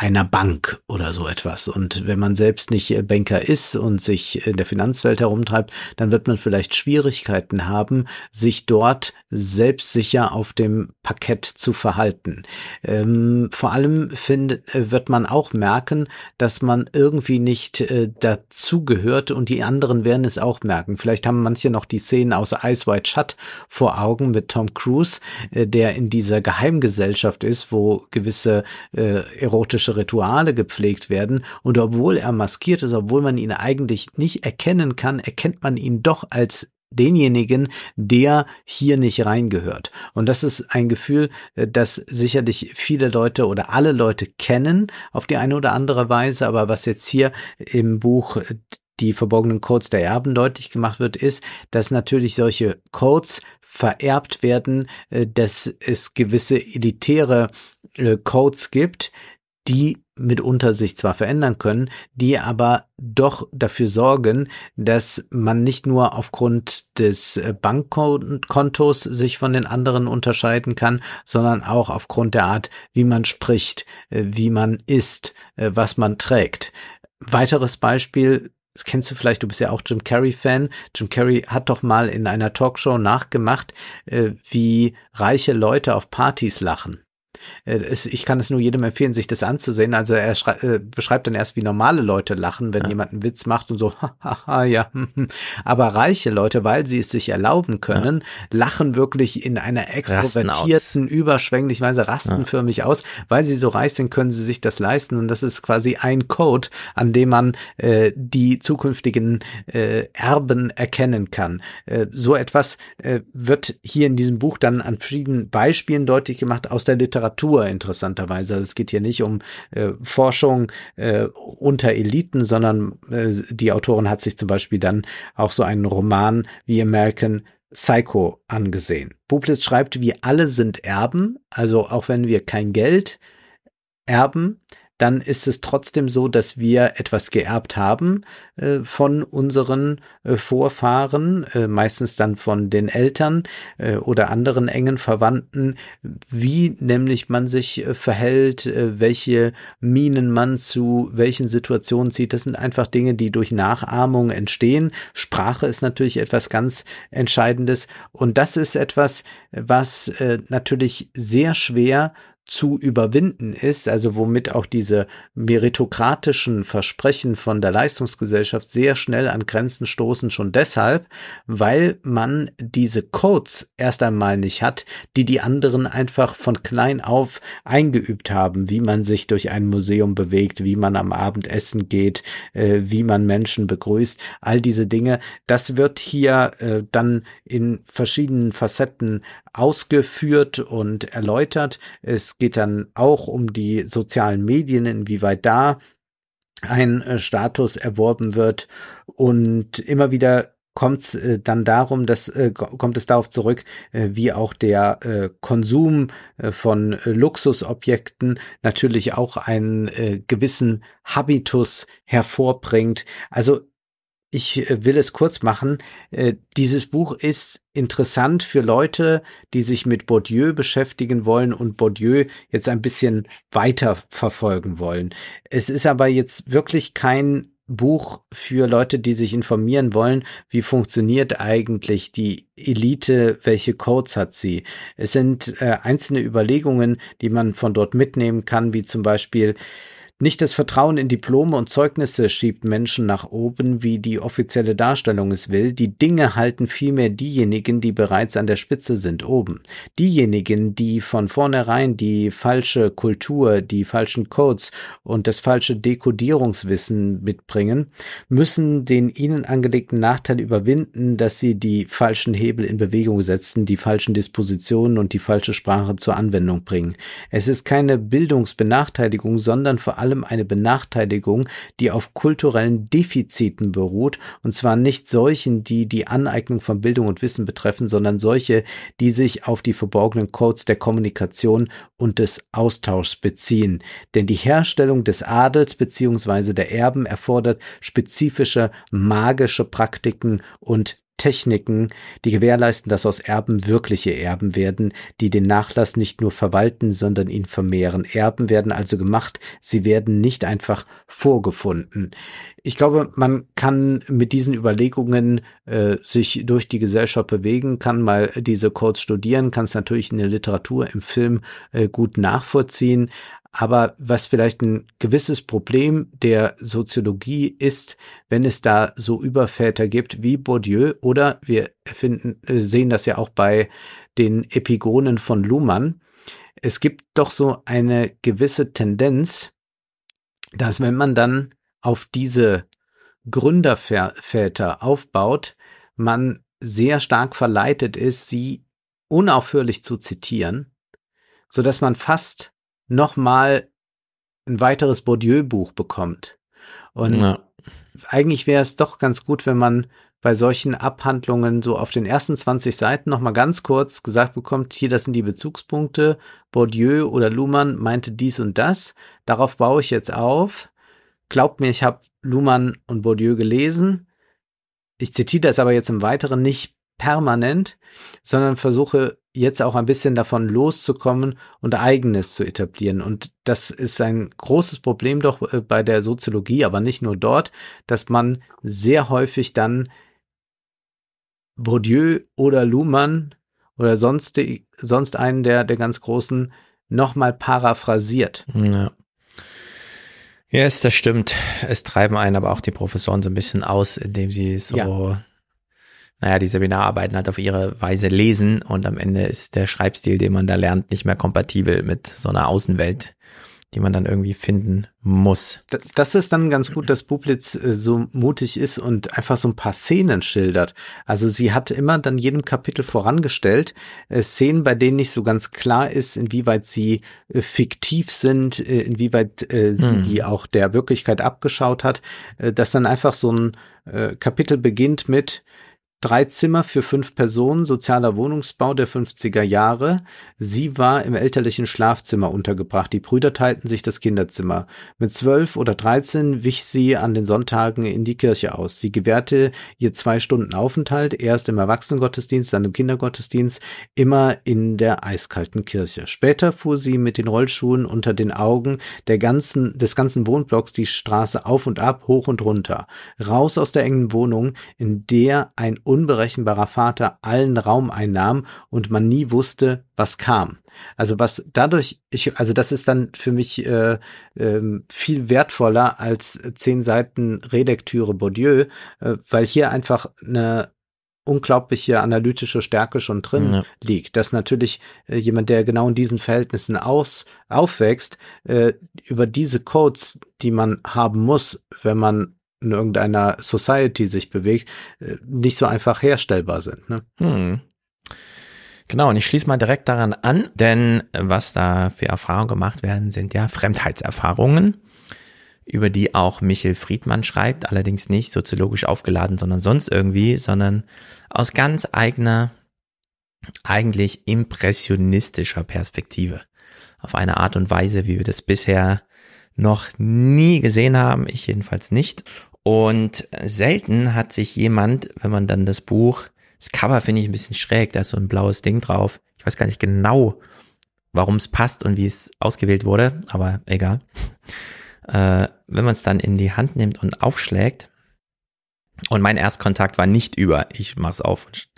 einer Bank oder so etwas. Und wenn man selbst nicht äh, Banker ist und sich in der Finanzwelt herumtreibt, dann wird man vielleicht Schwierigkeiten haben, sich dort selbstsicher auf dem Parkett zu verhalten. Ähm, vor allem findet, äh, wird man auch merken, dass man irgendwie nicht äh, dazugehört und die anderen werden es auch merken. Vielleicht haben manche noch die Szenen aus Ice White Shut vor Augen mit Tom Cruise, äh, der in dieser Geheimgesellschaft ist, wo gewisse äh, erotische magische Rituale gepflegt werden und obwohl er maskiert ist, obwohl man ihn eigentlich nicht erkennen kann, erkennt man ihn doch als denjenigen, der hier nicht reingehört. Und das ist ein Gefühl, äh, das sicherlich viele Leute oder alle Leute kennen auf die eine oder andere Weise, aber was jetzt hier im Buch äh, die verborgenen Codes der Erben deutlich gemacht wird, ist, dass natürlich solche Codes vererbt werden, äh, dass es gewisse elitäre Codes gibt, die mitunter sich zwar verändern können, die aber doch dafür sorgen, dass man nicht nur aufgrund des äh, Bankkontos sich von den anderen unterscheiden kann, sondern auch aufgrund der Art, wie man spricht, äh, wie man isst, äh, was man trägt. Weiteres Beispiel, das kennst du vielleicht, du bist ja auch Jim Carrey-Fan. Jim Carrey hat doch mal in einer Talkshow nachgemacht, wie reiche Leute auf Partys lachen. Äh, ich kann es nur jedem empfehlen, sich das anzusehen. Also er äh, beschreibt dann erst, wie normale Leute lachen, wenn ja. jemand einen Witz macht und so, haha, ja. Aber reiche Leute, weil sie es sich erlauben können, ja. lachen wirklich in einer extrovertierten, überschwänglichen Weise, rastenförmig ja. aus. Weil sie so reich sind, können sie sich das leisten. Und das ist quasi ein Code, an dem man äh, die zukünftigen äh, Erben erkennen kann. Äh, so etwas äh, wird hier in diesem Buch dann an verschiedenen Beispielen deutlich gemacht aus der Literatur Literatur interessanterweise. Also es geht hier nicht um äh, Forschung äh, unter Eliten, sondern äh, die Autorin hat sich zum Beispiel dann auch so einen Roman wie American Psycho angesehen. Bublitz schreibt, wir alle sind Erben, also auch wenn wir kein Geld erben, dann ist es trotzdem so, dass wir etwas geerbt haben äh, von unseren äh, Vorfahren, äh, meistens dann von den Eltern äh, oder anderen engen Verwandten, wie nämlich man sich äh, verhält, äh, welche Minen man zu welchen Situationen zieht. Das sind einfach Dinge, die durch Nachahmung entstehen. Sprache ist natürlich etwas ganz Entscheidendes und das ist etwas, was natürlich sehr schwer zu überwinden ist, also womit auch diese meritokratischen Versprechen von der Leistungsgesellschaft sehr schnell an Grenzen stoßen, schon deshalb, weil man diese Codes erst einmal nicht hat, die die anderen einfach von klein auf eingeübt haben, wie man sich durch ein Museum bewegt, wie man am Abend essen geht, äh, wie man Menschen begrüßt, all diese Dinge, das wird hier äh, dann in verschiedenen Facetten ausgeführt und erläutert. Es geht dann auch um die sozialen Medien, inwieweit da ein äh, Status erworben wird und immer wieder kommt es äh, dann darum, dass äh, kommt es darauf zurück, äh, wie auch der äh, Konsum äh, von Luxusobjekten natürlich auch einen äh, gewissen Habitus hervorbringt. Also ich äh, will es kurz machen. Äh, dieses Buch ist interessant für Leute, die sich mit Bourdieu beschäftigen wollen und Bourdieu jetzt ein bisschen weiter verfolgen wollen. Es ist aber jetzt wirklich kein Buch für Leute, die sich informieren wollen, wie funktioniert eigentlich die Elite, welche Codes hat sie. Es sind äh, einzelne Überlegungen, die man von dort mitnehmen kann, wie zum Beispiel Nicht das Vertrauen in Diplome und Zeugnisse schiebt Menschen nach oben, wie die offizielle Darstellung es will. Die Dinge halten vielmehr diejenigen, die bereits an der Spitze sind, oben. Diejenigen, die von vornherein die falsche Kultur, die falschen Codes und das falsche Dekodierungswissen mitbringen, müssen den ihnen angelegten Nachteil überwinden, dass sie die falschen Hebel in Bewegung setzen, die falschen Dispositionen und die falsche Sprache zur Anwendung bringen. Es ist keine Bildungsbenachteiligung, sondern vor allem allem eine Benachteiligung, die auf kulturellen Defiziten beruht, und zwar nicht solchen, die die Aneignung von Bildung und Wissen betreffen, sondern solche, die sich auf die verborgenen Codes der Kommunikation und des Austauschs beziehen. Denn die Herstellung des Adels bzw. der Erben erfordert spezifische magische Praktiken und Techniken, die gewährleisten, dass aus Erben wirkliche Erben werden, die den Nachlass nicht nur verwalten, sondern ihn vermehren. Erben werden also gemacht, sie werden nicht einfach vorgefunden. Ich glaube, man kann mit diesen Überlegungen äh, sich durch die Gesellschaft bewegen, kann mal diese Codes studieren, kann es natürlich in der Literatur, im Film äh, gut nachvollziehen. Aber was vielleicht ein gewisses Problem der Soziologie ist, wenn es da so Überväter gibt wie Bourdieu oder wir finden, äh, sehen das ja auch bei den Epigonen von Luhmann. Es gibt doch so eine gewisse Tendenz, dass wenn man dann auf diese Gründerväter aufbaut, man sehr stark verleitet ist, sie unaufhörlich zu zitieren, so dass man fast nochmal ein weiteres Bourdieu-Buch bekommt. Und ja. eigentlich wäre es doch ganz gut, wenn man bei solchen Abhandlungen so auf den ersten 20 Seiten nochmal ganz kurz gesagt bekommt, hier, das sind die Bezugspunkte, Bourdieu oder Luhmann meinte dies und das, darauf baue ich jetzt auf. Glaubt mir, ich habe Luhmann und Bourdieu gelesen. Ich zitiere das aber jetzt im Weiteren nicht permanent, sondern versuche jetzt auch ein bisschen davon loszukommen und eigenes zu etablieren. Und das ist ein großes Problem doch äh, bei der Soziologie, aber nicht nur dort, dass man sehr häufig dann Bourdieu oder Luhmann oder sonst, die, sonst einen der, der ganz großen nochmal paraphrasiert. Ja. Ja, yes, das stimmt. Es treiben einen aber auch die Professoren so ein bisschen aus, indem sie so ja naja, die Seminararbeiten halt auf ihre Weise lesen und am Ende ist der Schreibstil, den man da lernt, nicht mehr kompatibel mit so einer Außenwelt, die man dann irgendwie finden muss. Das ist dann ganz gut, dass Bublitz äh, so mutig ist und einfach so ein paar Szenen schildert. Also sie hat immer dann jedem Kapitel vorangestellt, äh, Szenen, bei denen nicht so ganz klar ist, inwieweit sie äh, fiktiv sind, inwieweit sie hm. die auch der Wirklichkeit abgeschaut hat, dass dann einfach so ein Kapitel beginnt mit Drei Zimmer für fünf Personen, sozialer Wohnungsbau der 50er Jahre. Sie war im elterlichen Schlafzimmer untergebracht. Die Brüder teilten sich das Kinderzimmer. Mit zwölf oder dreizehn wich sie an den Sonntagen in die Kirche aus. Sie gewährte ihr zwei Stunden Aufenthalt, erst im Erwachsenengottesdienst, dann im Kindergottesdienst, immer in der eiskalten Kirche. Später fuhr sie mit den Rollschuhen unter den Augen der ganzen, des ganzen Wohnblocks die Straße auf und ab, hoch und runter. Raus aus der engen Wohnung, in der ein unberechenbarer Vater allen Raum einnahm und man nie wusste, was kam. Also was dadurch, ich, also das ist dann für mich äh, äh, viel wertvoller als zehn Seiten Redektüre Bourdieu, äh, weil hier einfach eine unglaubliche analytische Stärke schon drin ja. liegt, dass natürlich äh, jemand, der genau in diesen Verhältnissen aus, aufwächst, äh, über diese Codes, die man haben muss, wenn man in irgendeiner Society sich bewegt, äh, nicht so einfach herstellbar sind. Ne? Hm. Genau, und ich schließe mal direkt daran an, denn was da für Erfahrungen gemacht werden, sind ja Fremdheitserfahrungen, über die auch Michel Friedmann schreibt, allerdings nicht soziologisch aufgeladen, sondern sonst irgendwie, sondern aus ganz eigener, eigentlich impressionistischer Perspektive. Auf eine Art und Weise, wie wir das bisher noch nie gesehen haben, ich jedenfalls nicht. Und selten hat sich jemand, wenn man dann das Buch, das Cover finde ich ein bisschen schräg, da ist so ein blaues Ding drauf. Ich weiß gar nicht genau, warum es passt und wie es ausgewählt wurde, aber egal. Äh, wenn man es dann in die Hand nimmt und aufschlägt, und mein Erstkontakt war nicht über, ich mach's auf und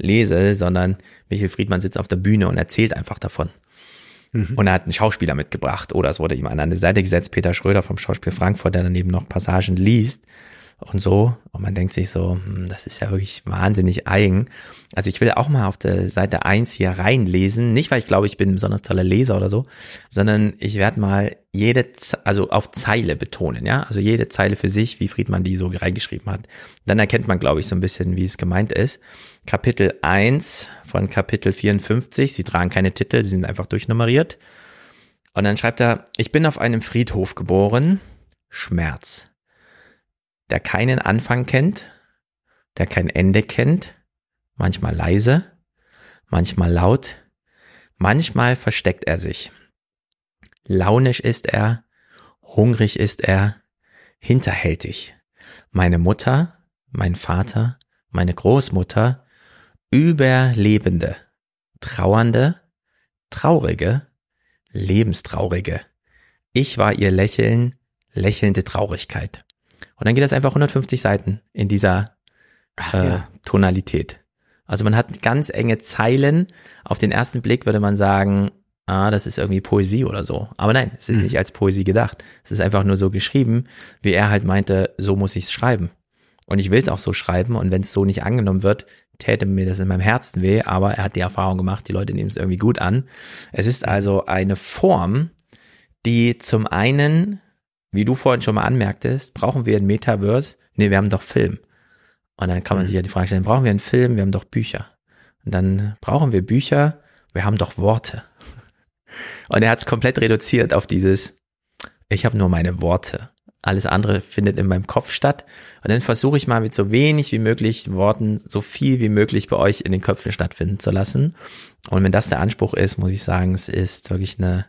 lese, sondern Michael Friedmann sitzt auf der Bühne und erzählt einfach davon. Mhm. Und er hat einen Schauspieler mitgebracht oder es wurde ihm an eine Seite gesetzt, Peter Schröder vom Schauspiel Frankfurt, der daneben noch Passagen liest und so. Und man denkt sich so, hm, das ist ja wirklich wahnsinnig eigen. Also ich will auch mal auf der Seite eins hier reinlesen. Nicht, weil ich glaube, ich bin ein besonders toller Leser oder so, sondern ich werde mal jede, also auf Zeile betonen, ja. Also jede Zeile für sich, wie Friedmann die so reingeschrieben hat. Dann erkennt man, glaube ich, so ein bisschen, wie es gemeint ist. Kapitel eins von Kapitel 54. Sie tragen keine Titel, sie sind einfach durchnummeriert. Und dann schreibt er, ich bin auf einem Friedhof geboren. Schmerz der keinen Anfang kennt, der kein Ende kennt, manchmal leise, manchmal laut, manchmal versteckt er sich. Launisch ist er, hungrig ist er, hinterhältig. Meine Mutter, mein Vater, meine Großmutter, Überlebende, Trauernde, Traurige, Lebenstraurige. Ich war ihr Lächeln, lächelnde Traurigkeit. Und dann geht das einfach 150 Seiten in dieser Ach, äh, ja. Tonalität. Also man hat ganz enge Zeilen. Auf den ersten Blick würde man sagen, ah, das ist irgendwie Poesie oder so. Aber nein, es ist mhm. nicht als Poesie gedacht. Es ist einfach nur so geschrieben, wie er halt meinte, so muss ich es schreiben. Und ich will es auch so schreiben. Und wenn es so nicht angenommen wird, täte mir das in meinem Herzen weh. Aber er hat die Erfahrung gemacht, die Leute nehmen es irgendwie gut an. Es ist also eine Form, die zum einen wie du vorhin schon mal anmerktest, brauchen wir ein Metaverse? Nee, wir haben doch Film. Und dann kann man mhm. sich ja die Frage stellen, brauchen wir einen Film? Wir haben doch Bücher. Und dann brauchen wir Bücher, wir haben doch Worte. Und er hat es komplett reduziert auf dieses, ich habe nur meine Worte. Alles andere findet in meinem Kopf statt. Und dann versuche ich mal mit so wenig wie möglich Worten so viel wie möglich bei euch in den Köpfen stattfinden zu lassen. Und wenn das der Anspruch ist, muss ich sagen, es ist wirklich eine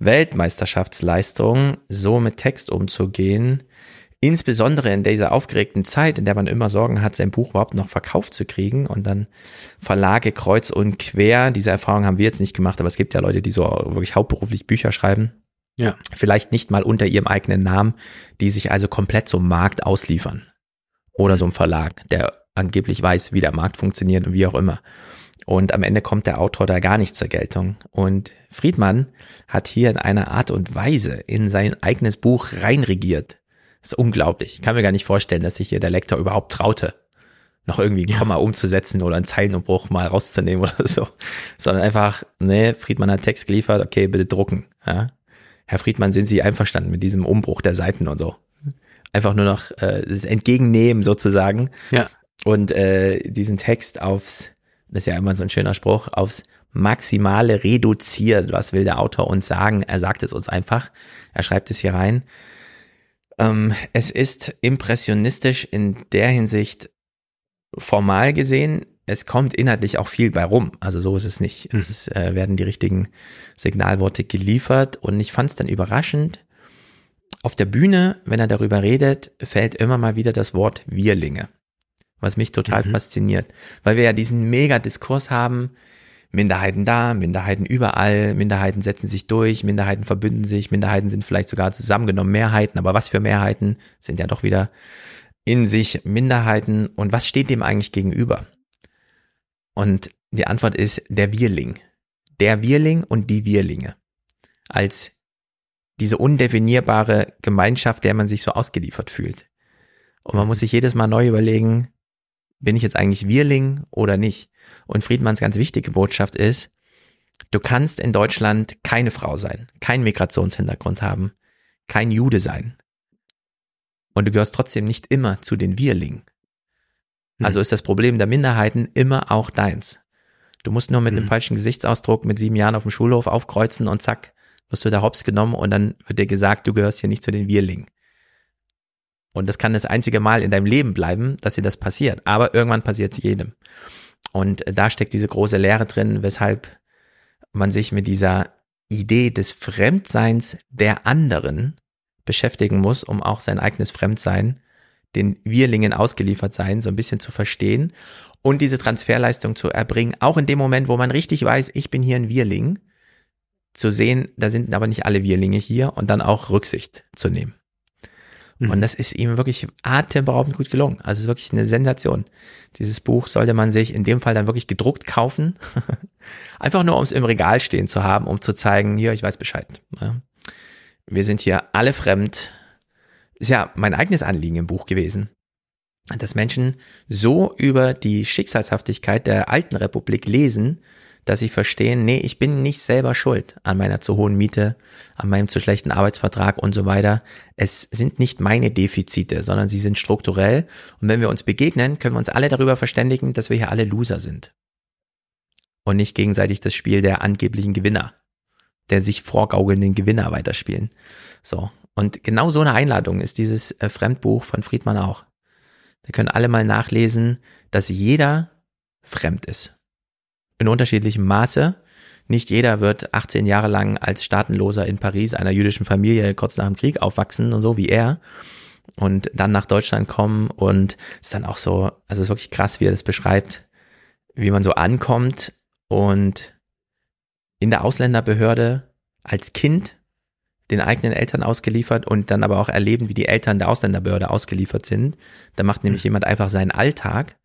Weltmeisterschaftsleistung, so mit Text umzugehen, insbesondere in dieser aufgeregten Zeit, in der man immer Sorgen hat, sein Buch überhaupt noch verkauft zu kriegen und dann Verlage kreuz und quer. Diese Erfahrung haben wir jetzt nicht gemacht, aber es gibt ja Leute, die so wirklich hauptberuflich Bücher schreiben. Ja. Vielleicht nicht mal unter ihrem eigenen Namen, die sich also komplett zum Markt ausliefern. Oder so ein Verlag, der angeblich weiß, wie der Markt funktioniert und wie auch immer. Und am Ende kommt der Autor da gar nicht zur Geltung. Und Friedmann hat hier in einer Art und Weise in sein eigenes Buch reinregiert. Das ist unglaublich. Ich kann mir gar nicht vorstellen, dass sich hier der Lektor überhaupt traute, noch irgendwie ein Komma umzusetzen oder einen Zeilenumbruch mal rauszunehmen oder so. Sondern einfach, nee, Friedmann hat Text geliefert, okay, bitte drucken. Ja? Herr Friedmann, sind Sie einverstanden mit diesem Umbruch der Seiten und so? Einfach nur noch äh, das Entgegennehmen sozusagen. Ja. Und äh, diesen Text aufs das ist ja immer so ein schöner Spruch, aufs Maximale reduziert. Was will der Autor uns sagen? Er sagt es uns einfach. Er schreibt es hier rein. Ähm, es ist impressionistisch in der Hinsicht formal gesehen. Es kommt inhaltlich auch viel bei rum. Also so ist es nicht. Mhm. Es äh, werden die richtigen Signalworte geliefert und ich fand es dann überraschend. Auf der Bühne, wenn er darüber redet, fällt immer mal wieder das Wort Wirlinge was mich total mhm. fasziniert, weil wir ja diesen mega Diskurs haben, Minderheiten da, Minderheiten überall, Minderheiten setzen sich durch, Minderheiten verbünden sich, Minderheiten sind vielleicht sogar zusammengenommen Mehrheiten, aber was für Mehrheiten sind ja doch wieder in sich Minderheiten und was steht dem eigentlich gegenüber? Und die Antwort ist der Wirling. Der Wirling und die Wirlinge. Als diese undefinierbare Gemeinschaft, der man sich so ausgeliefert fühlt. Und man muss sich jedes Mal neu überlegen, bin ich jetzt eigentlich Wirling oder nicht? Und Friedmanns ganz wichtige Botschaft ist, du kannst in Deutschland keine Frau sein, keinen Migrationshintergrund haben, kein Jude sein. Und du gehörst trotzdem nicht immer zu den Wirlingen. Hm. Also ist das Problem der Minderheiten immer auch deins. Du musst nur mit hm. dem falschen Gesichtsausdruck mit sieben Jahren auf dem Schulhof aufkreuzen und zack, wirst du da hops genommen und dann wird dir gesagt, du gehörst hier nicht zu den Wirlingen. Und das kann das einzige Mal in deinem Leben bleiben, dass dir das passiert. Aber irgendwann passiert es jedem. Und da steckt diese große Lehre drin, weshalb man sich mit dieser Idee des Fremdseins der anderen beschäftigen muss, um auch sein eigenes Fremdsein, den Wirlingen ausgeliefert sein, so ein bisschen zu verstehen und diese Transferleistung zu erbringen, auch in dem Moment, wo man richtig weiß, ich bin hier ein Wirling, zu sehen, da sind aber nicht alle Wirlinge hier und dann auch Rücksicht zu nehmen. Mhm. Und das ist ihm wirklich atemberaubend gut gelungen. Also es ist wirklich eine Sensation. Dieses Buch sollte man sich in dem Fall dann wirklich gedruckt kaufen. Einfach nur, um es im Regal stehen zu haben, um zu zeigen, hier, ich weiß Bescheid. Ja. Wir sind hier alle fremd. Ist ja mein eigenes Anliegen im Buch gewesen, dass Menschen so über die Schicksalshaftigkeit der alten Republik lesen, dass sie verstehen, nee, ich bin nicht selber schuld an meiner zu hohen Miete, an meinem zu schlechten Arbeitsvertrag und so weiter. Es sind nicht meine Defizite, sondern sie sind strukturell. Und wenn wir uns begegnen, können wir uns alle darüber verständigen, dass wir hier alle Loser sind. Und nicht gegenseitig das Spiel der angeblichen Gewinner, der sich vorgaukelnden Gewinner weiterspielen. So. Und genau so eine Einladung ist dieses äh, Fremdbuch von Friedmann auch. Da können alle mal nachlesen, dass jeder fremd ist in unterschiedlichem Maße. Nicht jeder wird 18 Jahre lang als Staatenloser in Paris einer jüdischen Familie kurz nach dem Krieg aufwachsen und so wie er und dann nach Deutschland kommen und ist dann auch so, also es ist wirklich krass, wie er das beschreibt, wie man so ankommt und in der Ausländerbehörde als Kind den eigenen Eltern ausgeliefert und dann aber auch erleben, wie die Eltern der Ausländerbehörde ausgeliefert sind. Da macht nämlich jemand einfach seinen Alltag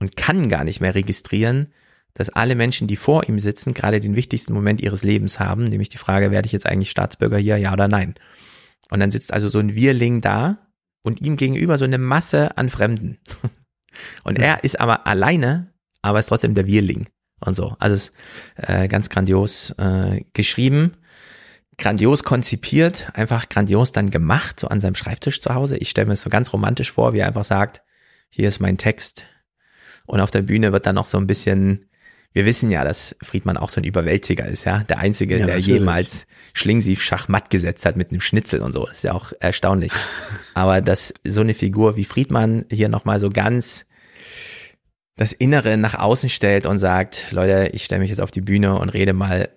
und kann gar nicht mehr registrieren, dass alle Menschen, die vor ihm sitzen, gerade den wichtigsten Moment ihres Lebens haben, nämlich die Frage, werde ich jetzt eigentlich Staatsbürger hier, ja oder nein? Und dann sitzt also so ein Wirling da und ihm gegenüber so eine Masse an Fremden. Und er ist aber alleine, aber ist trotzdem der Wirling und so. Also es ist äh, ganz grandios äh, geschrieben, grandios konzipiert, einfach grandios dann gemacht, so an seinem Schreibtisch zu Hause. Ich stelle mir es so ganz romantisch vor, wie er einfach sagt, hier ist mein Text. Und auf der Bühne wird dann noch so ein bisschen wir wissen ja, dass Friedmann auch so ein Überwältiger ist, ja. Der Einzige, ja, der natürlich. jemals Schlingsief Schachmatt gesetzt hat mit einem Schnitzel und so. Das ist ja auch erstaunlich. Aber dass so eine Figur wie Friedmann hier nochmal so ganz das Innere nach außen stellt und sagt, Leute, ich stelle mich jetzt auf die Bühne und rede mal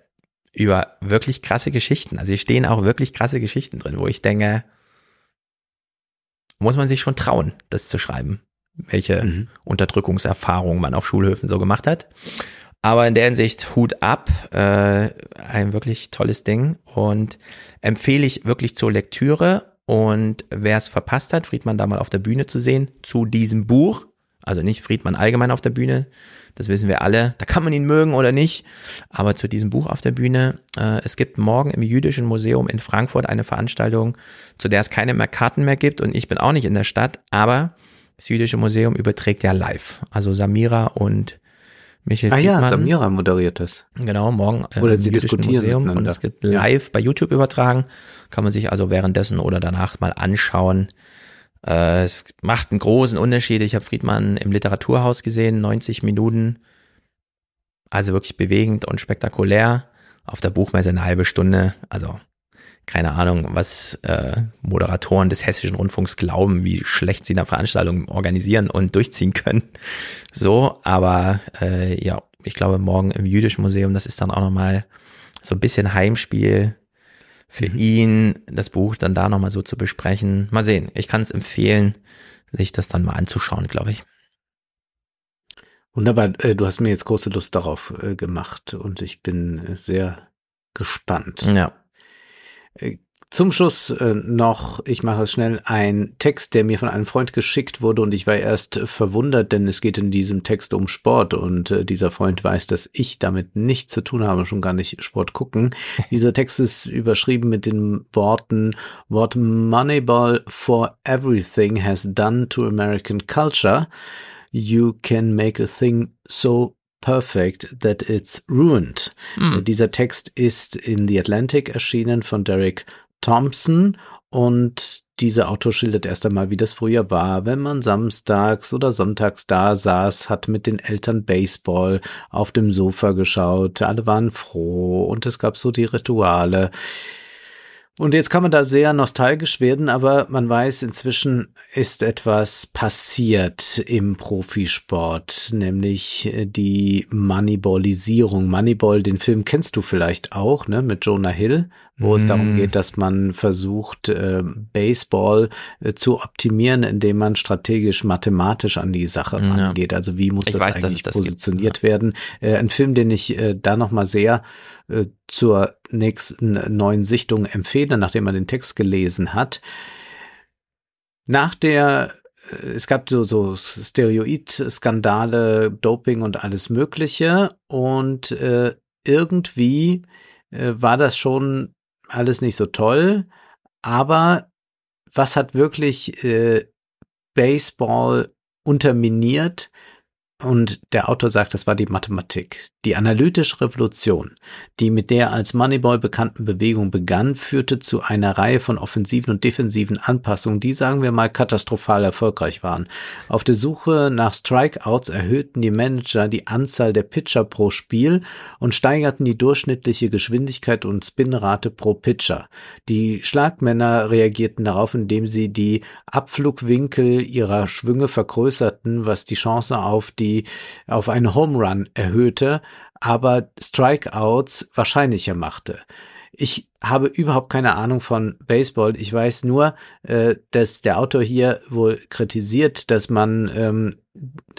über wirklich krasse Geschichten. Also hier stehen auch wirklich krasse Geschichten drin, wo ich denke, muss man sich schon trauen, das zu schreiben, welche mhm. Unterdrückungserfahrungen man auf Schulhöfen so gemacht hat. Aber in der Hinsicht Hut ab, äh, ein wirklich tolles Ding und empfehle ich wirklich zur Lektüre. Und wer es verpasst hat, Friedmann da mal auf der Bühne zu sehen, zu diesem Buch, also nicht Friedmann allgemein auf der Bühne, das wissen wir alle, da kann man ihn mögen oder nicht, aber zu diesem Buch auf der Bühne, äh, es gibt morgen im Jüdischen Museum in Frankfurt eine Veranstaltung, zu der es keine mehr Karten mehr gibt und ich bin auch nicht in der Stadt, aber das Jüdische Museum überträgt ja live. Also Samira und Michael ah ja, Samira moderiert das. Genau, morgen äh, oder sie diskutieren Museum und es gibt live ja. bei YouTube übertragen. Kann man sich also währenddessen oder danach mal anschauen. Äh, es macht einen großen Unterschied. Ich habe Friedmann im Literaturhaus gesehen, 90 Minuten. Also wirklich bewegend und spektakulär. Auf der Buchmesse eine halbe Stunde. Also keine Ahnung, was äh, Moderatoren des Hessischen Rundfunks glauben, wie schlecht sie eine Veranstaltung organisieren und durchziehen können. So, aber äh, ja, ich glaube, morgen im Jüdischen Museum, das ist dann auch nochmal so ein bisschen Heimspiel für mhm. ihn, das Buch dann da nochmal so zu besprechen. Mal sehen, ich kann es empfehlen, sich das dann mal anzuschauen, glaube ich. Wunderbar, äh, du hast mir jetzt große Lust darauf äh, gemacht und ich bin äh, sehr gespannt. Ja. Zum Schluss äh, noch, ich mache es schnell, ein Text, der mir von einem Freund geschickt wurde und ich war erst verwundert, denn es geht in diesem Text um Sport und äh, dieser Freund weiß, dass ich damit nichts zu tun habe, schon gar nicht Sport gucken. Dieser Text ist überschrieben mit den Worten What Moneyball for Everything has done to American culture. You can make a thing so perfect that it's ruined. Mm. Dieser Text ist in The Atlantic erschienen von Derek Thompson und dieser Autor schildert erst einmal, wie das früher war, wenn man samstags oder sonntags da saß, hat mit den Eltern Baseball auf dem Sofa geschaut, alle waren froh und es gab so die Rituale. Und jetzt kann man da sehr nostalgisch werden, aber man weiß, inzwischen ist etwas passiert im Profisport, nämlich äh, die Moneyballisierung. Moneyball, den Film kennst du vielleicht auch, ne, mit Jonah Hill, wo mm. es darum mm. geht, dass man versucht, äh, Baseball äh, zu optimieren, indem man strategisch mathematisch an die Sache ja. rangeht. Also wie muss ich das weiß, eigentlich das positioniert gibt. werden? Äh, ein Film, den ich da nochmal sehr zur nächsten neuen Sichtung empfehle, nachdem man den Text gelesen hat. Nach der es gab so, so Steroid-Skandale, Doping und alles Mögliche. Und äh, irgendwie äh, war das schon alles nicht so toll. Aber was hat wirklich äh, Baseball unterminiert? Und der Autor sagt, das war die Mathematik. Die analytische Revolution, die mit der als Moneyball bekannten Bewegung begann, führte zu einer Reihe von offensiven und defensiven Anpassungen, die, sagen wir mal, katastrophal erfolgreich waren. Auf der Suche nach Strikeouts erhöhten die Manager die Anzahl der Pitcher pro Spiel und steigerten die durchschnittliche Geschwindigkeit und Spinrate pro Pitcher. Die Schlagmänner reagierten darauf, indem sie die Abflugwinkel ihrer Schwünge vergrößerten, was die Chance auf die, auf einen Home Run erhöhte aber Strikeouts wahrscheinlicher machte. Ich habe überhaupt keine Ahnung von Baseball. Ich weiß nur, äh, dass der Autor hier wohl kritisiert, dass man ähm,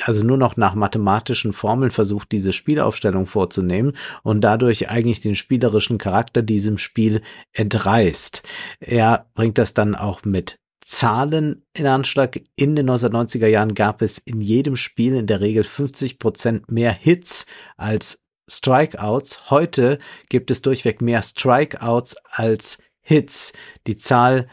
also nur noch nach mathematischen Formeln versucht, diese Spielaufstellung vorzunehmen und dadurch eigentlich den spielerischen Charakter diesem Spiel entreißt. Er bringt das dann auch mit Zahlen in Anschlag. In den 1990er Jahren gab es in jedem Spiel in der Regel 50 Prozent mehr Hits als Strikeouts. Heute gibt es durchweg mehr Strikeouts als Hits. Die Zahl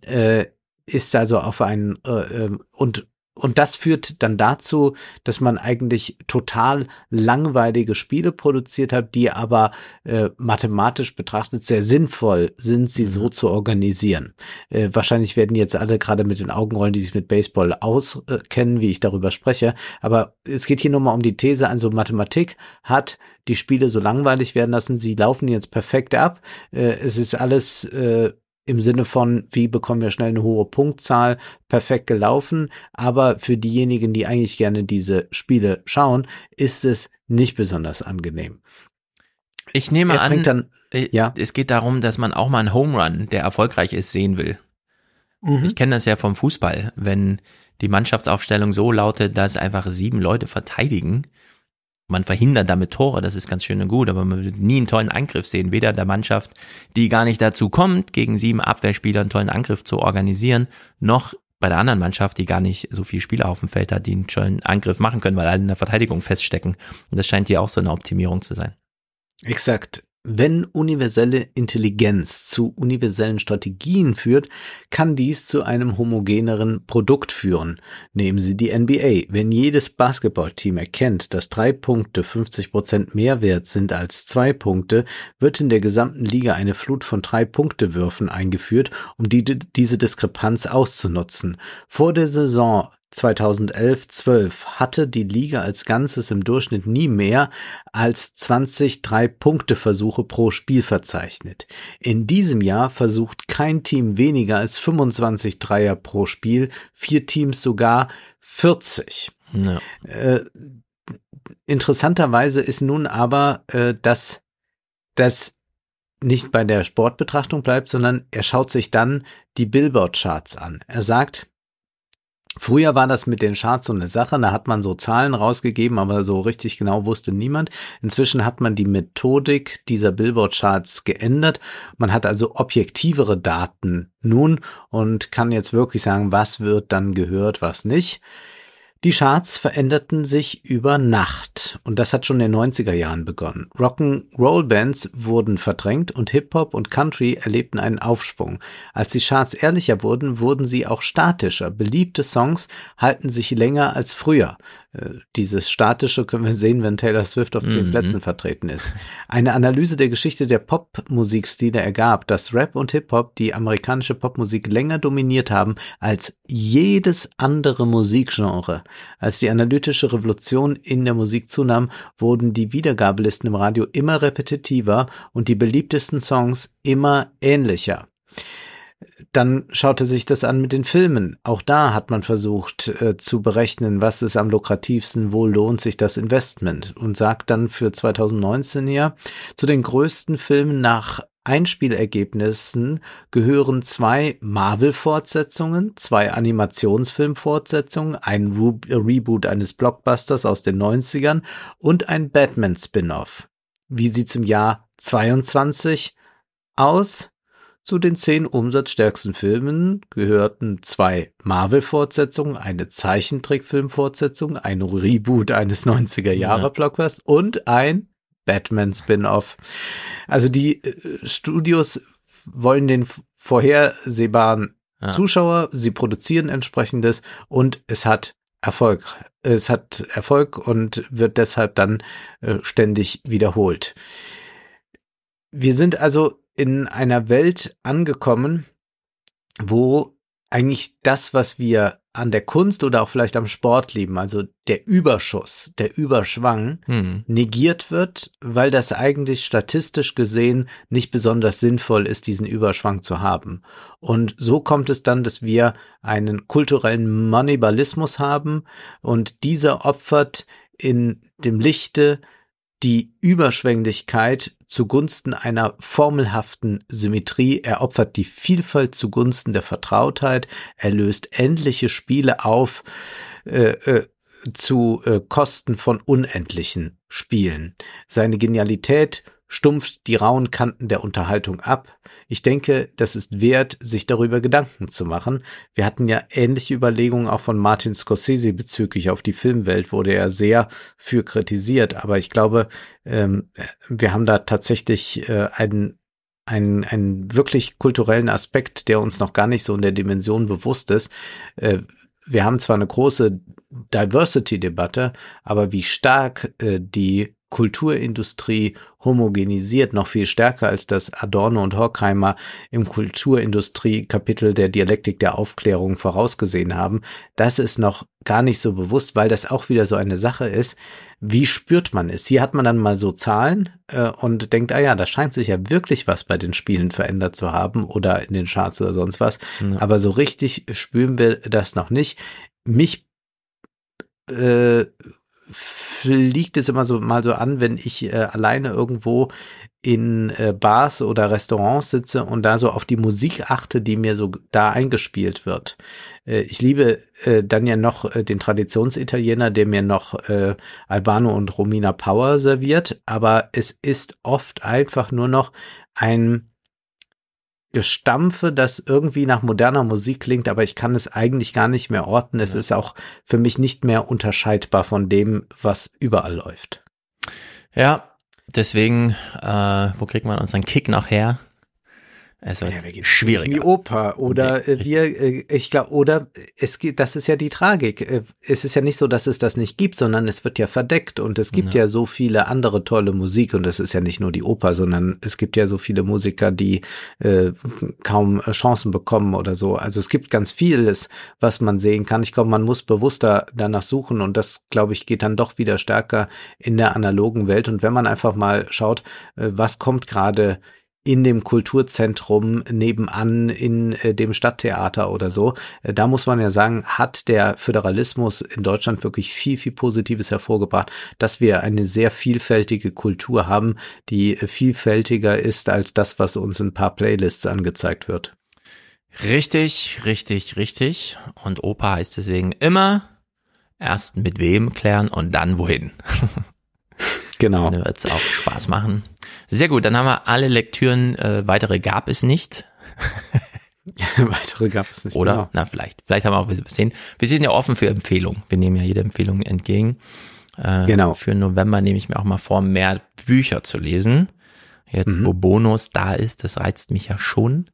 äh, ist also auf einen äh, ähm, und und das führt dann dazu, dass man eigentlich total langweilige Spiele produziert hat, die aber äh, mathematisch betrachtet sehr sinnvoll sind, sie so mhm. zu organisieren. Äh, wahrscheinlich werden jetzt alle gerade mit den Augenrollen, die sich mit Baseball auskennen, wie ich darüber spreche. Aber es geht hier nur mal um die These, also Mathematik hat die Spiele so langweilig werden lassen, sie laufen jetzt perfekt ab. Äh, es ist alles äh, im Sinne von, wie bekommen wir schnell eine hohe Punktzahl, perfekt gelaufen. Aber für diejenigen, die eigentlich gerne diese Spiele schauen, ist es nicht besonders angenehm. Ich nehme an, dann, äh, ja. es geht darum, dass man auch mal einen Home Run, der erfolgreich ist, sehen will. Mhm. Ich kenne das ja vom Fußball, wenn die Mannschaftsaufstellung so lautet, dass einfach sieben Leute verteidigen man verhindert damit Tore, das ist ganz schön und gut, aber man wird nie einen tollen Angriff sehen, weder der Mannschaft, die gar nicht dazu kommt, gegen sieben Abwehrspieler einen tollen Angriff zu organisieren, noch bei der anderen Mannschaft, die gar nicht so viele Spieler auf dem Feld hat, die einen schönen Angriff machen können, weil alle in der Verteidigung feststecken. Und das scheint hier auch so eine Optimierung zu sein. Exakt. Wenn universelle Intelligenz zu universellen Strategien führt, kann dies zu einem homogeneren Produkt führen. Nehmen Sie die NBA. Wenn jedes Basketballteam erkennt, dass drei Punkte 50 Prozent mehr wert sind als zwei Punkte, wird in der gesamten Liga eine Flut von drei Punktewürfen eingeführt, um die, diese Diskrepanz auszunutzen. Vor der Saison 2011-12 hatte die Liga als Ganzes im Durchschnitt nie mehr als 20 Drei-Punkte-Versuche pro Spiel verzeichnet. In diesem Jahr versucht kein Team weniger als 25 Dreier pro Spiel, vier Teams sogar 40. Ja. Äh, interessanterweise ist nun aber, äh, dass das nicht bei der Sportbetrachtung bleibt, sondern er schaut sich dann die Billboard-Charts an. Er sagt, Früher war das mit den Charts so eine Sache, da hat man so Zahlen rausgegeben, aber so richtig genau wusste niemand. Inzwischen hat man die Methodik dieser Billboard-Charts geändert. Man hat also objektivere Daten nun und kann jetzt wirklich sagen, was wird dann gehört, was nicht. Die Charts veränderten sich über Nacht und das hat schon in den 90er Jahren begonnen. Rock'n'Roll-Bands wurden verdrängt und Hip-Hop und Country erlebten einen Aufschwung. Als die Charts ehrlicher wurden, wurden sie auch statischer. Beliebte Songs halten sich länger als früher. Dieses Statische können wir sehen, wenn Taylor Swift auf zehn mhm. Plätzen vertreten ist. Eine Analyse der Geschichte der Popmusikstile ergab, dass Rap und Hip-Hop die amerikanische Popmusik länger dominiert haben als jedes andere Musikgenre. Als die analytische Revolution in der Musik zunahm, wurden die Wiedergabelisten im Radio immer repetitiver und die beliebtesten Songs immer ähnlicher. Dann schaute sich das an mit den Filmen. Auch da hat man versucht äh, zu berechnen, was ist am lukrativsten, wo lohnt sich das Investment und sagt dann für 2019 ja, zu den größten Filmen nach Einspielergebnissen gehören zwei Marvel-Fortsetzungen, zwei Animationsfilm-Fortsetzungen, ein Re Reboot eines Blockbusters aus den 90ern und ein Batman-Spin-off. Wie sieht's im Jahr 22 aus? Zu den zehn umsatzstärksten Filmen gehörten zwei Marvel-Fortsetzungen, eine Zeichentrickfilm-Fortsetzung, ein Reboot eines 90er-Jahre-Blockbusters ja. und ein Batman-Spin-Off. Also die äh, Studios wollen den vorhersehbaren ja. Zuschauer, sie produzieren entsprechendes und es hat Erfolg. Es hat Erfolg und wird deshalb dann äh, ständig wiederholt. Wir sind also in einer Welt angekommen, wo eigentlich das, was wir an der Kunst oder auch vielleicht am Sport lieben, also der Überschuss, der Überschwang, hm. negiert wird, weil das eigentlich statistisch gesehen nicht besonders sinnvoll ist, diesen Überschwang zu haben. Und so kommt es dann, dass wir einen kulturellen Moneybalismus haben und dieser opfert in dem Lichte die Überschwänglichkeit zugunsten einer formelhaften Symmetrie, er opfert die Vielfalt zugunsten der Vertrautheit, er löst endliche Spiele auf äh, äh, zu äh, Kosten von unendlichen Spielen. Seine Genialität stumpft die rauen Kanten der Unterhaltung ab. Ich denke, das ist wert, sich darüber Gedanken zu machen. Wir hatten ja ähnliche Überlegungen auch von Martin Scorsese bezüglich auf die Filmwelt, wurde er sehr für kritisiert. Aber ich glaube, ähm, wir haben da tatsächlich äh, einen einen, einen wirklich kulturellen Aspekt, der uns noch gar nicht so in der Dimension bewusst ist. Äh, wir haben zwar eine große Diversity-Debatte, aber wie stark äh, die Kulturindustrie homogenisiert, noch viel stärker als das Adorno und Horkheimer im Kulturindustrie-Kapitel der Dialektik der Aufklärung vorausgesehen haben. Das ist noch gar nicht so bewusst, weil das auch wieder so eine Sache ist. Wie spürt man es? Hier hat man dann mal so Zahlen äh, und denkt, ah ja, da scheint sich ja wirklich was bei den Spielen verändert zu haben oder in den Charts oder sonst was. Ja. Aber so richtig spüren wir das noch nicht. Mich äh, fliegt es immer so mal so an, wenn ich äh, alleine irgendwo in äh, Bars oder Restaurants sitze und da so auf die Musik achte, die mir so da eingespielt wird. Äh, ich liebe äh, dann ja noch äh, den Traditionsitaliener, der mir noch äh, Albano und Romina Power serviert, aber es ist oft einfach nur noch ein Gestampfe, das irgendwie nach moderner Musik klingt, aber ich kann es eigentlich gar nicht mehr orten. Es ja. ist auch für mich nicht mehr unterscheidbar von dem, was überall läuft. Ja, deswegen, äh, wo kriegt man unseren Kick noch wird ja, wir schwierig. In die Oper oder okay, wir, äh, ich glaube, oder es geht, das ist ja die Tragik. Äh, es ist ja nicht so, dass es das nicht gibt, sondern es wird ja verdeckt und es gibt ja, ja so viele andere tolle Musik und es ist ja nicht nur die Oper, sondern es gibt ja so viele Musiker, die äh, kaum Chancen bekommen oder so. Also es gibt ganz vieles, was man sehen kann. Ich glaube, man muss bewusster danach suchen und das, glaube ich, geht dann doch wieder stärker in der analogen Welt. Und wenn man einfach mal schaut, äh, was kommt gerade in dem Kulturzentrum nebenan in äh, dem Stadttheater oder so. Äh, da muss man ja sagen, hat der Föderalismus in Deutschland wirklich viel, viel Positives hervorgebracht, dass wir eine sehr vielfältige Kultur haben, die äh, vielfältiger ist als das, was uns in ein paar Playlists angezeigt wird. Richtig, richtig, richtig. Und Opa heißt deswegen immer erst mit wem klären und dann wohin. Genau. Dann wird es auch Spaß machen. Sehr gut, dann haben wir alle Lektüren, äh, weitere gab es nicht. weitere gab es nicht. Oder, genau. na vielleicht, vielleicht haben wir auch ein bisschen. Wir sind ja offen für Empfehlungen. Wir nehmen ja jede Empfehlung entgegen. Äh, genau. Für November nehme ich mir auch mal vor, mehr Bücher zu lesen. Jetzt, mhm. wo Bonus da ist, das reizt mich ja schon.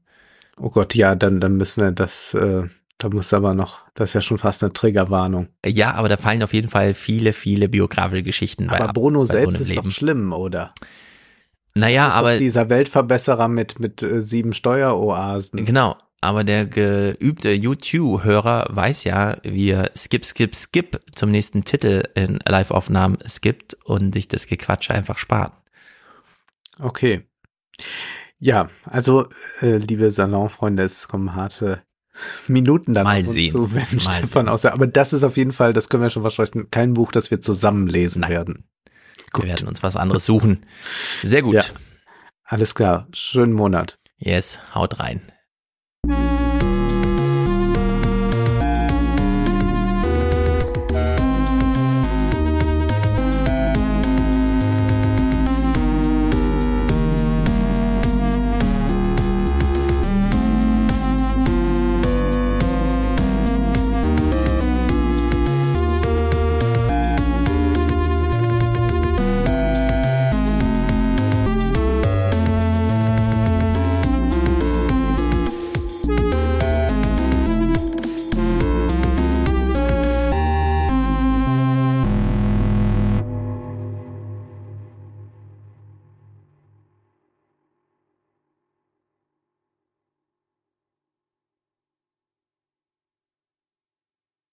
Oh Gott, ja, dann, dann müssen wir das, äh, da muss aber noch, das ist ja schon fast eine Triggerwarnung. Ja, aber da fallen auf jeden Fall viele, viele biografische Geschichten aber bei Aber Bono bei selbst so ist Leben. doch schlimm, oder? Naja, aber. Dieser Weltverbesserer mit, mit äh, sieben Steueroasen. Genau. Aber der geübte YouTube-Hörer weiß ja, wie er Skip, Skip, Skip zum nächsten Titel in Live-Aufnahmen skippt und sich das Gequatsche einfach spart. Okay. Ja, also, äh, liebe Salonfreunde, es kommen harte Minuten dann Mal sehen. zu, wenn Mal Stefan sehen. Aber das ist auf jeden Fall, das können wir schon versprechen, kein Buch, das wir zusammen lesen Nein. werden. Gut. Wir werden uns was anderes suchen. Sehr gut. Ja. Alles klar. Schönen Monat. Yes, haut rein.